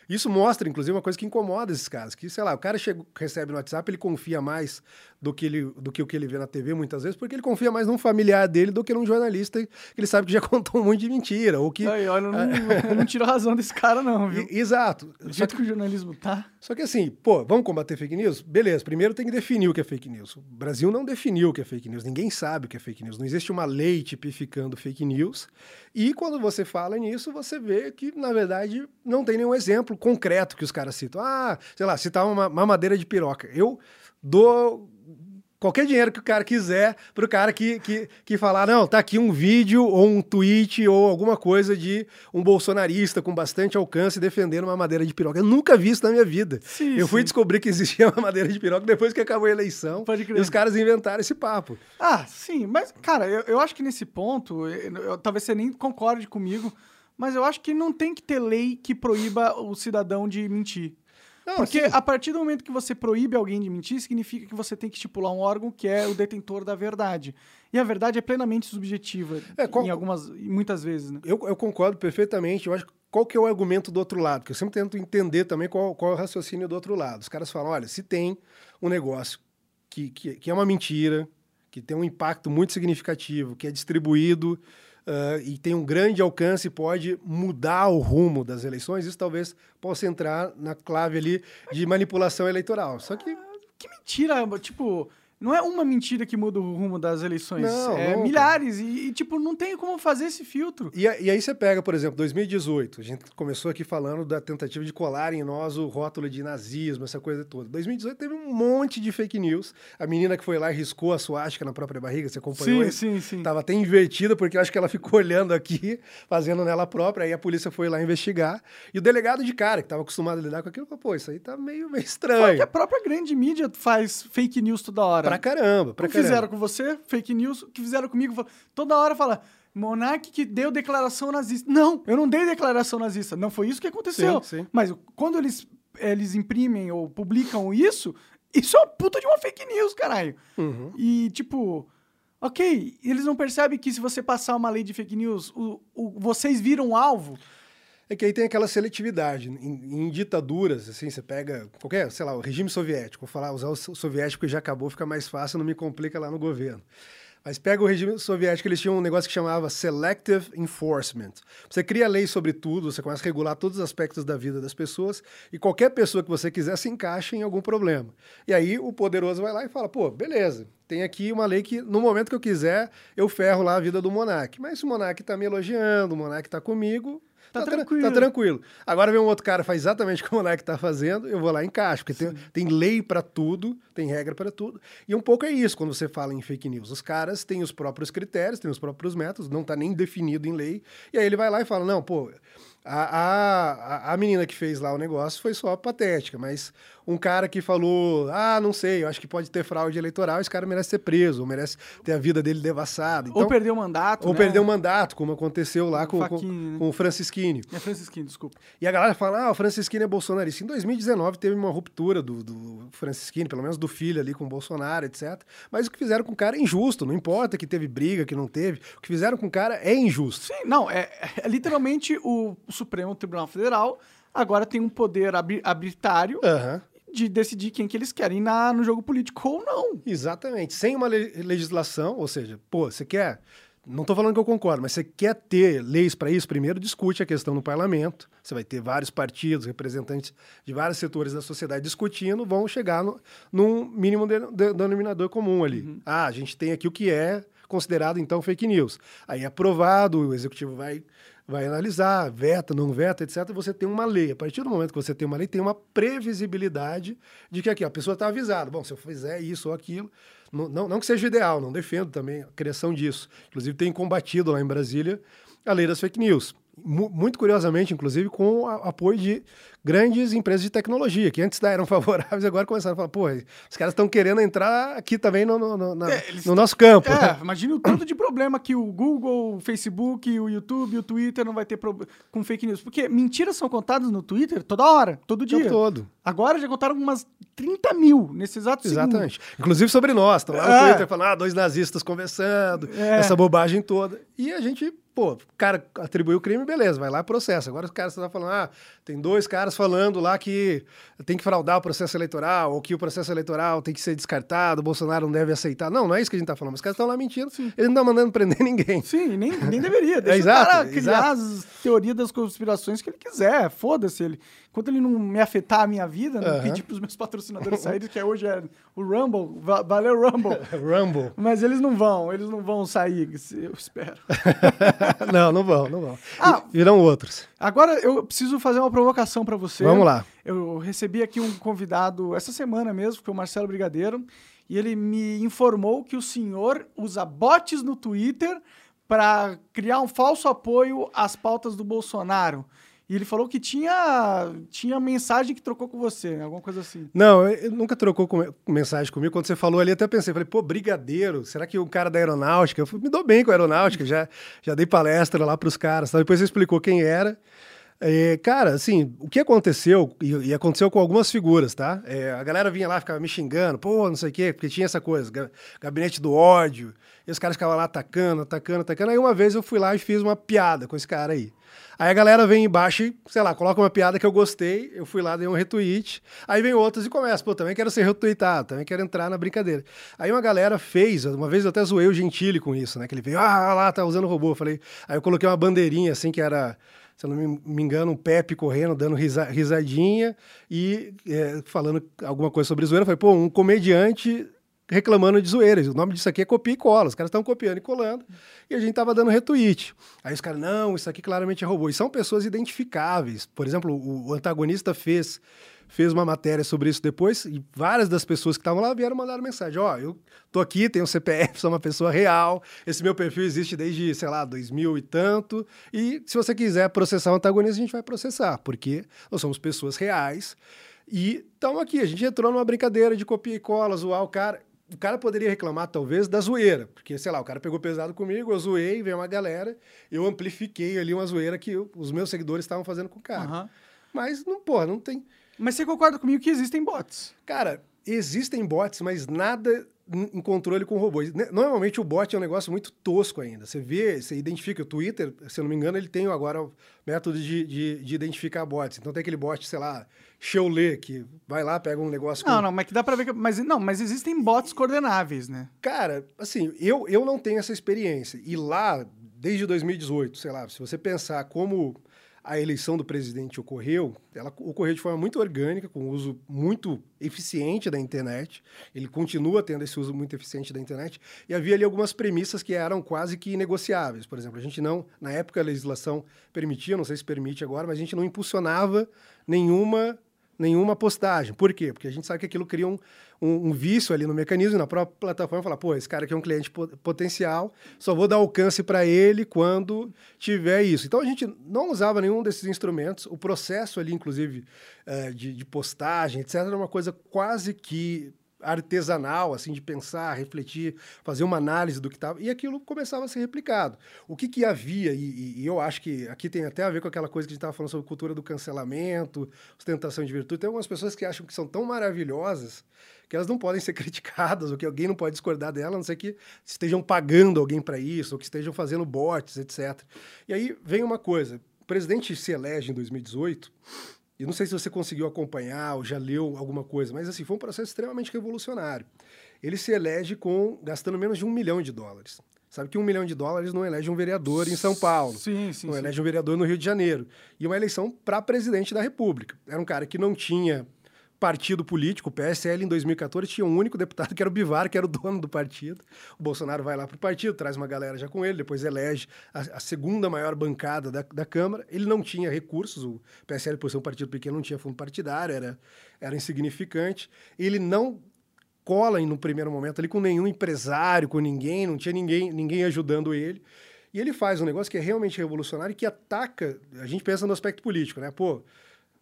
Isso mostra, inclusive, uma coisa que incomoda esses caras. Que, sei lá, o cara chega, recebe no WhatsApp, ele confia mais do que, ele, do que o que ele vê na TV, muitas vezes, porque ele confia mais num familiar dele do que num jornalista que ele sabe que já contou um monte de mentira. Ou que... Aí, olha, eu não, eu não tiro a razão desse cara, não, viu? E- Exato. Do jeito que o jornalismo tá. Só que assim, pô, vamos combater fake news? Beleza, primeiro tem que definir o que é fake news. O Brasil não definiu o que é fake news, ninguém sabe o que é fake news. Não existe uma lei tipificando fake news. E quando você fala nisso, você vê que, na verdade, não tem nenhum exemplo concreto que os caras citam. Ah, sei lá, citar uma mamadeira de piroca. Eu dou qualquer dinheiro que o cara quiser pro cara que, que, que falar, não, tá aqui um vídeo ou um tweet ou alguma coisa de um bolsonarista com bastante alcance defendendo uma madeira de piroca. Eu nunca vi isso na minha vida. Sim, eu fui sim. descobrir que existia uma madeira de piroca depois que acabou a eleição. Pode crer. E os caras inventaram esse papo. Ah, sim, mas, cara, eu, eu acho que nesse ponto, eu- eu- talvez você nem concorde comigo, mas eu acho que não tem que ter lei que proíba o cidadão de mentir. Não, Porque assim, a partir do momento que você proíbe alguém de mentir, significa que você tem que estipular um órgão que é o detentor da verdade. E a verdade é plenamente subjetiva, É, qual- em algumas, muitas vezes, né? eu, eu concordo perfeitamente. Eu acho que qual que é o argumento do outro lado? Porque eu sempre tento entender também qual, qual é o raciocínio do outro lado. Os caras falam, olha, se tem um negócio que, que, que é uma mentira, que tem um impacto muito significativo, que é distribuído ah, e tem um grande alcance pode mudar o rumo das eleições, isso talvez possa entrar na clave ali de manipulação eleitoral. Só que Que mentira, tipo, não é uma mentira que muda o rumo das eleições, Não, é nunca. milhares e, e, tipo, não tem como fazer esse filtro. E, e aí você pega, por exemplo, 2018, a gente começou aqui falando da tentativa de colar em nós o rótulo de nazismo, essa coisa toda. 2018 teve um monte de fake news. A menina que foi lá e riscou a suástica na própria barriga, você acompanhou Sim, isso? sim, sim. Tava até invertida, porque eu acho que ela ficou olhando aqui, fazendo nela própria, aí a polícia foi lá investigar. E o delegado de cara, que estava acostumado a lidar com aquilo, falou, pô, isso aí tá meio, meio estranho. que a própria grande mídia faz fake news toda hora. Pra caramba, pra o que caramba. fizeram com você, fake news, o que fizeram comigo, toda hora fala, Monark que deu declaração nazista. Não, eu não dei declaração nazista. Não foi isso que aconteceu. Sim, sim. Mas quando eles, eles imprimem ou publicam isso, isso é uma puta de uma fake news, caralho. Uhum. E, tipo, ok, eles não percebem que se você passar uma lei de fake news, o, o- vocês viram alvo. É que aí tem aquela seletividade. Em, em ditaduras, assim, você pega qualquer, sei lá, o regime soviético, vou falar, usar o so- soviético que já acabou, fica mais fácil, não me complica lá no governo. Mas pega o regime soviético, eles tinham um negócio que chamava Selective Enforcement. Você cria lei sobre tudo, você começa a regular todos os aspectos da vida das pessoas, e qualquer pessoa que você quiser se encaixa em algum problema. E aí o poderoso vai lá e fala, pô, beleza, tem aqui uma lei que no momento que eu quiser, eu ferro lá a vida do monarca. Mas se o monarca está me elogiando, o monarca está comigo, Tá tra- tranquilo. Tá tranquilo. Agora vem um outro cara faz exatamente o que o moleque tá fazendo, eu vou lá e encaixo, porque tem, tem lei para tudo, tem regra para tudo. E um pouco é isso quando você fala em fake news. Os caras têm os próprios critérios, têm os próprios métodos, não tá nem definido em lei. E aí ele vai lá e fala: não, pô. A, a- a menina que fez lá o negócio foi só patética, mas um cara que falou, ah, não sei, eu acho que pode ter fraude eleitoral, esse cara merece ser preso, ou merece ter a vida dele devassada. ou Então, perdeu o mandato. ou né? perdeu o mandato, como aconteceu lá com, com, Facchini, né? com o Francisquini. É Francisquinho, desculpa. E a galera fala, ah, o Francisquini é bolsonarista. Em 2019 teve uma ruptura do, do Francisquini, pelo menos do filho ali com o Bolsonaro, etc. Mas o que fizeram com o cara é injusto. Não importa que teve briga, que não teve. O que fizeram com o cara é injusto. Sim, não, é, é literalmente o Supremo Tribunal Federal agora tem um poder arbitrário Aham. De decidir quem que eles querem na, no jogo político ou não. Exatamente. Sem uma le- legislação, ou seja, pô, você quer. Não estou falando que eu concordo, mas você quer ter leis para isso? Primeiro discute a questão no parlamento. Você vai ter vários partidos, representantes de vários setores da sociedade discutindo, vão chegar no, num mínimo de- de- denominador comum ali. Ah, a gente tem aqui o que é considerado então fake news. Aí é aprovado, o executivo vai vai analisar, veta, não veta, etc. Você tem uma lei. A partir do momento que você tem uma lei, tem uma previsibilidade de que aqui a pessoa está avisada. Bom, se eu fizer isso ou aquilo, não, não, não que seja ideal, não defendo também a criação disso. Inclusive, tem combatido lá em Brasília a lei das fake news. Mu- Muito curiosamente, inclusive, com apoio de grandes empresas de tecnologia, que antes eram favoráveis, agora começaram a falar, pô, os caras estão querendo entrar aqui também no, no, no- na- É, no nosso campo. É, imagina o tanto de problema que o Google, o Facebook, o YouTube, o Twitter não vai ter prob- com fake news. Porque mentiras são contadas no Twitter toda hora, todo o tempo dia. todo. Agora já contaram umas 30 mil nesse exato segundo. Exatamente. Inclusive sobre nós. Estão lá no É. Twitter falando, ah, dois nazistas conversando, É. essa bobagem toda. E a gente pô, o cara atribuiu o crime, beleza, vai lá e processa. Agora os caras estão falando, ah, tem dois caras falando lá que tem que fraudar o processo eleitoral, ou que o processo eleitoral tem que ser descartado, o Bolsonaro não deve aceitar. Não, não é isso que a gente está falando. Os caras estão lá mentindo, Sim. eles não estão mandando prender ninguém. Sim, nem, nem deveria. Deixa é, exato, o cara criar exato. as teorias das conspirações que ele quiser, foda-se ele. Enquanto ele não me afetar a minha vida, não uhum. pedir para os meus patrocinadores saírem, que hoje é o Rumble, valeu Rumble. Rumble. Mas eles não vão, eles não vão sair, eu espero. não, não vão, não Virão outros. Agora eu preciso fazer uma provocação para você. Vamos lá. Eu recebi aqui um convidado essa semana mesmo, que foi o Marcelo Brigadeiro, e ele me informou que o senhor usa bots no Twitter para criar um falso apoio às pautas do Bolsonaro. E ele falou que tinha, tinha mensagem que trocou com você, alguma coisa assim. Não, ele nunca trocou com, mensagem comigo. Quando você falou ali, até pensei, falei, pô, brigadeiro, será que o cara da aeronáutica? Eu me dou bem com a aeronáutica, já, já dei palestra lá para os caras. Tá? Depois você explicou quem era. É, cara, assim, o que aconteceu, e, e aconteceu com algumas figuras, tá? É, a galera vinha lá, ficava me xingando, pô, não sei o quê, porque tinha essa coisa, gabinete do ódio, e os caras ficavam lá atacando, atacando, atacando. Aí uma vez eu fui lá e fiz uma piada com esse cara aí. Aí a galera vem embaixo e, sei lá, coloca uma piada que eu gostei, eu fui lá, dei um retweet. Aí vem outras e começa, pô, também quero ser retweetado, também quero entrar na brincadeira. Aí uma galera fez, uma vez eu até zoei o Gentili com isso, né? Que ele veio, ah, lá, tá usando robô. Eu falei, aí eu coloquei uma bandeirinha assim que era se eu não me engano, um Pepe correndo, dando risa, risadinha e é, falando alguma coisa sobre zoeira. Eu falei, pô, um comediante reclamando de zoeiras. O nome disso aqui é copia e cola. Os caras estão copiando e colando. E a gente tava dando retweet. Aí os caras, não, isso aqui claramente é robô. E são pessoas identificáveis. Por exemplo, o, antagonista fez fez uma matéria sobre isso depois e várias das pessoas que estavam lá vieram mandar mensagem. Ó, oh, eu tô aqui, tenho CPF, sou uma pessoa real, esse meu perfil existe desde, sei lá, 2000 e tanto, e se você quiser processar o antagonista, a gente vai processar, porque nós somos pessoas reais e estamos aqui. A gente entrou numa brincadeira de copia e cola, zoar o cara o cara poderia reclamar, talvez, da zoeira. Porque, sei lá, o cara pegou pesado comigo, eu zoei, veio uma galera, eu amplifiquei ali uma zoeira que eu, os meus seguidores estavam fazendo com o cara. Uhum. Mas, não, porra, não tem. Mas você concorda comigo que existem bots? Cara, existem bots, mas nada em controle com robôs. Normalmente o bot é um negócio muito tosco ainda. Você vê, você identifica. O Twitter, se eu não me engano, ele tem agora o método de, de, de identificar bots. Então tem aquele bot, sei lá, Xeolê, que vai lá, pega um negócio. Não, com... não, mas que dá pra ver que. Mas, não, mas existem bots coordenáveis, né? Cara, assim, eu, eu não tenho essa experiência. E lá, desde 2018, sei lá, se você pensar como a eleição do presidente ocorreu, ela ocorreu de forma muito orgânica, com uso muito eficiente da internet. Ele continua tendo esse uso muito eficiente da internet. E havia ali algumas premissas que eram quase que negociáveis. Por exemplo, a gente não, na época a legislação permitia, não sei se permite agora, mas a gente não impulsionava nenhuma nenhuma postagem. Por quê? Porque a gente sabe que aquilo cria um, um, um vício ali no mecanismo, na própria plataforma, falar, pô, esse cara aqui é um cliente potencial, só vou dar alcance para ele quando tiver isso. Então a gente não usava nenhum desses instrumentos. O processo ali, inclusive, uh, de, de postagem, etc., era uma coisa quase que artesanal, assim, de pensar, refletir, fazer uma análise do que estava, e aquilo começava a ser replicado. O que, que havia, e, e, eu acho que aqui tem até a ver com aquela coisa que a gente estava falando sobre cultura do cancelamento, ostentação de virtude, tem algumas pessoas que acham que são tão maravilhosas que elas não podem ser criticadas, ou que alguém não pode discordar dela, a não ser que estejam pagando alguém para isso, ou que estejam fazendo bots, etc. E aí vem uma coisa, o presidente se elege em 2018 eu não sei se você conseguiu acompanhar ou já leu alguma coisa, mas assim, foi um processo extremamente revolucionário. Ele se elege com gastando menos de um milhão de dólares. Sabe que um milhão de dólares não elege um vereador em São Paulo. Sim, sim. Não sim. elege um vereador no Rio de Janeiro. E uma eleição para presidente da República. Era um cara que não tinha partido político, o PSL em 2014 tinha um único deputado que era o Bivar, que era o dono do partido. O Bolsonaro vai lá para o partido, traz uma galera já com ele, depois elege a, a segunda maior bancada da, da, Câmara. Ele não tinha recursos, o PSL, por ser um partido pequeno, não tinha fundo partidário, era, era insignificante. Ele não cola no primeiro momento ali com nenhum empresário, com ninguém, não tinha ninguém, ninguém ajudando ele. E ele faz um negócio que é realmente revolucionário e que ataca. A gente pensa no aspecto político, né? Pô,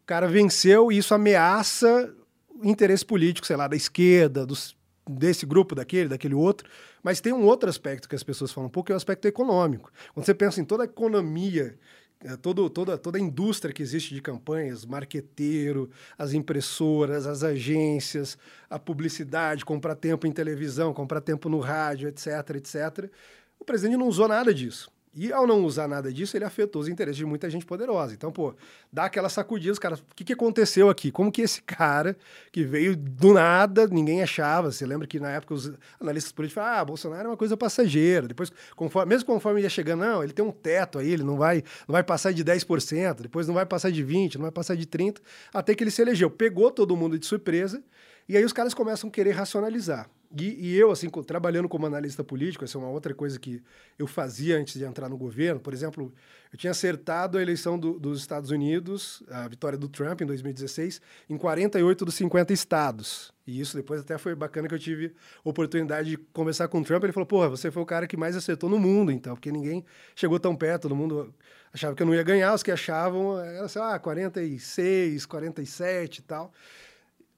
cara venceu e isso ameaça o interesse político, sei lá, da esquerda, dos, desse grupo, daquele, daquele outro. Mas tem um outro aspecto que as pessoas falam um pouco, que é o aspecto econômico. Quando você pensa em toda a economia, eh, toda, toda a indústria que existe de campanhas, marqueteiro, as impressoras, as agências, a publicidade, comprar tempo em televisão, comprar tempo no rádio, etc, etc. O presidente não usou nada disso. E ao não usar nada disso, ele afetou os interesses de muita gente poderosa. Então, pô, dá aquela sacudida, os caras, o que, que aconteceu aqui? Como que esse cara, que veio do nada, ninguém achava, você lembra que na época os analistas políticos falavam, ah, Bolsonaro é uma coisa passageira. Depois, conforme, mesmo conforme ia chegando, não, ele tem um teto aí, ele não vai, não vai passar de 10%, depois não vai passar de 20%, não vai passar de 30%, até que ele se elegeu. Pegou todo mundo de surpresa, e aí os caras começam a querer racionalizar. E, e, eu, assim, trabalhando como analista político, essa é uma outra coisa que eu fazia antes de entrar no governo. Por exemplo, eu tinha acertado a eleição do, dos Estados Unidos, a vitória do Trump em 2016, em 48 dos 50 estados. E isso depois até foi bacana que eu tive oportunidade de conversar com o Trump. Ele falou: Porra, você foi o cara que mais acertou no mundo, então, porque ninguém chegou tão perto, todo mundo achava que eu não ia ganhar, os que achavam era, sei lá, 46, 47 e tal.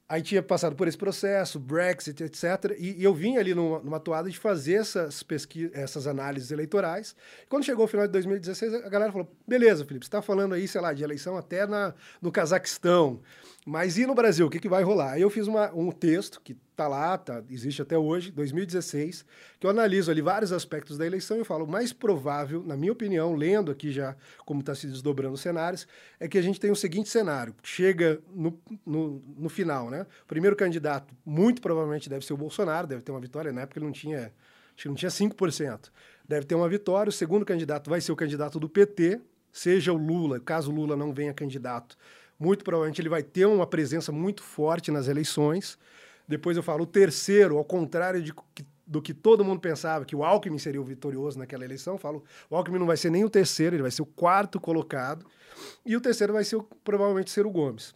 Aí tinha passado por esse processo, Brexit, etc. E, e eu vim ali numa, numa, toada de fazer essas pesquisas, essas análises eleitorais. Quando chegou o final de 2016, a galera falou: beleza, Felipe, você está falando aí, sei lá, de eleição até na, no Cazaquistão. Mas e no Brasil? O que, que vai rolar? Eu fiz uma, um texto que está lá, tá, existe até hoje, 2016, que eu analiso ali vários aspectos da eleição e falo: o mais provável, na minha opinião, lendo aqui já como está se desdobrando os cenários, é que a gente tem o seguinte cenário: chega no, no, no final, né? O primeiro candidato, muito provavelmente, deve ser o Bolsonaro, deve ter uma vitória. Na época ele não tinha, acho que não tinha 5%. Deve ter uma vitória. O segundo candidato vai ser o candidato do PT, seja o Lula, caso o Lula não venha candidato muito provavelmente ele vai ter uma presença muito forte nas eleições. Depois eu falo o terceiro, ao contrário de, do que todo mundo pensava, que o Alckmin seria o vitorioso naquela eleição, eu falo, o Alckmin não vai ser nem o terceiro, ele vai ser o quarto colocado. E o terceiro vai ser provavelmente ser o Gomes.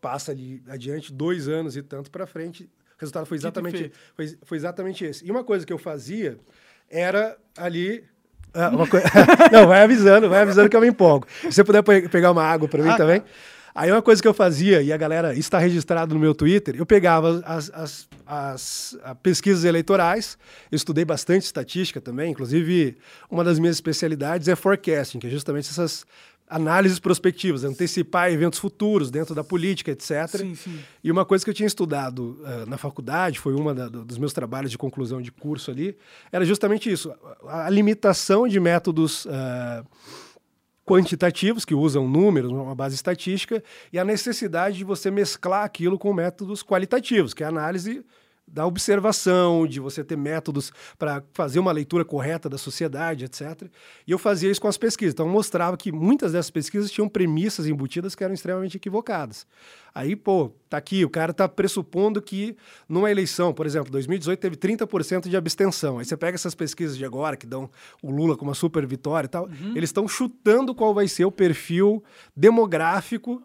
Passa ali adiante dois anos e tanto para frente. O resultado foi exatamente, foi, foi exatamente esse. E uma coisa que eu fazia era ali ah, não, vai avisando, vai avisando que eu me empolgo. Se você puder pegar uma água para mim ah, também. Tá. Aí uma coisa que eu fazia, e a galera está registrado no meu Twitter, eu pegava as, as, as, as pesquisas eleitorais, eu estudei bastante estatística também, inclusive uma das minhas especialidades é forecasting, que é justamente essas análises prospectivas, antecipar eventos futuros dentro da política, etc. Sim, sim. E uma coisa que eu tinha estudado uh, na faculdade, foi uma da, dos meus trabalhos de conclusão de curso ali, era justamente isso, a, a limitação de métodos uh, quantitativos, que usam números, uma base estatística, e a necessidade de você mesclar aquilo com métodos qualitativos, que é a análise da observação, de você ter métodos para fazer uma leitura correta da sociedade, etc. E eu fazia isso com as pesquisas. Então, eu mostrava que muitas dessas pesquisas tinham premissas embutidas que eram extremamente equivocadas. Aí, pô, tá aqui, o cara tá pressupondo que numa eleição, por exemplo, 2018 teve 30% de abstenção. Aí você pega essas pesquisas de agora, que dão o Lula com uma super vitória e tal, uhum. eles estão chutando qual vai ser o perfil demográfico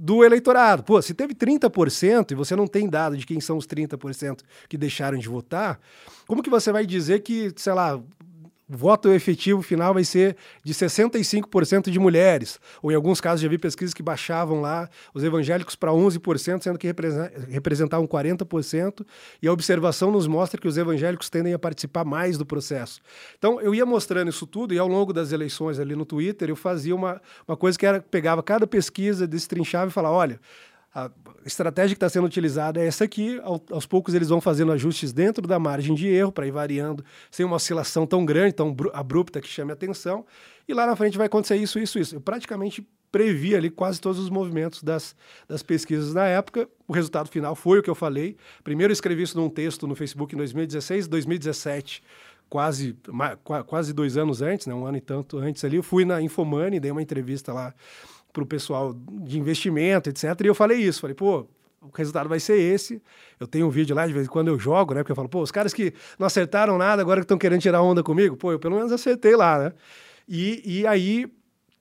do eleitorado. Pô, se teve 30% e você não tem dado de quem são os 30% que deixaram de votar, como que você vai dizer que, sei lá, voto efetivo final vai ser de 65% de mulheres. Ou em alguns casos já vi pesquisas que baixavam lá os evangélicos para 11%, sendo que representavam 40%. E a observação nos mostra que os evangélicos tendem a participar mais do processo. Então eu ia mostrando isso tudo e ao longo das eleições ali no Twitter eu fazia uma, uma coisa que era pegava cada pesquisa, destrinchava e falava, olha, a estratégia que está sendo utilizada é essa aqui. aos poucos eles vão fazendo ajustes dentro da margem de erro para ir variando sem uma oscilação tão grande, tão abrupta que chame atenção. E lá na frente vai acontecer isso, isso, isso. Eu praticamente previ ali quase todos os movimentos das, das pesquisas na época. O resultado final foi o que eu falei. Primeiro eu escrevi isso num texto no Facebook em 2016, 2017 quase, quase dois anos antes, né, um ano e tanto antes ali, eu fui na Infomoney, dei uma entrevista lá para o pessoal de investimento, etc. E eu falei isso, falei, pô, o resultado vai ser esse. Eu tenho um vídeo lá, de vez em quando eu jogo, né? Porque eu falo, pô, os caras que não acertaram nada, agora que estão querendo tirar onda comigo, pô, eu pelo menos acertei lá, né? E, e aí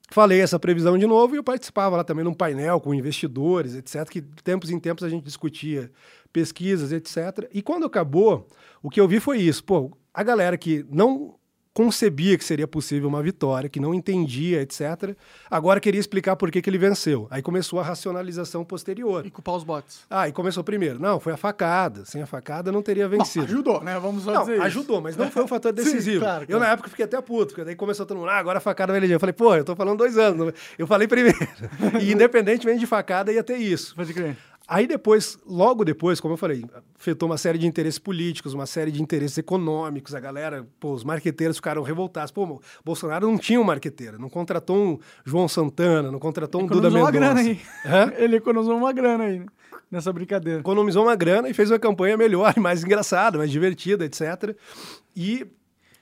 falei essa previsão de novo e eu participava lá também num painel com investidores, etc., que tempos em tempos a gente discutia pesquisas, etc. E quando acabou, o que eu vi foi isso, pô, a galera que não concebia que seria possível uma vitória, que não entendia, etc. Agora queria explicar por que, que ele venceu. Aí começou a racionalização posterior. E culpar os bots. Ah, e começou primeiro. Não, foi a facada. Sem a facada não teria vencido. Bom, ajudou, né? Vamos só não, dizer ajudou, isso. mas não foi um fator decisivo. Sim, claro, claro. Eu na época fiquei até puto, porque daí começou todo mundo, ah, agora a facada vai eleger. Eu falei, pô, eu tô falando dois anos. Eu falei primeiro. e independentemente de facada, ia ter isso. Pode crer. Aí depois, logo depois, como eu falei, afetou uma série de interesses políticos, uma série de interesses econômicos. A galera, pô, os marqueteiros ficaram revoltados. Pô, Bolsonaro não tinha um marqueteiro, não contratou um João Santana, não contratou um Duda Mendonça. uma grana aí. Hã? Ele economizou uma grana aí, nessa brincadeira. Economizou uma grana e fez uma campanha melhor, mais engraçada, mais divertida, etc. E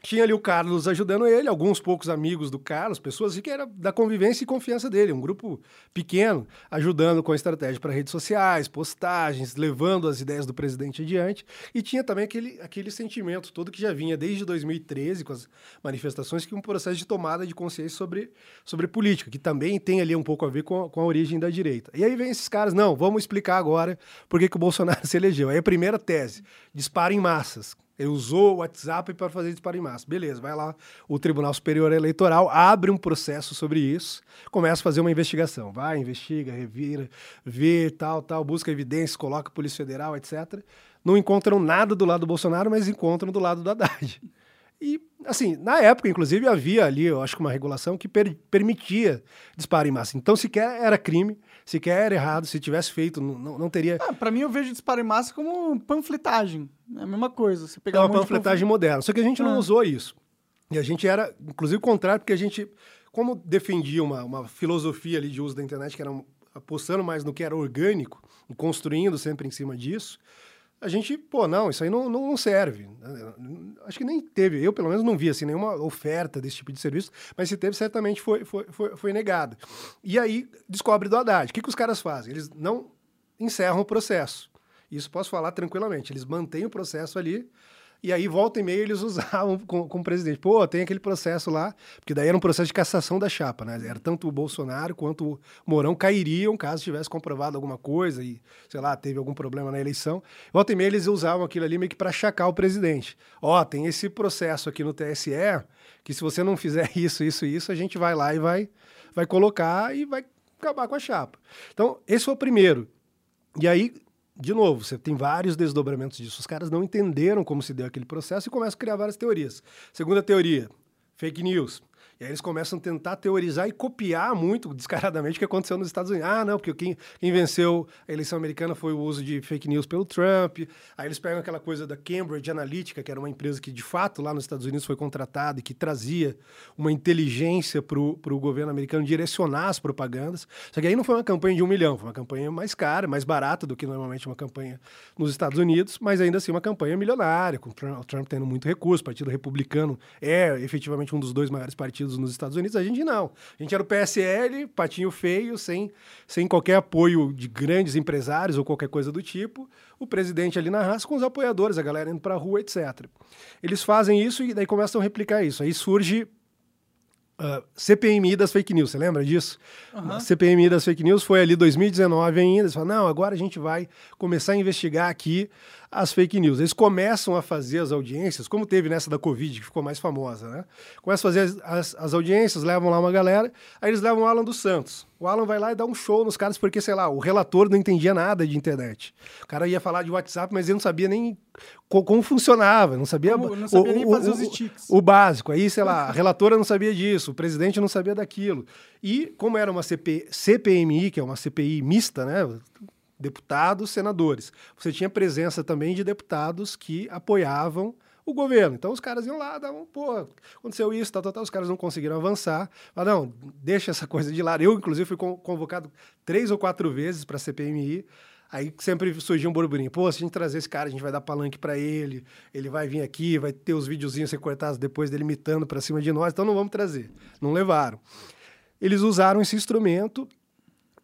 tinha ali o Carlos ajudando ele, alguns poucos amigos do Carlos, pessoas que era da convivência e confiança dele, um grupo pequeno, ajudando com estratégia para redes sociais, postagens, levando as ideias do presidente adiante. E tinha também aquele, aquele sentimento todo que já vinha desde 2013 com as manifestações, que um processo de tomada de consciência sobre, sobre política, que também tem ali um pouco a ver com a, com a origem da direita. E aí vem esses caras, não, vamos explicar agora por que, que o Bolsonaro se elegeu. Aí a primeira tese, dispara em massas ele usou o WhatsApp para fazer disparo em massa. Beleza, vai lá, o Tribunal Superior Eleitoral abre um processo sobre isso, começa a fazer uma investigação. Vai, investiga, revira, vê, tal, tal, busca evidências, coloca a Polícia Federal, etc. Não encontram nada do lado do Bolsonaro, mas encontram do lado do Haddad. E, assim, na época, inclusive, havia ali, eu acho que uma regulação que per permitia disparo em massa. Então, sequer era crime, sequer era errado, se tivesse feito, não, não teria. Ah, para mim, eu vejo disparo em massa como panfletagem. É a mesma coisa. Você pegar é uma um panfletagem moderna. Só que a gente não ah. usou isso. E a gente era, inclusive, o contrário, porque a gente, como defendia uma, uma filosofia ali de uso da internet, que era apostando mais no que era orgânico, e construindo sempre em cima disso, a gente, pô, não, isso aí não, não serve. Acho que nem teve, eu pelo menos não vi assim, nenhuma oferta desse tipo de serviço, mas se teve, certamente foi, foi, foi, foi negado. E aí descobre do Haddad. O que, que os caras fazem? Eles não encerram o processo. Isso posso falar tranquilamente. Eles mantêm o processo ali e aí, volta e meia, eles usavam com, o presidente. Pô, tem aquele processo lá, porque daí era um processo de cassação da chapa, né? Era tanto o Bolsonaro quanto o Mourão cairiam caso tivesse comprovado alguma coisa e, sei lá, teve algum problema na eleição. Volta e meia, eles usavam aquilo ali meio que para chacar o presidente. Ó, oh, tem esse processo aqui no TSE que se você não fizer isso, isso, isso, a gente vai lá e vai, vai colocar e vai acabar com a chapa. Então, esse foi o primeiro. E aí, de novo, você tem vários desdobramentos disso. Os caras não entenderam como se deu aquele processo e começam a criar várias teorias. Segunda teoria, fake news. E aí eles começam a tentar teorizar e copiar muito descaradamente o que aconteceu nos Estados Unidos. Ah, não, porque quem, quem venceu a eleição americana foi o uso de fake news pelo Trump. Aí eles pegam aquela coisa da Cambridge Analytica, que era uma empresa que de fato lá nos Estados Unidos foi contratada e que trazia uma inteligência para o governo americano direcionar as propagandas. Só que aí não foi uma campanha de um milhão, foi uma campanha mais cara, mais barata do que normalmente uma campanha nos Estados Unidos, mas ainda assim uma campanha milionária, com o Trump, tendo muito recurso, o Partido Republicano é efetivamente um dos dois maiores partidos partidos nos Estados Unidos, a gente não. A gente era o PSL, patinho feio, sem, sem qualquer apoio de grandes empresários ou qualquer coisa do tipo. O presidente ali na raça com os apoiadores, a galera indo para a rua, etc. Eles fazem isso e daí começam a replicar isso. Aí surge Uh, CPMI das fake news, você lembra disso? Uhum. CPMI das fake news foi ali 2019 ainda. Eles falaram, não, agora a gente vai começar a investigar aqui as fake news. Eles começam a fazer as audiências, como teve nessa da Covid, que ficou mais famosa, né? Começam a fazer as, as, as audiências, levam lá uma galera, aí eles levam o Alan dos Santos. O Alan vai lá e dá um show nos caras, porque, sei lá, o relator não entendia nada de internet. O cara ia falar de WhatsApp, mas ele não sabia nem co como funcionava, não sabia, como, não sabia o, nem fazer o, os. O, o básico. Aí, sei lá, a relatora não sabia disso, o presidente não sabia daquilo. E como era uma CP, CPMI, que é uma CPI mista, né? Deputados, senadores. Você tinha presença também de deputados que apoiavam o governo. Então os caras iam lá, davam, pô, aconteceu isso, tal, tal, tal, os caras não conseguiram avançar. Mas não, deixa essa coisa de lado. Eu, inclusive, fui convocado três ou quatro vezes para a CPMI. Aí sempre surgia um burburinho. Pô, se a gente trazer esse cara, a gente vai dar palanque para ele, ele vai vir aqui, vai ter os videozinhos recortados depois dele imitando para cima de nós, então não vamos trazer. Não levaram. Eles usaram esse instrumento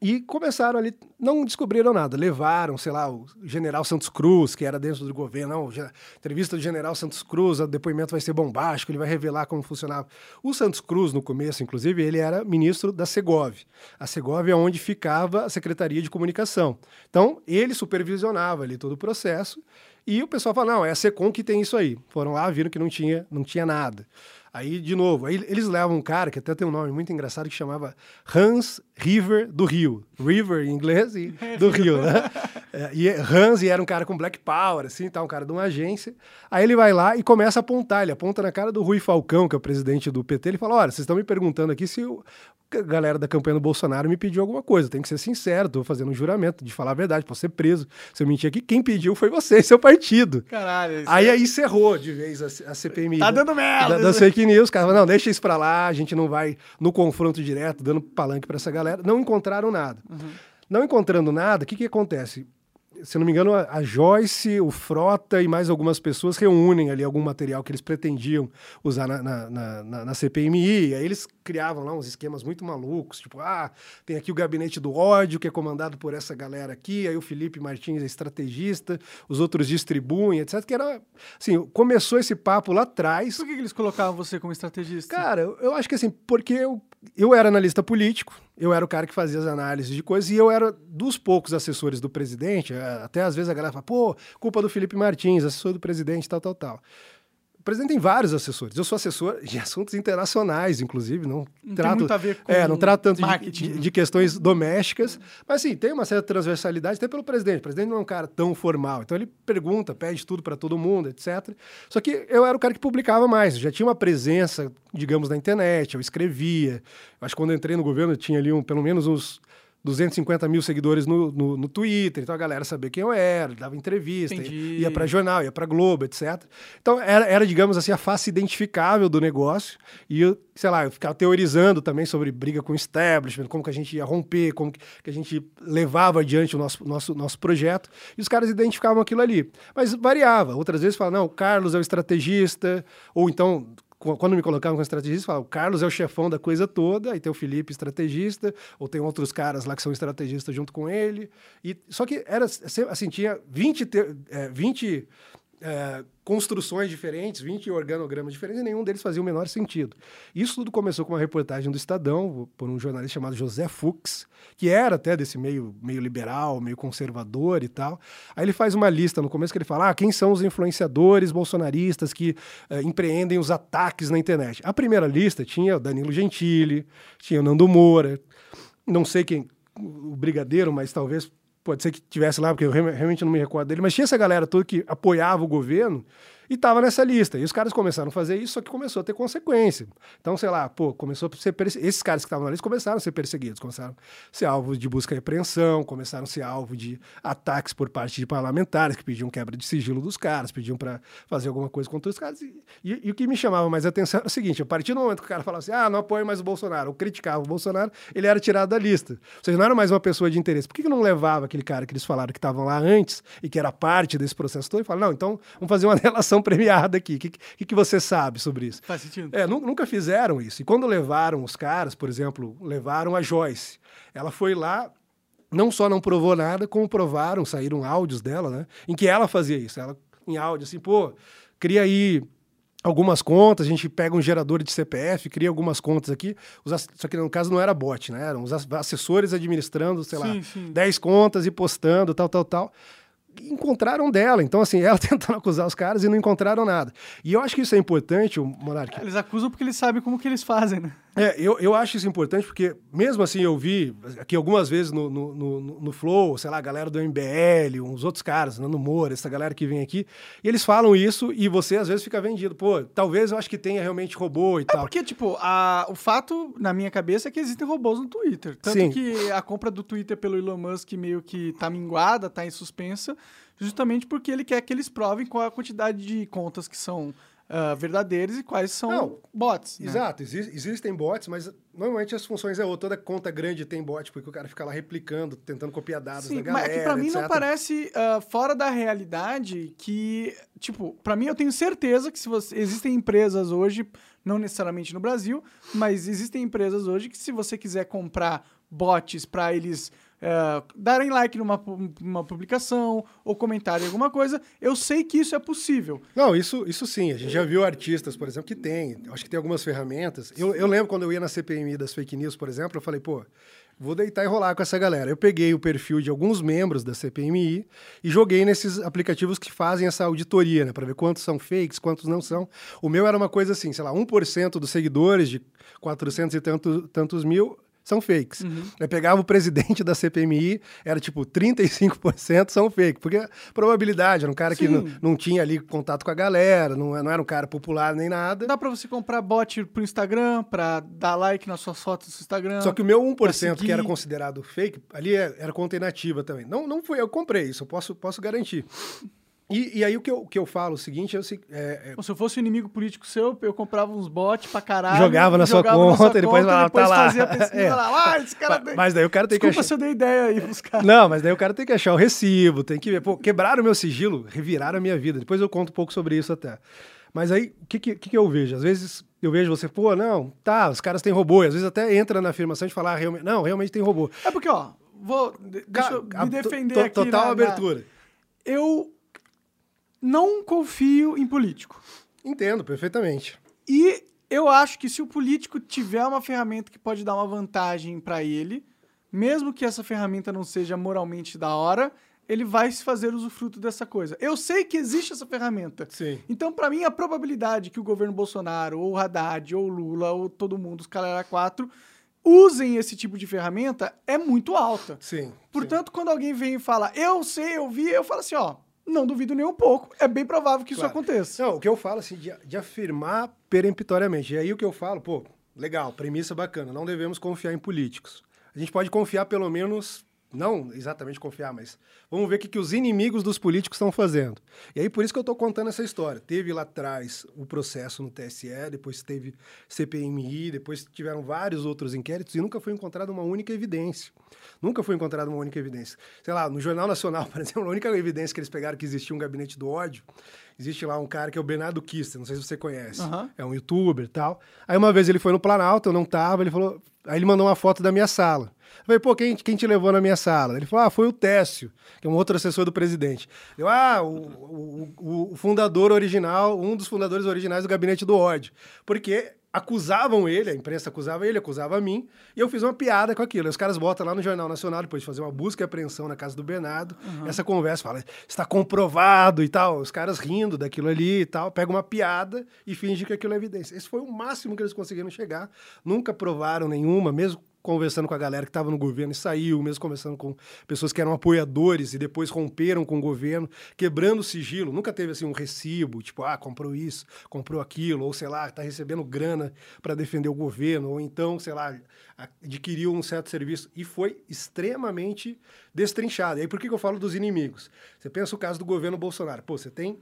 e começaram ali, não descobriram nada, levaram, sei lá, o general Santos Cruz, que era dentro do governo, não, entrevista do general Santos Cruz, o depoimento vai ser bombástico, ele vai revelar como funcionava. O Santos Cruz, no começo, inclusive, ele era ministro da Segov. A Segov é onde ficava a Secretaria de Comunicação. Então, ele supervisionava ali todo o processo, e o pessoal fala, não, é a SECOM que tem isso aí. Foram lá, viram que não tinha, não tinha nada. Aí, de novo, aí eles levam um cara que até tem um nome muito engraçado que chamava Hans River do Rio. River em inglês e do Rio, né? É, e Hans era um cara com Black Power, assim, tá, um cara de uma agência. Aí ele vai lá e começa a apontar. Ele aponta na cara do Rui Falcão, que é o presidente do PT. Ele fala: Olha, vocês estão me perguntando aqui se o, a galera da campanha do Bolsonaro me pediu alguma coisa. Tem que ser sincero, tô fazendo um juramento de falar a verdade, posso ser preso. Se eu mentir aqui, quem pediu foi você, seu partido. Caralho. Aí aí encerrou de vez a, a CPMI. Tá dando merda. Da, das fake news, cara. Não, deixa isso pra lá, a gente não vai no confronto direto, dando palanque pra essa galera. Não encontraram nada. Uhum. Não encontrando nada, o que que acontece? se não me engano, a Joyce, o Frota e mais algumas pessoas reúnem ali algum material que eles pretendiam usar na, na, na, na CPMI. E aí eles criavam lá uns esquemas muito malucos, tipo, ah, tem aqui o gabinete do ódio, que é comandado por essa galera aqui, aí o Felipe Martins é estrategista, os outros distribuem, etc. Que era, assim, começou esse papo lá atrás. Por que, que eles colocavam você como estrategista? Cara, eu acho que assim, porque eu, eu era analista político, eu era o cara que fazia as análises de coisas e eu era dos poucos assessores do presidente. Até às vezes a galera fala, pô, culpa do Felipe Martins, assessor do presidente, tal, tal, tal. O presidente tem vários assessores. Eu sou assessor de assuntos internacionais, inclusive. Não, Não tem trato, muito a ver com é, não trato tanto de, marketing. de, de questões domésticas. Mas sim, tem uma certa transversalidade até pelo presidente. O presidente não é um cara tão formal. Então ele pergunta, pede tudo para todo mundo, etc. Só que eu era o cara que publicava mais. Eu já tinha uma presença, digamos, na internet. Eu escrevia. Eu acho que quando eu entrei no governo eu tinha ali um, pelo menos uns 250 mil seguidores no, no, no, Twitter, então a galera sabia quem eu era, dava entrevista, Entendi. ia para jornal, ia para Globo, etc. Então era, era, digamos assim, a face identificável do negócio. E eu, sei lá, eu ficava teorizando também sobre briga com o establishment, como que a gente ia romper, como que, que a gente levava adiante o nosso, nosso, nosso projeto. E os caras identificavam aquilo ali. Mas variava. Outras vezes falavam, não, o Carlos é o estrategista, ou então quando me colocavam como estrategista, falava, o Carlos é o chefão da coisa toda, aí tem o Felipe estrategista, ou tem outros caras lá que são estrategistas junto com ele. E, só que era assim, tinha 20, é, 20 é, construções diferentes, 20 organogramas diferentes, e nenhum deles fazia o menor sentido. Isso tudo começou com uma reportagem do Estadão, por um jornalista chamado José Fux, que era até desse meio, meio liberal, meio conservador e tal. Aí ele faz uma lista no começo que ele fala: ah, quem são os influenciadores bolsonaristas que é, empreendem os ataques na internet? A primeira lista tinha o Danilo Gentili, tinha o Nando Moura, não sei quem, o Brigadeiro, mas talvez pode ser que tivesse lá, porque eu realmente não me recordo dele, mas tinha essa galera toda que apoiava o governo e estava nessa lista. E os caras começaram a fazer isso, só que começou a ter consequência. Então, sei lá, pô, começou a ser perse... esses caras que estavam na lista começaram a ser perseguidos, começaram a ser alvo de busca e apreensão, começaram a ser alvo de ataques por parte de parlamentares que pediam quebra de sigilo dos caras, pediam para fazer alguma coisa contra os caras. E, e, e, o que me chamava mais atenção era o seguinte: a partir do momento que o cara falava assim, ah, não apoio mais o Bolsonaro, ou criticava o Bolsonaro, ele era tirado da lista. Ou seja, não era mais uma pessoa de interesse. Por que, que não levava aquele cara que eles falaram que estavam lá antes e que era parte desse processo todo e falava, não, então vamos fazer uma relação premiada aqui. O que, que, que, você sabe sobre isso? Faz sentido. É, nunca fizeram isso. E quando levaram os caras, por exemplo, levaram a Joyce. Ela foi lá, não só não provou nada, como provaram, saíram áudios dela, né? Em que ela fazia isso. Ela, em áudio, assim, pô, cria aí algumas contas, a gente pega um gerador de CPF, cria algumas contas aqui, só que no caso não era bot, né? Eram os assessores administrando, sei sim, lá, sim. 10 contas e postando, tal, tal, tal encontraram dela. Então, assim, ela tentando acusar os caras e não encontraram nada. E eu acho que isso é importante, o Monark. Eles acusam porque eles sabem como que eles fazem, né? É, eu, eu acho isso importante porque, mesmo assim, eu vi aqui algumas vezes no, no, no, no Flow, sei lá, a galera do MBL, uns outros caras, Nando Moura, essa galera que vem aqui, e eles falam isso e você às vezes fica vendido. Pô, talvez eu acho que tenha realmente robô e é tal. Porque, tipo, a, o fato, na minha cabeça, é que existem robôs no Twitter. Tanto Sim. que a compra do Twitter pelo Elon Musk meio que tá minguada, tá em suspensa, justamente porque ele quer que eles provem qual a quantidade de contas que são uh, verdadeiras e quais são Não, bots. né? Exato, exi- existem bots, mas normalmente as funções é outra. Toda conta grande tem bot, porque o cara fica lá replicando, tentando copiar dados Sim, da galera, mas é que pra mim não etc. parece ah, fora da realidade que, tipo, pra mim eu tenho certeza que se você existem empresas hoje, não necessariamente no Brasil, mas existem empresas hoje que se você quiser comprar bots pra eles ah, darem like numa, numa publicação ou comentarem alguma coisa, eu sei que isso é possível. Não, isso, isso sim. A gente já viu artistas, por exemplo, que tem. Acho que tem algumas ferramentas. Eu, eu lembro quando eu ia na CPMI das fake news, por exemplo, eu falei, pô, vou deitar e rolar com essa galera. Eu peguei o perfil de alguns membros da CPMI e joguei nesses aplicativos que fazem essa auditoria, né? Pra ver quantos são fakes, quantos não são. O meu era uma coisa assim, sei lá, 1% dos seguidores de 400 e tanto, tantos mil são fakes. Uhum. Eu pegava o presidente da CPMI, era tipo 35% são fake, porque probabilidade, era um cara que Sim. não, não tinha ali contato com a galera, não, não era um cara popular nem nada. Dá pra você comprar bot pro Instagram, pra dar like nas suas fotos do Instagram. Só que o meu 1% que era considerado fake, ali é- era conta inativa também. Não, não foi eu que comprei isso, eu posso, posso garantir. E, e aí o que eu, que eu falo o seguinte, é, se- é, é, Se eu fosse um inimigo político seu, eu comprava uns bots pra caralho. Jogava na sua jogava conta, e depois lá, depois tá lá. fazia a pesquisa É. lá. Ah, esse cara... tem- mas daí o cara tem que Desculpa achar... se eu dei ideia aí pros caras. Não, mas daí o cara tem que achar o recibo, tem que ver. Pô, quebraram o meu sigilo, reviraram a minha vida. Depois eu conto um pouco sobre isso até. Mas aí, o que, que, que que eu vejo? Às vezes eu vejo você, pô, não, tá, os caras têm robô. E às vezes até entra na afirmação de falar, ah, realmente, não, realmente tem robô. É porque, ó, vou... de- Deixa eu me defender aqui Total na- na- abertura. Eu não confio em político. Entendo, perfeitamente. E eu acho que se o político tiver uma ferramenta que pode dar uma vantagem pra ele, mesmo que essa ferramenta não seja moralmente da hora, ele vai se fazer usufruto dessa coisa. Eu sei que existe essa ferramenta. Sim. Então, pra mim, a probabilidade que o governo Bolsonaro, ou o Haddad, ou o Lula, ou todo mundo, os Calera 4, usem esse tipo de ferramenta é muito alta. Sim. Portanto, quando alguém vem e fala, eu sei, eu vi, eu falo assim, ó, não duvido nem um pouco. É bem provável que isso Claro. aconteça. Não, o que eu falo, assim, de, de afirmar peremptoriamente. E aí o que eu falo, pô, legal, premissa bacana, não devemos confiar em políticos. A gente pode confiar pelo menos, não exatamente confiar, mas vamos ver o que, que os inimigos dos políticos estão fazendo. E aí por isso que eu estou contando essa história. Teve lá atrás o processo no TSE, depois teve CPMI, depois tiveram vários outros inquéritos e nunca foi encontrada uma única evidência. Nunca foi encontrada uma única evidência. Sei lá, no Jornal Nacional, por exemplo, a única evidência que eles pegaram que existia um gabinete do ódio, existe lá um cara que é o Bernardo Kister, não sei se você conhece. Aham. É um youtuber e tal. Aí uma vez ele foi no Planalto, eu não tava, ele falou. Aí ele mandou uma foto da minha sala. Eu falei, pô, quem, quem te levou na minha sala? Ele falou, ah, foi o Técio, que é um outro assessor do presidente. Eu, ah, o, o, o- fundador original, um dos fundadores originais do gabinete do ódio. Porque acusavam ele, a imprensa acusava ele, acusava a mim, e eu fiz uma piada com aquilo. Aí Os caras botam lá no Jornal Nacional, depois de fazer uma busca e apreensão na casa do Bernardo, essa conversa, fala, está comprovado e tal, os caras rindo daquilo ali e tal, pega uma piada e finge que aquilo é evidência. Esse foi o máximo que eles conseguiram chegar, nunca provaram nenhuma, mesmo conversando com a galera que estava no governo e saiu, mesmo conversando com pessoas que eram apoiadores e depois romperam com o governo, quebrando o sigilo. Nunca teve assim um recibo, tipo, ah, comprou isso, comprou aquilo, ou sei lá, está recebendo grana para defender o governo, ou então, sei lá, adquiriu um certo serviço. E foi extremamente destrinchado. E aí por que que eu falo dos inimigos? Você pensa o caso do governo Bolsonaro. Pô, você tem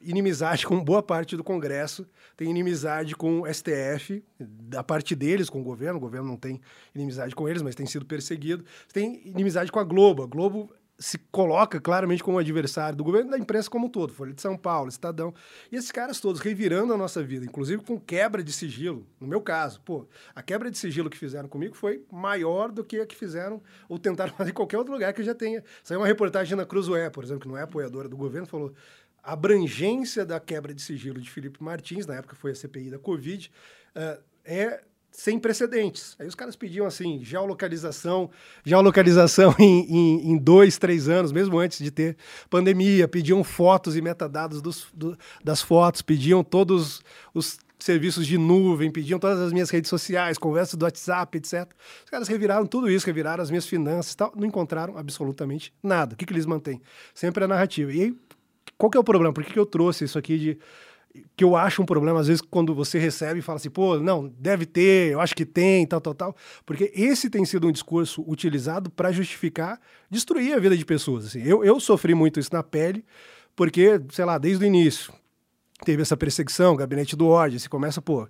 inimizade com boa parte do Congresso, tem inimizade com o STF, da parte deles com o governo, o governo não tem inimizade com eles, mas tem sido perseguido. Tem inimizade com a Globo. A Globo se coloca claramente como adversário do governo da imprensa como um todo, Folha de São Paulo, Estadão. E esses caras todos revirando a nossa vida, inclusive com quebra de sigilo. No meu caso, pô, a quebra de sigilo que fizeram comigo foi maior do que a que fizeram ou tentaram fazer em qualquer outro lugar que eu já tenha. Saiu uma reportagem na Cruzoé, por exemplo, que não é apoiadora do governo, falou a abrangência da quebra de sigilo de Felipe Martins, na época foi a CPI da Covid, eh, é sem precedentes. Aí os caras pediam assim, geolocalização, geolocalização em, em, em dois, três anos, mesmo antes de ter pandemia, pediam fotos e metadados dos, do- das fotos, pediam todos os serviços de nuvem, pediam todas as minhas redes sociais, conversas do WhatsApp, etc. Os caras reviraram tudo isso, reviraram as minhas finanças e tal, não encontraram absolutamente nada. O que, que eles mantêm? Sempre a narrativa. E aí, qual que é o problema? Por que, que eu trouxe isso aqui de que eu acho um problema, às vezes, quando você recebe e fala assim, pô, não, deve ter, eu acho que tem, tal, tal, tal. Porque esse tem sido um discurso utilizado para justificar destruir a vida de pessoas. Assim. Eu, eu sofri muito isso na pele, porque, sei lá, desde o início teve essa perseguição, gabinete do ódio, você começa, pô,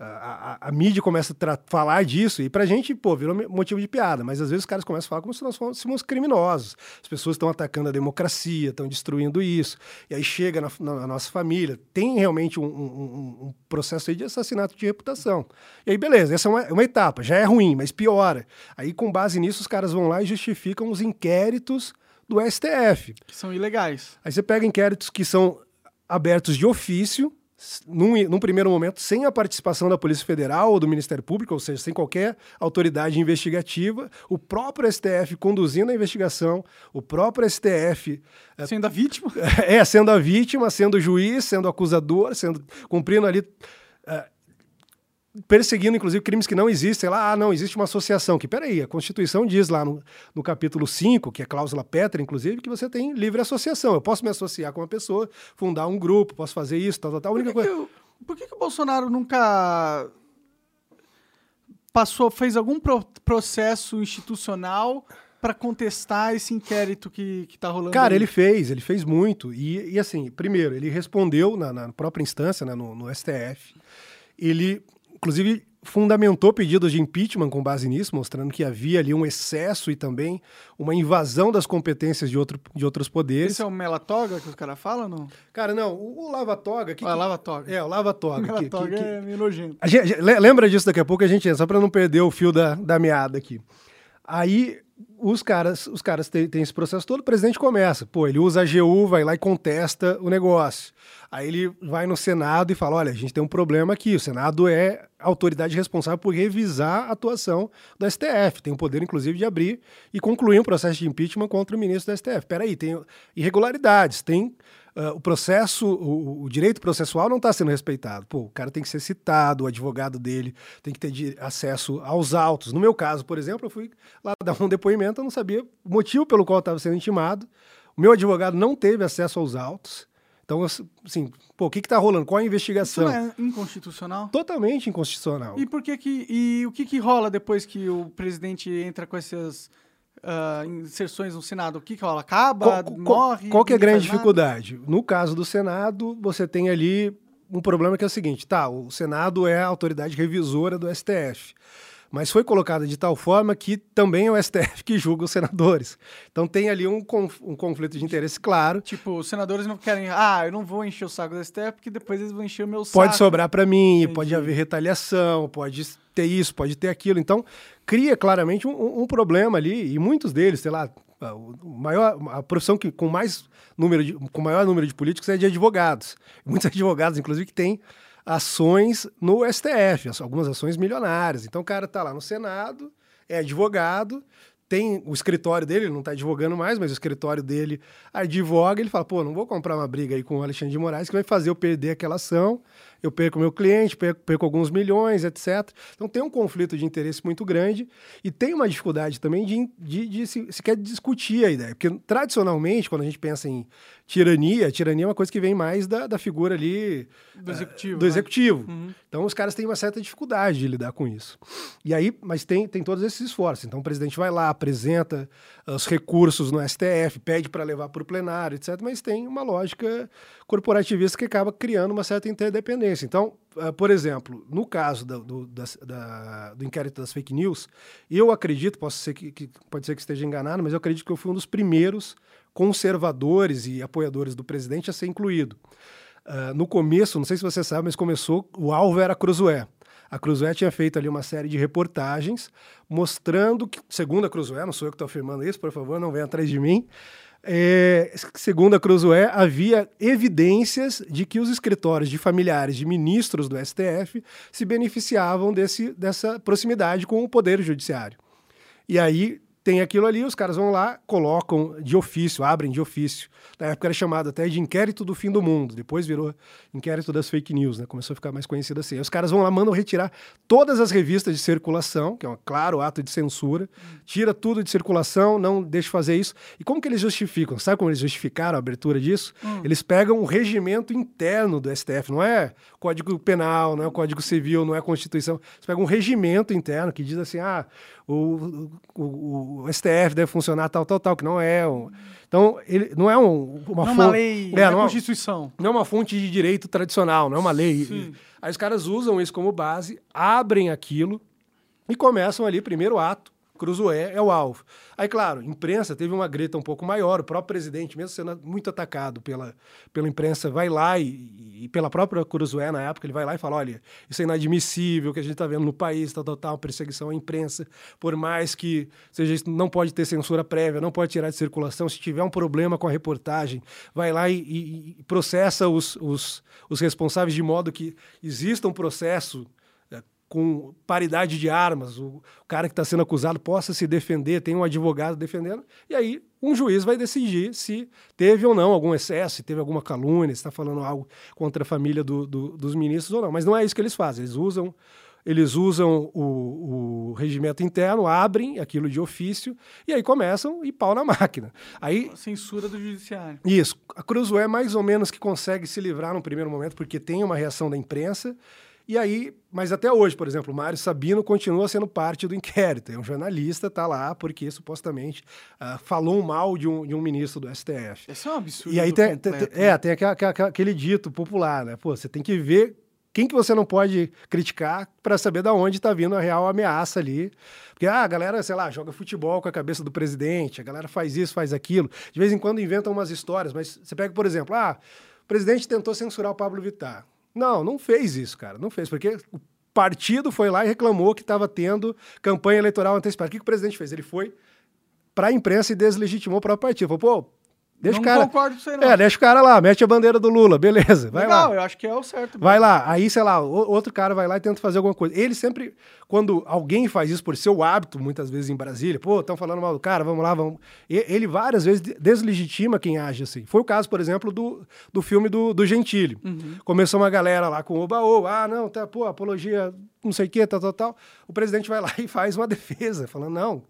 a, a, a mídia começa a falar disso, e pra gente, pô, virou motivo de piada, mas às vezes os caras começam a falar como se nós fôssemos criminosos. As pessoas estão atacando a democracia, estão destruindo isso, e aí chega na, na- na nossa família, tem realmente um, um- um- processo aí de assassinato de reputação. E aí, beleza, essa é uma, uma etapa, já é ruim, mas piora. Aí, com base nisso, os caras vão lá e justificam os inquéritos do STF. Que são ilegais. Aí você pega inquéritos que são abertos de ofício, num, num primeiro momento, sem a participação da Polícia Federal ou do Ministério Público, ou seja, sem qualquer autoridade investigativa, o próprio STF conduzindo a investigação, o próprio STF Sendo a vítima. é, sendo a vítima, sendo o juiz, sendo o acusador, sendo, cumprindo ali. eh, perseguindo, inclusive, crimes que não existem. Lá, ah, não, existe uma associação. Que, peraí, a Constituição diz lá no, no capítulo 5, que é cláusula Petra, inclusive, que você tem livre associação. Eu posso me associar com uma pessoa, fundar um grupo, posso fazer isso, tal, tal, tal. A única por que, coisa... que, o, por que, que o Bolsonaro nunca passou, fez algum pro, processo institucional para contestar esse inquérito que, que tá rolando? Cara, aí? ele fez, ele fez muito. E, e assim, primeiro, ele respondeu na, na própria instância, né, no, no STF. Ele, inclusive, fundamentou pedidos de impeachment com base nisso, mostrando que havia ali um excesso e também uma invasão das competências de, outro, de outros poderes. Esse é o Melatoga que os caras falam, não? Cara, não, o, o Lava Toga... Que, ah, Lava Toga. É, o Lava Toga. Lava Toga que, é meio nojento. Gente, lembra disso daqui a pouco, a gente, só para não perder o fio da, da meada aqui. Aí os caras, os caras têm, têm, esse processo todo, o presidente começa. Pô, ele usa a AGU, vai lá e contesta o negócio. Aí ele vai no Senado e fala: olha, a gente tem um problema aqui. O Senado é a autoridade responsável por revisar a atuação do STF. Tem o poder, inclusive, de abrir e concluir um processo de impeachment contra o ministro do STF. Peraí, tem irregularidades, tem Uh, o processo, o, o, direito processual não está sendo respeitado. Pô, o cara tem que ser citado, o advogado dele tem que ter acesso aos autos. No meu caso, por exemplo, eu fui lá dar um depoimento, eu não sabia o motivo pelo qual eu estava sendo intimado. O meu advogado não teve acesso aos autos. Então, assim, pô, o que está rolando? Qual a investigação? Isso não é inconstitucional? Totalmente inconstitucional. E por que que e o que que rola depois que o presidente entra com essas uh, inserções no Senado? O que, que rola? Acaba, qual, morre? Qual que é a grande dificuldade? Nada? No caso do Senado, você tem ali um problema que é o seguinte: tá, o Senado é a autoridade revisora do STF mas foi colocada de tal forma que também é o STF que julga os senadores. Então tem ali um, conf um conflito de interesse claro. Tipo, os senadores não querem, ah, eu não vou encher o saco do STF porque depois eles vão encher o meu saco. Pode sobrar para mim, Entendi. pode haver retaliação, pode ter isso, pode ter aquilo. Então cria claramente um, um problema ali e muitos deles, sei lá, o maior, a profissão que com mais número de, com maior número de políticos é de advogados. Muitos advogados, inclusive, que têm ações no STF, algumas ações milionárias. Então o cara está lá no Senado, é advogado, tem o escritório dele, ele não está advogando mais, mas o escritório dele advoga, ele fala, pô, não vou comprar uma briga aí com o Alexandre de Moraes que vai fazer eu perder aquela ação, eu perco meu cliente, perco, perco alguns milhões, etc. Então tem um conflito de interesse muito grande e tem uma dificuldade também de, de, de se, se quer discutir a ideia, porque tradicionalmente, quando a gente pensa em tirania, tirania é uma coisa que vem mais da, da figura ali do executivo. Uh, do né? executivo. Uhum. Então os caras têm uma certa dificuldade de lidar com isso. E aí, mas tem, tem todos esses esforços. Então o presidente vai lá, apresenta os recursos no STF, pede para levar para o plenário, etc. Mas tem uma lógica corporativista que acaba criando uma certa interdependência. Então, uh, por exemplo, no caso da, do, da, da, do inquérito das fake news, eu acredito, posso ser que, que, pode ser que esteja enganado, mas eu acredito que eu fui um dos primeiros conservadores e apoiadores do presidente a ser incluído. Uh, no começo, não sei se você sabe, mas começou, o alvo era a Cruzoé. A Cruzoé tinha feito ali uma série de reportagens mostrando que, segundo a Cruzoé, não sou eu que estou afirmando isso, por favor, não venha atrás de mim, é, segundo a Cruzoé, havia evidências de que os escritórios de familiares de ministros do STF se beneficiavam desse, dessa proximidade com o Poder Judiciário. E aí tem aquilo ali, os caras vão lá, colocam de ofício, abrem de ofício. Na época era chamado até de inquérito do fim do mundo, depois virou inquérito das fake news, né? Começou a ficar mais conhecido assim. Aí os caras vão lá, mandam retirar todas as revistas de circulação, que é um claro ato de censura, tira tudo de circulação, não deixa fazer isso. E como que eles justificam? Sabe como eles justificaram a abertura disso? Hum. Eles pegam o regimento interno do STF, não é Código Penal, não é Código Civil, não é Constituição. Eles pegam um regimento interno que diz assim, ah, o, o, o, STF deve funcionar tal, tal, tal, que não é. Um, então, ele não é um, uma, não é uma lei, é, é uma Constituição. Não é uma fonte de direito tradicional, não é uma lei. Sim. Aí os caras usam isso como base, abrem aquilo e começam ali, primeiro ato, Cruzoé é o alvo. Aí, claro, imprensa teve uma greta um pouco maior, o próprio presidente, mesmo sendo muito atacado pela, pela imprensa, vai lá e, e pela própria Cruzoé na época, ele vai lá e fala: olha, isso é inadmissível, que a gente está vendo no país, tal, tal, tal, perseguição à imprensa, por mais que seja isso, não pode ter censura prévia, não pode tirar de circulação, se tiver um problema com a reportagem, vai lá e, e, e processa os, os, os responsáveis de modo que exista um processo com paridade de armas, o cara que está sendo acusado possa se defender, tem um advogado defendendo, e aí um juiz vai decidir se teve ou não algum excesso, se teve alguma calúnia, se está falando algo contra a família do, do, dos ministros ou não. Mas não é isso que eles fazem, eles usam eles usam o, o, regimento interno, abrem aquilo de ofício e aí começam e pau na máquina. Aí, censura do judiciário. Isso. A Cruzoé mais ou menos que consegue se livrar no primeiro momento, porque tem uma reação da imprensa. E aí, mas até hoje, por exemplo, o Mário Sabino continua sendo parte do inquérito. É um jornalista, está lá porque supostamente uh, falou mal de um, de um ministro do STF. Isso é um absurdo. E aí tem, tem, é, tem aquele, aquele dito popular, né? Pô, você tem que ver quem que você não pode criticar para saber da onde está vindo a real ameaça ali. Porque ah, a galera, sei lá, joga futebol com a cabeça do presidente, a galera faz isso, faz aquilo. De vez em quando inventam umas histórias, mas você pega, por exemplo, ah, o presidente tentou censurar o Pablo Vittar. Não, não fez isso, cara. Não fez, porque o partido foi lá e reclamou que estava tendo campanha eleitoral antecipada. O que, que o presidente fez? Ele foi para a imprensa e deslegitimou o próprio partido. Falou, pô, Deixa não o cara. concordo com não. É, deixa o cara lá, mete a bandeira do Lula, beleza. Vai Legal, lá. eu acho que é o certo. Vai lá. Aí, sei lá, outro cara vai lá e tenta fazer alguma coisa. Ele sempre, quando alguém faz isso por seu hábito, muitas vezes em Brasília, pô, estão falando mal do cara, vamos lá, vamos. Ele várias vezes deslegitima quem age assim. Foi o caso, por exemplo, do, do filme do, do Gentili. Uhum. Começou uma galera lá com o baú, ah, não, tá, pô, apologia, não sei o quê, tal, tal, tal. O presidente vai lá e faz uma defesa, falando, não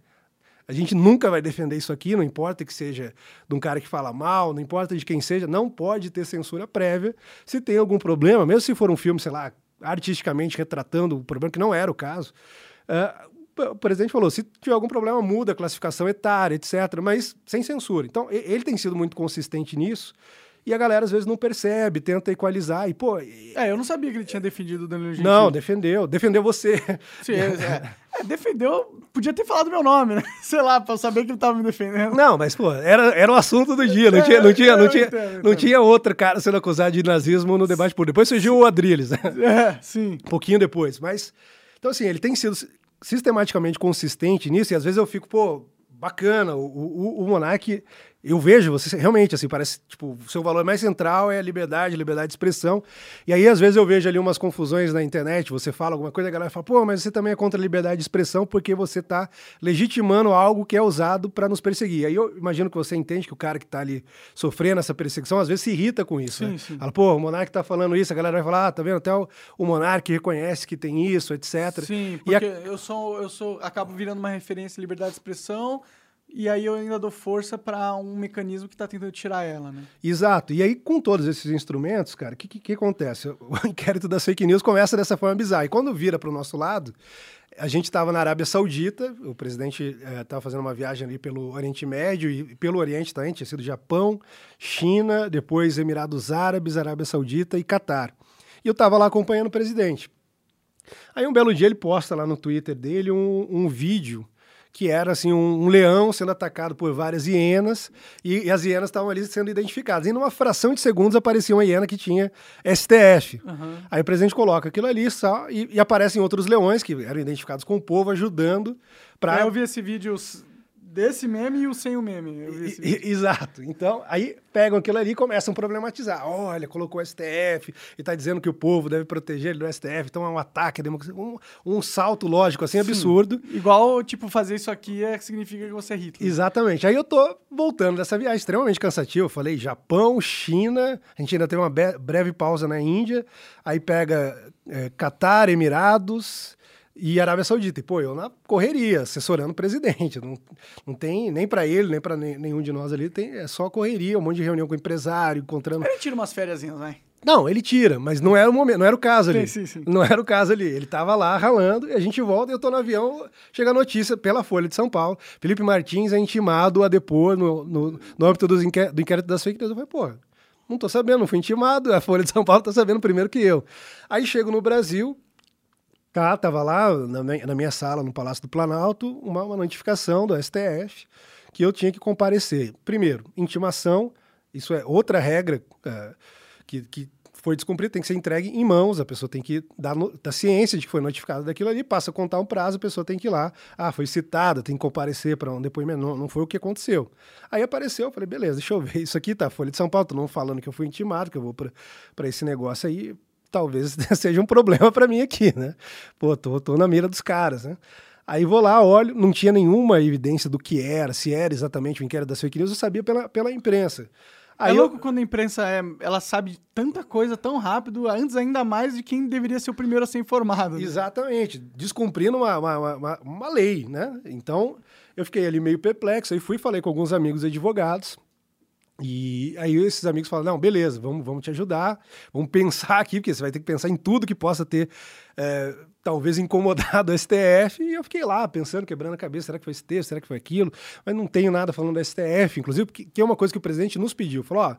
a gente nunca vai defender isso aqui, não importa que seja de um cara que fala mal, não importa de quem seja, não pode ter censura prévia. Se tem algum problema, mesmo se for um filme, sei lá, artisticamente retratando o problema, que não era o caso, uh, o presidente falou: se tiver algum problema, muda a classificação etária, etc., mas sem censura. Então, ele tem sido muito consistente nisso. E a galera às vezes não percebe, tenta equalizar e, pô. É, eu não sabia que ele tinha defendido o Danilo Gentili. Não, defendeu. Defendeu você. Sim, é, é, defendeu. Podia ter falado meu nome, né? Sei lá, pra eu saber que ele tava me defendendo. Não, mas, pô, era, era o assunto do dia. Não tinha, não tinha, não tinha, não tinha outro cara sendo acusado de nazismo no debate público. Depois surgiu o Adriles, né? É, sim. Um pouquinho depois. Mas, então, assim, ele tem sido sistematicamente consistente nisso, e às vezes eu fico, pô, bacana. O, o, o Monark, eu vejo, você realmente, assim, parece, tipo, o seu valor mais central é a liberdade, liberdade de expressão. E aí, às vezes, eu vejo ali umas confusões na internet, você fala alguma coisa, a galera fala, pô, mas você também é contra a liberdade de expressão porque você está legitimando algo que é usado para nos perseguir. Aí eu imagino que você entende que o cara que está ali sofrendo essa perseguição, às vezes se irrita com isso, sim, né? Sim. Fala, pô, o Monark está falando isso, a galera vai falar, ah, tá vendo, até o, o Monark reconhece que tem isso, etc. Sim, porque a... eu sou, eu sou, acabo virando uma referência à liberdade de expressão, e aí eu ainda dou força para um mecanismo que está tentando tirar ela, né? Exato. E aí, com todos esses instrumentos, cara, o que, que, que, acontece? O inquérito das fake news começa dessa forma bizarra. E quando vira para o nosso lado, a gente estava na Arábia Saudita, o presidente estava é, fazendo uma viagem ali pelo Oriente Médio e pelo Oriente também, tinha sido Japão, China, depois Emirados Árabes, Arábia Saudita e Catar. E eu estava lá acompanhando o presidente. Aí um belo dia ele posta lá no Twitter dele um, um vídeo que era assim um, um, leão sendo atacado por várias hienas e, e as hienas estavam ali sendo identificadas. E numa fração de segundos aparecia uma hiena que tinha STF. Uhum. Aí o presidente coloca aquilo ali só, e, e aparecem outros leões que eram identificados com o povo ajudando para. É, eu vi esse vídeo Desse meme e o sem o meme. exato. Então, aí pegam aquilo ali e começam a problematizar. Olha, colocou o STF e está dizendo que o povo deve proteger ele do STF. Então é um ataque, um, um salto lógico, assim, Sim. absurdo. Igual, tipo, fazer isso aqui é, significa que você é Hitler. Exatamente. Aí eu tô voltando dessa viagem extremamente cansativa. Eu falei Japão, China, a gente ainda tem uma breve pausa na Índia. Aí pega é, Catar, Emirados e Arábia Saudita. E, pô, eu na correria, assessorando o presidente. Não, não tem nem para ele, nem para nenhum de nós ali, tem, é só correria, um monte de reunião com o empresário, encontrando. Ele tira umas férias, vai. Não, ele tira, mas não era o momento, não era o caso ali. Sim, sim, sim. Não era o caso ali. Ele tava lá ralando e a gente volta e eu tô no avião, chega a notícia pela Folha de São Paulo. Felipe Martins é intimado a depor no, no, no âmbito do inquérito das fake news. Eu falei, pô, não tô sabendo, não fui intimado, a Folha de São Paulo tá sabendo primeiro que eu. Aí chego no Brasil, Tá, tava lá na, minha sala, no Palácio do Planalto, uma, uma, notificação do STF que eu tinha que comparecer. Primeiro, intimação, isso é outra regra é, que, que foi descumprida, tem que ser entregue em mãos, a pessoa tem que dar, no, dar ciência de que foi notificada daquilo ali, passa a contar um prazo, a pessoa tem que ir lá, ah, foi citada, tem que comparecer para um depoimento, não, não foi o que aconteceu. Aí apareceu, eu falei, beleza, deixa eu ver, isso aqui tá, Folha de São Paulo, tô não falando que eu fui intimado, que eu vou para esse negócio aí, talvez seja um problema para mim aqui, né? Pô, tô, tô na mira dos caras, né? Aí vou lá, olho, não tinha nenhuma evidência do que era, se era exatamente o inquérito das fake news, eu sabia pela, pela imprensa. Aí é louco eu... quando a imprensa é, ela sabe tanta coisa tão rápido, antes ainda mais de quem deveria ser o primeiro a ser informado. Né? Exatamente, descumprindo uma, uma, uma, uma, lei, né? Então, eu fiquei ali meio perplexo, aí fui falei com alguns amigos advogados, e aí esses amigos falaram, não, beleza, vamos, vamos te ajudar, vamos pensar aqui, porque você vai ter que pensar em tudo que possa ter é, talvez incomodado o STF, e eu fiquei lá pensando, quebrando a cabeça, será que foi esse texto, será que foi aquilo? Mas não tenho nada falando do STF, inclusive, que é uma coisa que o presidente nos pediu, falou, ó,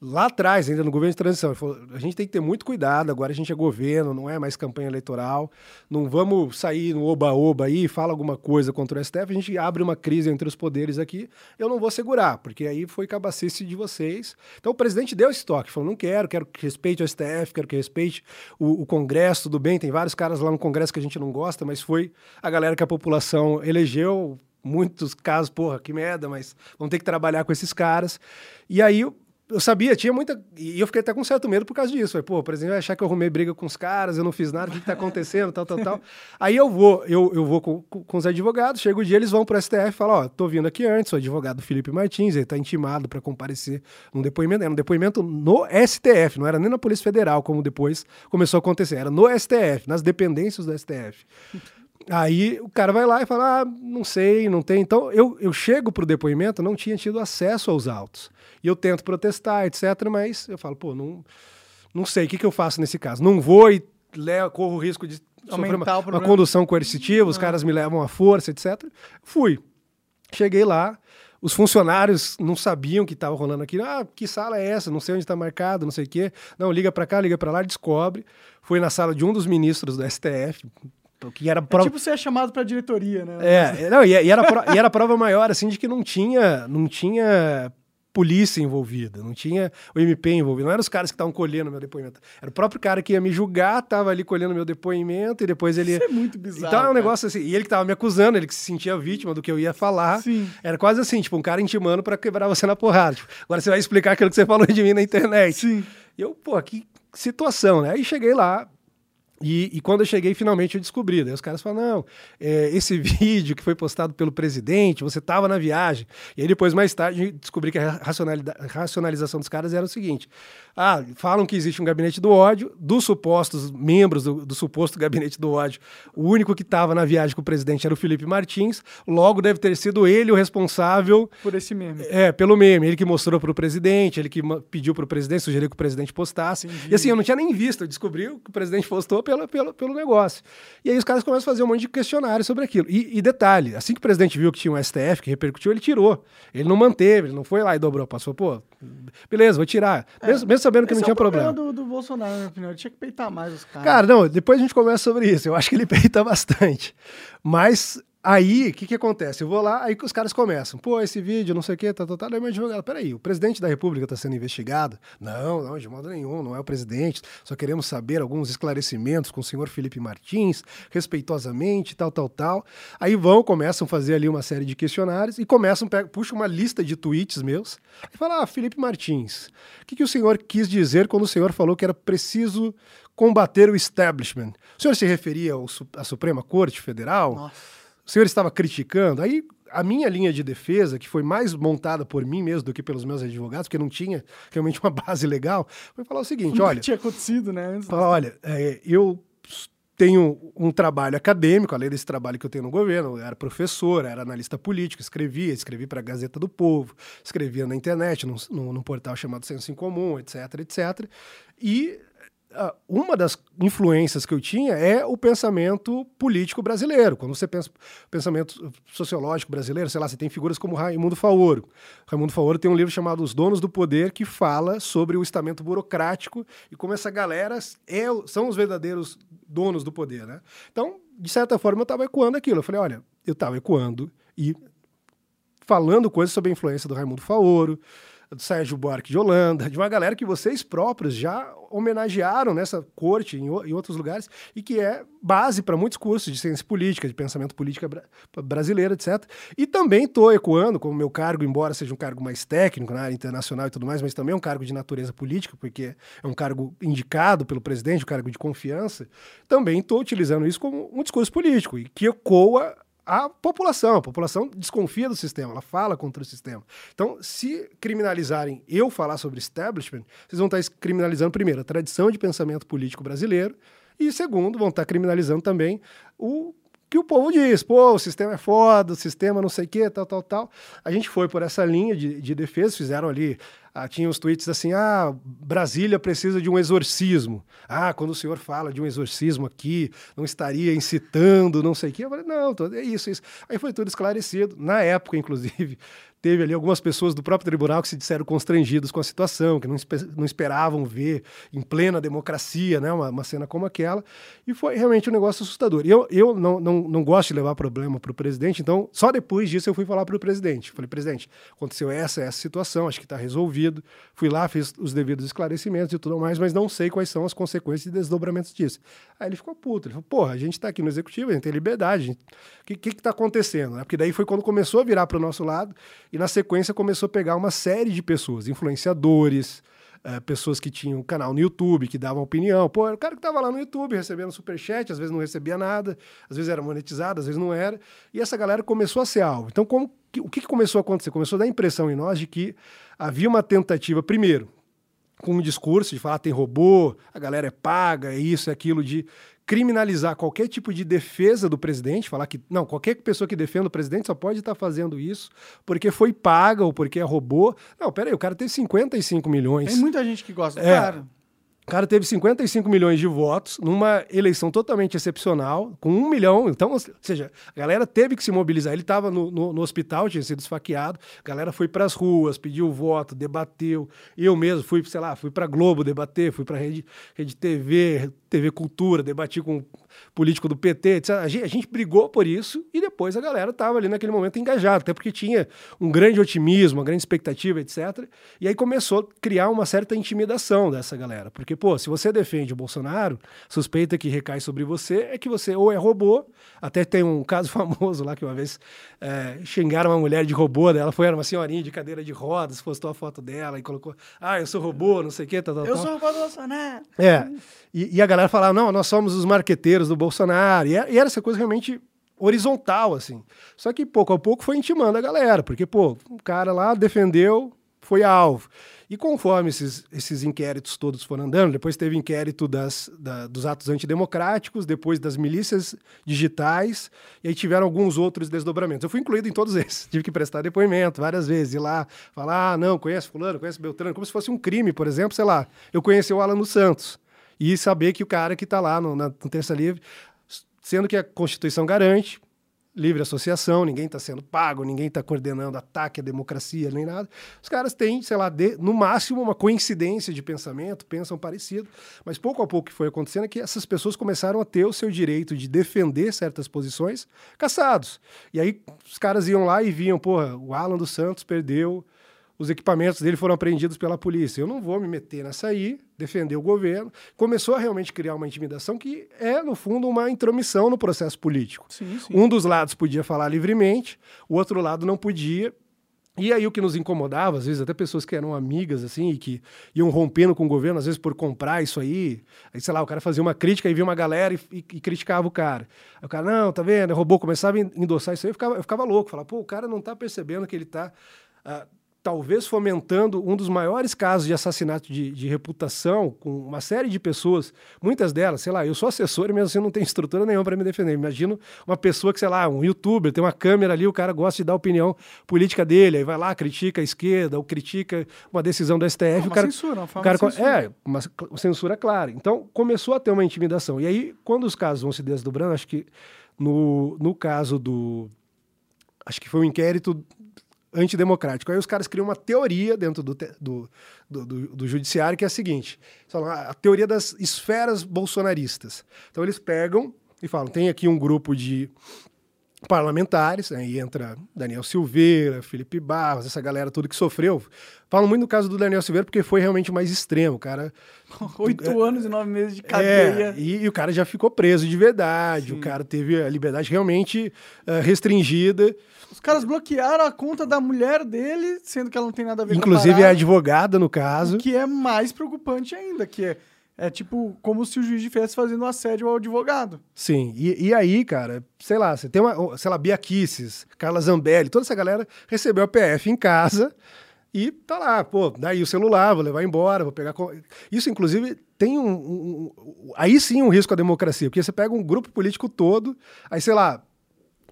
lá atrás, ainda no governo de transição, ele falou: a gente tem que ter muito cuidado, agora a gente é governo, não é mais campanha eleitoral, não vamos sair no oba-oba aí, fala alguma coisa contra o STF, a gente abre uma crise entre os poderes aqui, eu não vou segurar, porque aí foi cabacice de vocês. Então o presidente deu esse toque, falou: não quero, quero que respeite o STF, quero que respeite o, o Congresso, tudo bem, tem vários caras lá no Congresso que a gente não gosta, mas foi a galera que a população elegeu, muitos casos, porra, que merda, mas vamos ter que trabalhar com esses caras. E aí eu sabia, tinha muita. E eu fiquei até com certo medo por causa disso. Falei, pô, o presidente vai achar que eu arrumei briga com os caras, eu não fiz nada, o que, está acontecendo, tal, tal, tal. Aí eu vou, eu, eu vou com, com os advogados, chega o dia, eles vão pro STF e falam: ó, tô vindo aqui antes, sou advogado Felipe Martins, ele tá intimado para comparecer num depoimento. Era um depoimento no STF, não era nem na Polícia Federal, como depois começou a acontecer, era no STF, nas dependências do STF. Aí o cara vai lá e fala: ah, não sei, não tem. Então eu, eu chego pro depoimento, não tinha tido acesso aos autos. E eu tento protestar, etc. Mas eu falo, pô, não, não sei, o que, que eu faço nesse caso? Não vou e levo, corro o risco de sofrer uma, uma, condução coercitiva, os ah. caras me levam à força, etc. Fui. Cheguei lá, os funcionários não sabiam que estava rolando aquilo. Ah, que sala é essa? Não sei onde está marcado, não sei o quê. Não, liga para cá, liga para lá, descobre. Fui na sala de um dos ministros do STF, que era prova... É tipo ser chamado para diretoria, né? É, não, e, e, era pro... e era prova maior, assim, de que não tinha, não tinha polícia envolvida, não tinha o MP envolvido, não eram os caras que estavam colhendo meu depoimento. Era o próprio cara que ia me julgar, estava ali colhendo meu depoimento e depois ele. Isso é muito bizarro. Então é um negócio assim. E ele que estava me acusando, ele que se sentia vítima do que eu ia falar. Sim. Era quase assim, tipo, um cara intimando para quebrar você na porrada. Tipo, agora você vai explicar aquilo que você falou de mim na internet. Sim. E eu, pô, que situação, né? Aí cheguei lá, e, e, quando eu cheguei, finalmente eu descobri. Daí os caras falaram: não, é, esse vídeo que foi postado pelo presidente, você estava na viagem. E aí depois, mais tarde, descobri que a racionalização dos caras era o seguinte: ah, falam que existe um gabinete do ódio, dos supostos membros do, do suposto gabinete do ódio, o único que estava na viagem com o presidente era o Felipe Martins, logo deve ter sido ele o responsável. Por esse meme. É, pelo meme. Ele que mostrou para o presidente, ele que pediu para o presidente, sugeriu que o presidente postasse. Entendi. E assim, eu não tinha nem visto, eu descobri que o presidente postou pelo, pelo, pelo negócio. E aí os caras começam a fazer um monte de questionário sobre aquilo. E, e detalhe, assim que o presidente viu que tinha um STF que repercutiu, ele tirou. Ele não manteve, ele não foi lá e dobrou, passou, pô, beleza, vou tirar. É. Mesmo, mesmo, sabendo que não tinha é o problema. do, do Bolsonaro, na minha opinião. Ele tinha que peitar mais os caras. Cara, não, depois a gente conversa sobre isso. Eu acho que ele peita bastante. Mas Aí, o que, que acontece? Eu vou lá, aí os caras começam. Pô, esse vídeo, não sei o quê, tá, tá, tá. Daí meu advogado, peraí, o presidente da República está sendo investigado? Não, não, de modo nenhum, não é o presidente. Só queremos saber alguns esclarecimentos com o senhor Felipe Martins, respeitosamente, tal, tal, tal. Aí vão, começam a fazer ali uma série de questionários e começam, puxam uma lista de tweets meus e falam, ah, Felipe Martins, o que, que o senhor quis dizer quando o senhor falou que era preciso combater o establishment? O senhor se referia à Suprema Corte Federal? Nossa o senhor estava criticando. Aí a minha linha de defesa, que foi mais montada por mim mesmo do que pelos meus advogados, porque não tinha realmente uma base legal, foi falar o seguinte: olha. tinha acontecido, né? Falar, olha, é, eu tenho um trabalho acadêmico, além desse trabalho que eu tenho no governo, eu era professor, era analista político, escrevia, escrevi para a Gazeta do Povo, escrevia na internet, num, num, num portal chamado Senso em Comum, etc, etc. E uma das influências que eu tinha é o pensamento político brasileiro. Quando você pensa pensamento sociológico brasileiro, sei lá, você tem figuras como Raimundo Faoro. Raimundo Faoro tem um livro chamado Os Donos do Poder que fala sobre o estamento burocrático e como essa galera é, são os verdadeiros donos do poder, né? Então, de certa forma, eu estava ecoando aquilo. Eu falei, olha, eu estava ecoando e falando coisas sobre a influência do Raimundo Faoro, do Sérgio Buarque de Holanda, de uma galera que vocês próprios já homenagearam nessa corte em, em outros lugares e que é base para muitos cursos de ciência política, de pensamento política bra brasileiro, etc. E também estou ecoando, como meu cargo, embora seja um cargo mais técnico na área internacional e tudo mais, mas também é um cargo de natureza política, porque é um cargo indicado pelo presidente, um cargo de confiança, também estou utilizando isso como um discurso político e que ecoa a população. A população desconfia do sistema, ela fala contra o sistema. Então, se criminalizarem eu falar sobre establishment, vocês vão estar criminalizando, primeiro, a tradição de pensamento político brasileiro, e segundo, vão estar criminalizando também o que o povo diz, pô, o sistema é foda, o sistema não sei o quê, tal, tal, tal. A gente foi por essa linha de, de defesa, fizeram ali, ah, tinha uns tweets assim, ah, Brasília precisa de um exorcismo. Ah, quando o senhor fala de um exorcismo aqui, não estaria incitando, não sei o quê. Eu falei, não, é isso, é isso. Aí foi tudo esclarecido. Na época, inclusive, teve ali algumas pessoas do próprio tribunal que se disseram constrangidos com a situação, que não, não esperavam ver em plena democracia né, uma, uma, cena como aquela, e foi realmente um negócio assustador. E eu, eu não, não, não gosto de levar problema para o presidente, então só depois disso eu fui falar para o presidente. Falei, presidente, aconteceu essa, essa situação, acho que está resolvido. Fui lá, fiz os devidos esclarecimentos e tudo mais, mas não sei quais são as consequências e desdobramentos disso. Aí ele ficou puto, ele falou, porra, a gente está aqui no executivo, a gente tem liberdade, o que está acontecendo? Porque daí foi quando começou a virar para o nosso lado, e na sequência começou a pegar uma série de pessoas, influenciadores, é, pessoas que tinham canal no YouTube, que davam opinião. Pô, era o cara que estava lá no YouTube recebendo superchat, às vezes não recebia nada, às vezes era monetizado, às vezes não era. E essa galera começou a ser alvo. Então, como, o que, que começou a acontecer? Começou a dar a impressão em nós de que havia uma tentativa, primeiro, com um discurso de falar tem robô, a galera é paga, é isso, é aquilo, de criminalizar qualquer tipo de defesa do presidente, falar que não, qualquer pessoa que defenda o presidente só pode estar fazendo isso porque foi paga ou porque é robô. Não, peraí, o cara teve 55 milhões. Tem muita gente que gosta do é, cara. O cara teve 55 milhões de votos numa eleição totalmente excepcional, com um milhão. Então, ou seja, a galera teve que se mobilizar. Ele estava no, no, no, hospital, tinha sido esfaqueado. A galera foi para as ruas, pediu voto, debateu. Eu mesmo fui, sei lá, fui para Globo debater, fui para Rede, Rede TV, TV Cultura, debati com político do PT, etc. A gente, a gente brigou por isso e depois a galera estava ali naquele momento engajada, até porque tinha um grande otimismo, uma grande expectativa, etc. E aí começou a criar uma certa intimidação dessa galera. Porque, pô, se você defende o Bolsonaro, suspeita que recai sobre você é que você ou é robô, até tem um caso famoso lá que uma vez é, xingaram uma mulher de robô, ela foi uma senhorinha de cadeira de rodas, postou a foto dela e colocou, ah, eu sou robô, não sei o quê, tal, tal, Eu sou robô do Bolsonaro. É, e, e a galera falava, não, nós somos os marqueteiros do Bolsonaro. E era, e era essa coisa realmente horizontal, assim. Só que pouco a pouco foi intimando a galera, porque, pô, o cara lá defendeu, foi alvo. E conforme esses, esses inquéritos todos foram andando, depois teve inquérito das, da, dos atos antidemocráticos, depois das milícias digitais, e aí tiveram alguns outros desdobramentos. Eu fui incluído em todos esses. Tive que prestar depoimento várias vezes, ir lá, falar, ah, não, conhece fulano, conhece Beltrano, como se fosse um crime, por exemplo, sei lá, eu conheci o Alan dos Santos e saber que o cara que está lá no, na, no Terça Livre, sendo que a Constituição garante livre associação, ninguém está sendo pago, ninguém está coordenando ataque à democracia, nem nada. Os caras têm, sei lá, de, no máximo uma coincidência de pensamento, pensam parecido, mas pouco a pouco que foi acontecendo é que essas pessoas começaram a ter o seu direito de defender certas posições caçados. E aí os caras iam lá e viam, porra, o Alan dos Santos perdeu os equipamentos dele foram apreendidos pela polícia. Eu não vou me meter nessa aí, defender o governo. Começou a realmente criar uma intimidação que é, no fundo, uma intromissão no processo político. Sim, sim. Um dos lados podia falar livremente, o outro lado não podia. E aí o que nos incomodava, às vezes até pessoas que eram amigas, assim, e que iam rompendo com o governo, às vezes por comprar isso aí, aí sei lá, o cara fazia uma crítica e via uma galera e, e, e criticava o cara. Aí o cara, não, tá vendo, roubou, começava a endossar isso aí, eu ficava, eu ficava louco, falava, pô, o cara não tá percebendo que ele tá... Uh, talvez fomentando um dos maiores casos de assassinato de, de, reputação com uma série de pessoas, muitas delas, sei lá, eu sou assessor e mesmo assim não tenho estrutura nenhuma para me defender. Imagino uma pessoa que, sei lá, um youtuber, tem uma câmera ali, o cara gosta de dar opinião política dele, aí vai lá, critica a esquerda ou critica uma decisão do STF. Não, uma o cara, censura, o cara, censura. É, uma censura clara. Então, começou a ter uma intimidação. E aí, quando os casos vão se desdobrando, acho que no, no caso do... Acho que foi um inquérito antidemocrático. Aí os caras criam uma teoria dentro do, do, do, do, do judiciário que é a seguinte: a teoria das esferas bolsonaristas. Então eles pegam e falam: tem aqui um grupo de parlamentares, aí entra Daniel Silveira, Felipe Barros, essa galera toda que sofreu. Falam muito no caso do Daniel Silveira porque foi realmente mais extremo, o cara... Oito é, anos e nove meses de cadeia. É, e, e, o cara já ficou preso de verdade, Sim. o cara teve a liberdade realmente uh, restringida. Os caras bloquearam a conta da mulher dele, sendo que ela não tem nada a ver Inclusive com a é advogada no caso. O que é mais preocupante ainda, que é É tipo como se o juiz estivesse fazendo um assédio ao advogado. Sim, e, e, aí, cara, sei lá, você tem uma, sei lá, Bia Kisses, Carla Zambelli, toda essa galera recebeu a PF em casa e tá lá, pô, daí o celular, vou levar embora, vou pegar. Isso, inclusive, tem um, um, um, Aí sim um risco à democracia, porque você pega um grupo político todo, aí, sei lá,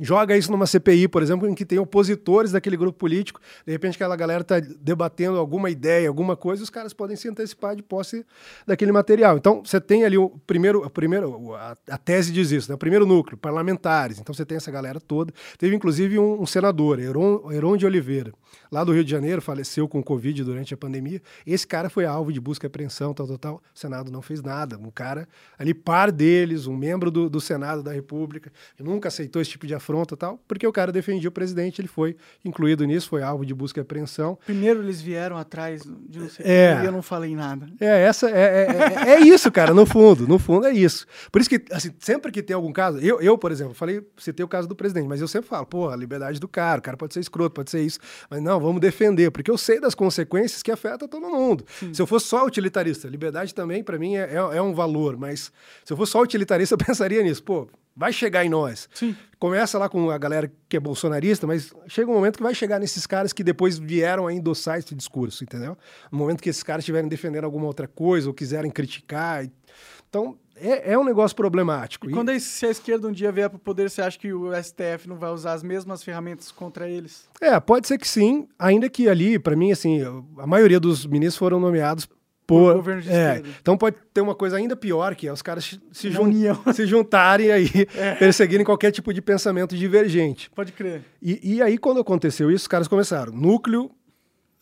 joga isso numa CPI, por exemplo, em que tem opositores daquele grupo político, de repente aquela galera está debatendo alguma ideia, alguma coisa, os caras podem se antecipar de posse daquele material. Então, você tem ali o primeiro, o primeiro a, a tese diz isso, né? o primeiro núcleo, parlamentares. Então, você tem essa galera toda. Teve, inclusive, um, um senador, Heron, Heron de Oliveira, lá do Rio de Janeiro, faleceu com Covid durante a pandemia. Esse cara foi alvo de busca e apreensão, tal, tal, tal. O Senado não fez nada. Um cara ali, par deles, um membro do, do Senado da República, nunca aceitou esse tipo de tal, porque o cara defendia o presidente, ele foi incluído nisso, foi alvo de busca e apreensão. Primeiro eles vieram atrás de não sei é, e eu não falei nada. É, essa, é, é, é, é, isso, cara, no fundo, no fundo é isso. Por isso que, assim, sempre que tem algum caso, eu, eu por exemplo, falei, citei o caso do presidente, mas eu sempre falo, pô, a liberdade do cara, o cara pode ser escroto, pode ser isso, mas não, vamos defender, porque eu sei das consequências que afeta todo mundo. Sim. Se eu fosse só utilitarista, liberdade também, para mim, é, é, é um valor, mas se eu fosse só utilitarista, eu pensaria nisso, pô, vai chegar em nós. Sim. Começa lá com a galera que é bolsonarista, mas chega um momento que vai chegar nesses caras que depois vieram a endossar esse discurso, entendeu? No momento que esses caras estiverem defendendo alguma outra coisa ou quiserem criticar. Então, é, é um negócio problemático. E, quando a, se a esquerda um dia vier para o poder, você acha que o STF não vai usar as mesmas ferramentas contra eles? É, pode ser que sim, ainda que ali, para mim, assim, a maioria dos ministros foram nomeados por, governo de é, Então pode ter uma coisa ainda pior, que é os caras se, jun se juntarem aí, é. perseguirem qualquer tipo de pensamento divergente. Pode crer. E, e aí, quando aconteceu isso, os caras começaram. Núcleo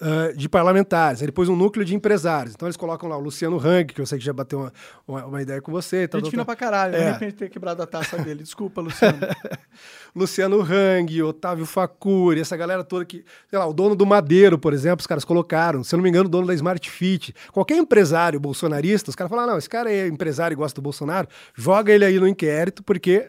uh, de parlamentares, aí depois um núcleo de empresários. Então eles colocam lá o Luciano Hang, que eu sei que já bateu uma, uma, uma ideia com você. Tal, Gente fina pra caralho, é. de repente ter quebrado a taça dele. Desculpa, Luciano. Luciano Hang, Otávio Facuri, essa galera toda que, sei lá, o dono do Madeiro, por exemplo, os caras colocaram, se eu não me engano, o dono da Smart Fit. Qualquer empresário bolsonarista, os caras falam, ah, não, esse cara é empresário e gosta do Bolsonaro, joga ele aí no inquérito, porque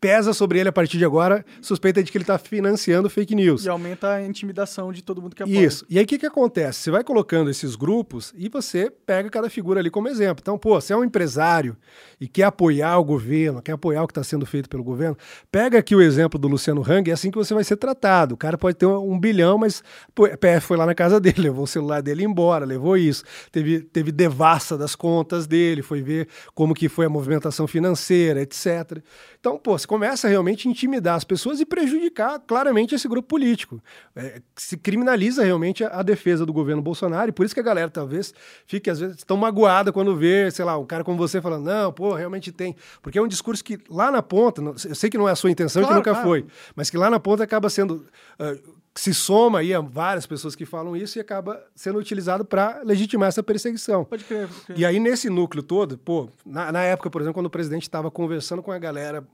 pesa sobre ele a partir de agora, suspeita de que ele está financiando fake news. E aumenta a intimidação de todo mundo que apoia. Isso. E aí o que, que acontece? Você vai colocando esses grupos e você pega cada figura ali como exemplo. Então, pô, você é um empresário e quer apoiar o governo, quer apoiar o que está sendo feito pelo governo, pega aqui o exemplo do Luciano Hang, é assim que você vai ser tratado. O cara pode ter um bilhão, mas pô, a PF foi lá na casa dele, levou o celular dele embora, levou isso. Teve, teve devassa das contas dele, foi ver como que foi a movimentação financeira, etc. Então, pô, você começa realmente a intimidar as pessoas e prejudicar claramente esse grupo político. É, se criminaliza realmente a, a, defesa do governo Bolsonaro, e por isso que a galera talvez fique, às vezes, tão magoada quando vê, sei lá, um cara como você falando, não, pô, realmente tem. Porque é um discurso que lá na ponta, eu sei que não é a sua intenção claro, e que nunca claro. foi, mas que lá na ponta acaba sendo. Uh, se soma aí a várias pessoas que falam isso e acaba sendo utilizado para legitimar essa perseguição. Pode crer, pode crer. E aí, nesse núcleo todo, pô, na, na época, por exemplo, quando o presidente estava conversando com a galera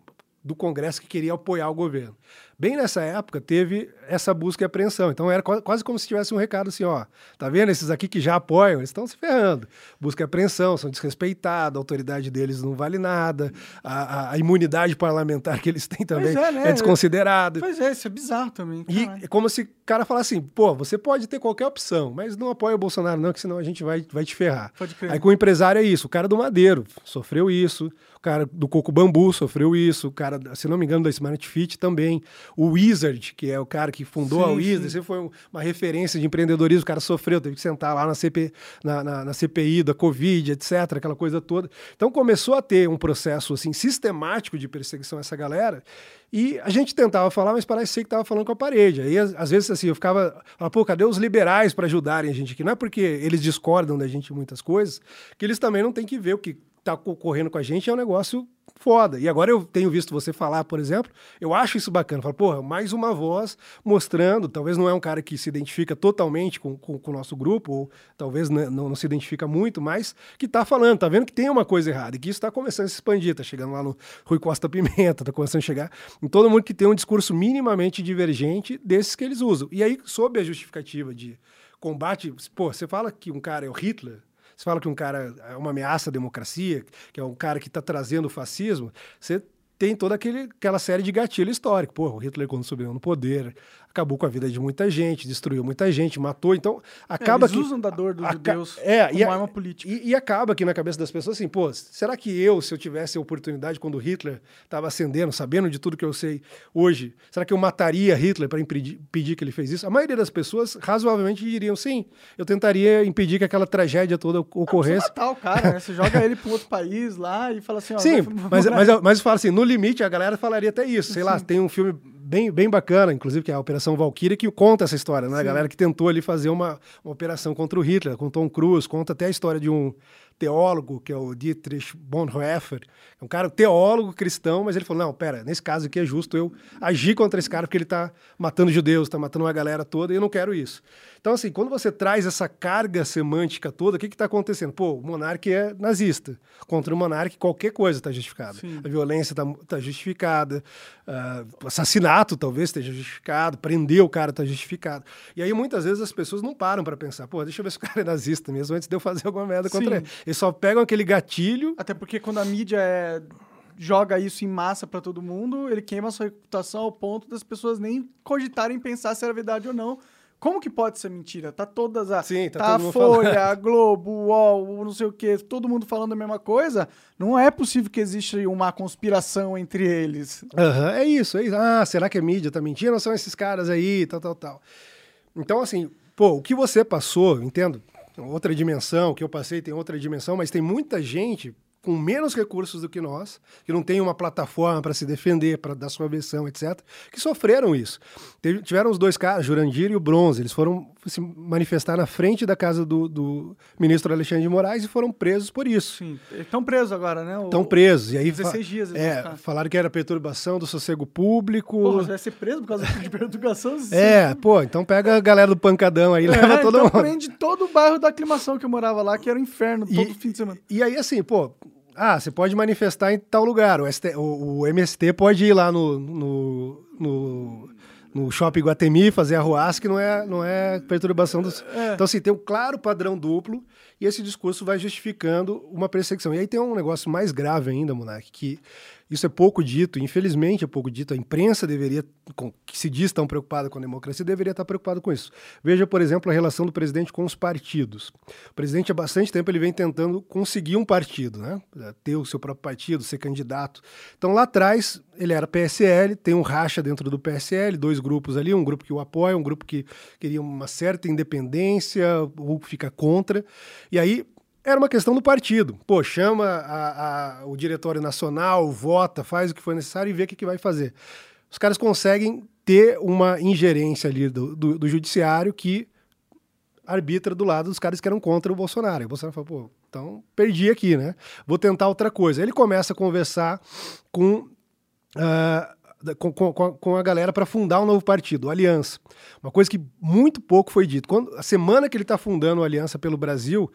do Congresso que queria apoiar o governo. Bem nessa época teve essa busca e apreensão. Então era quase como se tivesse um recado assim, ó, tá vendo esses aqui que já apoiam, eles estão se ferrando. Busca e apreensão, são desrespeitados, a autoridade deles não vale nada, a, a, imunidade parlamentar que eles têm também é, né? é, desconsiderada. Pois é, isso é bizarro também. E é como se o cara falasse assim, pô, você pode ter qualquer opção, mas não apoia o Bolsonaro não, que senão a gente vai, vai te ferrar. Aí com o empresário é isso, o cara do Madeiro sofreu isso, o cara do Coco Bambu sofreu isso, o cara, se não me engano, da Smart Fit também, o Wizard, que é o cara que fundou sim, a Wizard, sim. foi uma referência de empreendedorismo, o cara sofreu, teve que sentar lá na, CP, na, na, na, CPI da Covid, etc., aquela coisa toda. Então começou a ter um processo assim sistemático de perseguição a essa galera, e a gente tentava falar, mas parecia que estava falando com a parede. Aí, às vezes, assim, eu ficava, pô, cadê os liberais para ajudarem a gente aqui? Não é porque eles discordam da gente em muitas coisas, que eles também não têm que ver o que está ocorrendo com a gente é um negócio foda. E agora eu tenho visto você falar, por exemplo, eu acho isso bacana. Falo, porra, mais uma voz mostrando, talvez não é um cara que se identifica totalmente com, com, com o nosso grupo, ou talvez não, não, se identifica muito, mas que está falando, tá vendo que tem uma coisa errada, e que isso está começando a se expandir, tá chegando lá no Rui Costa Pimenta, tá começando a chegar em todo mundo que tem um discurso minimamente divergente desses que eles usam. E aí, sob a justificativa de combate, pô, você fala que um cara é o Hitler, você fala que um cara é uma ameaça à democracia, que é um cara que está trazendo o fascismo, você tem toda aquele, aquela série de gatilho histórico. Pô, o Hitler quando subiu no poder, acabou com a vida de muita gente, destruiu muita gente, matou. Então, acaba é, eles que. usam da dor dos judeus é, como e, arma política. E, e, acaba aqui na cabeça das pessoas assim, pô, será que eu, se eu tivesse a oportunidade quando Hitler estava ascendendo, sabendo de tudo que eu sei hoje, será que eu mataria Hitler para impedir, que ele fez isso? A maioria das pessoas razoavelmente diriam sim. Eu tentaria impedir que aquela tragédia toda ocorresse. Você matar o cara, né? Você joga ele para outro país lá e fala assim, ó, Sim, mas, mas, mas fala assim, no limite a galera falaria até isso. Sei lá, tem um filme bem, bem bacana, inclusive, que é a Operação Valkyrie, que conta essa história, né? Sim. A galera que tentou ali fazer uma, uma operação contra o Hitler, com Tom Cruise, conta até a história de um teólogo, que é o Dietrich Bonhoeffer, é um cara teólogo cristão, mas ele falou, não, pera, nesse caso aqui é justo eu agir contra esse cara porque ele está matando judeus, está matando uma galera toda e eu não quero isso. Então, assim, quando você traz essa carga semântica toda, o que está acontecendo? Pô, o monarca é nazista. Contra o monarca, qualquer coisa está justificada. Sim. A violência está tá justificada, uh, assassinato talvez esteja justificado, prender o cara está justificado. E aí, muitas vezes, as pessoas não param para pensar, pô, deixa eu ver se o cara é nazista mesmo antes de eu fazer alguma merda Sim. contra ele. Eles só pegam aquele gatilho. Até porque quando a mídia é joga isso em massa para todo mundo, ele queima a sua reputação ao ponto das pessoas nem cogitarem pensar se era verdade ou não, como que pode ser mentira? Tá todas a. Sim, tá, tá a Folha, falando. a Globo, o UOL, não sei o quê, todo mundo falando a mesma coisa. Não é possível que exista uma conspiração entre eles. Uhum, é isso, é isso. Ah, será que a mídia tá mentindo ou são esses caras aí, tal, tal, tal. Então, assim, pô, o que você passou, entendo, outra dimensão, o que eu passei tem outra dimensão, mas tem muita gente com menos recursos do que nós, que não tem uma plataforma para se defender, para dar sua versão, etc., que sofreram isso. Teve, tiveram os dois caras, Jurandir e o Bronze, eles foram se manifestar na frente da casa do, do ministro Alexandre de Moraes e foram presos por isso. Sim, estão presos agora, né? Estão presos. E aí 16 dias. É, falaram que era perturbação do sossego público. Pô, você vai ser preso por causa de perturbação? é, pô, então pega a galera do pancadão aí, é, leva todo então mundo. prende todo o bairro da aclimação que eu morava lá, que era um inferno, todo e, fim de semana. E aí, assim, pô, ah, você pode manifestar em tal lugar. O, ST, o, o MST pode ir lá no, no, no, no shopping Guatemi fazer arruaça, que não é, não é perturbação dos. É. Então, assim, tem um claro padrão duplo e esse discurso vai justificando uma perseguição. E aí tem um negócio mais grave ainda, Monark, que isso é pouco dito, infelizmente é pouco dito. A imprensa deveria, que se diz tão preocupada com a democracia, deveria estar preocupada com isso. Veja, por exemplo, a relação do presidente com os partidos. O presidente, há bastante tempo, ele vem tentando conseguir um partido, né? ter o seu próprio partido, ser candidato. Então, lá atrás, ele era PSL, tem um racha dentro do PSL, dois grupos ali, um grupo que o apoia, um grupo que queria uma certa independência, ou fica contra. E aí, era uma questão do partido. Pô, chama a, a, o diretório nacional, vota, faz o que for necessário e vê o que, que vai fazer. Os caras conseguem ter uma ingerência ali do, do, do, judiciário que arbitra do lado dos caras que eram contra o Bolsonaro. E o Bolsonaro fala, pô, então perdi aqui, né? Vou tentar outra coisa. Ele começa a conversar com. Uh, com, com, com, a galera para fundar um novo partido, Aliança. Uma coisa que muito pouco foi dito. Quando, a semana que ele está fundando a Aliança pelo Brasil,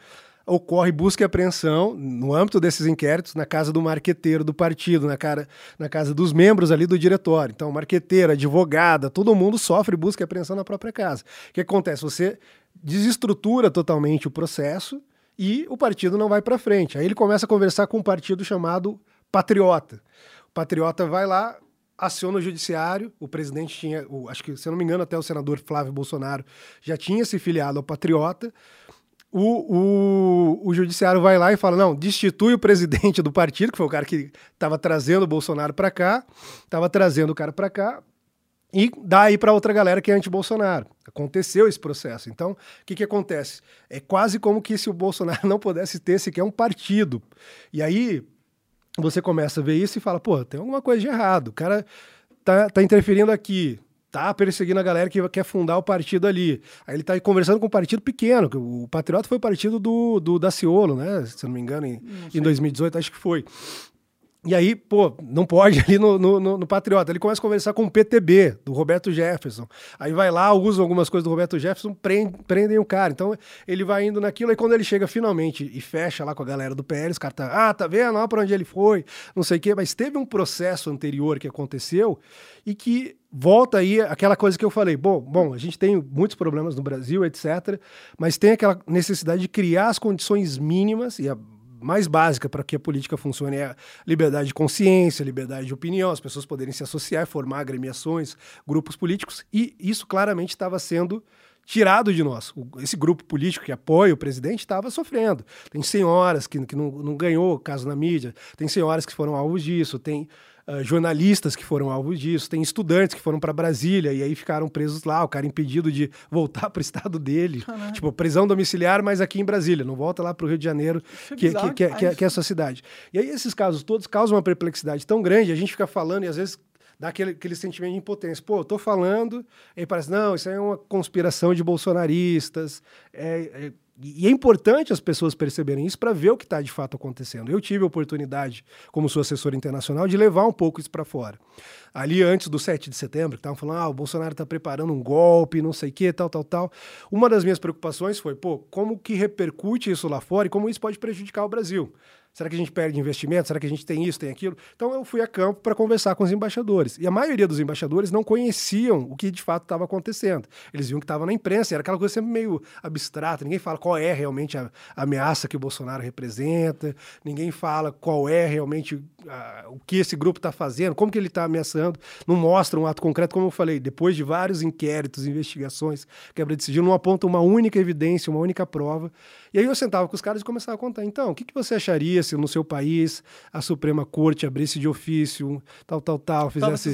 ocorre busca e apreensão no âmbito desses inquéritos na casa do marqueteiro do partido, na, cara, na casa dos membros ali do diretório. Então, marqueteiro, advogada, todo mundo sofre busca e apreensão na própria casa. O que acontece? Você desestrutura totalmente o processo e o partido não vai para frente. Aí ele começa a conversar com um partido chamado Patriota. O Patriota vai lá, aciona o judiciário, o presidente tinha, o, acho que, se eu não me engano, até o senador Flávio Bolsonaro já tinha se filiado ao Patriota o, o, o judiciário vai lá e fala: não, destitui o presidente do partido, que foi o cara que estava trazendo o Bolsonaro para cá, estava trazendo o cara para cá, e dá aí para outra galera que é anti-Bolsonaro. Aconteceu esse processo. Então, o que, que acontece? É quase como que se o Bolsonaro não pudesse ter sequer um partido. E aí você começa a ver isso e fala: pô, tem alguma coisa de errado. O cara tá, tá interferindo aqui tá perseguindo a galera que quer fundar o partido ali. Aí ele tá conversando com um partido pequeno, que o Patriota foi o partido do, do Daciolo, né? Se eu não me engano, em, em 2018, acho que foi. E aí, pô, não pode ali no, no, no, Patriota. Ele começa a conversar com o PTB, do Roberto Jefferson. Aí vai lá, usa algumas coisas do Roberto Jefferson, prende, prendem o cara. Então ele vai indo naquilo, aí quando ele chega finalmente e fecha lá com a galera do PL, os caras tá, ah, tá vendo? Olha pra onde ele foi, não sei o quê. Mas teve um processo anterior que aconteceu e que volta aí aquela coisa que eu falei. Bom, bom, a gente tem muitos problemas no Brasil, etc. Mas tem aquela necessidade de criar as condições mínimas, e a mais básica para que a política funcione é a liberdade de consciência, liberdade de opinião, as pessoas poderem se associar, formar agremiações, grupos políticos, e isso claramente estava sendo tirado de nós. esse grupo político que apoia o presidente estava sofrendo. Tem senhoras que, que não, não ganhou caso na mídia, tem senhoras que foram alvos disso, tem uh, jornalistas que foram alvos disso, tem estudantes que foram para Brasília e aí ficaram presos lá, o cara impedido de voltar para o estado dele. Caramba. Tipo, prisão domiciliar, mas aqui em Brasília, não volta lá para o Rio de Janeiro, é que, que, que, que, é, que é essa cidade. E aí esses casos todos causam uma perplexidade tão grande, a gente fica falando e às vezes dá aquele, aquele sentimento de impotência. Pô, eu tô falando, e parece, não, isso aí é uma conspiração de bolsonaristas. É, é, e é importante as pessoas perceberem isso para ver o que está de fato acontecendo. Eu tive a oportunidade, como sou assessor internacional, de levar um pouco isso para fora. Ali antes do 7 de setembro, que estavam falando, ah, o Bolsonaro está preparando um golpe, não sei o quê, tal, tal, tal. Uma das minhas preocupações foi, pô, como que repercute isso lá fora e como isso pode prejudicar o Brasil? Será que a gente perde investimento? Será que a gente tem isso, tem aquilo? Então eu fui a campo para conversar com os embaixadores. E a maioria dos embaixadores não conheciam o que de fato estava acontecendo. Eles viam que estava na imprensa, era aquela coisa sempre meio abstrata. Ninguém fala qual é realmente a, ameaça que o Bolsonaro representa, ninguém fala qual é realmente a, o que esse grupo está fazendo, como que ele está ameaçando. Não mostra um ato concreto, como eu falei, depois de vários inquéritos, investigações, quebra de sigilo, não aponta uma única evidência, uma única prova. E aí eu sentava com os caras e começava a contar. Então, o que, que você acharia se no seu país a Suprema Corte abrisse de ofício, tal, tal, tal, fizesse.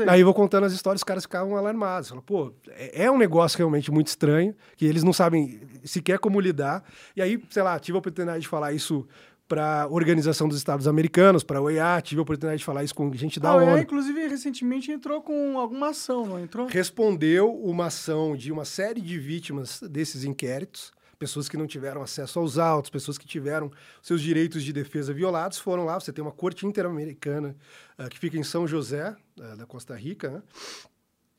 Aí. aí eu vou contando as histórias, os caras ficavam alarmados. Falam, pô, é, é um negócio realmente muito estranho, que eles não sabem sequer como lidar. E aí, sei lá, tive a oportunidade de falar isso para a Organização dos Estados Americanos, para a OEA, tive a oportunidade de falar isso com gente da a ONU. OEA, inclusive, recentemente entrou com alguma ação, não entrou? Respondeu uma ação de uma série de vítimas desses inquéritos, pessoas que não tiveram acesso aos autos, pessoas que tiveram seus direitos de defesa violados, foram lá. Você tem uma corte interamericana uh, que fica em São José, uh, da Costa Rica, né?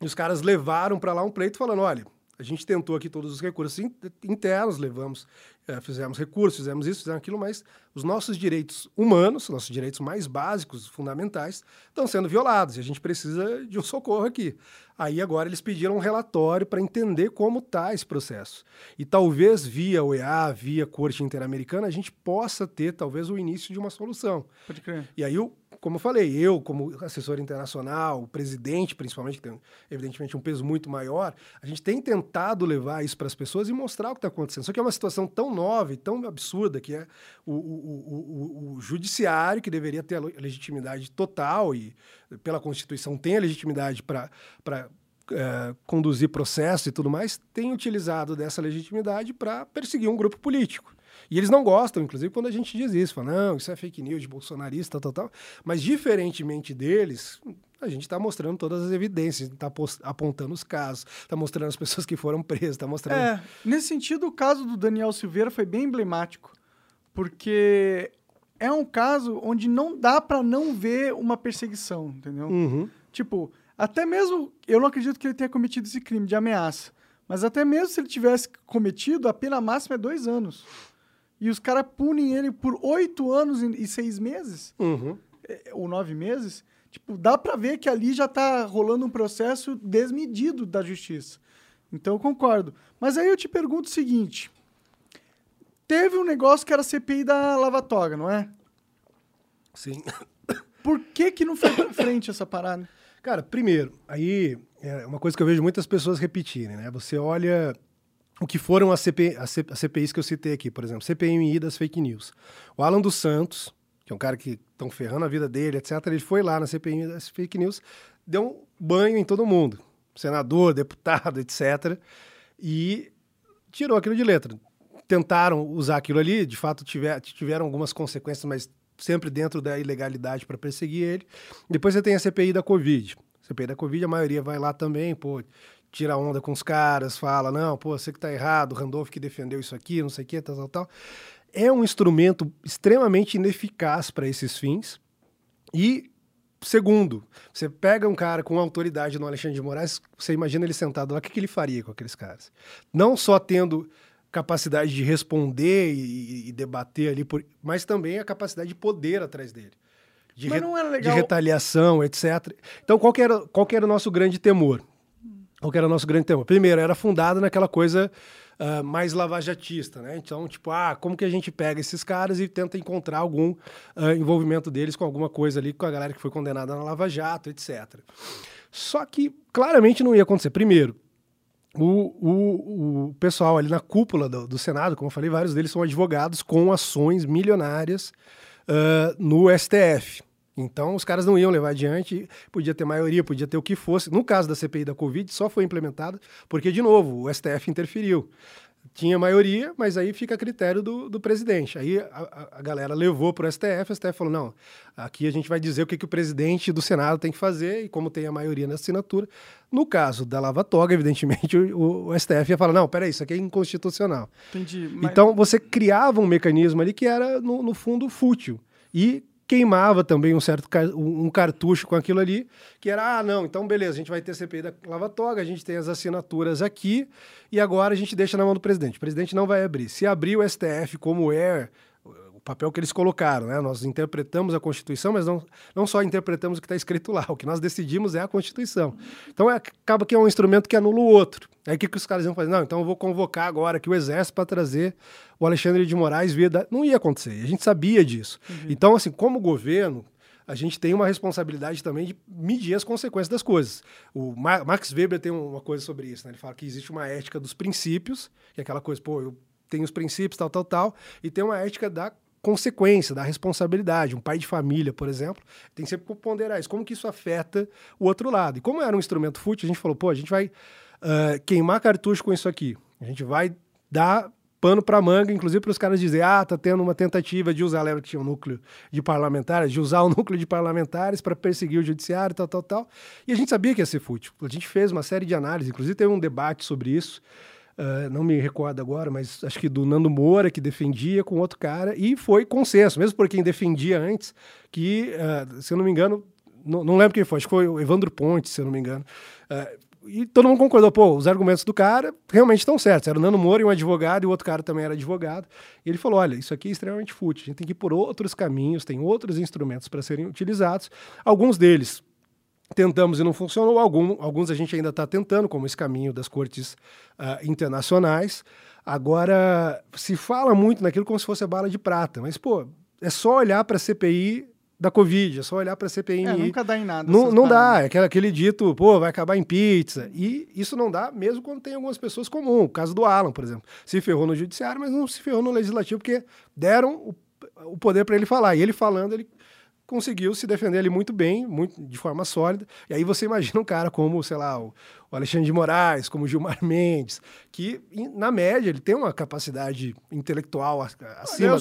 E os caras levaram para lá um pleito falando: olha, a gente tentou aqui todos os recursos internos, levamos, é, fizemos recursos, fizemos isso, fizemos aquilo, mas os nossos direitos humanos, nossos direitos mais básicos, fundamentais, estão sendo violados e a gente precisa de um socorro aqui. Aí agora eles pediram um relatório para entender como está esse processo. E talvez via OEA, via Corte Interamericana, a gente possa ter talvez o início de uma solução. Pode crer. E aí o como eu falei, eu, como assessor internacional, o presidente, principalmente, que tem, evidentemente, um peso muito maior, a gente tem tentado levar isso para as pessoas e mostrar o que está acontecendo. Só que é uma situação tão nova e tão absurda que é o, o, o, o judiciário, que deveria ter a legitimidade total e, pela Constituição, tem a legitimidade para é, conduzir processo e tudo mais, tem utilizado dessa legitimidade para perseguir um grupo político. E eles não gostam, inclusive, quando a gente diz isso. Fala, não, isso é fake news bolsonarista, tal, tal, tal. Mas, diferentemente deles, a gente está mostrando todas as evidências, está apontando os casos, está mostrando as pessoas que foram presas, está mostrando... É, nesse sentido, o caso do Daniel Silveira foi bem emblemático, porque é um caso onde não dá para não ver uma perseguição, entendeu? Uhum. Tipo, até mesmo, eu não acredito que ele tenha cometido esse crime de ameaça, mas até mesmo se ele tivesse cometido, a pena máxima é dois anos e os caras punem ele por oito anos e seis meses, uhum. É, ou nove meses, tipo, dá para ver que ali já tá rolando um processo desmedido da justiça. Então eu concordo. Mas aí eu te pergunto o seguinte: teve um negócio que era CPI da Lava Toga, não é? Sim. Por que que não foi pra frente essa parada? Cara, primeiro, aí é uma coisa que eu vejo muitas pessoas repetirem, né? Você olha o que foram as, CP, as, CPIs que eu citei aqui, por exemplo, CPMI das fake news. O Alan dos Santos, que é um cara que estão ferrando a vida dele, etc., ele foi lá na CPMI das fake news, deu um banho em todo mundo, senador, deputado, etc., e tirou aquilo de letra. Tentaram usar aquilo ali, de fato tiver, tiveram algumas consequências, mas sempre dentro da ilegalidade para perseguir ele. Depois você tem a CPI da Covid. CPI da Covid, a maioria vai lá também, pô, tira onda com os caras, fala, não, pô, você que tá errado, o Randolph que defendeu isso aqui, não sei o que, tal, tal, tal. É um instrumento extremamente ineficaz para esses fins. E, segundo, você pega um cara com autoridade no Alexandre de Moraes, você imagina ele sentado lá, o que, que ele faria com aqueles caras? Não só tendo capacidade de responder e, e debater ali, por, mas também a capacidade de poder atrás dele. De, re, de retaliação, etc. Então, qual era, qual era o nosso grande temor? Qual que era o nosso grande tema? Primeiro, era fundada naquela coisa uh, mais lavajatista, né? Então, tipo, ah, como que a gente pega esses caras e tenta encontrar algum uh, envolvimento deles com alguma coisa ali, com a galera que foi condenada na Lava Jato, etc. Só que claramente não ia acontecer. Primeiro, o, o, o pessoal ali na cúpula do, do, Senado, como eu falei, vários deles são advogados com ações milionárias uh, no STF. Então, os caras não iam levar adiante, podia ter maioria, podia ter o que fosse. No caso da CPI da Covid, só foi implementada porque, de novo, o STF interferiu. Tinha maioria, mas aí fica a critério do, do presidente. Aí a, a galera levou para o STF, o STF falou: não, aqui a gente vai dizer o que, que o presidente do Senado tem que fazer, e como tem a maioria na assinatura. No caso da Lava Toga, evidentemente, o, o STF ia falar: não, peraí, isso aqui é inconstitucional. Entendi. Mas... Então você criava um mecanismo ali que era, no, no fundo, fútil. E queimava também um certo um cartucho com aquilo ali, que era, ah, não, então beleza, a gente vai ter CPI da Lava Toga, a gente tem as assinaturas aqui, e agora a gente deixa na mão do presidente. O presidente não vai abrir. Se abrir o STF como é papel que eles colocaram, né? Nós interpretamos a Constituição, mas não, não só interpretamos o que está escrito lá, o que nós decidimos é a Constituição. Então é, acaba que é um instrumento que anula o outro. Aí o que, que os caras iam fazer? Não, então eu vou convocar agora aqui o Exército para trazer o Alexandre de Moraes via. Da... Não ia acontecer, a gente sabia disso. Uhum. Então, assim, como governo, a gente tem uma responsabilidade também de medir as consequências das coisas. O Max Weber tem uma coisa sobre isso, né? Ele fala que existe uma ética dos princípios, que é aquela coisa, pô, eu tenho os princípios, tal, tal, tal, e tem uma ética da consequência, da responsabilidade. Um pai de família, por exemplo, tem que sempre ponderar isso. Como que isso afeta o outro lado? E como era um instrumento fútil, a gente falou, pô, a gente vai uh, queimar cartucho com isso aqui. A gente vai dar pano para manga, inclusive para os caras dizer, ah, tá tendo uma tentativa de usar, lembra que tinha um núcleo de parlamentares, de usar o núcleo de parlamentares para perseguir o judiciário, tal, tal, tal. E a gente sabia que ia ser fútil. A gente fez uma série de análises, inclusive teve um debate sobre isso. Uh, não me recordo agora, mas acho que do Nando Moura, que defendia com outro cara, e foi consenso, mesmo por quem defendia antes, que, uh, se eu não me engano, não, não, lembro quem foi, acho que foi o Evandro Ponte, se eu não me engano. Uh, e todo mundo concordou, pô, os argumentos do cara realmente estão certos. Era o Nando Moura e um advogado, e o outro cara também era advogado. E ele falou: olha, isso aqui é extremamente fútil, a gente tem que ir por outros caminhos, tem outros instrumentos para serem utilizados. Alguns deles tentamos e não funcionou. Algum, alguns a gente ainda está tentando, como esse caminho das cortes uh, internacionais. Agora, se fala muito naquilo como se fosse a bala de prata, mas, pô, é só olhar para a CPI da Covid, é só olhar para a CPI. É, nunca dá em nada. Não, não dá, é aquele, aquele dito, pô, vai acabar em pizza. E isso não dá mesmo quando tem algumas pessoas comuns. O caso do Alan, por exemplo. Se ferrou no judiciário, mas não se ferrou no legislativo, porque deram o, o poder para ele falar. E ele falando, ele conseguiu se defender ali muito bem, muito, de forma sólida. E aí você imagina um cara como, sei lá, o, o Alexandre de Moraes, como o Gilmar Mendes, que, na média, ele tem uma capacidade intelectual acima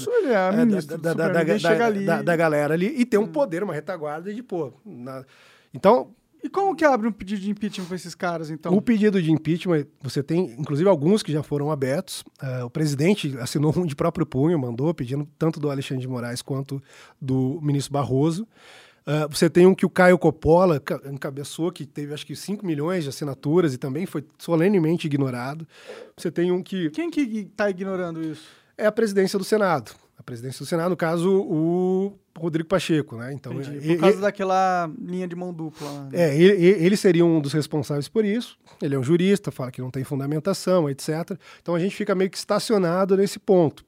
da, galera ali e tem um hum. poder, uma retaguarda de, pô... Na... Então, e como que abre um pedido de impeachment para esses caras, então? O pedido de impeachment, você tem, inclusive, alguns que já foram abertos. Uh, o presidente assinou um de próprio punho, mandou, pedindo tanto do Alexandre de Moraes quanto do ministro Barroso. Uh, você tem um que o Caio Coppola encabeçou, que teve acho que 5 milhões de assinaturas e também foi solenemente ignorado. Você tem um que. Quem que está ignorando isso? É a presidência do Senado a presidência do Senado, no caso, o Rodrigo Pacheco, né? Então, Entendi. Por causa daquela linha de mão dupla. Né? É, ele, ele, seria um dos responsáveis por isso. Ele é um jurista, fala que não tem fundamentação, etc. Então a gente fica meio que estacionado nesse ponto.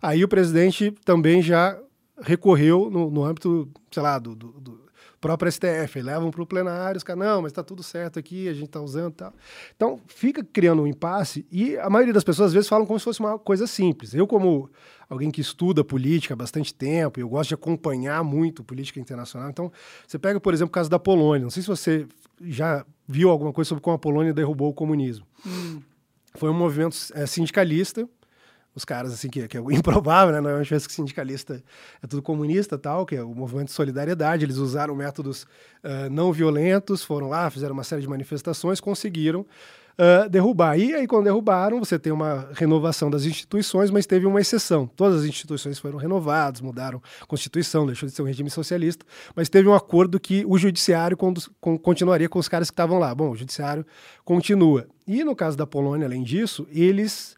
Aí o presidente também já recorreu no, no âmbito, sei lá, do, do, do próprio STF, levam para o plenário, os caras, não, mas está tudo certo aqui, a gente está usando e tal. Então, fica criando um impasse e a maioria das pessoas às vezes falam como se fosse uma coisa simples. Eu, como alguém que estuda política há bastante tempo, eu gosto de acompanhar muito política internacional, então, você pega, por exemplo, o caso da Polônia. Não sei se você já viu alguma coisa sobre como a Polônia derrubou o comunismo. Hum. Foi um movimento é, sindicalista, os caras, assim, que, que é improvável, né? Normalmente pensa que sindicalista é tudo comunista tal, que é o movimento de solidariedade. Eles usaram métodos uh, não violentos, foram lá, fizeram uma série de manifestações, conseguiram uh, derrubar. E aí, quando derrubaram, você tem uma renovação das instituições, mas teve uma exceção. Todas as instituições foram renovadas, mudaram a Constituição, deixou de ser um regime socialista, mas teve um acordo que o judiciário continuaria com os caras que estavam lá. Bom, o judiciário continua. E no caso da Polônia, além disso, eles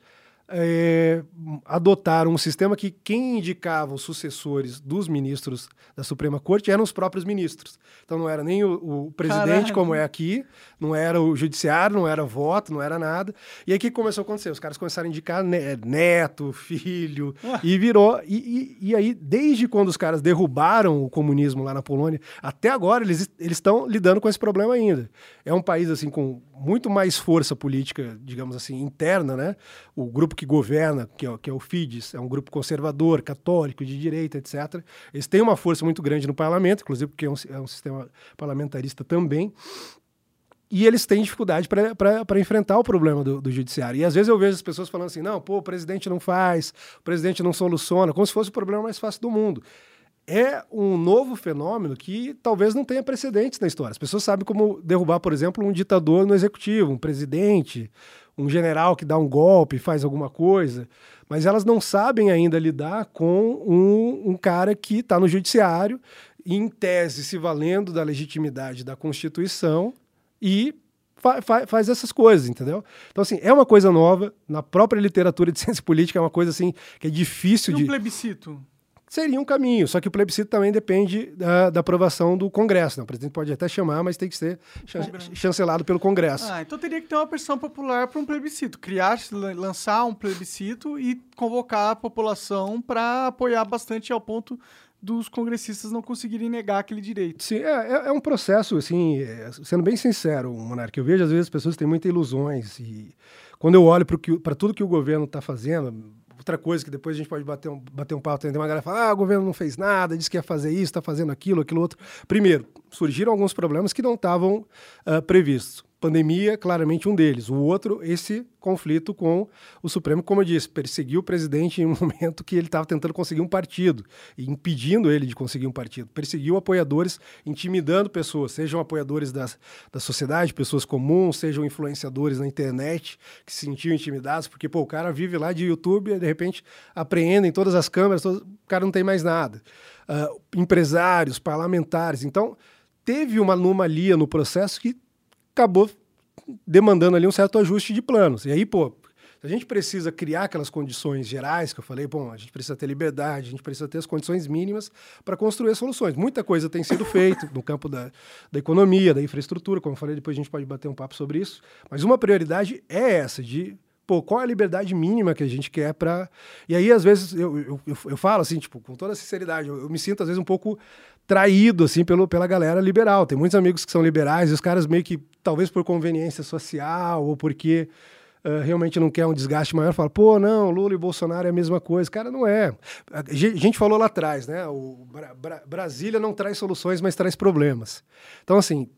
é, adotaram um sistema que quem indicava os sucessores dos ministros da Suprema Corte eram os próprios ministros. Então não era nem o, o presidente, como é aqui, não era o judiciário, não era voto, não era nada. E aí o que começou a acontecer? Os caras começaram a indicar neto, filho, ah. e virou. E, e, e, aí, desde quando os caras derrubaram o comunismo lá na Polônia, até agora eles estão lidando com esse problema ainda. É um país assim com muito mais força política, digamos assim, interna, né? O grupo que governa, que é, que é o Fidesz, é um grupo conservador, católico, de direita, etc. Eles têm uma força muito grande no parlamento, inclusive porque é um, é um sistema parlamentarista também. E eles têm dificuldade para enfrentar o problema do, do, judiciário. E às vezes eu vejo as pessoas falando assim: não, pô, o presidente não faz, o presidente não soluciona, como se fosse o problema mais fácil do mundo. É um novo fenômeno que talvez não tenha precedentes na história. As pessoas sabem como derrubar, por exemplo, um ditador no executivo, um presidente, um general que dá um golpe, faz alguma coisa, mas elas não sabem ainda lidar com um, um cara que está no judiciário, em tese se valendo da legitimidade da Constituição e fa fa faz essas coisas, entendeu? Então, assim, é uma coisa nova, na própria literatura de ciência política é uma coisa, assim, que é difícil e de... um plebiscito? Seria um caminho. Só que o plebiscito também depende da, da aprovação do Congresso. Né? O presidente pode até chamar, mas tem que ser chancelado pelo Congresso. Ah, então teria que ter uma pressão popular para um plebiscito. Criar, lançar um plebiscito e convocar a população para apoiar bastante ao ponto dos congressistas não conseguirem negar aquele direito. Sim, é, é, é um processo, assim, é, sendo bem sincero, Monarque, eu vejo às vezes as pessoas têm muitas ilusões e quando eu olho para tudo que o governo está fazendo, outra coisa que depois a gente pode bater um, bater um papo, tem uma galera que fala, ah, o governo não fez nada, disse que ia fazer isso, está fazendo aquilo, aquilo outro. Primeiro, surgiram alguns problemas que não estavam uh, previstos pandemia, claramente um deles. O outro, esse conflito com o Supremo, como eu disse, perseguiu o presidente em um momento que ele estava tentando conseguir um partido, impedindo ele de conseguir um partido. Perseguiu apoiadores, intimidando pessoas, sejam apoiadores das, da sociedade, pessoas comuns, sejam influenciadores na internet, que se sentiam intimidados, porque pô, o cara vive lá de YouTube e de repente apreendem todas as câmeras, o cara não tem mais nada. Uh, empresários, parlamentares. Então, teve uma anomalia no processo que acabou demandando ali um certo ajuste de planos. E aí, pô, a gente precisa criar aquelas condições gerais que eu falei, bom, a gente precisa ter liberdade, a gente precisa ter as condições mínimas para construir soluções. Muita coisa tem sido feita no campo da, da economia, da infraestrutura, como eu falei, depois a gente pode bater um papo sobre isso, mas uma prioridade é essa, de pô, qual é a liberdade mínima que a gente quer para. E aí, às vezes, eu, eu, eu, eu, falo assim, tipo, com toda sinceridade, eu, eu, me sinto, às vezes, um pouco traído, assim, pelo, pela galera liberal. Tem muitos amigos que são liberais e os caras meio que, talvez por conveniência social ou porque. Uh, realmente não quer um desgaste maior, fala, pô, não, Lula e Bolsonaro é a mesma coisa. Cara, não é. A gente falou lá atrás, né? O Bra Bra Brasília não traz soluções, mas traz problemas. Então, assim,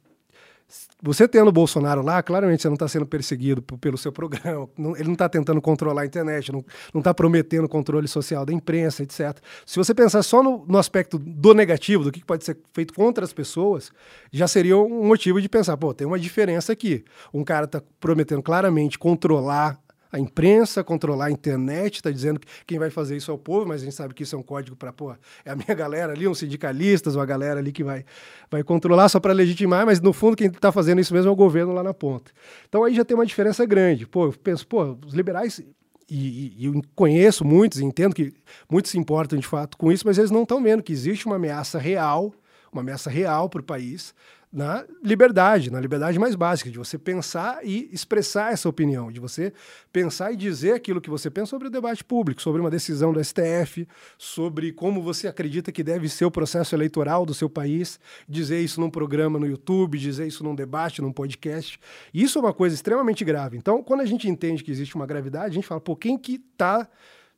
você tendo o Bolsonaro lá, claramente você não está sendo perseguido pelo seu programa, não, ele não está tentando controlar a internet, não está prometendo controle social da imprensa, etc. Se você pensar só no, no aspecto do negativo, do que pode ser feito contra as pessoas, já seria um motivo de pensar, pô, tem uma diferença aqui. Um cara está prometendo claramente controlar a imprensa, controlar a internet, está dizendo que quem vai fazer isso é o povo, mas a gente sabe que isso é um código para, pô, é a minha galera ali, uns sindicalistas, uma galera ali que vai, vai controlar só para legitimar, mas no fundo quem está fazendo isso mesmo é o governo lá na ponta. Então aí já tem uma diferença grande. Pô, eu penso, pô, os liberais e, e, eu conheço muitos, entendo que muitos se importam de fato com isso, mas eles não estão vendo que existe uma ameaça real, uma ameaça real para o país, na liberdade, na liberdade mais básica, de você pensar e expressar essa opinião, de você pensar e dizer aquilo que você pensa sobre o debate público, sobre uma decisão do STF, sobre como você acredita que deve ser o processo eleitoral do seu país, dizer isso num programa no YouTube, dizer isso num debate, num podcast. Isso é uma coisa extremamente grave. Então, quando a gente entende que existe uma gravidade, a gente fala, pô, quem que está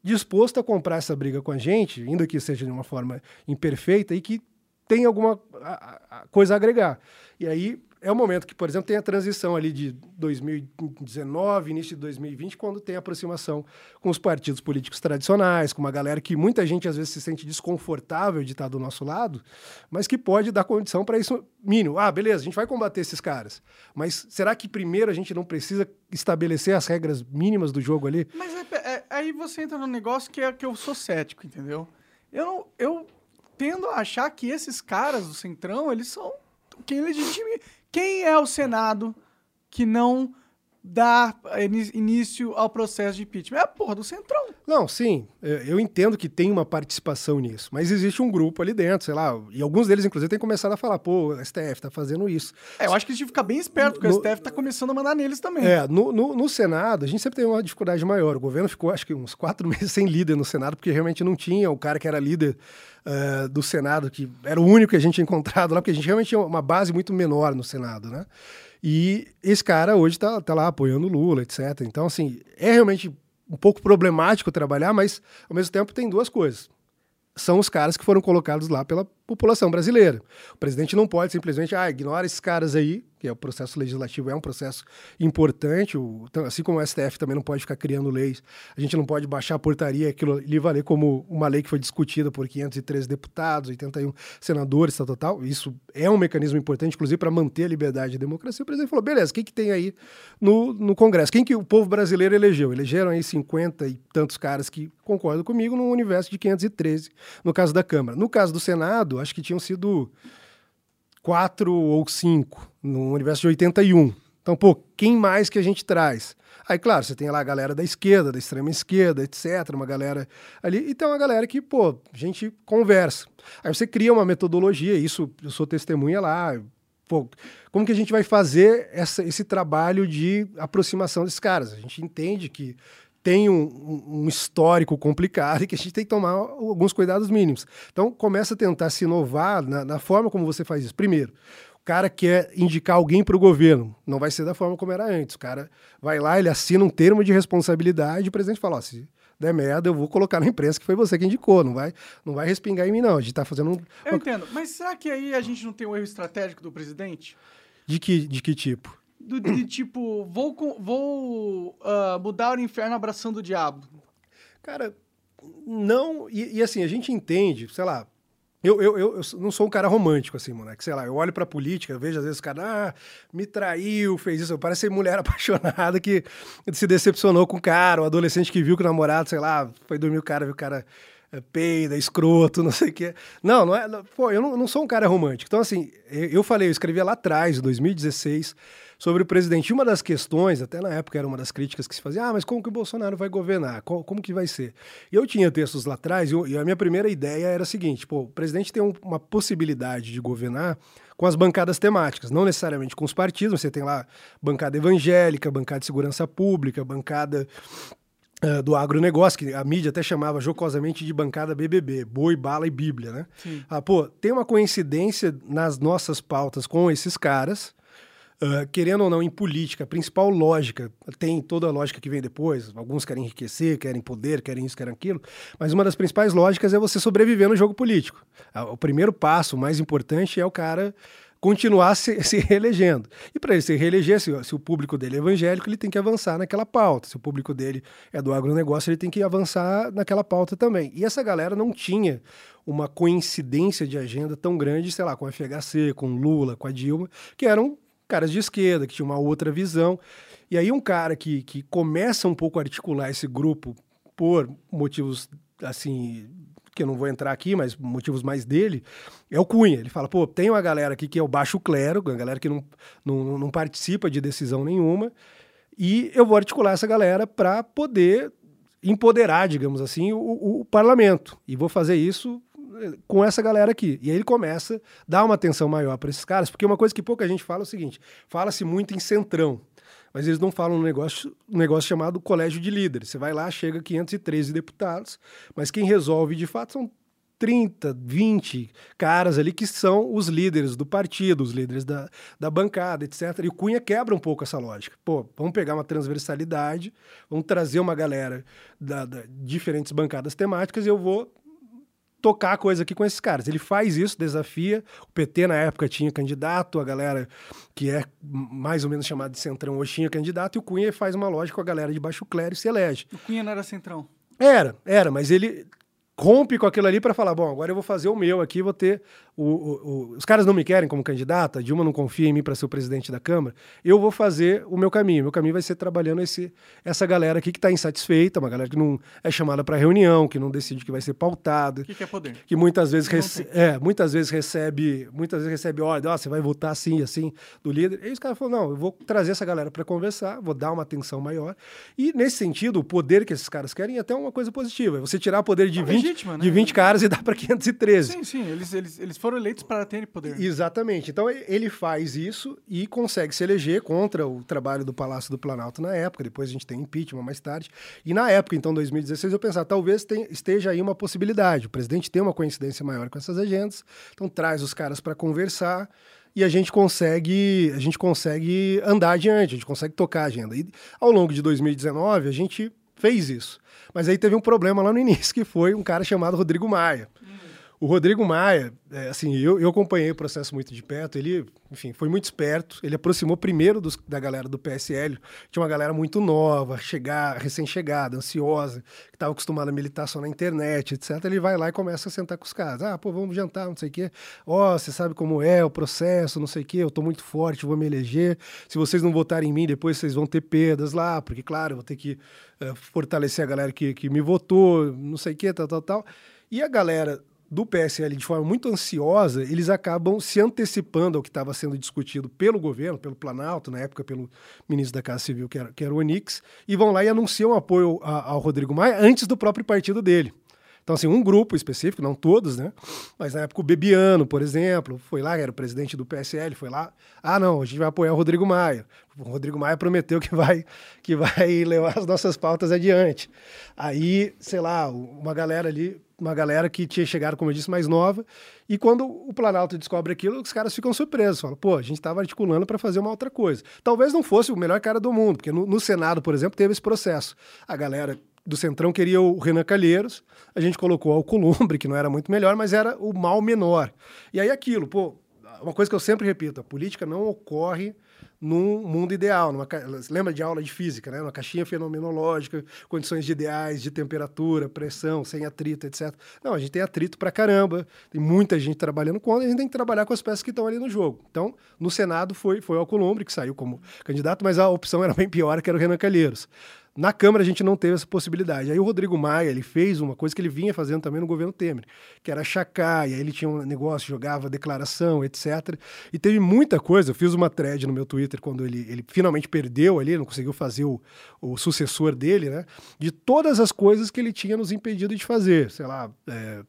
disposto a comprar essa briga com a gente, ainda que seja de uma forma imperfeita, e que tem alguma coisa a agregar. E aí é o momento que, por exemplo, tem a transição ali de 2019, início de 2020, quando tem a aproximação com os partidos políticos tradicionais, com uma galera que muita gente às vezes se sente desconfortável de estar do nosso lado, mas que pode dar condição para isso mínimo. Ah, beleza, a gente vai combater esses caras, mas será que primeiro a gente não precisa estabelecer as regras mínimas do jogo ali? Mas é, é, aí você entra num negócio que é que eu sou cético, entendeu? Eu eu tendo a achar que esses caras do Centrão, eles são quem legitime. Quem é o Senado que não dar início ao processo de impeachment? É a porra do Centrão. Não, sim, é, eu entendo que tem uma participação nisso, mas existe um grupo ali dentro, sei lá, e alguns deles, inclusive, têm começado a falar, pô, o STF tá fazendo isso. É, eu acho que tinham que ficar bem esperto, porque no, o STF tá começando a mandar neles também. É, no, no, no, Senado, a gente sempre tem uma dificuldade maior. O governo ficou, acho que, uns quatro meses sem líder no Senado, porque realmente não tinha o cara que era líder uh, do Senado, que era o único que a gente tinha encontrado lá, porque a gente realmente tinha uma base muito menor no Senado, né? E esse cara hoje está tá lá apoiando o Lula, etc. Então, assim, é realmente um pouco problemático trabalhar, mas ao mesmo tempo tem duas coisas. São os caras que foram colocados lá pela população brasileira. O presidente não pode simplesmente, ah, ignora esses caras aí, que é o processo legislativo é um processo importante, o, então, assim como o STF também não pode ficar criando leis, a gente não pode baixar a portaria, aquilo ali valer como uma lei que foi discutida por 513 deputados, 81 senadores, tal. Isso é um mecanismo importante, inclusive, para manter a liberdade e a democracia. O presidente falou, beleza, o que, que tem aí no, no Congresso? Quem que o povo brasileiro elegeu? Elegeram aí 50 e tantos caras que concordam comigo num universo de 513, no caso da Câmara. No caso do Senado, acho que tinham sido quatro ou cinco, no universo de 81. Então, pô, quem mais que a gente traz? Aí, claro, você tem lá a galera da esquerda, da extrema esquerda, etc., uma galera ali, e tem uma galera que, pô, a gente conversa. Aí você cria uma metodologia, isso eu sou testemunha lá, pô, como que a gente vai fazer essa, esse trabalho de aproximação desses caras? A gente entende que tem um, um, histórico complicado e que a gente tem que tomar alguns cuidados mínimos. Então, começa a tentar se inovar na, na forma como você faz isso. Primeiro, o cara quer indicar alguém para o governo, não vai ser da forma como era antes. O cara vai lá, ele assina um termo de responsabilidade e o presidente fala: ó, se der merda, eu vou colocar na imprensa que foi você que indicou, não vai, não vai respingar em mim, não. A gente está fazendo um. Eu entendo, mas será que aí a gente não tem um erro estratégico do presidente? De que, de que tipo? Do, de tipo, vou, vou uh, mudar o inferno abraçando o diabo? Cara, não. E, e, assim, a gente entende, sei lá. Eu, eu, eu, não sou um cara romântico, assim, moleque. Sei lá, eu olho pra política, vejo às vezes o cara, ah, me traiu, fez isso. Parece mulher apaixonada que se decepcionou com o cara, o adolescente que viu que o namorado, sei lá, foi dormir o cara, viu o cara é, peida, escroto, não sei o quê. Não, não é. Não, pô, eu não, não sou um cara romântico. Então, assim, eu, eu falei, eu escrevia lá atrás, em 2016 sobre o presidente. E uma das questões, até na época era uma das críticas que se fazia, ah, mas como que o Bolsonaro vai governar? Como, como que vai ser? E eu tinha textos lá atrás, e, a minha primeira ideia era a seguinte, pô, o presidente tem um, uma possibilidade de governar com as bancadas temáticas, não necessariamente com os partidos, você tem lá bancada evangélica, bancada de segurança pública, bancada Uh, do agronegócio, que a mídia até chamava jocosamente de bancada BBB, boi, bala e bíblia, né? Ah, pô, tem uma coincidência nas nossas pautas com esses caras, Uh, querendo ou não, em política, a principal lógica, tem toda a lógica que vem depois, alguns querem enriquecer, querem poder, querem isso, querem aquilo, mas uma das principais lógicas é você sobreviver no jogo político. Uh, o primeiro passo, o mais importante, é o cara continuar se, se reelegendo. E para ele se reeleger, se, se, o público dele é evangélico, ele tem que avançar naquela pauta. Se o público dele é do agronegócio, ele tem que avançar naquela pauta também. E essa galera não tinha uma coincidência de agenda tão grande, sei lá, com a FHC, com Lula, com a Dilma, que eram caras de esquerda, que tinham uma outra visão. E aí um cara que, que começa um pouco a articular esse grupo por motivos, assim, que eu não vou entrar aqui, mas motivos mais dele, é o Cunha. Ele fala, pô, tem uma galera aqui que é o baixo clero, uma galera que não, não, não participa de decisão nenhuma, e eu vou articular essa galera para poder empoderar, digamos assim, o, o, parlamento. E vou fazer isso com essa galera aqui. E aí ele começa a dar uma atenção maior para esses caras, porque uma coisa que pouca gente fala é o seguinte: fala-se muito em centrão, mas eles não falam um negócio, negócio chamado colégio de líderes. Você vai lá, chega 513 deputados, mas quem resolve de fato são 30, 20 caras ali que são os líderes do partido, os líderes da, da bancada, etc. E o Cunha quebra um pouco essa lógica. Pô, vamos pegar uma transversalidade, vamos trazer uma galera da, da diferentes bancadas temáticas e eu vou tocar a coisa aqui com esses caras. Ele faz isso, desafia. O PT na época tinha candidato, a galera que é mais ou menos chamada de centrão hoje tinha candidato, e o Cunha faz uma lógica com a galera de baixo clero e se elege. O Cunha não era centrão? Era, era, mas ele rompe com aquilo ali para falar, bom, agora eu vou fazer o meu aqui, vou ter o, o, os caras não me querem como candidato, a Dilma não confia em mim para ser o presidente da Câmara, eu vou fazer o meu caminho. Meu caminho vai ser trabalhando esse, essa galera aqui que está insatisfeita, uma galera que não é chamada para reunião, que não decide que vai ser pautado. que, que, é poder? Que muitas vezes, rece é, muitas vezes recebe muitas vezes recebe ordem, oh, você vai votar assim e assim do líder. E os caras falam, não, eu vou trazer essa galera para conversar, vou dar uma atenção maior. E nesse sentido, o poder que esses caras querem é até uma coisa positiva. É você tirar o poder de, é 20, legítima, né? de 20 caras e dar para 513. Sim, sim, eles, eles, eles foram eleitos para terem poder. Exatamente. Então ele faz isso e consegue se eleger contra o trabalho do Palácio do Planalto na época. Depois a gente tem impeachment mais tarde. E na época, então, 2016, eu pensava, talvez tem, esteja aí uma possibilidade. O presidente tem uma coincidência maior com essas agendas, então traz os caras para conversar e a gente consegue a gente consegue andar adiante, a gente consegue tocar a agenda. E ao longo de 2019 a gente fez isso. Mas aí teve um problema lá no início, que foi um cara chamado Rodrigo Maia. O Rodrigo Maia, é, assim, eu, eu acompanhei o processo muito de perto, ele, enfim, foi muito esperto, ele aproximou primeiro dos, da galera do PSL, tinha uma galera muito nova, chegar, recém-chegada, ansiosa, que estava acostumada a militar só na internet, etc. Ele vai lá e começa a sentar com os caras. Ah, pô, vamos jantar, não sei o quê. Ó, oh, você sabe como é o processo, não sei o quê, eu tô muito forte, vou me eleger. Se vocês não votarem em mim, depois vocês vão ter perdas lá, porque, claro, eu vou ter que uh, fortalecer a galera que, que me votou, não sei o quê, tal, tal, tal. E a galera do PSL de forma muito ansiosa, eles acabam se antecipando ao que estava sendo discutido pelo governo, pelo Planalto, na época pelo ministro da Casa Civil, que era, que era o Onix, e vão lá e anunciam apoio a, ao Rodrigo Maia antes do próprio partido dele. Então, assim, um grupo específico, não todos, né? Mas na época o Bebiano, por exemplo, foi lá, era o presidente do PSL, foi lá. Ah, não, a gente vai apoiar o Rodrigo Maia. O Rodrigo Maia prometeu que vai, que vai levar as nossas pautas adiante. Aí, sei lá, uma galera ali uma galera que tinha chegado, como eu disse, mais nova. E quando o Planalto descobre aquilo, os caras ficam surpresos. Falam, pô, a gente estava articulando para fazer uma outra coisa. Talvez não fosse o melhor cara do mundo, porque no, no, Senado, por exemplo, teve esse processo. A galera do Centrão queria o Renan Calheiros, a gente colocou o Alcolumbre, que não era muito melhor, mas era o mal menor. E aí aquilo, pô, uma coisa que eu sempre repito, a política não ocorre num mundo ideal. Numa, lembra de aula de física, né? Uma caixinha fenomenológica, condições de ideais de temperatura, pressão, sem atrito, etc. Não, a gente tem atrito pra caramba, tem muita gente trabalhando contra, a gente tem que trabalhar com as peças que estão ali no jogo. Então, no Senado foi, foi o Alcolumbre que saiu como candidato, mas a opção era bem pior, que era o Renan Calheiros. Na Câmara a gente não teve essa possibilidade. Aí o Rodrigo Maia, ele fez uma coisa que ele vinha fazendo também no governo Temer, que era chacar, e aí ele tinha um negócio, jogava declaração, etc. E teve muita coisa, eu fiz uma thread no meu Twitter quando ele, ele finalmente perdeu ali, não conseguiu fazer o, o sucessor dele, né? De todas as coisas que ele tinha nos impedido de fazer, sei lá, é,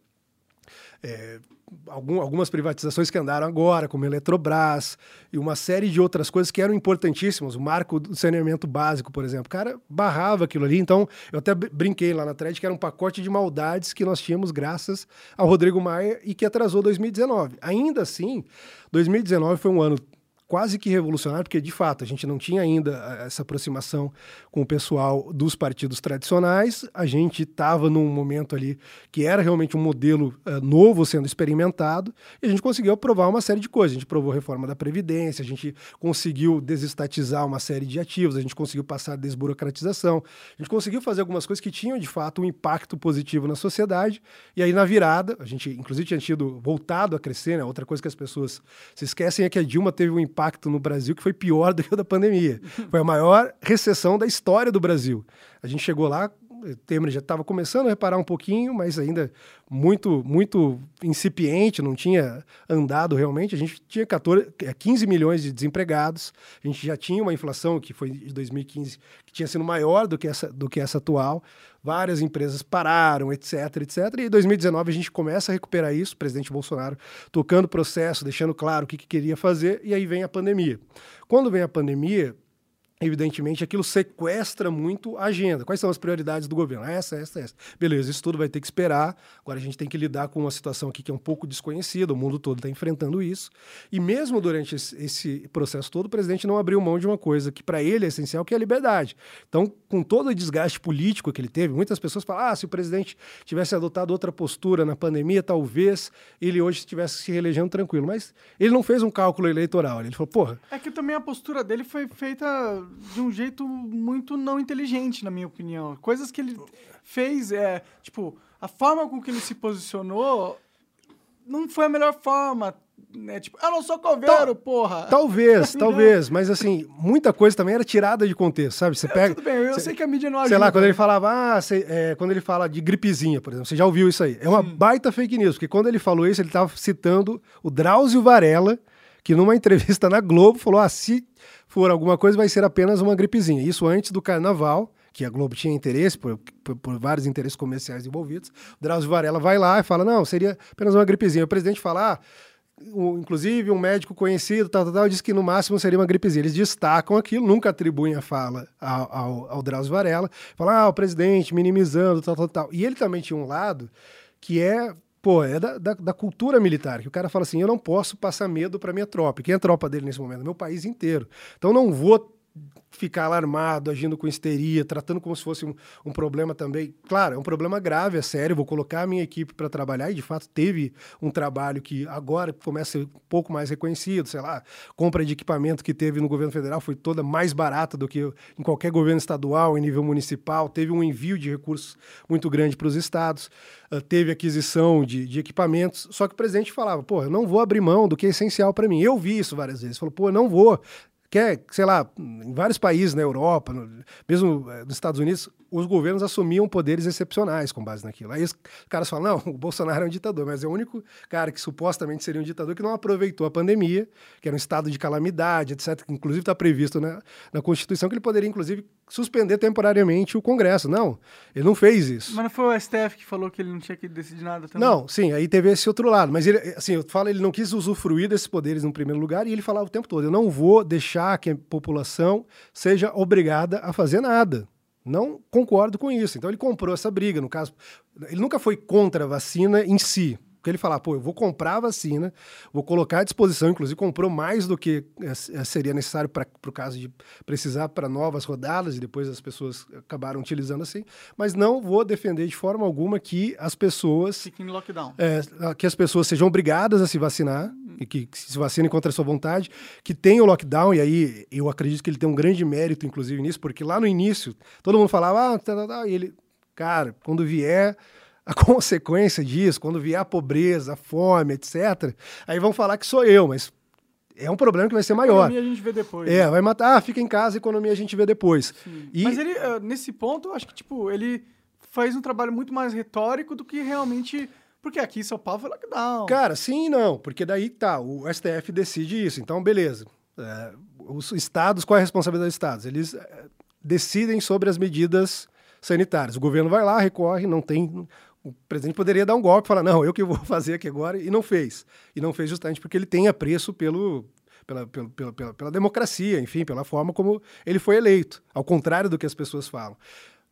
é, algum, algumas privatizações que andaram agora, como Eletrobras e uma série de outras coisas que eram importantíssimas. O marco do saneamento básico, por exemplo. O cara barrava aquilo ali. Então, eu até brinquei lá na thread que era um pacote de maldades que nós tínhamos graças ao Rodrigo Maia e que atrasou 2019. Ainda assim, 2019 foi um ano quase que revolucionário, porque de fato a gente não tinha ainda eh, essa aproximação com o pessoal dos partidos tradicionais, a gente estava num momento ali que era realmente um modelo uh, novo sendo experimentado, e a gente conseguiu aprovar uma série de coisas. A gente aprovou reforma da Previdência, a gente conseguiu desestatizar uma série de ativos, a gente conseguiu passar a desburocratização, a gente conseguiu fazer algumas coisas que tinham de fato um impacto positivo na sociedade, e aí na virada, a gente inclusive tinha tido voltado a crescer, né? outra coisa que as pessoas se esquecem é que a Dilma teve um impacto impacto no Brasil que foi pior do que o da pandemia. Foi a maior recessão da história do Brasil. A gente chegou lá, o Temer já estava começando a reparar um pouquinho, mas ainda muito muito incipiente, não tinha andado realmente. A gente tinha 14, 15 é, milhões de desempregados, a gente já tinha uma inflação que foi de 2015 que tinha sido maior do que essa, do que essa atual. Várias empresas pararam, etc, etc. E em 2019 a gente começa a recuperar isso, o presidente Bolsonaro tocando o processo, deixando claro o que, que queria fazer, e aí vem a pandemia. Quando vem a pandemia, evidentemente, aquilo sequestra muito a agenda. Quais são as prioridades do governo? Essa, essa, essa. Beleza, isso tudo vai ter que esperar. Agora a gente tem que lidar com uma situação aqui que é um pouco desconhecida, o mundo todo está enfrentando isso. E mesmo durante esse, processo todo, o presidente não abriu mão de uma coisa que para ele é essencial, que é a liberdade. Então, com todo o desgaste político que ele teve, muitas pessoas falam: ah, se o presidente tivesse adotado outra postura na pandemia, talvez ele hoje estivesse se reelegendo tranquilo. Mas ele não fez um cálculo eleitoral. Ele falou, porra. É que também a postura dele foi feita de um jeito muito não inteligente, na minha opinião. Coisas que ele fez, é, tipo, a forma com que ele se posicionou não foi a melhor forma. Né? Tipo, eu não sou coveiro, porra. Talvez, talvez, mas assim, muita coisa também era tirada de contexto, sabe? Você pega. Tudo bem, eu cê- sei que a mídia não ajuda. Sei lá, quando ele falava, ah, cê- é, quando ele fala de gripezinha, por exemplo, você já ouviu isso aí. É uma baita fake news, porque quando ele falou isso, ele estava citando o Drauzio Varela, que numa entrevista na Globo falou: ah, se for alguma coisa, vai ser apenas uma gripezinha. Isso antes do carnaval, que a Globo tinha interesse, por, por- por vários interesses comerciais envolvidos. O Drauzio Varela vai lá e fala: não, seria apenas uma gripezinha. O presidente fala: ah, o- inclusive um médico conhecido, tal, tal, tal, disse que no máximo seria uma gripezinha. Eles destacam aquilo, nunca atribuem a fala ao, ao, ao Drauzio Varela. Falam, ah, o presidente minimizando, tal, tal, tal. E ele também tinha um lado que é, pô, é da, da, da cultura militar, que o cara fala assim, eu não posso passar medo para minha tropa. Quem é a tropa dele nesse momento? Meu país inteiro. Então não vou ficar alarmado, agindo com histeria, tratando como se fosse um, um problema também. Claro, é um problema grave, é sério. Vou colocar a minha equipe para trabalhar e, de fato, teve um trabalho que agora começa a ser um pouco mais reconhecido. Sei lá, compra de equipamento que teve no governo federal foi toda mais barata do que em qualquer governo estadual, em nível municipal. Teve um envio de recursos muito grande para os estados. Uh, teve aquisição de, de equipamentos. Só que o presidente falava, pô, eu não vou abrir mão do que é essencial para mim. Eu vi isso várias vezes. Falou, pô, eu não vou quer, sei lá, em vários países na Europa, no- mesmo eh, nos Estados Unidos, os governos assumiam poderes excepcionais com base naquilo. Aí os caras falam, não, o Bolsonaro é um ditador, mas é o único cara que supostamente seria um ditador que não aproveitou a pandemia, que era um estado de calamidade, etc., que inclusive está previsto na, na Constituição, que ele poderia, inclusive, suspender temporariamente o Congresso. Não, ele não fez isso. Mas não foi o STF que falou que ele não tinha que decidir nada também? Não, sim, aí teve esse outro lado. Mas ele, assim, eu falo, ele não quis usufruir desses poderes no primeiro lugar e ele falava o tempo todo: eu não vou deixar que a população seja obrigada a fazer nada. Não concordo com isso. Então ele comprou essa briga. No caso, ele nunca foi contra a vacina em si. Porque ele falava, pô, eu vou comprar a vacina, vou colocar à disposição, inclusive comprou mais do que eh, eh, seria necessário para o caso de precisar para novas rodadas, e depois as pessoas acabaram utilizando assim, mas não vou defender de forma alguma que as pessoas Fica em lockdown. é, que as pessoas sejam obrigadas a se vacinar e que, que se vacinem contra a sua vontade, que tenha o lockdown, e aí eu acredito que ele tem um grande mérito, inclusive, nisso, porque lá no início todo mundo falava, ah, tá, tá, tá, e ele, cara, quando vier a consequência disso, quando vier a pobreza, a fome, etc., aí vão falar que sou eu, mas é um problema que vai ser maior. Economia a gente vê depois. É, vai matar, ah, fica em casa, economia a gente vê depois. E- Mas ele, eh, nesse ponto, eu acho que, tipo, ele faz um trabalho muito mais retórico do que realmente... Porque aqui em São Paulo foi lockdown. Cara, sim e não, porque daí tá, o STF decide isso, então beleza. É, os estados, qual é a responsabilidade dos estados? Eles é, decidem sobre as medidas sanitárias. O governo vai lá, recorre, não tem. O presidente poderia dar um golpe e falar, não, eu que vou fazer aqui agora, e não fez. E não fez justamente porque ele tem apreço pelo. Pela, pela, pela, pela- democracia, enfim, pela forma como ele foi eleito, ao contrário do que as pessoas falam.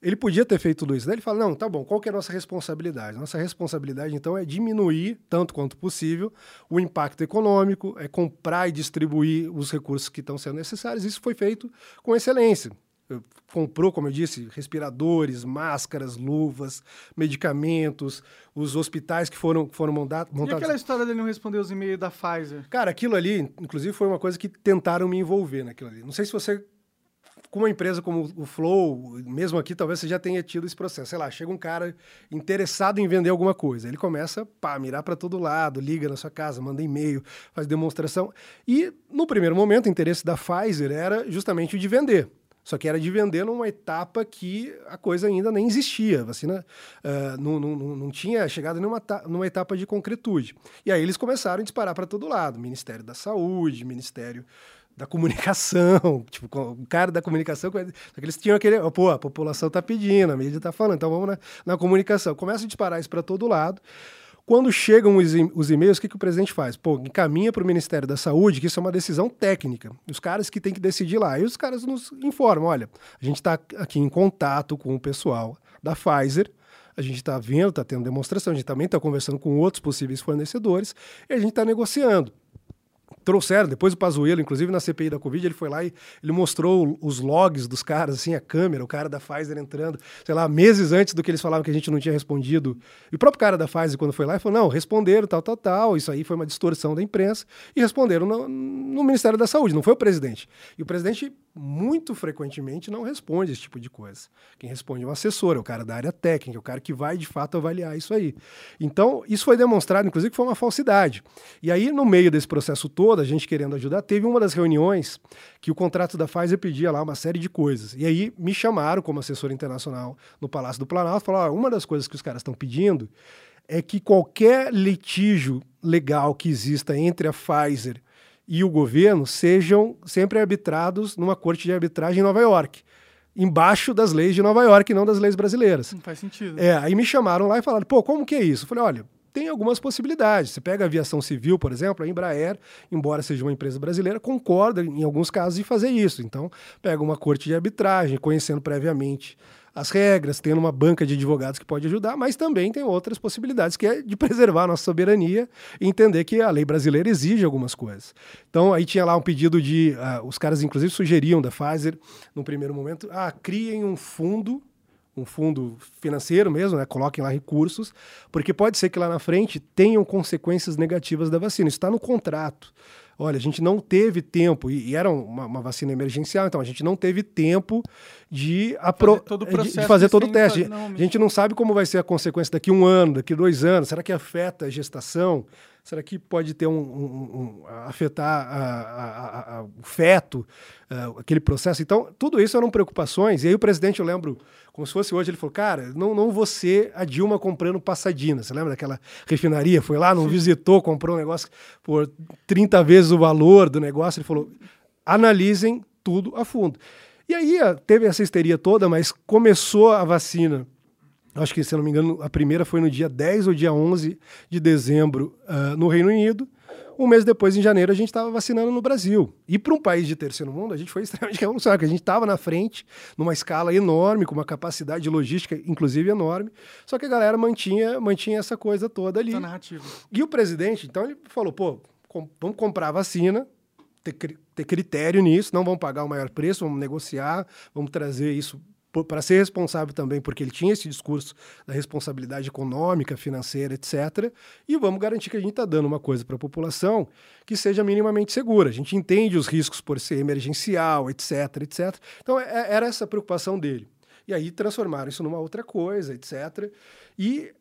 Ele podia ter feito tudo isso. Daí ele fala: não, tá bom, qual que é a nossa responsabilidade? Nossa responsabilidade, então, é diminuir, tanto quanto possível, o impacto econômico, é comprar e distribuir os recursos que estão sendo necessários. Isso foi feito com excelência. Eu- Comprou, como eu disse, respiradores, máscaras, luvas, medicamentos, os hospitais que foram, foram monta- E montados. aquela história dele não responder os e-mails da Pfizer? Cara, aquilo ali, inclusive, foi uma coisa que tentaram me envolver naquilo ali. Não sei se você, com uma empresa como o Flow, mesmo aqui, talvez você já tenha tido esse processo. Sei lá, chega um cara interessado em vender alguma coisa. Ele começa a mirar para todo lado, liga na sua casa, manda e-mail, faz demonstração. E, no primeiro momento, o interesse da Pfizer era justamente o de vender. Só que era de vender numa etapa que a coisa ainda nem existia. A vacina ah, não, não, não, tinha chegado numa, numa etapa de concretude. E aí eles começaram a disparar para todo lado. Ministério da Saúde, Ministério da Comunicação. Tipo, o cara da comunicação... Só que eles tinham aquele... Pô, a população está pedindo, a mídia está falando, então vamos na, na comunicação. Começa a disparar isso para todo lado. Quando chegam os, e-mails, o que, que o presidente faz? Pô, encaminha para o Ministério da Saúde, que isso é uma decisão técnica. Os caras que têm que decidir lá. E os caras nos informam: olha, a gente está aqui em contato com o pessoal da Pfizer, a gente está vendo, está tendo demonstração, a gente também está conversando com outros possíveis fornecedores e a gente está negociando. Trouxeram, depois o Pazuello, inclusive na CPI da Covid, ele foi lá e ele mostrou os logs dos caras, assim, a câmera, o cara da Pfizer entrando, sei lá, meses antes do que eles falavam que a gente não tinha respondido. E o próprio cara da Pfizer, quando foi lá, falou, não, responderam, tal, tal, tal, isso aí foi uma distorção da imprensa, e responderam no, no Ministério da Saúde, não foi o presidente. E o presidente muito frequentemente não responde esse tipo de coisa. Quem responde é o assessor, é o cara da área técnica, é o cara que vai de fato avaliar isso aí. Então, isso foi demonstrado, inclusive, que foi uma falsidade. E aí, no meio desse processo todo, a gente querendo ajudar, teve uma das reuniões que o contrato da Pfizer pedia lá uma série de coisas. E aí me chamaram como assessor internacional no Palácio do Planalto, falaram: uma das coisas que os caras estão pedindo é que qualquer litígio legal que exista entre a Pfizer e o governo sejam sempre arbitrados numa corte de arbitragem em Nova York. Embaixo das leis de Nova York, não das leis brasileiras. Não faz sentido. É, aí me chamaram lá e falaram, pô, como que é isso? Eu falei, olha, tem algumas possibilidades. Você pega a aviação civil, por exemplo, a Embraer, embora seja uma empresa brasileira, concorda em alguns casos em fazer isso. Então, pega uma corte de arbitragem, conhecendo previamente as regras, tendo uma banca de advogados que pode ajudar, mas também tem outras possibilidades, que é de preservar a nossa soberania e entender que a lei brasileira exige algumas coisas. Então, aí tinha lá um pedido de. Uh, os caras, inclusive, sugeriam da Pfizer, no primeiro momento, ah, criem um fundo um fundo financeiro mesmo, né? coloquem lá recursos, porque pode ser que lá na frente tenham consequências negativas da vacina. Isso está no contrato olha, a gente não teve tempo, e, e era uma, uma, vacina emergencial, então a gente não teve tempo de, apro fazer todo o, de, de fazer todo o teste. Fazer, não, a gente não sabe como vai ser a consequência daqui um ano, daqui dois anos. Será que afeta a gestação? Será que pode ter um, um, um afetar a, a, a, o feto, uh, aquele processo? Então, tudo isso eram preocupações. E aí o presidente, eu lembro, como se fosse hoje, ele falou: cara, não, não você, a Dilma comprando passadina. Você lembra daquela refinaria? Foi lá, não Sim. visitou, comprou um negócio por 30 vezes o valor do negócio. Ele falou: analisem tudo a fundo. E aí teve essa histeria toda, mas começou a vacina acho que, se não me engano, a primeira foi no dia 10 ou dia 11 de dezembro uh, no Reino Unido. Um mês depois, em janeiro, a gente estava vacinando no Brasil. E para um país de terceiro mundo, a gente foi extremamente revolucionário, porque a gente estava na frente, numa escala enorme, com uma capacidade logística, inclusive, enorme. Só que a galera mantinha, mantinha essa coisa toda ali. Essa narrativa. E o presidente, então, ele falou, pô, com, vamos comprar vacina, ter, ter critério nisso, não vamos pagar o maior preço, vamos negociar, vamos trazer isso para ser responsável também, porque ele tinha esse discurso da responsabilidade econômica, financeira, etc. E vamos garantir que a gente está dando uma coisa para a população que seja minimamente segura. A gente entende os riscos por ser emergencial, etc, etc. Então, é, era essa a preocupação dele. E aí transformaram isso numa outra coisa, etc. E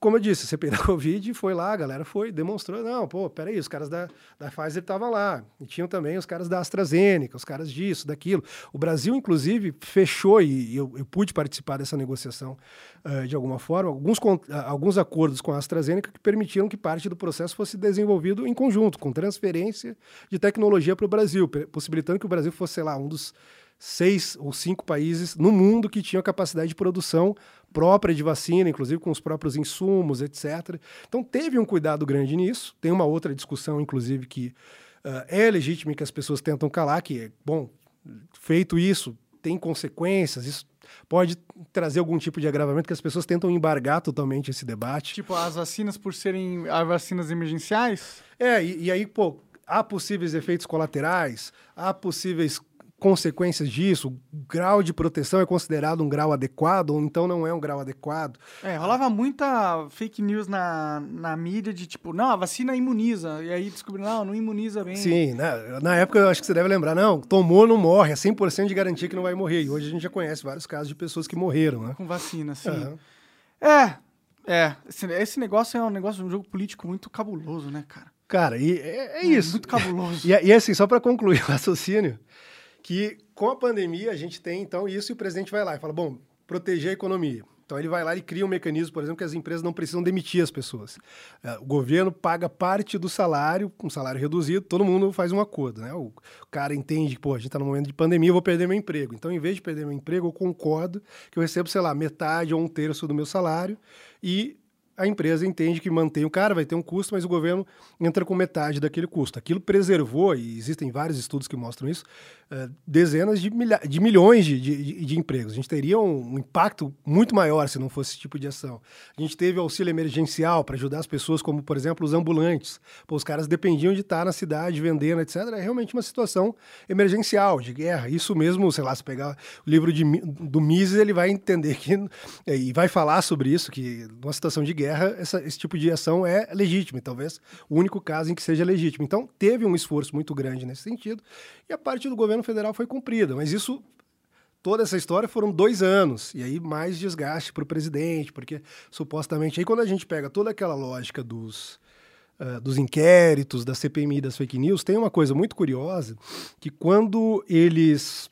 como eu disse, CPI da Covid foi lá, a galera foi, demonstrou, não, pô, peraí, os caras da, da Pfizer estavam lá, e tinham também os caras da AstraZeneca, os caras disso, daquilo. O Brasil, inclusive, fechou, e eu, eu pude participar dessa negociação uh, de alguma forma, alguns, uh, alguns acordos com a AstraZeneca que permitiram que parte do processo fosse desenvolvido em conjunto, com transferência de tecnologia para o Brasil, possibilitando que o Brasil fosse, sei lá, um dos seis ou cinco países no mundo que tinham capacidade de produção própria de vacina, inclusive com os próprios insumos, etc. Então teve um cuidado grande nisso. Tem uma outra discussão, inclusive, que uh, é legítima e que as pessoas tentam calar, que é, bom, feito isso, tem consequências, isso pode trazer algum tipo de agravamento que as pessoas tentam embargar totalmente esse debate. Tipo, as vacinas por serem as vacinas emergenciais? É, e, e aí, pô, há possíveis efeitos colaterais, há possíveis consequências disso, o grau de proteção é considerado um grau adequado ou então não é um grau adequado. É, rolava muita fake news na, na mídia de tipo, não, a vacina imuniza, e aí descobriram, não, não imuniza bem. Sim, né? na época eu acho que você deve lembrar, não, tomou, não morre, é 100% de garantia que não vai morrer, e hoje a gente já conhece vários casos de pessoas que morreram, né? Com vacina, sim. Uhum. É, é, esse, esse negócio é um negócio, um jogo político muito cabuloso, né, cara? Cara, e é, é isso. muito cabuloso. e, e assim, só para concluir o raciocínio, que com a pandemia a gente tem então isso e o presidente vai lá e fala, bom, proteger a economia. Então ele vai lá e cria um mecanismo, por exemplo, que as empresas não precisam demitir as pessoas. É, o governo paga parte do salário, um salário reduzido, todo mundo faz um acordo. Né? O cara entende que, pô, a gente está no momento de pandemia, eu vou perder meu emprego. Então, em vez de perder meu emprego, eu concordo que eu recebo, sei lá, metade ou um terço do meu salário e a empresa entende que mantém o cara, vai ter um custo, mas o governo entra com metade daquele custo. Aquilo preservou, e existem vários estudos que mostram isso, uh, dezenas de, de milhões de, de, de, empregos. A gente teria um, um, impacto muito maior se não fosse esse tipo de ação. A gente teve auxílio emergencial para ajudar as pessoas, como, por exemplo, os ambulantes. Pô, os caras dependiam de estar na cidade vendendo, etc. É realmente uma situação emergencial, de guerra. Isso mesmo, sei lá, se pegar o livro de, do Mises, ele vai entender que, e vai falar sobre isso, que numa situação de guerra, guerra, essa, esse tipo de ação é legítimo, e talvez o único caso em que seja legítimo. Então, teve um esforço muito grande nesse sentido, e a parte do governo federal foi cumprida, mas isso toda essa história foram dois anos. E aí mais desgaste para o presidente, porque supostamente aí quando a gente pega toda aquela lógica dos, uh, dos inquéritos, da CPMI, das fake news, tem uma coisa muito curiosa, que quando eles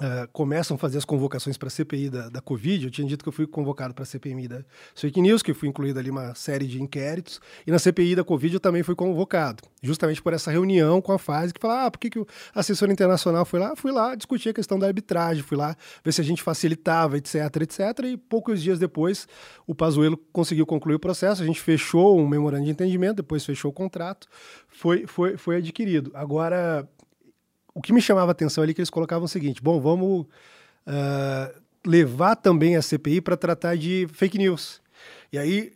Uh, começam a fazer as convocações para a CPI da, da Covid. Eu tinha dito que eu fui convocado para a CPMI da fake news, que fui incluído ali uma série de inquéritos. E na CPI da Covid eu também fui convocado, justamente por essa reunião com a FASE, que fala, ah, por que, que o assessor internacional foi lá? Fui lá discutir a questão da arbitragem, fui lá ver se a gente facilitava, etc, etc. E poucos dias depois, o Pazuello conseguiu concluir o processo, a gente fechou um memorando de entendimento, depois fechou o contrato, foi, foi, foi adquirido. Agora, o que me chamava a atenção ali é que eles colocavam o seguinte: bom, vamos uh, levar também a CPI para tratar de fake news. E aí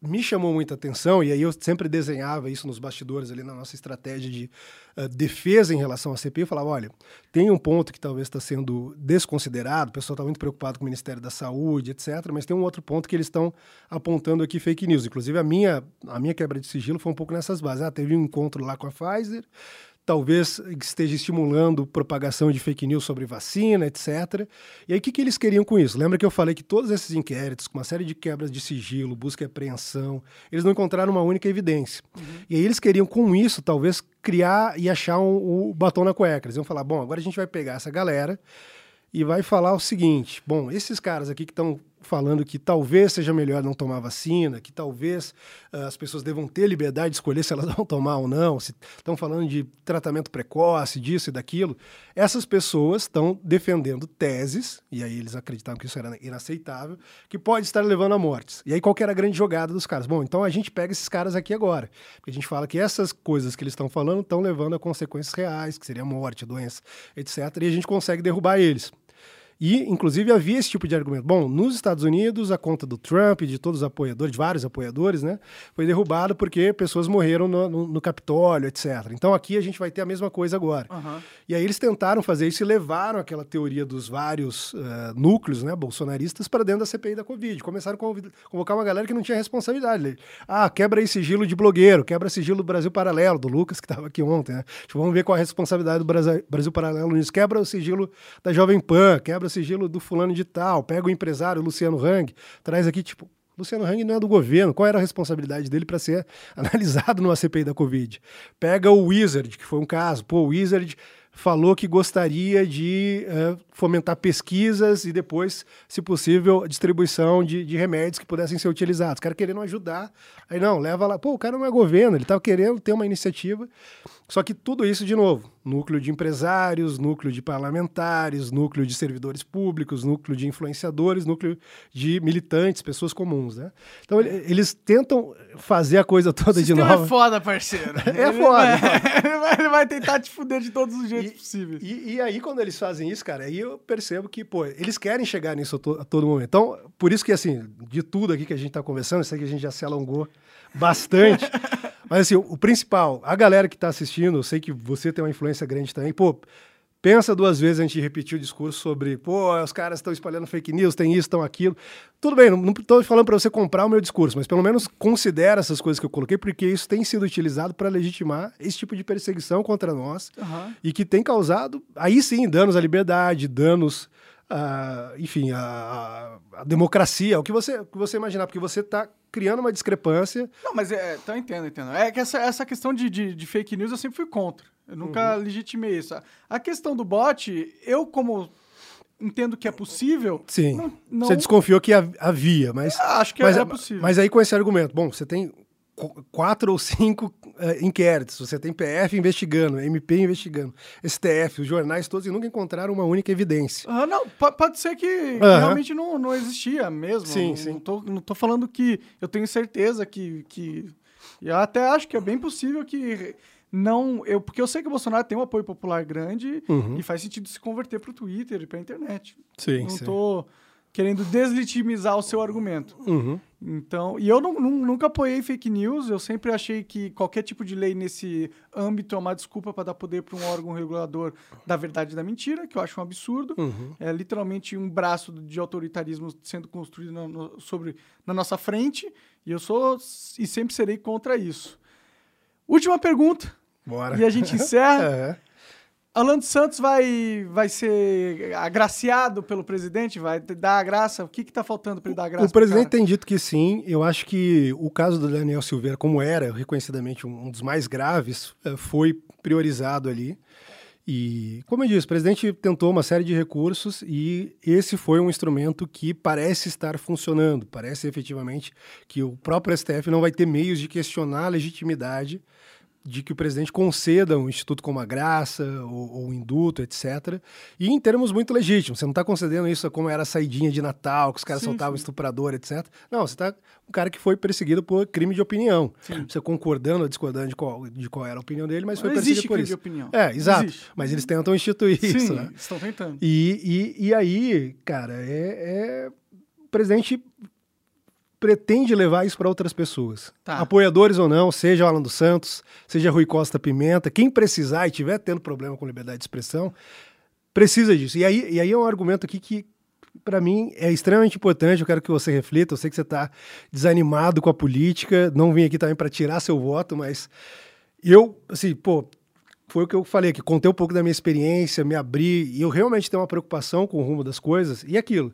me chamou muita atenção, e aí eu sempre desenhava isso nos bastidores ali na nossa estratégia de uh, defesa em relação à CPI. Eu falava: olha, tem um ponto que talvez está sendo desconsiderado, o pessoal está muito preocupado com o Ministério da Saúde, etc., mas tem um outro ponto que eles estão apontando aqui fake news. Inclusive, a minha, a minha quebra de sigilo foi um pouco nessas bases. Ah, teve um encontro lá com a Pfizer, talvez esteja estimulando propagação de fake news sobre vacina, etc. E aí, o que, que eles queriam com isso? Lembra que eu falei que todos esses inquéritos, com uma série de quebras de sigilo, busca e apreensão, eles não encontraram uma única evidência. Uhum. E aí, eles queriam, com isso, talvez criar e achar um, um batom na cueca. Eles iam falar: bom, agora a gente vai pegar essa galera e vai falar o seguinte: bom, esses caras aqui que estão falando que talvez seja melhor não tomar vacina, que talvez uh, as pessoas devam ter liberdade de escolher se elas vão tomar ou não, se estão falando de tratamento precoce, disso e daquilo. Essas pessoas estão defendendo teses, e aí eles acreditavam que isso era inaceitável, que pode estar levando a mortes. E aí qual era a grande jogada dos caras? Bom, então a gente pega esses caras aqui agora, porque a gente fala que essas coisas que eles estão falando estão levando a consequências reais, que seria morte, doença, etc., e a gente consegue derrubar eles. E, inclusive, havia esse tipo de argumento. Bom, nos Estados Unidos, a conta do Trump, de todos os apoiadores, de vários apoiadores, né, foi derrubada porque pessoas morreram no, no, no, Capitólio, etc. Então, aqui a gente vai ter a mesma coisa agora. Uhum. E aí eles tentaram fazer isso e levaram aquela teoria dos vários uh, núcleos né, bolsonaristas para dentro da CPI da Covid. Começaram a convocar uma galera que não tinha responsabilidade. Ah, quebra aí sigilo de blogueiro, quebra sigilo do Brasil Paralelo, do Lucas, que estava aqui ontem. Né? Tipo, vamos ver qual a responsabilidade do Brasil, Brasil Paralelo nisso. Quebra o sigilo da Jovem Pan, quebra o sigilo do fulano de tal, pega o empresário Luciano Hang, traz aqui, tipo, Luciano Hang não é do governo, qual era a responsabilidade dele para ser analisado numa CPI da Covid? Pega o Wizard, que foi um caso, pô, o Wizard falou que gostaria de uh, fomentar pesquisas e depois, se possível, distribuição de, de, remédios que pudessem ser utilizados. O cara querendo ajudar. Aí não, leva lá. Pô, o cara não é governo, ele estava querendo ter uma iniciativa. Só que tudo isso, de novo, núcleo de empresários, núcleo de parlamentares, núcleo de servidores públicos, núcleo de influenciadores, núcleo de militantes, pessoas comuns, né? Então eles tentam fazer a coisa toda de novo. é foda, parceiro. é foda. Ele vai, ele vai tentar te fuder de todos os jeitos e, possíveis. E, e, aí, quando eles fazem isso, cara, aí eu percebo que, pô, eles querem chegar nisso a, to, a todo momento. Então, por isso que, assim, de tudo aqui que a gente tá conversando, sei que a gente já se alongou bastante. Mas assim, o, principal, a galera que está assistindo, eu sei que você tem uma influência grande também, pô, pensa duas vezes antes de repetir o discurso sobre, pô, os caras estão espalhando fake news, tem isso, estão aquilo. Tudo bem, não estou falando para você comprar o meu discurso, mas pelo menos considera essas coisas que eu coloquei, porque isso tem sido utilizado para legitimar esse tipo de perseguição contra nós uhum. e que tem causado, aí sim, danos à liberdade, danos Uh, enfim, a, a, democracia, o que você, o que você imaginar, porque você está criando uma discrepância. Não, mas é, então entendo, entendo. É que essa, essa questão de, de, de fake news eu sempre fui contra. Eu nunca uhum. legitimei isso. A questão do bot, eu como entendo que é possível. Sim. Não, não... Você desconfiou que havia, mas. acho que mas, era possível. Mas aí com esse argumento, bom, você tem quatro ou cinco uh, inquéritos. Você tem PF investigando, MP investigando, STF, os jornais todos e nunca encontraram uma única evidência. Ah, não, pode ser que realmente não, não existia mesmo. Sim, não, sim. Não tô, não tô falando que eu tenho certeza que, que. Eu até acho que é bem possível que não. Eu, porque eu sei que o Bolsonaro tem um apoio popular grande uhum. e faz sentido se converter para o Twitter e para a internet. Sim, não sim. tô querendo deslegitimizar o seu argumento. Uhum. Então, e eu não, não, nunca apoiei fake news, eu sempre achei que qualquer tipo de lei nesse âmbito é uma desculpa para dar poder para um órgão regulador da verdade e da mentira, que eu acho um absurdo. Uhum. É literalmente um braço de autoritarismo sendo construído na, no, sobre, na nossa frente, e eu sou e sempre serei contra isso. Última pergunta, Bora. e a gente encerra. É. Alan dos Santos vai, vai ser agraciado pelo presidente? Vai dar a graça? O que está faltando para ele dar a graça? O presidente tem dito que sim. Eu acho que o caso do Daniel Silveira, como era reconhecidamente um um dos mais graves, eh, foi priorizado ali. E, como eu disse, o presidente tentou uma série de recursos e esse foi um instrumento que parece estar funcionando. Parece efetivamente que o próprio STF não vai ter meios de questionar a legitimidade de que o presidente conceda um instituto como a graça ou, ou induto, etc. E em termos muito legítimos. Você não está concedendo isso como era a saidinha de Natal, que os caras Sim, soltavam sim. estuprador, etc. Não, você está um cara que foi perseguido por crime de opinião. Você concordando ou discordando de qual, de qual era a opinião dele, mas Não foi existe perseguido por crime isso. de opinião. É, exato. Existe. Mas eles tentam instituir isso, Sim, né? estão tentando. E, e, e aí, cara, é, é- o presidente pretende levar isso para outras pessoas. Tá. Apoiadores ou não, seja o Alan dos Santos, seja Rui Costa Pimenta, quem precisar e tiver tendo problema com liberdade de expressão, precisa disso. E aí, e aí é um argumento aqui que, para mim, é extremamente importante. Eu quero que você reflita. Eu sei que você está desanimado com a política, não vim aqui também para tirar seu voto, mas eu, assim, pô, foi o que eu falei aqui, contei um pouco da minha experiência, me abri, e eu realmente tenho uma preocupação com o rumo das coisas, e aquilo.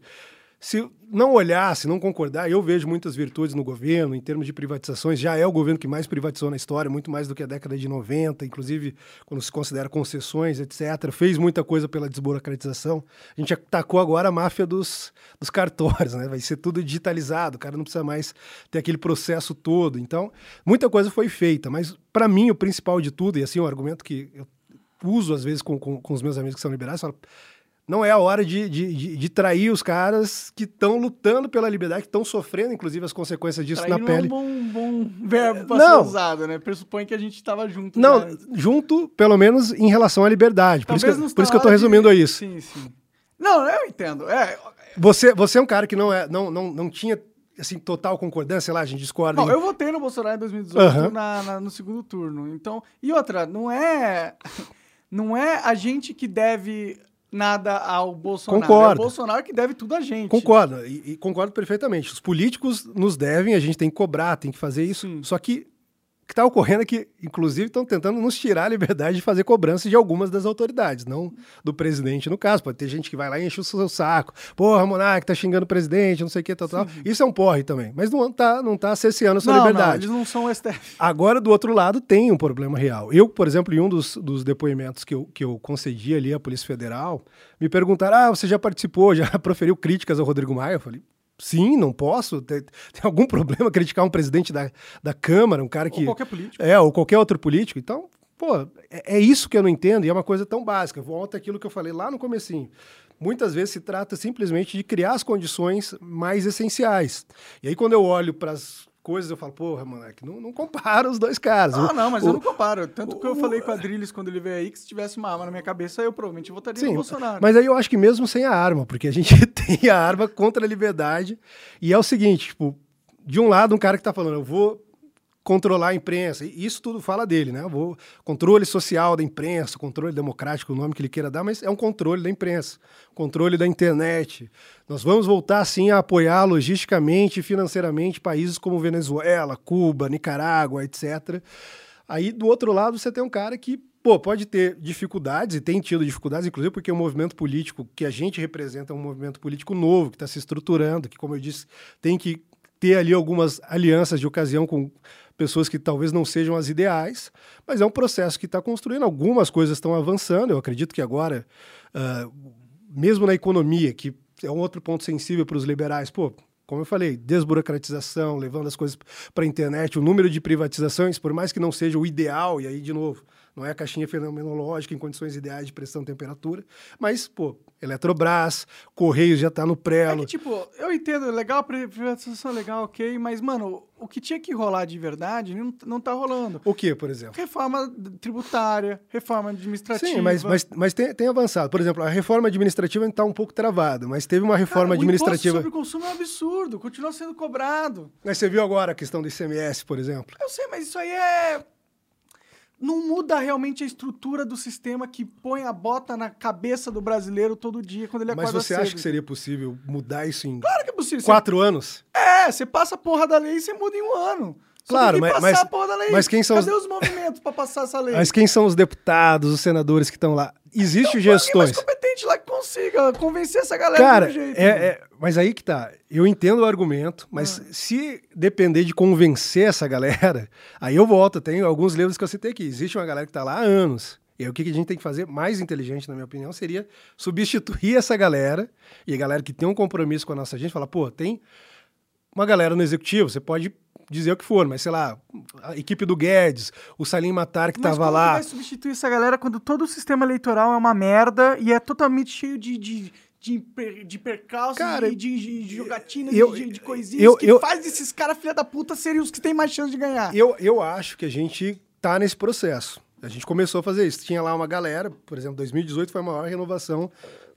Se não olhar, se não concordar, eu vejo muitas virtudes no governo, em termos de privatizações, já é o governo que mais privatizou na história, muito mais do que a década de 90, inclusive quando se considera concessões, etc. Fez muita coisa pela desburocratização. A gente atacou agora a máfia dos, dos cartórios, né? Vai ser tudo digitalizado, o cara não precisa mais ter aquele processo todo. Então, muita coisa foi feita, mas para mim o principal de tudo, e assim, um argumento que eu uso às vezes com, com, com os meus amigos que são liberais, falo, não é a hora de, de, de, de trair os caras que estão lutando pela liberdade, que estão sofrendo, inclusive, as consequências disso Trair na não pele. é um bom, bom verbo para Não. ser usado, né? Pressupõe que a gente estava junto. Não, já. junto, pelo menos, em relação à liberdade. Por, isso que, por isso que eu estou resumindo a isso. Sim, sim. Não, eu entendo. É, Você, você é um cara que não, é, não, não, não tinha assim, total concordância, sei lá, a gente discorda. Não, em- eu votei no Bolsonaro em 2018 Aham. na- na- no segundo turno. Então, e outra, não é não é a gente que deve nada ao Bolsonaro. É Concordo. o Bolsonaro que deve tudo a gente. Concordo, e, e concordo perfeitamente. Os políticos nos devem, a gente tem que cobrar, tem que fazer isso. Sim. Só que que está ocorrendo é que, inclusive, estão tentando nos tirar a liberdade de fazer cobrança de algumas das autoridades, não do presidente, no caso. Pode ter gente que vai lá e enche o seu saco. Porra, Monark, tá xingando o presidente, não sei o que, tal, tal. Isso é um porre também. Mas não tá, não tá cerceando a sua Não, não, liberdade. eles não são STF. Agora, do outro lado, tem um problema real. Eu, por exemplo, em um dos, dos depoimentos que eu, que eu concedi ali à Polícia Federal, me perguntaram: ah, você já participou, já proferiu críticas ao Rodrigo Maia? Eu falei. Sim, não posso. Tem, tem algum problema criticar um presidente da, da Câmara, um cara que. Ou qualquer político. É, ou qualquer outro político. Então, pô, é, é isso que eu não entendo e é uma coisa tão básica. Volta aquilo que eu falei lá no comecinho. Muitas vezes se trata simplesmente de criar as condições mais essenciais. E aí, quando eu olho para as coisas, eu falo, porra, moleque, não, não compara os dois caras. Ah, O- não, mas o- eu não comparo. Tanto que eu o- falei com a Adrilles quando ele veio aí que se tivesse uma arma na minha cabeça, eu provavelmente votaria Sim, no Bolsonaro. mas aí eu acho que mesmo sem a arma, porque a gente tem a arma contra a liberdade. E é o seguinte, tipo, de um lado, um cara que tá falando, eu vou controlar a imprensa. E isso tudo fala dele, né? Vou controle social da imprensa, controle democrático, o nome que ele queira dar, mas é um controle da imprensa, controle da internet. Nós vamos voltar sim a apoiar logisticamente e financeiramente países como Venezuela, Cuba, Nicarágua, etc. Aí do outro lado você tem um cara que pô, pode ter dificuldades e tem tido dificuldades, inclusive porque o movimento político que a gente representa é um movimento político novo que está se estruturando, que como eu disse tem que ter ali algumas alianças de ocasião com pessoas que talvez não sejam as ideais, mas é um processo que está construindo. Algumas coisas estão avançando. Eu acredito que agora, ah, mesmo na economia, que é um outro ponto sensível para os liberais, pô, como eu falei, desburocratização, levando as coisas para a internet, o número de privatizações, por mais que não seja o ideal, e aí, de novo, não é a caixinha fenomenológica em condições ideais de pressão e temperatura, mas, pô, Eletrobras, Correios já tá no É prelo. que, tipo, eu entendo, legal, a privatização é legal, ok, mas, mano, o que tinha que rolar de verdade não, não tá rolando. O que, por exemplo? Reforma tributária, reforma administrativa. Sim, mas, mas, mas tem, tem avançado. Por exemplo, a reforma administrativa está um pouco travada, mas teve uma Cara, reforma O administrativa. imposto sobre o consumo é um absurdo, continua sendo cobrado. Mas você viu agora a questão do ICMS, por exemplo? Eu sei, mas isso aí é. Não muda realmente a estrutura do sistema que põe a bota na cabeça do brasileiro todo dia quando ele Mas acorda você cedo. acha que seria possível mudar isso em Claro que é possível. Você- quatro anos? É, você passa a porra da lei e você muda em um ano. Claro, mas- passar mas- a porra da lei. mas quem são Cadê os- os movimentos pra passar essa lei? Mas quem são os deputados, os senadores que estão lá? Alguém mais gestões. competente lá que consiga convencer essa galera Cara, do jeito. é, é- mas aí que tá. Eu entendo o argumento, mas Ah. se depender de convencer essa galera, aí eu volto. Tem alguns livros que eu citei aqui. Existe uma galera que tá lá há anos. E aí o que que a gente tem que fazer mais inteligente, na minha opinião, seria substituir essa galera e a galera que tem um compromisso com a nossa gente, falar, pô, tem uma galera no executivo, você pode dizer o que for, mas sei lá, a equipe do Guedes, o Salim Matar que Mas tava lá. que vai substituir essa galera quando todo o sistema eleitoral é uma merda e é totalmente cheio de, de, de, per- de percalços Cara, e de, de, de jogatinas, eu- de, de coisinhas eu- que eu- faz desses caras filha da puta serem os que têm mais chance de ganhar. Eu, eu acho que a gente tá nesse processo. A gente começou a fazer isso. Tinha lá uma galera, por exemplo, 2018 foi a maior renovação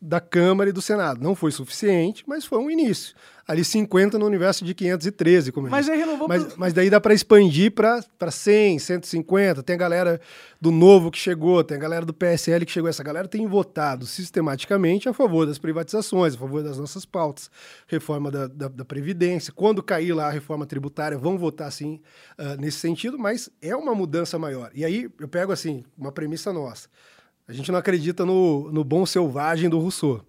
da Câmara e do Senado. Não foi suficiente, mas foi um início. Ali 50 no universo de 513, como Mas aí renovou Mas, pro- mas daí dá para expandir para 100, 150. Tem a galera do Novo que chegou, tem a galera do PSL que chegou. Essa galera tem votado sistematicamente a favor das privatizações, a favor das nossas pautas. Reforma da, da, da Previdência. Quando cair lá a reforma tributária, vão votar sim ah, nesse sentido, mas é uma mudança maior. E aí eu pego assim, uma premissa nossa. A gente não acredita no, no bom selvagem do Rousseau.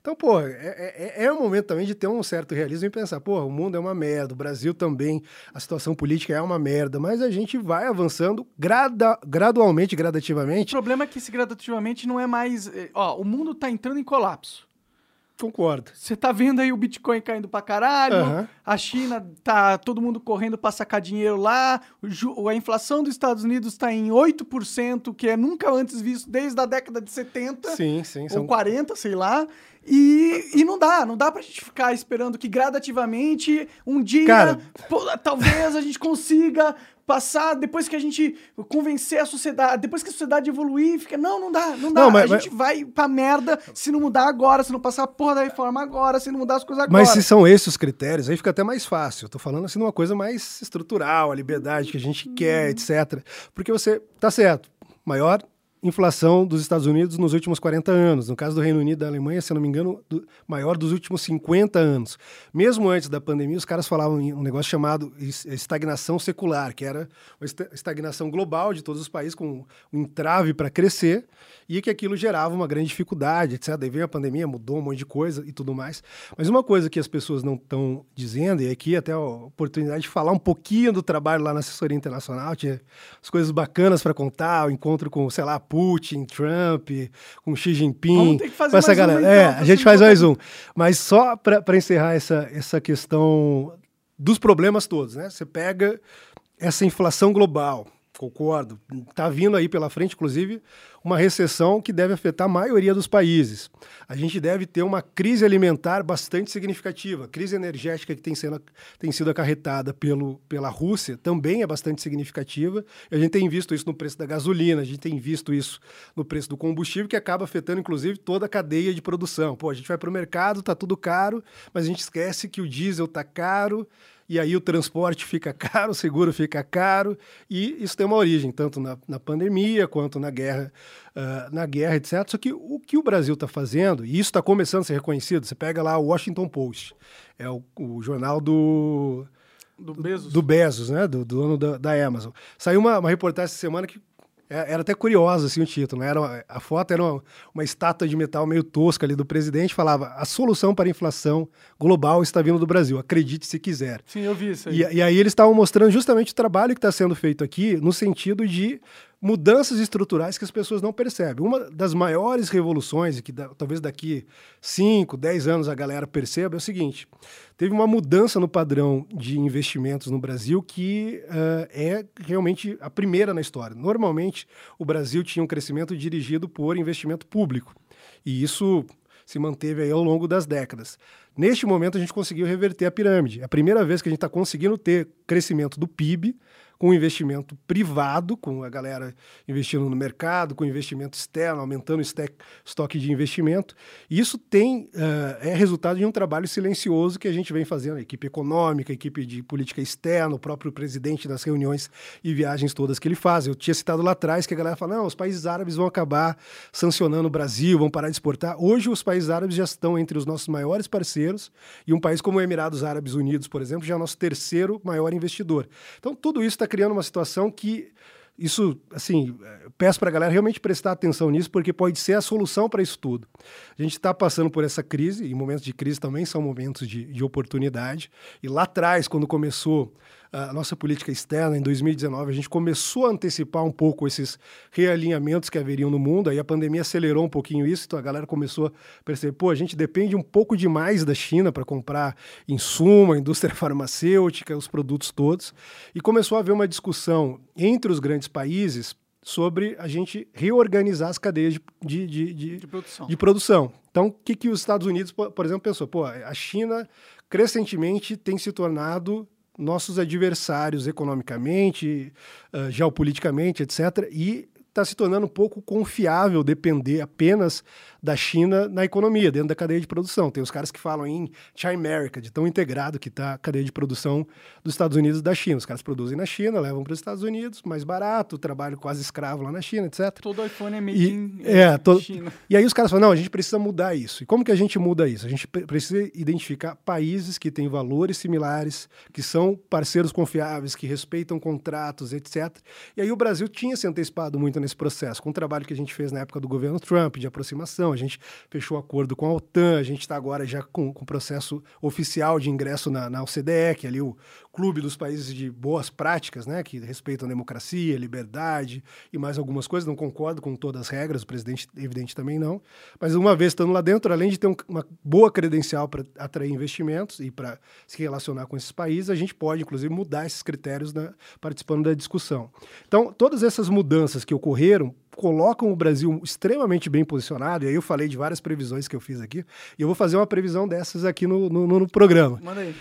Então, pô, é, é, é um momento também de ter um certo realismo e pensar, pô, o mundo é uma merda, o Brasil também, a situação política é uma merda, mas a gente vai avançando grada, gradualmente, O gradativamente. problema é que esse gradativamente não é mais. eh, Ó, o mundo tá entrando em colapso. Concordo. Você tá vendo aí o Bitcoin caindo pra caralho, Aham. a China tá todo mundo correndo pra sacar dinheiro lá, a inflação dos Estados Unidos tá em 8%, que é nunca antes visto desde a década de 70. Sim, sim. ou São... 40, sei lá. E, e não dá, não dá pra gente ficar esperando que gradativamente um dia, Cara- pô, talvez a gente consiga passar, depois que a gente convencer a sociedade, depois que a sociedade evoluir, fica, não, não dá, não dá. Não, mas- a gente vai pra merda se não mudar agora, se não passar a porra da reforma agora, se não mudar as coisas agora. Mas se são esses os critérios, aí fica até mais fácil. Eu tô falando assim de uma coisa mais estrutural, a liberdade que a gente quer, etc. Porque você, tá certo, maior inflação dos Estados Unidos nos últimos 40 anos. No caso do Reino Unido e da Alemanha, se não me engano, do- maior dos últimos 50 anos. Mesmo antes da pandemia, os caras falavam em um negócio chamado es- estagnação secular, que era uma esta- estagnação global de todos os países com um entrave para crescer e que aquilo gerava uma grande dificuldade, etc. Daí veio a pandemia, mudou um monte de coisa e tudo mais. Mas uma coisa que as pessoas não estão dizendo, e aqui até a oportunidade de falar um pouquinho do trabalho lá na assessoria internacional, tinha as coisas bacanas para contar, o encontro com, sei lá, Putin, Trump, com Xi Jinping, Vamos ter que fazer com essa mais galera. então, é, a gente faz mais no- um. Mas só para encerrar essa, essa questão dos problemas todos, né? Você pega essa inflação global, concordo. Está vindo aí pela frente, inclusive, uma recessão que deve afetar a maioria dos países. A gente deve ter uma crise alimentar bastante significativa. A crise energética que tem, sendo, tem sido acarretada pelo, pela Rússia também é bastante significativa. A gente tem visto isso no preço da gasolina, a gente tem visto isso no preço do combustível, que acaba afetando, inclusive, toda a cadeia de produção. Pô, a gente vai para o mercado, está tudo caro, mas a gente esquece que o diesel está caro, e aí o transporte fica caro, o seguro fica caro, e isso tem uma origem, tanto na, na pandemia quanto na guerra, ah, na guerra, etc. Só que o que o Brasil está fazendo, e isso está começando a ser reconhecido, você pega lá o Washington Post, é o, o jornal do, Do Bezos. do Bezos, né? Do, do dono da, da Amazon. Saiu uma, uma reportagem essa semana que era até curiosa assim, o título. Né? Era a foto era uma, uma estátua de metal meio tosca ali do presidente. Falava: a solução para a inflação global está vindo do Brasil. Acredite se quiser. Sim, eu vi isso aí. E, e aí eles estavam mostrando justamente o trabalho que está sendo feito aqui no sentido de mudanças estruturais que as pessoas não percebem. Uma das maiores revoluções, e que da, talvez daqui 5, 10 anos a galera perceba, é o seguinte: teve uma mudança no padrão de investimentos no Brasil que uh, é realmente a primeira na história. Normalmente, o Brasil tinha um crescimento dirigido por investimento público. E isso se manteve aí ao longo das décadas. Neste momento, a gente conseguiu reverter a pirâmide. É a primeira vez que a gente está conseguindo ter crescimento do PIB com investimento privado, com a galera investindo no mercado, com investimento externo, aumentando o estoque de investimento. Isso tem, uh, é resultado de um trabalho silencioso que a gente vem fazendo, a equipe econômica, a equipe de política externa, o próprio presidente das reuniões e viagens todas que ele faz. Eu tinha citado lá atrás que a galera fala, não, os países árabes vão acabar sancionando o Brasil, vão parar de exportar. Hoje os países árabes já estão entre os nossos maiores parceiros e um país como o Emirados Árabes Unidos, por exemplo, já é nosso terceiro maior investidor. Então tudo isso está criando uma situação que isso, assim, peço para a galera realmente prestar atenção nisso, porque pode ser a solução para isso tudo. A gente está passando por essa crise, e momentos de crise também são momentos de, de oportunidade. E lá atrás, quando começou a nossa política externa, em 2019, a gente começou a antecipar um pouco esses realinhamentos que haveriam no mundo, aí a pandemia acelerou um pouquinho isso, então a galera começou a perceber, pô, a gente depende um pouco demais da China para comprar insumo, a indústria farmacêutica, os produtos todos, e começou a haver uma discussão entre os grandes países sobre a gente reorganizar as cadeias de, de, de, de, de produção. de produção. Então, o que, que os Estados Unidos, por exemplo, pensou? Pô, a China crescentemente tem se tornado nossos adversários economicamente, uh, geopoliticamente, etc. E está se tornando um pouco confiável depender apenas da China na economia, dentro da cadeia de produção. Tem os caras que falam em China America, de tão integrado que está a cadeia de produção dos Estados Unidos e da China. Os caras produzem na China, levam para os Estados Unidos, mais barato, trabalho quase escravo lá na China, etc. Todo iPhone é made in é, to... China. E aí os caras falam, não, a gente precisa mudar isso. E como que a gente muda isso? A gente precisa identificar países que têm valores similares, que são parceiros confiáveis, que respeitam contratos, etc. E aí o Brasil tinha se antecipado muito nesse processo, com o trabalho que a gente fez na época do governo Trump, de aproximação, a gente fechou acordo com a OTAN, a gente está agora já com o processo oficial de ingresso na, na OCDE, que é ali o clube dos países de boas práticas, né, que respeitam a democracia, liberdade e mais algumas coisas. Não concordo com todas as regras, o presidente, evidente, também não. Mas uma vez estando lá dentro, além de ter um, uma boa credencial para atrair investimentos e para se relacionar com esses países, a gente pode, inclusive, mudar esses critérios na, participando da discussão. Então, todas essas mudanças que ocorreram colocam o Brasil extremamente bem posicionado, e aí eu falei de várias previsões que eu fiz aqui, e eu vou fazer uma previsão dessas aqui no, no, no programa. Manda aí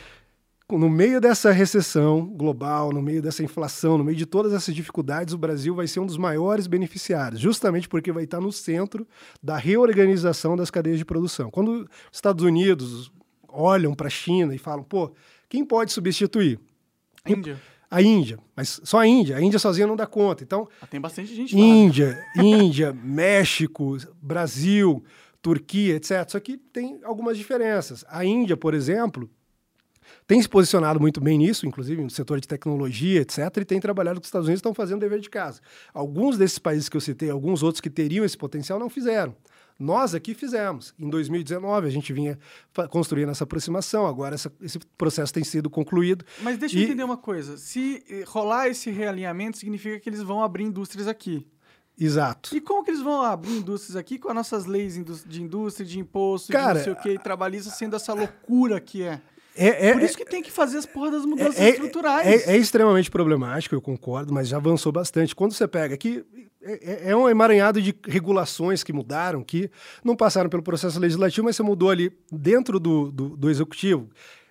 no meio dessa recessão global, no meio dessa inflação, no meio de todas essas dificuldades, o Brasil vai ser um dos maiores beneficiários, justamente porque vai estar no centro da reorganização das cadeias de produção. Quando os Estados Unidos olham para a China e falam, pô, quem pode substituir? Índia. A Índia, mas só a Índia. A Índia sozinha não dá conta. Então, ah, tem bastante gente lá. Índia, Índia, México, Brasil, Turquia, etc. Só que tem algumas diferenças. A Índia, por exemplo, tem se posicionado muito bem nisso, inclusive no setor de tecnologia, etc., e tem trabalhado com os Estados Unidos estão fazendo dever de casa. Alguns desses países que eu citei, alguns outros que teriam esse potencial, não fizeram. Nós aqui fizemos. Em 2019, a gente vinha construindo essa aproximação, agora essa, esse processo tem sido concluído. Mas deixa e... eu entender uma coisa. Se eh, rolar esse realinhamento, significa que eles vão abrir indústrias aqui. Exato. E como que eles vão abrir indústrias aqui com as nossas leis de indústria, de imposto, Cara, de não sei o que, trabalhista, sendo essa loucura que é? É, é, Por isso que tem que fazer as porra das mudanças é, estruturais. É, é, extremamente problemático, eu concordo, mas já avançou bastante. Quando você pega aqui, é, é, um emaranhado de regulações que mudaram, que não passaram pelo processo legislativo, mas você mudou ali dentro do, do, do executivo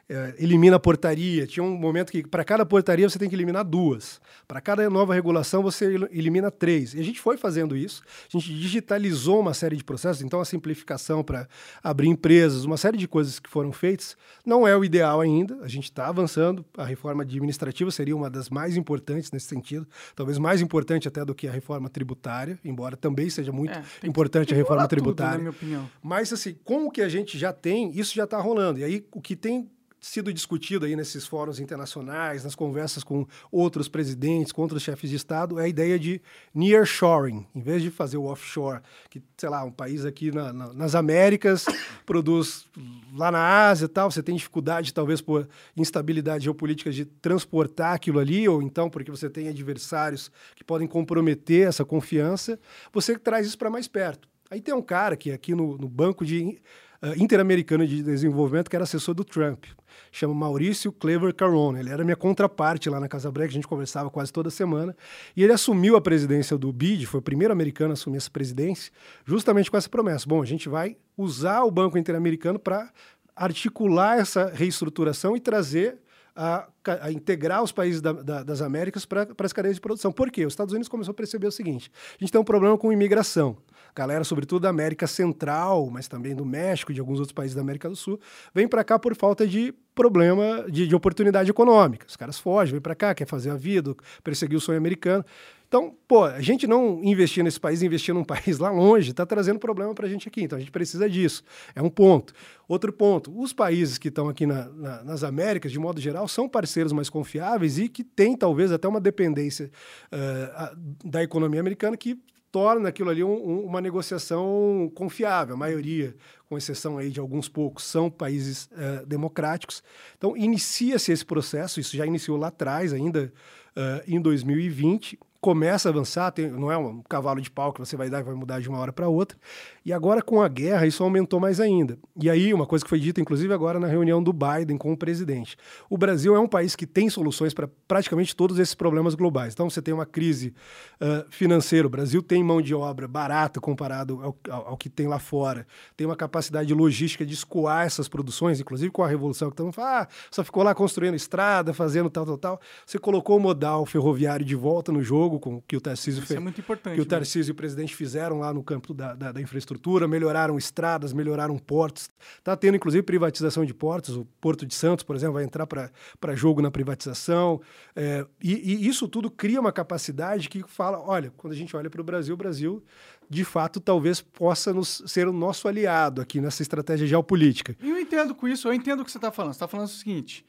é, elimina a portaria. Tinha um momento que, para cada portaria, você tem que eliminar duas. Para cada nova regulação, você elimina três. E a gente foi fazendo isso. A gente digitalizou uma série de processos, então a simplificação para abrir empresas, uma série de coisas que foram feitas. Não é o ideal ainda, a gente está avançando. A reforma administrativa seria uma das mais importantes nesse sentido, talvez mais importante até do que a reforma tributária, embora também seja muito é, importante a reforma tributária. Tudo, na minha opinião. Mas, assim, com o que a gente já tem, isso já está rolando. E aí, o que tem sido discutido aí nesses fóruns internacionais, nas conversas com outros presidentes, com outros chefes de Estado, é a ideia de nearshoring. Em vez de fazer o offshore, que, sei lá, um país aqui na, na, nas Américas produz lá na Ásia e tal, você tem dificuldade, talvez por instabilidade geopolítica, de transportar aquilo ali, ou então porque você tem adversários que podem comprometer essa confiança, você traz isso para mais perto. Aí tem um cara que aqui no, no Banco de uh, de Desenvolvimento, que era assessor do Trump, chama Maurício Clever Carone. Ele era minha contraparte lá na Casa Branca, a gente conversava quase toda semana. E ele assumiu a presidência do BID, foi o primeiro americano a assumir essa presidência, justamente com essa promessa. Bom, a gente vai usar o Banco Interamericano para articular essa reestruturação e trazer a, a, integrar os países da, da, das Américas para as cadeias de produção. Por quê? Os Estados Unidos começou a perceber o seguinte: a gente tem um problema com imigração. Galera, sobretudo da América Central, mas também do México, de alguns outros países da América do Sul, vem para cá por falta de problema de, de oportunidade econômica. Os caras fogem, vêm para cá, quer fazer a vida, perseguir o sonho americano. Então, pô, a gente não investir nesse país, investir num país lá longe, está trazendo problema para a gente aqui. Então, a gente precisa disso. É um ponto. Outro ponto, os países que estão aqui na, na, nas Américas, de modo geral, são parceiros mais confiáveis e que têm, talvez, até uma dependência uh, da economia americana que torna aquilo ali um, um, uma negociação confiável. A maioria, com exceção aí de alguns poucos, são países uh, democráticos. Então, inicia-se esse processo, isso já iniciou lá atrás, ainda uh, em 2020, começa a avançar, tem, não é um cavalo de pau que você vai dar e vai mudar de uma hora para outra. E agora, com a guerra, isso aumentou mais ainda. E aí, uma coisa que foi dita, inclusive, agora na reunião do Biden com o presidente. O Brasil é um país que tem soluções para praticamente todos esses problemas globais. Então, você tem uma crise uh, financeira, o Brasil tem mão de obra barata comparado ao, ao, ao, que tem lá fora, tem uma capacidade logística de escoar essas produções, inclusive com a revolução que estamos falando, ah, só ficou lá construindo estrada, fazendo tal, tal, tal. Você colocou o modal ferroviário de volta no jogo jogo com que o Tarcísio fez. É muito importante. Que o Tarcísio e o presidente fizeram lá no campo da, da, da infraestrutura, melhoraram estradas, melhoraram portos. Está tendo, inclusive, privatização de portos. O Porto de Santos, por exemplo, vai entrar para jogo na privatização. É, e, e isso tudo cria uma capacidade que fala: olha, quando a gente olha para o Brasil, o Brasil de fato, talvez possa nos, ser o nosso aliado aqui nessa estratégia geopolítica. Eu entendo com isso, eu entendo o que você está falando. Você está falando o seguinte: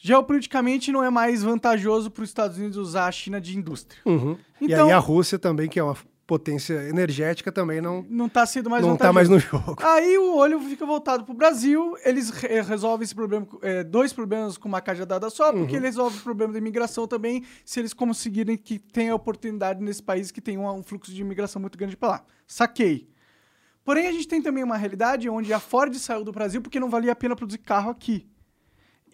geopoliticamente não é mais vantajoso para os Estados Unidos usar a China de indústria. Uhum. Então, e aí a Rússia também, que é uma potência energética, também não não está sendo mais não está mais no jogo. Aí o olho fica voltado para o Brasil. Eles re resolvem esse problema, é, dois problemas com uma cajadada só, porque uhum. eles resolvem o problema da imigração também, se eles conseguirem que tenha oportunidade nesse país que tem um, um fluxo de imigração muito grande para lá. Saquei. Porém, a gente tem também uma realidade onde a Ford saiu do Brasil porque não valia a pena produzir carro aqui.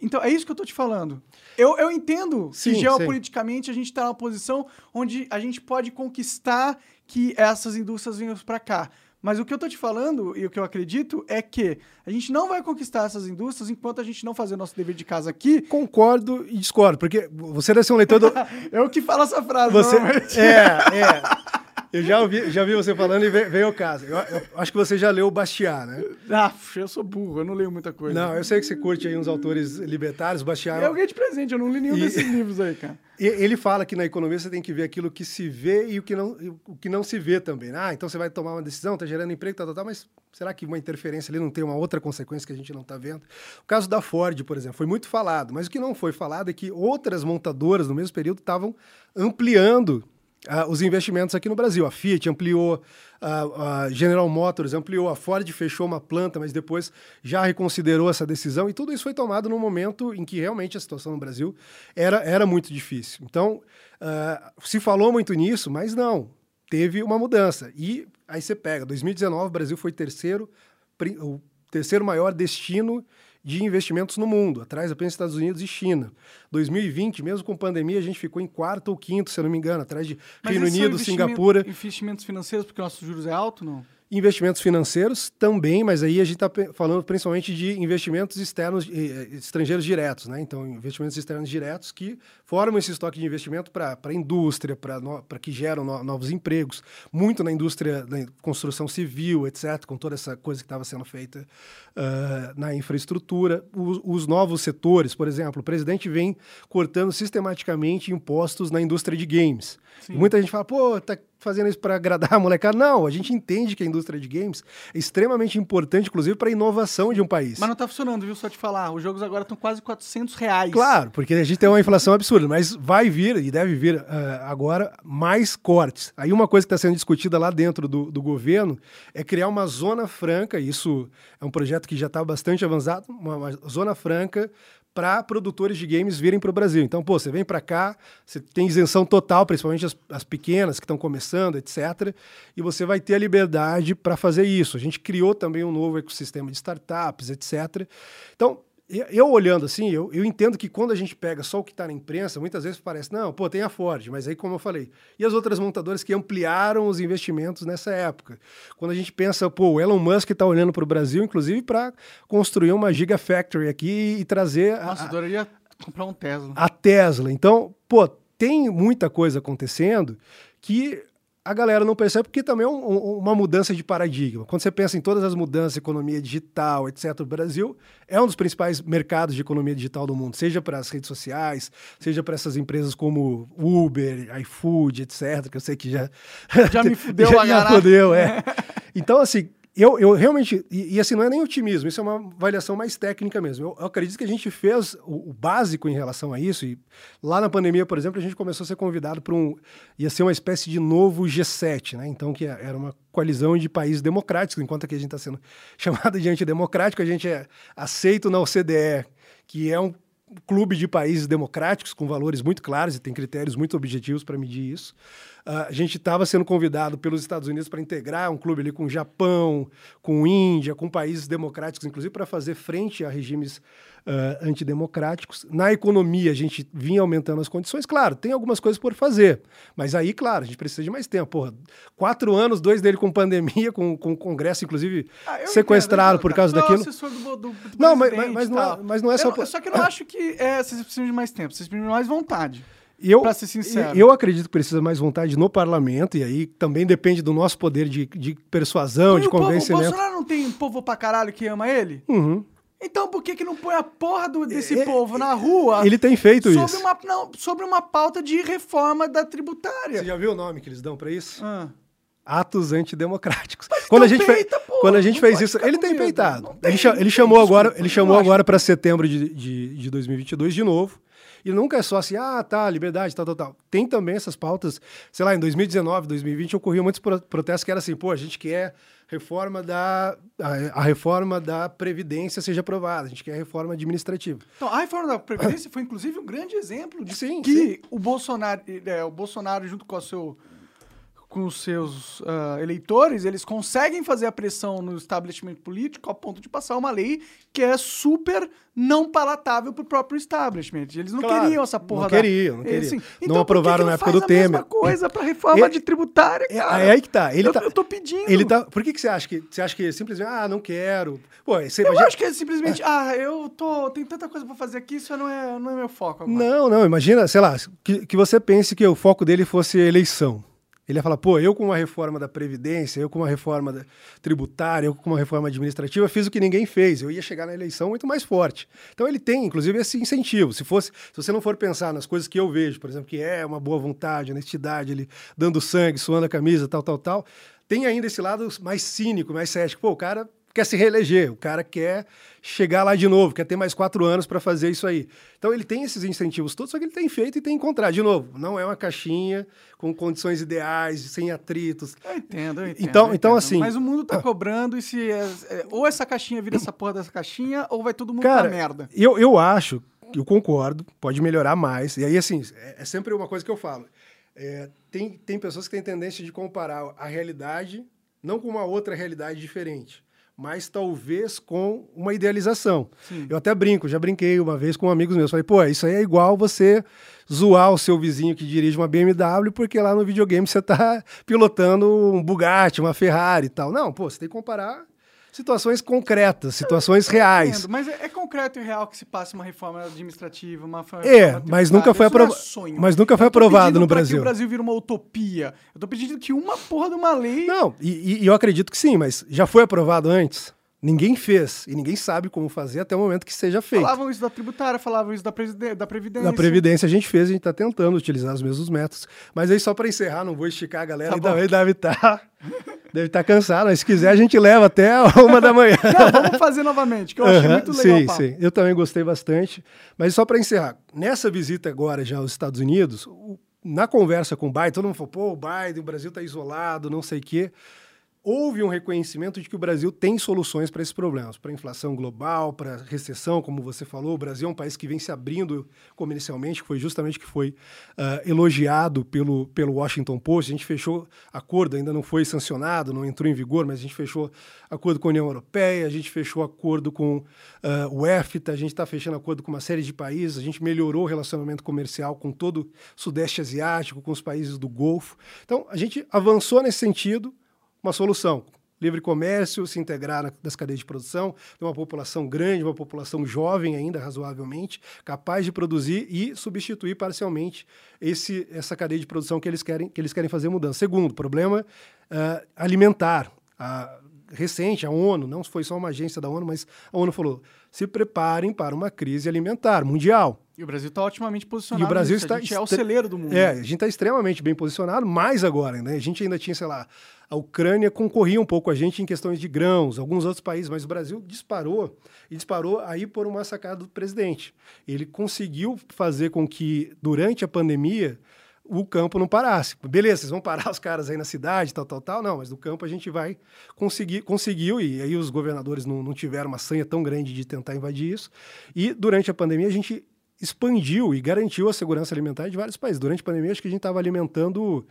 Então, é isso que eu tô te falando. Eu, eu entendo sim, que geopoliticamente sim. a gente está numa posição onde a gente pode conquistar que essas indústrias venham para cá. Mas o que eu tô te falando e o que eu acredito é que a gente não vai conquistar essas indústrias enquanto a gente não fazer nosso dever de casa aqui. Concordo e discordo, porque você deve ser um leitor do. eu que falo essa frase, você... É, é. Eu já ouvi, já vi você falando e veio o caso. Eu, eu, acho que você já leu o Bastiat, né? Ah, eu sou burro, eu não leio muita coisa. Não, eu sei que você curte aí uns autores libertários, Bastiat. Eu ganhei de presente, eu não li nenhum e, desses livros aí, cara. Ele fala que na economia você tem que ver aquilo que se vê e o que não, o que não se vê também. Ah, então você vai tomar uma decisão, está gerando emprego, tal, tal, tal, mas será que uma interferência ali não tem uma outra consequência que a gente não está vendo? O caso da Ford, por exemplo, foi muito falado, mas o que não foi falado é que outras montadoras no mesmo período estavam ampliando uh, os investimentos aqui no Brasil. A Fiat ampliou, a, a General Motors ampliou, a Ford fechou uma planta, mas depois já reconsiderou essa decisão. E tudo isso foi tomado num momento em que realmente a situação no Brasil era, era muito difícil. Então, uh, se falou muito nisso, mas não. Teve uma mudança. E aí você pega, 2019, o Brasil foi terceiro, o terceiro maior destino de investimentos no mundo, atrás apenas Estados Unidos e China. 2020, mesmo com pandemia, a gente ficou em quarto ou quinto, se eu não me engano, atrás de Mas Reino Unido, Singapura. Investimentos financeiros porque nossos juros é alto, não? Investimentos financeiros também, mas aí a gente está falando principalmente de investimentos externos, eh, estrangeiros diretos, né? Então, investimentos externos diretos que formam esse estoque de investimento para a indústria, para que geram no, novos empregos, muito na indústria da construção civil, etc., com toda essa coisa que estava sendo feita uh, na infraestrutura. Os, os, novos setores, por exemplo, o presidente vem cortando sistematicamente impostos na indústria de games. Muita gente fala, pô, tá fazendo isso para agradar a molecada. Não, a gente entende que a indústria de games é extremamente importante, inclusive, para a inovação de um país. Mas não tá funcionando, viu? Só te falar. Os jogos agora estão quase 400 reais. Claro, porque a gente tem uma inflação absurda, mas vai vir, e deve vir uh, agora, mais cortes. Aí uma coisa que está sendo discutida lá dentro do, do governo é criar uma zona franca, isso é um projeto que já está bastante avançado, uma, uma zona franca para produtores de games virem para o Brasil. Então, pô, você vem para cá, você tem isenção total, principalmente as, as pequenas que estão começando, etc. E você vai ter a liberdade para fazer isso. A gente criou também um novo ecossistema de startups, etc. Então, eu olhando assim, eu, eu entendo que quando a gente pega só o que está na imprensa, muitas vezes parece, não, pô, tem a Ford, mas aí, como eu falei, e as outras montadoras que ampliaram os investimentos nessa época? Quando a gente pensa, pô, o Elon Musk está olhando para o Brasil, inclusive, para construir uma Gigafactory aqui e trazer. Nossa, a, adoraria comprar um Tesla. A Tesla. Então, pô, tem muita coisa acontecendo que a galera não percebe porque também é um, uma mudança de paradigma. Quando você pensa em todas as mudanças, economia digital, etc., o Brasil é um dos principais mercados de economia digital do mundo, seja para as redes sociais, seja para essas empresas como Uber, iFood, etc., que eu sei que já... Já me fudeu já, já fudeu, é. Então, assim, eu, eu realmente, e, e, assim, não é nem otimismo, isso é uma avaliação mais técnica mesmo. Eu, eu acredito que a gente fez o, o, básico em relação a isso, e lá na pandemia, por exemplo, a gente começou a ser convidado para um. ia ser uma espécie de novo G7, né? Então, que era uma coalizão de países democráticos, enquanto aqui a gente está sendo chamado de antidemocrático, a gente é aceito na OCDE, que é um clube de países democráticos com valores muito claros e tem critérios muito objetivos para medir isso. Uh, a gente estava sendo convidado pelos Estados Unidos para integrar um clube ali com o Japão, com Índia, com países democráticos, inclusive para fazer frente a regimes uh, antidemocráticos. Na economia, a gente vinha aumentando as condições. Claro, tem algumas coisas por fazer, mas aí, claro, a gente precisa de mais tempo. Porra, quatro anos, dois dele com pandemia, com, com o Congresso, inclusive, ah, sequestrado por causa daquilo. Do, do não, mas, mas, não é, mas não é só. Eu, só que eu não acho que é, vocês precisam de mais tempo, vocês precisam de mais vontade. Eu, pra ser sincero. Eu acredito que precisa mais vontade no parlamento, e aí também depende do nosso poder de, de persuasão, de convencimento. Povo, o Bolsonaro não tem povo pra caralho que ama ele? Uhum. Então por que, que não põe a porra do, desse é, povo na rua? Ele tem feito sobre isso. Uma, não, sobre uma pauta de reforma da tributária. Você já viu o nome que eles dão para isso? Ah. Atos antidemocráticos. quando a gente, peita, fe... quando a gente fez isso, ele tem peitado. Tem, ele, ele chamou agora, ele chamou agora para setembro de, de, de 2022 de novo. E nunca é só assim, ah, tá, liberdade, tal, tal, tal. Tem também essas pautas, sei lá, em 2019, 2020 ocorriam muitos protestos que era assim, pô, a gente quer reforma da a, a, reforma da previdência seja aprovada, a gente quer a reforma administrativa. Então, a reforma da previdência foi inclusive um grande exemplo de sim, que sim. o Bolsonaro, é, o Bolsonaro junto com o seu com os seus uh, eleitores, eles conseguem fazer a pressão no establishment político ao ponto de passar uma lei que é super não palatável para o próprio establishment. Eles não claro, queriam essa porra. Não da... queriam, não queriam. Assim, então, não aprovaram que na época do Temer. a mesma coisa para reforma é, de tributária, é, cara. É, aí que tá. Ele eu, tá, eu tô pedindo. Ele tá, por que, que você acha que você acha que simplesmente, ah, não quero? Pô, você eu acho que é simplesmente, ah, eu tô, tem tanta coisa para fazer aqui, isso não é, não é meu foco agora. Não, não, imagina, sei lá, que, que você pense que o foco dele fosse eleição. Ele ia falar, pô, eu com uma reforma da Previdência, eu com uma reforma tributária, eu com uma reforma administrativa, fiz o que ninguém fez. Eu ia chegar na eleição muito mais forte. Então ele tem, inclusive, esse incentivo. Se fosse, se você não for pensar nas coisas que eu vejo, por exemplo, que é uma boa vontade, honestidade, ele dando sangue, suando a camisa, tal, tal, tal, tem ainda esse lado mais cínico, mais cético. Pô, o cara quer se reeleger, o cara quer chegar lá de novo, quer ter mais quatro anos para fazer isso aí. Então ele tem esses incentivos todos, só que ele tem feito e tem encontrado. De novo, não é uma caixinha com condições ideais, sem atritos. Eu entendo, eu entendo. Então, eu então entendo. assim. Mas o mundo tá cobrando e se. É, é, ou essa caixinha vira essa porra dessa caixinha, ou vai todo mundo cara, pra merda. Eu, eu acho, eu concordo, pode melhorar mais. E aí, assim, é, é sempre uma coisa que eu falo. É, tem, tem pessoas que têm tendência de comparar a realidade não com uma outra realidade diferente mas talvez com uma idealização. Sim. Eu até brinco, já brinquei uma vez com amigos meus. Falei, pô, isso aí é igual você zoar o seu vizinho que dirige uma BMW, porque lá no videogame você está pilotando um Bugatti, uma Ferrari e tal. Não, pô, você tem que comparar situações concretas, situações reais. Entendo, mas é, é, concreto e real que se passe uma reforma administrativa, uma É, mas nunca foi aprovado. É mas nunca foi aprovado no Brasil. Que o Brasil vira uma utopia. Eu tô pedindo que uma porra de uma lei. Não, e, e eu acredito que sim, mas já foi aprovado antes. Ninguém fez e ninguém sabe como fazer até o momento que seja feito. Falavam isso da tributária, falavam isso da, da Previdência. Da Previdência a gente fez, a gente está tentando utilizar os mesmos métodos. Mas aí, só para encerrar, não vou esticar a galera, tá ainda deve estar deve tá cansado, mas se quiser a gente leva até uma da manhã. Não, vamos fazer novamente, que eu achei muito legal. Sim, sim, eu também gostei bastante. Mas só para encerrar, nessa visita agora já aos Estados Unidos, na conversa com o Biden, todo mundo falou, pô, o Biden, o Brasil está isolado, não sei o quê houve um reconhecimento de que o Brasil tem soluções para esses problemas, para a inflação global, para a recessão, como você falou. O Brasil é um país que vem se abrindo comercialmente, que foi justamente que foi uh, elogiado pelo, pelo Washington Post. A gente fechou acordo, ainda não foi sancionado, não entrou em vigor, mas a gente fechou acordo com a União Europeia, a gente fechou acordo com uh, o EFTA, a gente está fechando acordo com uma série de países, a gente melhorou o relacionamento comercial com todo o Sudeste Asiático, com os países do Golfo. Então, a gente avançou nesse sentido uma solução. Livre comércio, se integrar nas cadeias de produção, ter uma população grande, uma população jovem ainda, razoavelmente, capaz de produzir e substituir parcialmente esse, essa cadeia de produção que eles querem, que eles querem fazer mudança. Segundo, problema uh, alimentar. A, recente, a ONU, não foi só uma agência da ONU, mas a ONU falou: se preparem para uma crise alimentar mundial. E o Brasil está otimamente posicionado. E o Brasil está. A gente é o celeiro do mundo. É, a gente está extremamente bem posicionado, mais agora, né? A gente ainda tinha, sei lá, a Ucrânia concorria um pouco a gente em questões de grãos, alguns outros países, mas o Brasil disparou e disparou aí por uma sacada do presidente. Ele conseguiu fazer com que durante a pandemia o campo não parasse. Beleza, vocês vão parar os caras aí na cidade, tal, tal, tal. Não, mas do campo a gente vai conseguir, conseguiu, e aí os governadores não, não tiveram uma sanha tão grande de tentar invadir isso. E durante a pandemia a gente expandiu e garantiu a segurança alimentar de vários países. Durante a pandemia, acho que a gente estava alimentando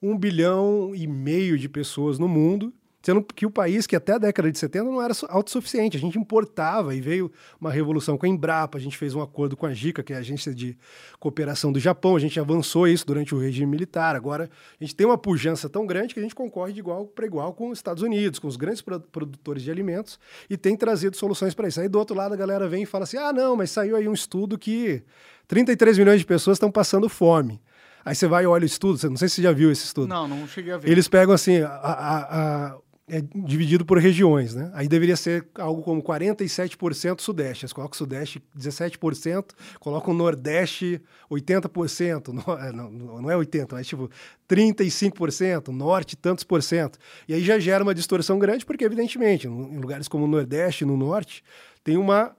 um bilhão e meio de pessoas no mundo, sendo que o país que até a década de 70 não era autossuficiente, a gente importava e veio uma revolução com a Embrapa, a gente fez um acordo com a JICA, que é a agência de cooperação do Japão, a gente avançou isso durante o regime militar, agora a gente tem uma pujança tão grande que a gente concorre de igual para igual com os Estados Unidos, com os grandes produtores de alimentos e tem trazido soluções para isso. Aí do outro lado a galera vem e fala assim, ah não, mas saiu aí um estudo que 33 milhões de pessoas estão passando fome. Aí você vai e olha o estudo, não sei se você já viu esse estudo. Não, não cheguei a ver. Eles pegam assim, a, a, a é dividido por regiões, né? Aí deveria ser algo como 47% Sudeste. Eles colocam o Sudeste 17%, colocam o Nordeste 80%. É, não, não é 80%, mas tipo 35%, Norte tantos por cento. E aí já gera uma distorção grande, porque evidentemente, em lugares como o Nordeste e no Norte, tem uma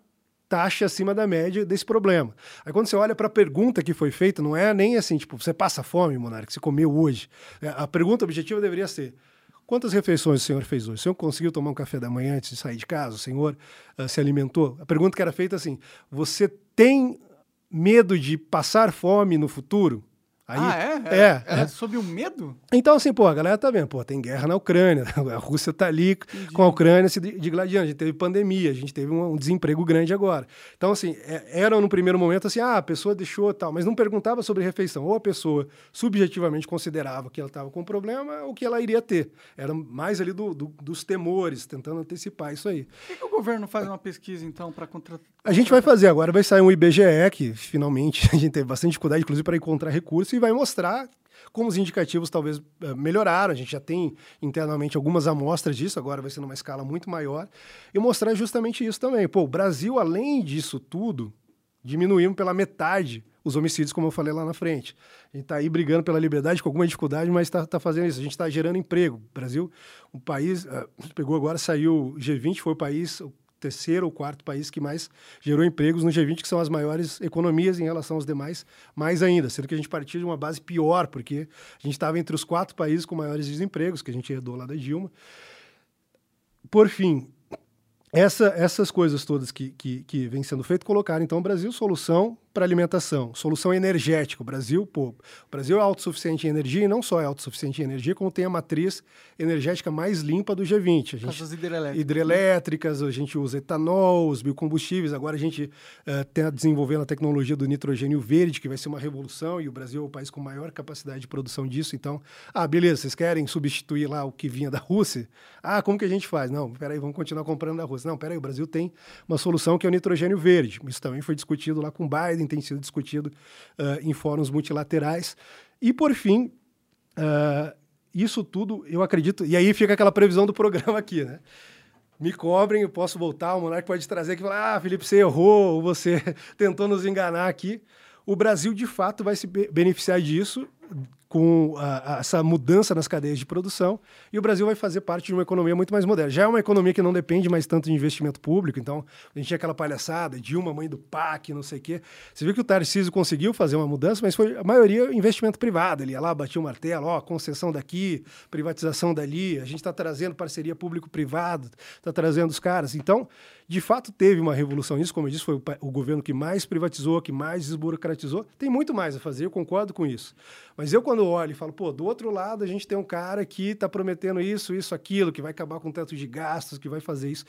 taxa acima da média desse problema. Aí quando você olha para a pergunta que foi feita, não é nem assim, tipo, você passa fome, Monarque, você comeu hoje. É, a pergunta objetiva deveria ser: quantas refeições o senhor fez hoje? O senhor conseguiu tomar um café da manhã antes de sair de casa? O senhor uh, se alimentou? A pergunta que era feita assim: você tem medo de passar fome no futuro? Aí, ah, é? É. Era é. sob o medo? Então, assim, pô, a galera tá vendo, pô, tem guerra na Ucrânia, a Rússia tá ali Entendi. com a Ucrânia se digladiando, a gente teve pandemia, a gente teve um, um desemprego grande agora. Então, assim, é, era no primeiro momento assim, ah, a pessoa deixou tal, mas não perguntava sobre refeição. Ou a pessoa subjetivamente considerava que ela estava com problema ou que ela iria ter. Era mais ali do, do, dos temores, tentando antecipar isso aí. Por que, que o governo faz uma pesquisa, então, para contratar? A gente vai fazer agora, vai sair um IBGE, que finalmente a gente teve bastante dificuldade, inclusive, para encontrar recursos, vai mostrar como os indicativos talvez eh, melhoraram. A gente já tem internamente algumas amostras disso, agora vai ser numa escala muito maior, e mostrar justamente isso também. Pô, o Brasil, além disso tudo, diminuímos pela metade os homicídios, como eu falei lá na frente. A gente está aí brigando pela liberdade com alguma dificuldade, mas está tá fazendo isso. A gente está gerando emprego. O Brasil, um país, uh, pegou agora, saiu G20, foi o país, terceiro ou quarto país que mais gerou empregos no G20, que são as maiores economias em relação aos demais, mais ainda, sendo que a gente partia de uma base pior, porque a gente estava entre os quatro países com maiores desempregos, que a gente herdou lá da Dilma. Por fim, essa, essas coisas todas que, que, que vêm sendo feitas colocaram, então, o Brasil solução para alimentação, solução energética. O Brasil, pô, o Brasil é autossuficiente em energia e não só é autossuficiente em energia, como tem a matriz energética mais limpa do G20. A gente, As hidrelétricas. hidrelétricas, a gente usa etanol, os biocombustíveis. Agora a gente está eh, uh, desenvolvendo a tecnologia do nitrogênio verde, que vai ser uma revolução, e o Brasil é o país com maior capacidade de produção disso. Então, ah, beleza, vocês querem substituir lá o que vinha da Rússia? Ah, como que a gente faz? Não, peraí, vamos continuar comprando da Rússia. Não, peraí, o Brasil tem uma solução que é o nitrogênio verde. Isso também foi discutido lá com Biden, tem sido discutido uh, em fóruns multilaterais. E, por fim, uh, isso tudo, eu acredito, e aí fica aquela previsão do programa aqui, né? me cobrem, eu posso voltar, o Monark pode trazer aqui e falar, ah, Felipe, você errou, ou você tentou nos enganar aqui. O Brasil, de fato, vai se beneficiar disso com a, a, essa mudança nas cadeias de produção e o Brasil vai fazer parte de uma economia muito mais moderna. Já é uma economia que não depende mais tanto de investimento público, então a gente tinha aquela palhaçada, Dilma, mãe do PAC, não sei o quê. Você viu que o Tarcísio conseguiu fazer uma mudança, mas foi a maioria investimento privado. Ele ia lá, batia o martelo, ó, concessão daqui, privatização dali, a gente está trazendo parceria público-privado, está trazendo os caras. Então, de fato, teve uma revolução nisso, como eu disse, foi o, o governo que mais privatizou, que mais desburocratizou. Tem muito mais a fazer, eu concordo com isso. Mas eu, quando olho e falo, pô, do outro lado a gente tem um cara que está prometendo isso, isso, aquilo, que vai acabar com o teto de gastos, que vai fazer isso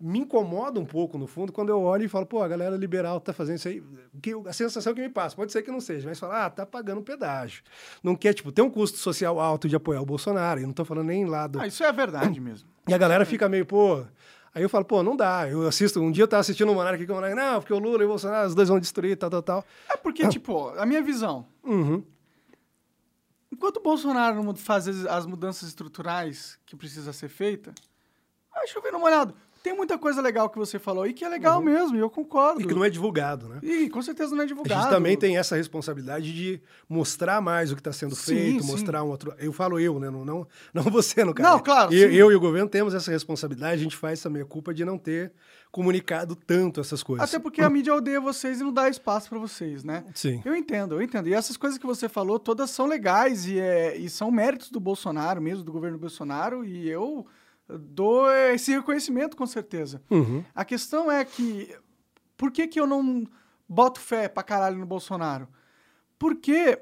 me incomoda um pouco, no fundo, quando eu olho e falo, pô, a galera liberal tá fazendo isso aí. Que, a sensação que me passa, pode ser que não seja, mas fala, ah, tá pagando pedágio. Não quer, tipo, tem um custo social alto de apoiar o Bolsonaro, e não tô falando nem lá do... Ah, isso é verdade mesmo. E a galera fica meio, pô, Aí eu falo, pô, não dá. Eu assisto, um dia eu tava assistindo o Monark aqui, o Monark, não, porque o Lula e o Bolsonaro, os dois vão destruir, tal, tal, tal. É porque, tipo, a minha visão. Uhum. Enquanto o Bolsonaro não faz as mudanças estruturais que precisa ser feita, vai chover no molhado. Tem muita coisa legal que você falou e que é legal uhum. mesmo, e eu concordo. E que não é divulgado, né? E com certeza não é divulgado. A gente também tem essa responsabilidade de mostrar mais o que está sendo sim, feito, sim. mostrar um outro. Eu falo eu, né? Não, não, não você, no caso. Não, claro. Eu, eu, e o governo temos essa responsabilidade, a gente faz essa meia culpa de não ter comunicado tanto essas coisas. Até porque a mídia odeia vocês e não dá espaço para vocês, né? Sim. Eu entendo, eu entendo. E essas coisas que você falou, todas são legais e, é, e são méritos do Bolsonaro mesmo, do governo Bolsonaro, e eu dou esse reconhecimento com certeza. Uhum. A questão é que por que, que eu não boto fé pra caralho no Bolsonaro? Porque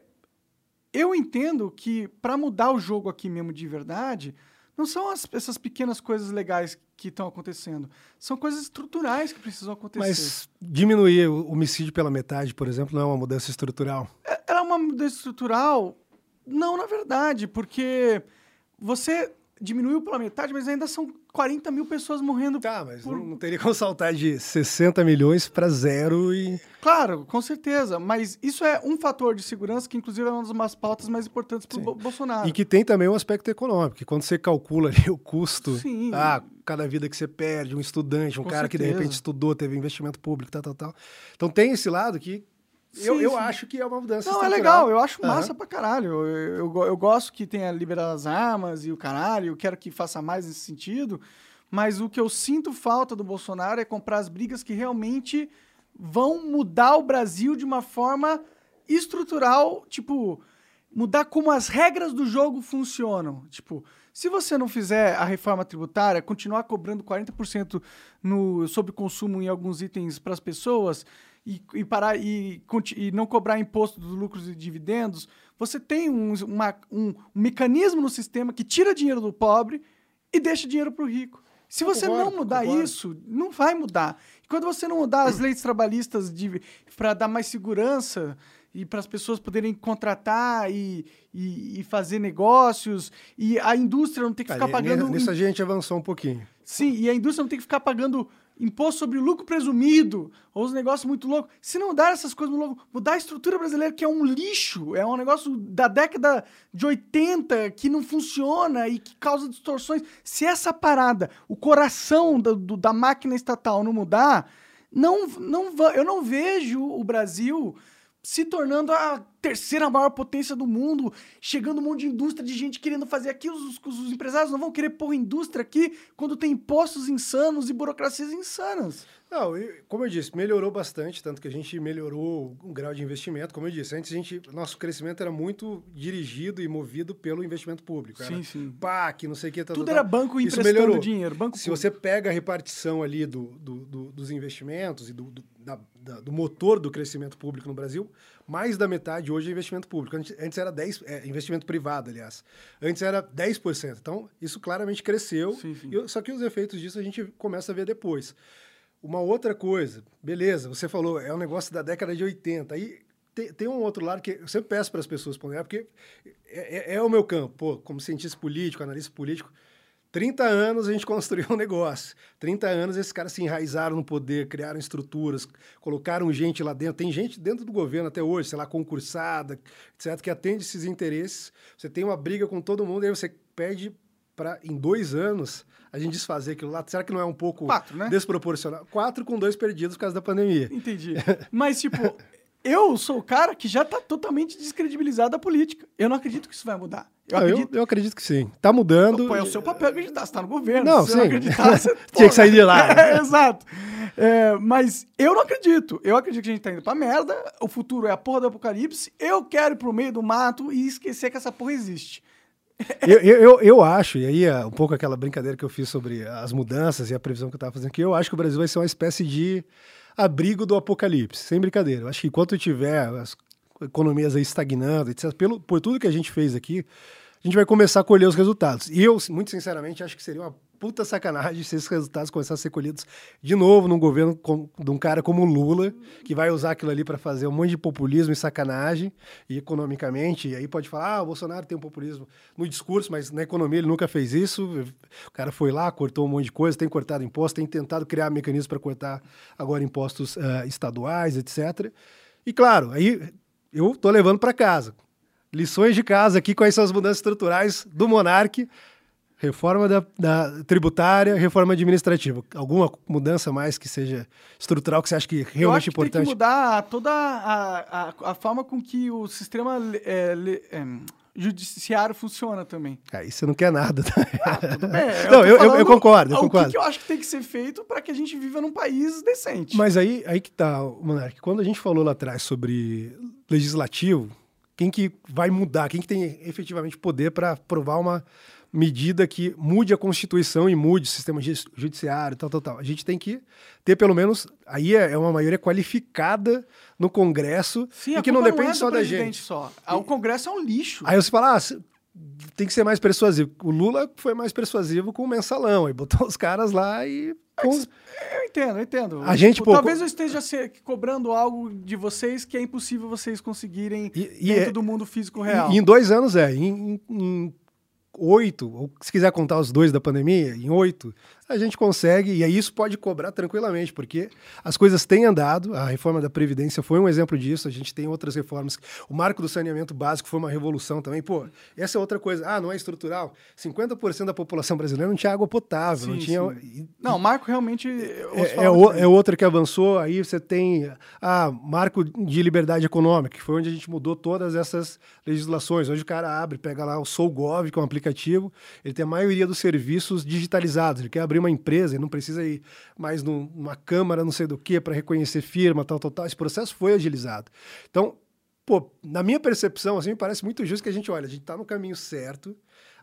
eu entendo que para mudar o jogo aqui mesmo de verdade, não são as, essas pequenas coisas legais que estão acontecendo. São coisas estruturais que precisam acontecer. Mas diminuir o homicídio pela metade, por exemplo, não é uma mudança estrutural? É, é uma mudança estrutural? Não, na verdade, porque você diminuiu pela metade, mas ainda são 40 mil pessoas morrendo. Tá, mas por... não teria como saltar de 60 milhões para zero e. Claro, com certeza. Mas isso é um fator de segurança que, inclusive, é uma das pautas mais importantes para o Bolsonaro. E que tem também um aspecto econômico, que quando você calcula o custo, Sim. ah, cada vida que você perde, um estudante, um com cara certeza. que de repente estudou, teve investimento público, tal, tal, tal. Então tem esse lado que Sim, eu, eu acho que é uma mudança Não, é legal, eu acho massa uhum. pra caralho. Eu, eu, eu, gosto que tenha liberado as armas e o caralho, eu quero que faça mais nesse sentido. Mas o que eu sinto falta do Bolsonaro é comprar as brigas que realmente vão mudar o Brasil de uma forma estrutural, tipo, mudar como as regras do jogo funcionam. Tipo, se você não fizer a reforma tributária, continuar cobrando 40% no, sobre consumo em alguns itens para as pessoas, e, e parar e, e, não cobrar imposto dos lucros e dividendos, você tem um, uma, um, um, mecanismo no sistema que tira dinheiro do pobre e deixa dinheiro para o rico. Se você concordo, não mudar concordo. isso, não vai mudar. E quando você não mudar as leis trabalhistas para dar mais segurança e para as pessoas poderem contratar e, e, e, fazer negócios e a indústria não ter que ficar pagando... Nisso a gente avançou um pouquinho. Sim, e a indústria não tem que ficar pagando imposto sobre lucro presumido, ou os negócios muito loucos. Se não dar essas coisas muito loucas, mudar a estrutura brasileira, que é um lixo, é um negócio da década de 80 que não funciona e que causa distorções. Se essa parada, o coração do, do, da máquina estatal não mudar, não, não, eu não vejo o Brasil se tornando a terceira maior potência do mundo, chegando um monte de indústria de gente querendo fazer aquilo, os, os empresários não vão querer pôr indústria aqui quando tem impostos insanos e burocracias insanas. Não, como eu disse, melhorou bastante, tanto que a gente melhorou o grau de investimento. Como eu disse, antes a gente, nosso crescimento era muito dirigido e movido pelo investimento público. Sim, sim. PAC, não sei o que. Tá, Tudo tá, era banco Isso emprestando melhorou. dinheiro. Banco Se você pega a repartição ali do, do, do dos investimentos e do, do, da, da, do motor do crescimento público no Brasil, mais da metade hoje é investimento público. Antes, antes era 10%, é, investimento privado, aliás. Antes era 10%. Então, isso claramente cresceu. Sim, sim. E, só que os efeitos disso a gente começa a ver depois. Uma outra coisa, beleza, você falou, é um negócio da década de 80. Aí tem, tem um outro lado que eu sempre peço para as pessoas ponderar, porque é, é, é, o meu campo, pô, como cientista político, analista político. 30 anos a gente construiu um negócio. 30 anos esses caras se enraizaram no poder, criaram estruturas, colocaram gente lá dentro. Tem gente dentro do governo até hoje, sei lá, concursada, etc., que atende esses interesses. Você tem uma briga com todo mundo, aí você perde para em dois anos a gente desfazer aquilo lá. Será que não é um pouco Quatro, né? desproporcional? Quatro com dois perdidos por causa da pandemia. Entendi. Mas, tipo, eu sou o cara que já tá totalmente descredibilizado da política. Eu não acredito que isso vai mudar. Eu eu, acredito. eu acredito que sim. Tá mudando. Pô, é o seu papel acreditar. Você tá no governo. Não, se você não sim. acreditar, você. Tinha que sair de lá. É, exato. É, mas eu não acredito. Eu acredito que a gente tá indo pra merda. O futuro é a porra do apocalipse. Eu quero ir pro meio do mato e esquecer que essa porra existe. Eu, eu, eu, eu acho, e aí é um pouco aquela brincadeira que eu fiz sobre as mudanças e a previsão que eu estava fazendo aqui, eu acho que o Brasil vai ser uma espécie de abrigo do apocalipse, sem brincadeira. Eu acho que enquanto tiver as economias aí estagnando, etc., pelo, por tudo que a gente fez aqui, a gente vai começar a colher os resultados. E eu, muito sinceramente, acho que seria uma puta sacanagem se esses resultados começassem a ser colhidos de novo num governo com, de um cara como Lula, que vai usar aquilo ali para fazer um monte de populismo e sacanagem, e economicamente, e aí pode falar, ah, o Bolsonaro tem um populismo no discurso, mas na economia ele nunca fez isso. O cara foi lá, cortou um monte de coisa, tem cortado impostos, tem tentado criar mecanismos para cortar agora impostos uh, estaduais, etc. E claro, aí eu tô levando para casa. Lições de casa aqui, quais são as mudanças estruturais do Monarque Reforma da, da, tributária, reforma administrativa. Alguma mudança mais que seja estrutural que você acha que realmente Eu acho que importante? Tem que mudar toda a, a, a forma com que o sistema é, é, judiciário funciona também. Aí você não quer nada. Tá? Ah, bem. não, eu, eu, eu, concordo. Eu o concordo. que, que eu acho que tem que ser feito para que a gente viva num país decente. Mas aí, aí que tá, Monark. Quando a gente falou lá atrás sobre legislativo, quem que vai mudar? Quem que tem efetivamente poder para aprovar uma medida que mude a Constituição e mude o sistema judiciário, tal, tal, tal. A gente tem que ter pelo menos, aí é uma maioria qualificada no Congresso Sim, e que não depende não é só da gente. Só. E... O Congresso é um lixo. Aí você fala, ah, tem que ser mais persuasivo. O Lula foi mais persuasivo com o mensalão, aí botou os caras lá e... Com... Eu entendo, eu entendo. A gente, tipo, pô, talvez eu esteja cobrando algo de vocês que é impossível vocês conseguirem e, e dentro é, do mundo físico real. E, em dois anos é. Em, em oito, ou se quiser contar os dois da pandemia, em oito, a gente consegue, e aí isso pode cobrar tranquilamente, porque as coisas têm andado, a reforma da Previdência foi um exemplo disso, a gente tem outras reformas. O marco do saneamento básico foi uma revolução também. Pô, essa é outra coisa. Ah, não é estrutural. 50% da população brasileira não tinha água potável, sim, não tinha. Não, o marco realmente. É, é, o, é outra que avançou, aí você tem ah, marco de liberdade econômica, que foi onde a gente mudou todas essas legislações. Hoje o cara abre, pega lá o SouGov, que é um aplicativo, ele tem a maioria dos serviços digitalizados, ele quer abrir uma empresa e não precisa ir mais numa câmara, não sei do que, para reconhecer firma, tal, tal, tal. Esse processo foi agilizado. Então, pô, na minha percepção, assim, me parece muito justo que a gente, olha, a gente está no caminho certo,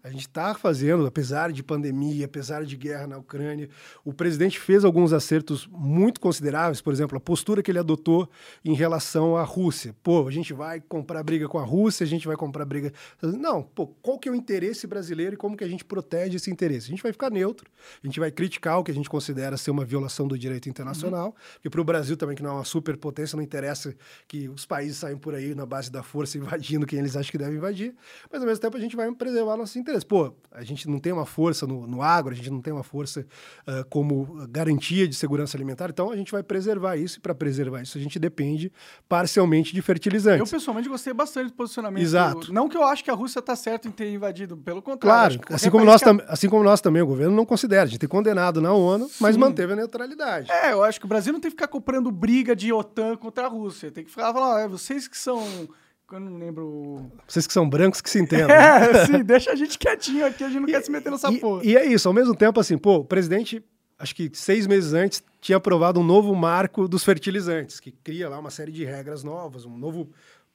a gente está fazendo, apesar de pandemia, apesar de guerra na Ucrânia, o presidente fez alguns acertos muito consideráveis, por exemplo, a postura que ele adotou em relação à Rússia. Pô, a gente vai comprar briga com a Rússia, a gente vai comprar briga. Não, pô, qual que é o interesse brasileiro e como que a gente protege esse interesse? A gente vai ficar neutro, a gente vai criticar o que a gente considera ser uma violação do direito internacional, uhum. porque para o Brasil também, que não é uma superpotência, não interessa que os países saiam por aí na base da força invadindo quem eles acham que devem invadir, mas ao mesmo tempo a gente vai preservar nossos interesses interesses. Pô, a gente não tem uma força no, no agro, a gente não tem uma força uh, como garantia de segurança alimentar, então a gente vai preservar isso, e para preservar isso a gente depende parcialmente de fertilizantes. Eu, pessoalmente, gostei bastante do posicionamento. Exato. Não que eu acho que a Rússia está certa em ter invadido, pelo contrário. Claro, assim como, nós que... assim como nós também, o governo não considera. A gente tem condenado na ONU, Sim. mas manteve a neutralidade. É, eu acho que o Brasil não tem que ficar comprando briga de OTAN contra a Rússia. Tem que ficar falando, é, vocês que são eu não lembro. Vocês que são brancos que se entendem. É, sim, deixa a gente quietinho aqui, a gente não e, quer se meter nessa e, porra. E é isso, ao mesmo tempo, assim, pô, o presidente, acho que seis meses antes, tinha aprovado um novo marco dos fertilizantes, que cria lá uma série de regras novas, um novo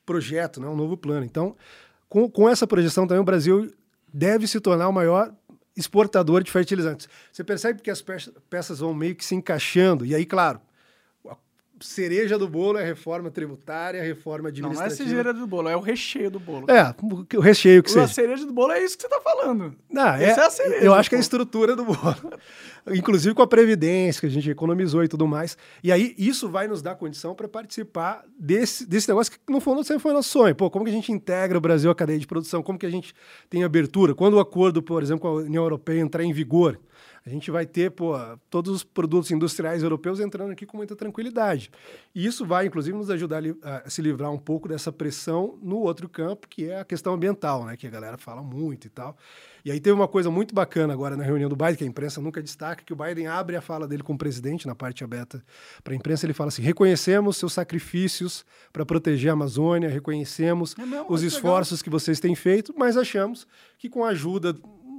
projeto, né, um novo plano. Então, com, com essa projeção também, o Brasil deve se tornar o maior exportador de fertilizantes. Você percebe que as peças vão meio que se encaixando, e aí, claro, cereja do bolo é a reforma tributária, a reforma administrativa. Não, não é a cereja do bolo, é o recheio do bolo. É, o recheio que seja. A cereja do bolo é isso que você está falando. Não, é, é a cereja. Eu acho que é a estrutura do bolo. Inclusive com a Previdência, que a gente economizou e tudo mais. E aí, isso vai nos dar condição para participar desse, desse negócio que, no fundo, sempre foi nosso sonho. Pô, como que a gente integra o Brasil à cadeia de produção? Como que a gente tem abertura? Quando o acordo, por exemplo, com a União Europeia entrar em vigor, A gente vai ter pô, todos os produtos industriais europeus entrando aqui com muita tranquilidade. E isso vai, inclusive, nos ajudar a se livrar um pouco dessa pressão no outro campo, que é a questão ambiental, né? que a galera fala muito e tal. E aí teve uma coisa muito bacana agora na reunião do Biden, que a imprensa nunca destaca, que o Biden abre a fala dele com o presidente na parte aberta para a imprensa. Ele fala assim: reconhecemos seus sacrifícios para proteger a Amazônia, reconhecemos é mesmo, os esforços legal. que vocês têm feito, mas achamos que com a ajuda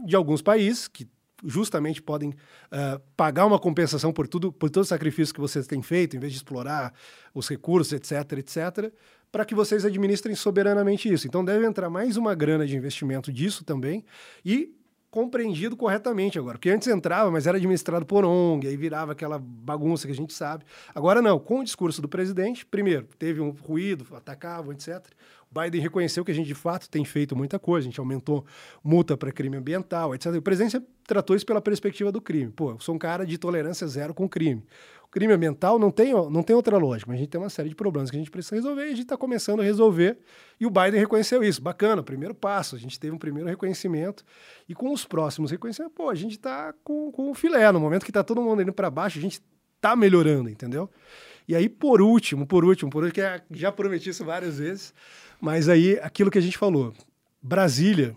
de alguns países que justamente podem uh, pagar uma compensação por tudo, por todo o sacrifício que vocês têm feito, em vez de explorar os recursos, etc, etc, para que vocês administrem soberanamente isso. Então deve entrar mais uma grana de investimento disso também e compreendido corretamente agora. Porque antes entrava, mas era administrado por ONG, aí virava aquela bagunça que a gente sabe. Agora não, com o discurso do presidente, primeiro, teve um ruído, atacavam, etc. O Biden reconheceu que a gente de fato tem feito muita coisa, a gente aumentou multa para crime ambiental, etc. O presidente tratou isso pela perspectiva do crime. Pô, eu sou um cara de tolerância zero com crime crime ambiental não tem, não tem outra lógica, mas a gente tem uma série de problemas que a gente precisa resolver e a gente está começando a resolver. E o Biden reconheceu isso. Bacana, primeiro passo. A gente teve um primeiro reconhecimento. E com os próximos reconhecimentos, pô, a gente está com, com o filé. No momento que está todo mundo indo para baixo, a gente está melhorando, entendeu? E aí, por último, por último, por último, que é, já prometi isso várias vezes, mas aí aquilo que a gente falou. Brasília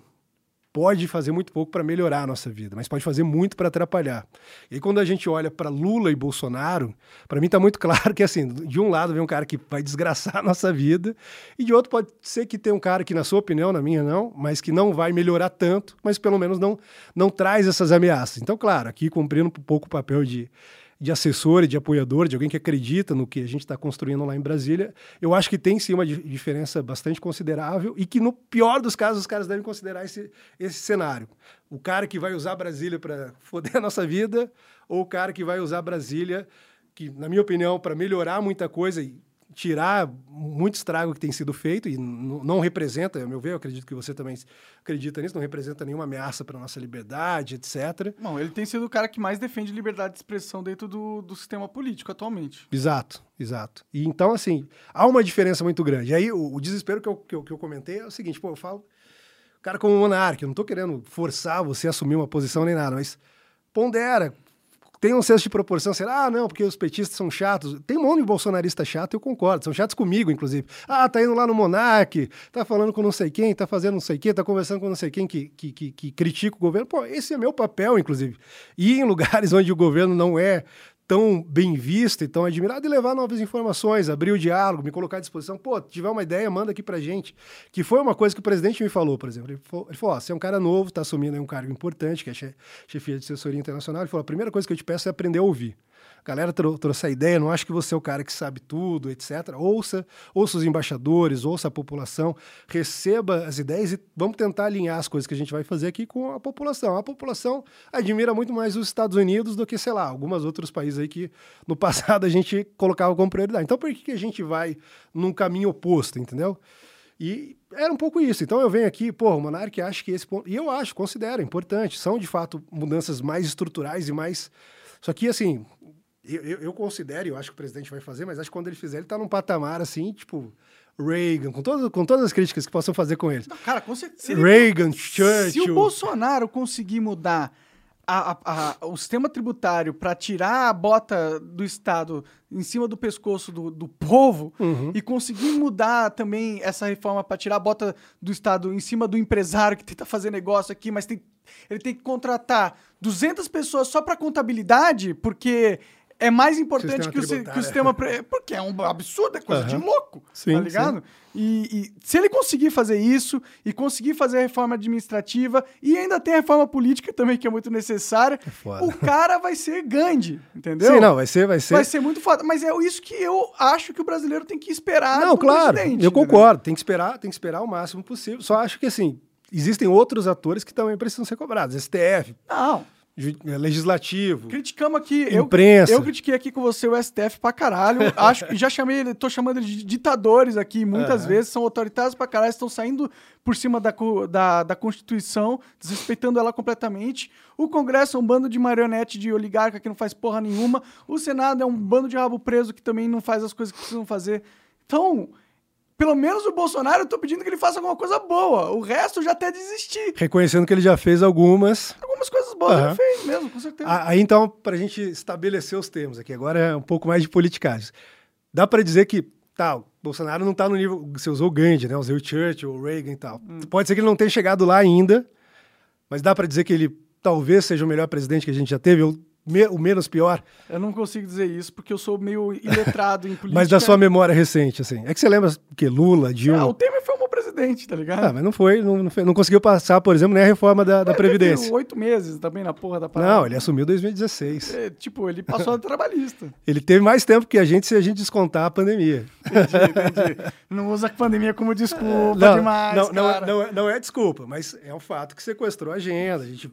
pode fazer muito pouco para melhorar a nossa vida, mas pode fazer muito para atrapalhar. E quando a gente olha para Lula e Bolsonaro, para mim está muito claro que, assim, de um lado vem um cara que vai desgraçar a nossa vida, e de outro pode ser que tem um cara que, na sua opinião, na minha não, mas que não vai melhorar tanto, mas pelo menos não, não traz essas ameaças. Então, claro, aqui cumprindo um pouco o papel de de assessor e de apoiador, de alguém que acredita no que a gente está construindo lá em Brasília, eu acho que tem sim uma diferença bastante considerável e que, no pior dos casos, os caras devem considerar esse, esse cenário. O cara que vai usar Brasília para foder a nossa vida ou o cara que vai usar Brasília, que, na minha opinião, para melhorar muita coisa e tirar muito estrago que tem sido feito e não representa, a meu ver, eu acredito que você também acredita nisso, não representa nenhuma ameaça para a nossa liberdade, etc. Não, ele tem sido o cara que mais defende liberdade de expressão dentro do, do sistema político atualmente. Exato, exato. E então, assim, há uma diferença muito grande. E aí, o, o desespero que eu, que eu, que, eu, comentei é o seguinte, pô, eu falo, cara como monarca, eu não estou querendo forçar você a assumir uma posição nem nada, mas pondera, tem um senso de proporção, será? Ah, não, porque os petistas são chatos. Tem um monte de bolsonarista chato, eu concordo. São chatos comigo, inclusive. Ah, tá indo lá no Monark, tá falando com não sei quem, tá fazendo não sei quem, tá conversando com não sei quem que, que, que, que critica o governo. Pô, esse é meu papel, inclusive. Ir em lugares onde o governo não é tão bem visto e tão admirado e levar novas informações, abrir o diálogo, me colocar à disposição. Pô, tiver uma ideia, manda aqui pra gente. Que foi uma coisa que o presidente me falou, por exemplo. Ele falou, ele falou ó, você é um cara novo, tá assumindo um cargo importante, que é chefia de assessoria internacional. Ele falou, a primeira coisa que eu te peço é aprender a ouvir galera trouxe a ideia, não acho que você é o cara que sabe tudo, etc. Ouça, ouça os embaixadores, ouça a população, receba as ideias e vamos tentar alinhar as coisas que a gente vai fazer aqui com a população. A população admira muito mais os Estados Unidos do que, sei lá, alguns outros países aí que no passado a gente colocava como prioridade. Então por que a gente vai num caminho oposto, entendeu? E era um pouco isso. Então eu venho aqui, pô, o Monark acha que esse ponto. E eu acho, considero importante. São de fato mudanças mais estruturais e mais. Só que, assim, eu, eu, eu, considero, eu acho que o presidente vai fazer, mas acho que quando ele fizer, ele está num patamar assim, tipo, Reagan, com, todo, com todas as críticas que possam fazer com ele. Não, cara, com certeza. Reagan, Churchill. Se o Bolsonaro conseguir mudar a, a, a, o sistema tributário para tirar a bota do Estado em cima do pescoço do, do povo uhum. e conseguir mudar também essa reforma para tirar a bota do Estado em cima do empresário que tenta fazer negócio aqui, mas tem, ele tem que contratar 200 pessoas só para contabilidade, porque é mais importante que o, que o, sistema. Porque é um absurdo, é coisa uhum. de louco. Sim, tá ligado? E, e, se ele conseguir fazer isso e conseguir fazer a reforma administrativa e ainda tem a reforma política também, que é muito necessária, é o cara vai ser Gandhi, entendeu? Sim, não, vai ser, vai ser. Vai ser muito foda. Mas é isso que eu acho que o brasileiro tem que esperar. Não, claro. Eu concordo. Tem que esperar, tem que esperar o máximo possível. Só acho que assim, existem outros atores que também precisam ser cobrados. STF. Não. É, legislativo. Criticamos aqui. Imprensa. Eu, eu critiquei aqui com você o STF pra caralho. Acho que já chamei, tô chamando de ditadores aqui muitas uhum. vezes, são autoritários pra caralho, estão saindo por cima da, da, da Constituição, desrespeitando ela completamente. O Congresso é um bando de marionete de oligarca que não faz porra nenhuma. O Senado é um bando de rabo preso que também não faz as coisas que precisam fazer. Então, pelo menos o Bolsonaro, eu tô pedindo que ele faça alguma coisa boa. O resto eu já até desisti. Reconhecendo que ele já fez algumas. Algumas coisas boas Aham. ele fez mesmo, com certeza. Aí então, para a gente estabelecer os termos aqui, agora é um pouco mais de politicagem. Dá para dizer que, tá, o Bolsonaro não tá no nível. Você usou o Gandhi, né? Usei o Churchill, o Reagan e tal. Pode ser que ele não tenha chegado lá ainda, mas dá para dizer que ele talvez seja o melhor presidente que a gente já teve, ou me- o menos pior, Eu não consigo dizer isso porque eu sou meio iletrado em política. mas da sua memória recente, assim. É que você lembra que Lula, Dilma. Ah, o Temer foi um bom presidente, tá ligado? Ah, mas não foi, não, não, foi- não conseguiu passar, por exemplo, nem a reforma da, da Previdência. Oito meses também na porra da parada. Não, ele assumiu em 2016. É, tipo, ele passou a trabalhista. Ele teve mais tempo que a gente se a gente descontar a pandemia. Entendi, entendi. Não usa a pandemia como desculpa demais, não, não, cara. não, é- não é desculpa, mas é um fato que sequestrou a agenda, a gente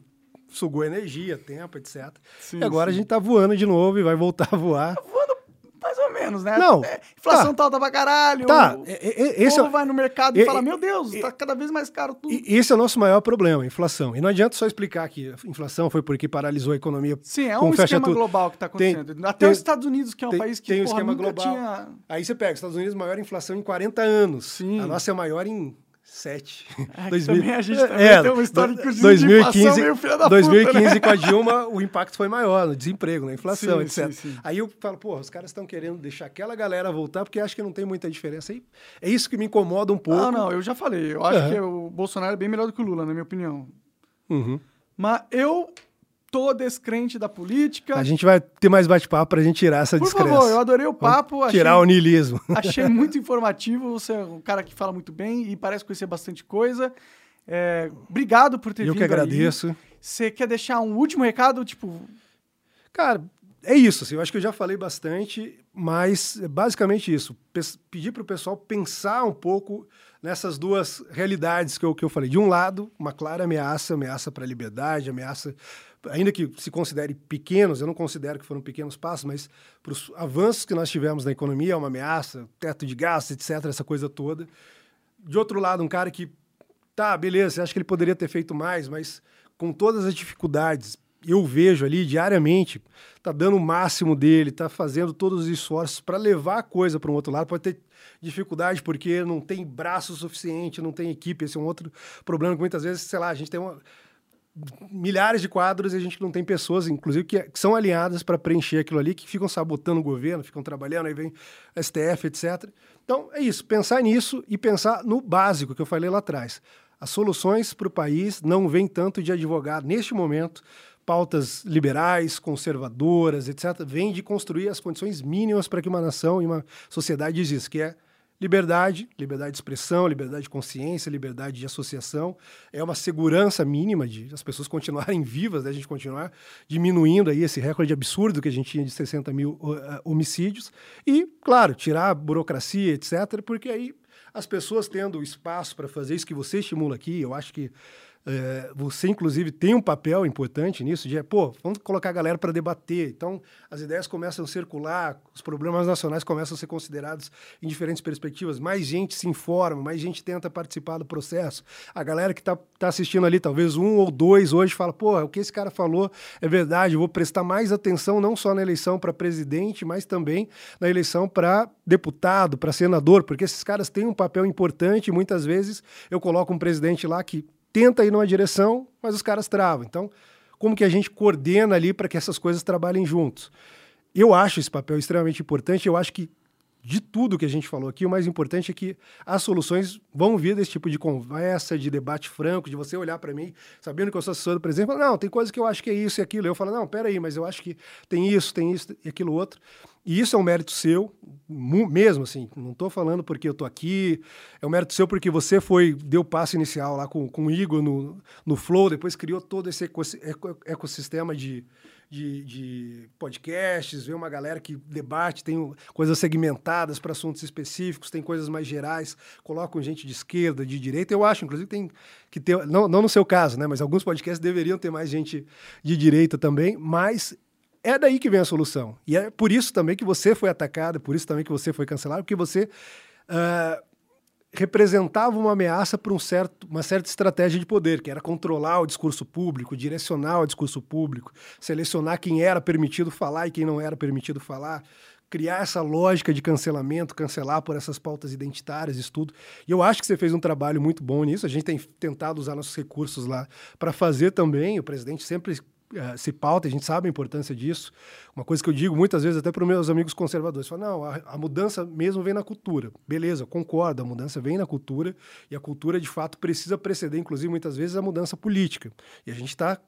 sugou energia, tempo, etc. Sim, e agora sim. a gente tá voando de novo e vai voltar a voar. Voando mais ou menos, né? Não, É, inflação tá. tá alta pra caralho. Tá, o é- é- esse povo é, vai no mercado e, e- fala, meu Deus, tá cada vez mais caro tudo. e- esse é o nosso maior problema, a inflação. E não adianta só explicar que a inflação foi porque paralisou a economia. Sim, é um esquema tudo. global que tá Tem- acontecendo. Até tem- os Estados Unidos, que é um tem- país que tem um porra, esquema nunca global. tinha... Aí você pega, Estados Unidos maior inflação em 40 anos. Sim. A nossa é maior em 7. É, que também a gente também É, tem um histórico de 2015, inflação meio filha da 2015 puta, né? com a Dilma, o impacto foi maior no desemprego, na inflação, Sim, etc. sim, sim. Aí eu falo, pô, os caras estão querendo deixar aquela galera voltar porque acho que não tem muita diferença. Aí é isso que me incomoda um pouco. Não, não, eu já falei. Eu acho Aham. que o Bolsonaro é bem melhor do que o Lula, na minha opinião. Uhum. Mas eu tô descrente da política. A gente vai ter mais bate-papo pra gente tirar essa Por descrença. favor, eu adorei o papo. Achei, Tirar o niilismo. achei muito informativo. Você é um cara que fala muito bem e parece conhecer bastante coisa. É, obrigado por ter Eu vindo que aí. agradeço. Você quer deixar um último recado? Tipo, Cara, é isso. Assim, eu acho que eu já falei bastante, mas é basicamente isso. Pedir para o pessoal pensar um pouco nessas duas realidades que eu, que eu falei. De um lado, uma clara ameaça, ameaça para a liberdade, ameaça, ainda que se considere pequenos, eu não considero que foram pequenos passos, mas para os avanços que nós tivemos na economia, é uma ameaça, teto de gastos, etc., essa coisa toda. De outro lado, um cara que, tá, beleza, acha que ele poderia ter feito mais, mas com todas as dificuldades, eu vejo ali diariamente, tá dando o máximo dele, tá fazendo todos os esforços para levar a coisa para um outro lado. Pode ter dificuldade porque não tem braço suficiente, não tem equipe. Esse é um outro problema que muitas vezes, sei lá, a gente tem uma, milhares de quadros e a gente não tem pessoas, inclusive, que, que são alinhadas para preencher aquilo ali, que ficam sabotando o governo, ficam trabalhando, aí vem STF, etc. Então, é isso, pensar nisso e pensar no básico que eu falei lá atrás. As soluções para o país não vêm tanto de advogado, neste momento, pautas liberais, conservadoras, etc., vêm de construir as condições mínimas para que uma nação e uma sociedade exista, que é Liberdade, liberdade de expressão, liberdade de consciência, liberdade de associação. É uma segurança mínima de as pessoas continuarem vivas, né? a gente continuar diminuindo aí esse recorde absurdo que a gente tinha de 60 mil uh, homicídios. E, claro, tirar a burocracia, etc., porque aí as pessoas tendo espaço para fazer isso que você estimula aqui, eu acho que é, você, inclusive, tem um papel importante nisso, de, pô, vamos colocar a galera para debater. Então, as ideias começam a circular, os problemas nacionais começam a ser considerados em diferentes perspectivas, mais gente se informa, mais gente tenta participar do processo. A galera que está tá assistindo ali, talvez um ou dois hoje, fala, pô, o que esse cara falou é verdade, vou prestar mais atenção não só na eleição para presidente, mas também na eleição para deputado, para senador, porque esses caras têm um papel importante e muitas vezes eu coloco um presidente lá que tenta ir numa direção, mas os caras travam. Então, como que a gente coordena ali para que essas coisas trabalhem juntos? Eu acho esse papel extremamente importante. Eu acho que de tudo que a gente falou aqui, o mais importante é que as soluções vão vir desse tipo de conversa, de debate franco, de você olhar para mim, sabendo que eu sou assessor do presidente, e falar, não, tem coisa que eu acho que é isso e aquilo. Eu falo, não, peraí, mas eu acho que tem isso, tem isso e aquilo outro. E isso é um mérito seu, mesmo assim, não estou falando porque eu estou aqui, é um mérito seu porque você foi, deu o passo inicial lá com, com o Igor no, no Flow, depois criou todo esse ecossistema de, de, de, podcasts, ver uma galera que debate, tem coisas segmentadas para assuntos específicos, tem coisas mais gerais, colocam gente de esquerda, de direita. Eu acho, inclusive, tem que ter, não, não no seu caso, né? Mas alguns podcasts deveriam ter mais gente de direita também, mas é daí que vem a solução. E é por isso também que você foi atacado, por isso também que você foi cancelado, porque você. Uh, representava uma ameaça para um certo, uma certa estratégia de poder, que era controlar o discurso público, direcionar o discurso público, selecionar quem era permitido falar e quem não era permitido falar, criar essa lógica de cancelamento, cancelar por essas pautas identitárias, isso tudo. E eu acho que você fez um trabalho muito bom nisso. A gente tem tentado usar nossos recursos lá para fazer também. O presidente sempre uh, se pauta, a gente sabe a importância disso. Uma coisa que eu digo muitas vezes até para os meus amigos conservadores, falam, não, a, a, mudança mesmo vem na cultura. Beleza, concordo, a mudança vem na cultura e a cultura de fato precisa preceder, inclusive muitas vezes, a mudança política. E a gente está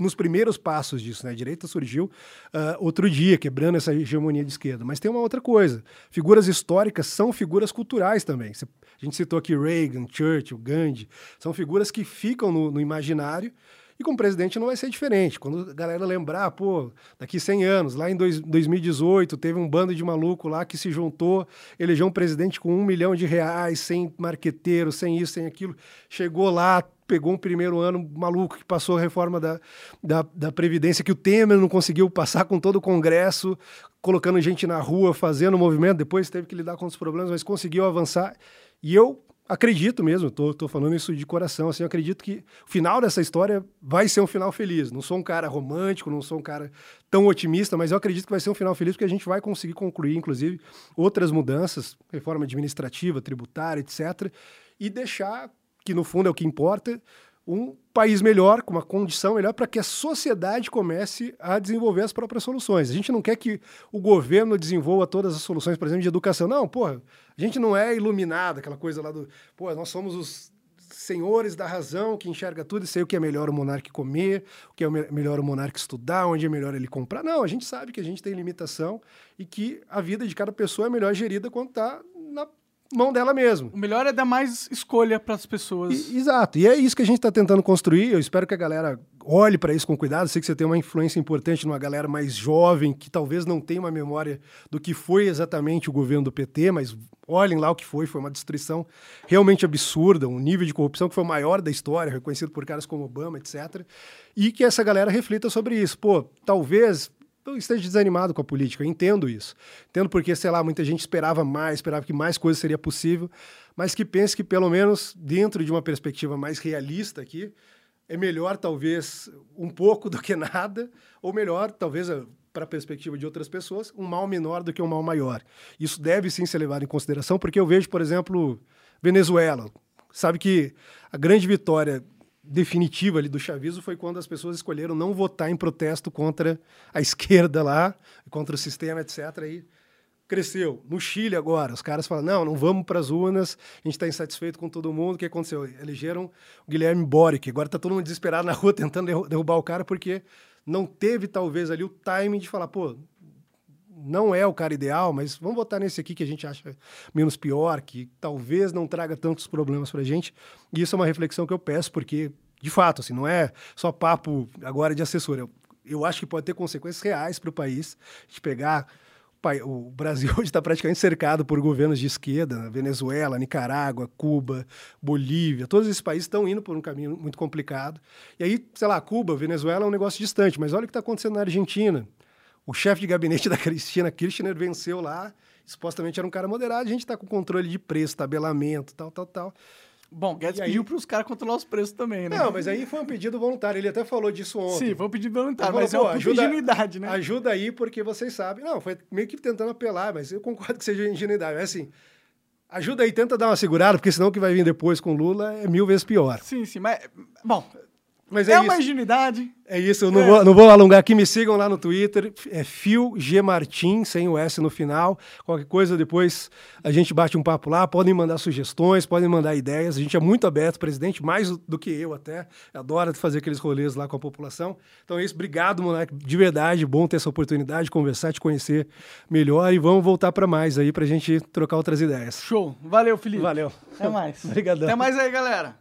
nos primeiros passos disso, né? A direita surgiu uh, outro dia, quebrando essa hegemonia de esquerda. Mas tem uma outra coisa: figuras históricas são figuras culturais também. A gente citou aqui Reagan, Churchill, Gandhi, são figuras que ficam no, no imaginário. E com o presidente não vai ser diferente. Quando a galera lembrar, pô, daqui 100 anos, lá em dois, 2018, teve um bando de maluco lá que se juntou, elegeu um presidente com um milhão de reais, sem marqueteiro, sem isso, sem aquilo. Chegou lá, pegou um primeiro ano maluco que passou a reforma da, da, da, Previdência, que o Temer não conseguiu passar com todo o Congresso, colocando gente na rua, fazendo movimento, depois teve que lidar com os problemas, mas conseguiu avançar. E eu acredito mesmo, estou falando isso de coração, assim, acredito que o final dessa história vai ser um final feliz. Não sou um cara romântico, não sou um cara tão otimista, mas eu acredito que vai ser um final feliz porque a gente vai conseguir concluir, inclusive, outras mudanças, reforma administrativa, tributária, etc., e deixar que no fundo é o que importa, um país melhor, com uma condição melhor, para que a sociedade comece a desenvolver as próprias soluções. A gente não quer que o governo desenvolva todas as soluções, por exemplo, de educação. Não, porra, a gente não é iluminado, aquela coisa lá do. Pô, nós somos os senhores da razão que enxerga tudo e sei o que é melhor o monarca comer, o que é melhor o monarca estudar, onde é melhor ele comprar. Não, a gente sabe que a gente tem limitação e que a vida de cada pessoa é melhor gerida quando está mão dela mesmo. O melhor é dar mais escolha para as pessoas. E, exato. E é isso que a gente está tentando construir. Eu espero que a galera olhe para isso com cuidado. Sei que você tem uma influência importante numa galera mais jovem, que talvez não tenha uma memória do que foi exatamente o governo do PT, mas olhem lá o que foi. Foi uma destruição realmente absurda, um nível de corrupção que foi o maior da história, reconhecido por caras como Obama, etc. E que essa galera reflita sobre isso. Pô, talvez eu esteja desanimado com a política, eu entendo isso. Entendo porque, sei lá, muita gente esperava mais, esperava que mais coisa seria possível, mas que pense que, pelo menos dentro de uma perspectiva mais realista aqui, é melhor, talvez, um pouco do que nada, ou melhor, talvez, eh, para a perspectiva de outras pessoas, um mal menor do que um mal maior. Isso deve sim ser levado em consideração, porque eu vejo, por exemplo, Venezuela. Sabe que a grande vitória definitiva ali do chavismo foi quando as pessoas escolheram não votar em protesto contra a esquerda lá, contra o sistema, etc. Aí cresceu. No Chile agora, os caras falam, não, não vamos para as urnas, a gente está insatisfeito com todo mundo. O que aconteceu? Elegeram o Guilherme Boric. Agora está todo mundo desesperado na rua tentando derrubar o cara porque não teve, talvez, ali o timing de falar, pô, não é o cara ideal, mas vamos votar nesse aqui que a gente acha menos pior, que talvez não traga tantos problemas para a gente. E isso é uma reflexão que eu peço, porque, de fato, assim, não é só papo agora de assessor. Eu, eu acho que pode ter consequências reais para o país. De pegar o Brasil hoje está praticamente cercado por governos de esquerda? Venezuela, Nicarágua, Cuba, Bolívia, todos esses países estão indo por um caminho muito complicado. E aí, sei lá, Cuba, Venezuela é um negócio distante, mas olha o que está acontecendo na Argentina. O chefe de gabinete da Cristina Kirchner venceu lá, supostamente era um cara moderado, a gente está com controle de preço, tabelamento, tal, tal, tal. Bom, Guedes pediu para os caras controlar os preços também, né? Não, mas aí foi um pedido voluntário. Ele até falou disso ontem. Sim, foi um pedido voluntário, mas falou, é uma ajuda, ingenuidade, né? Ajuda aí porque vocês sabem. Não, foi meio que tentando apelar, mas eu concordo que seja ingenuidade. Mas assim, ajuda aí, tenta dar uma segurada, porque senão o que vai vir depois com Lula é mil vezes pior. Sim, sim, mas... Bom, mas é, é uma ingenuidade. É isso, eu não, é. Vou, não vou alongar aqui, me sigam lá no Twitter, é Fio G Martin, sem o S no final. Qualquer coisa depois a gente bate um papo lá, podem mandar sugestões, podem mandar ideias. A gente é muito aberto, presidente, mais do que eu até. Adora fazer aqueles rolês lá com a população. Então é isso, obrigado, moleque, de verdade, bom ter essa oportunidade de conversar, te conhecer melhor e vamos voltar para mais aí pra gente trocar outras ideias. Show. Valeu, Felipe. Valeu. Até mais. Obrigadão. Até mais aí, galera.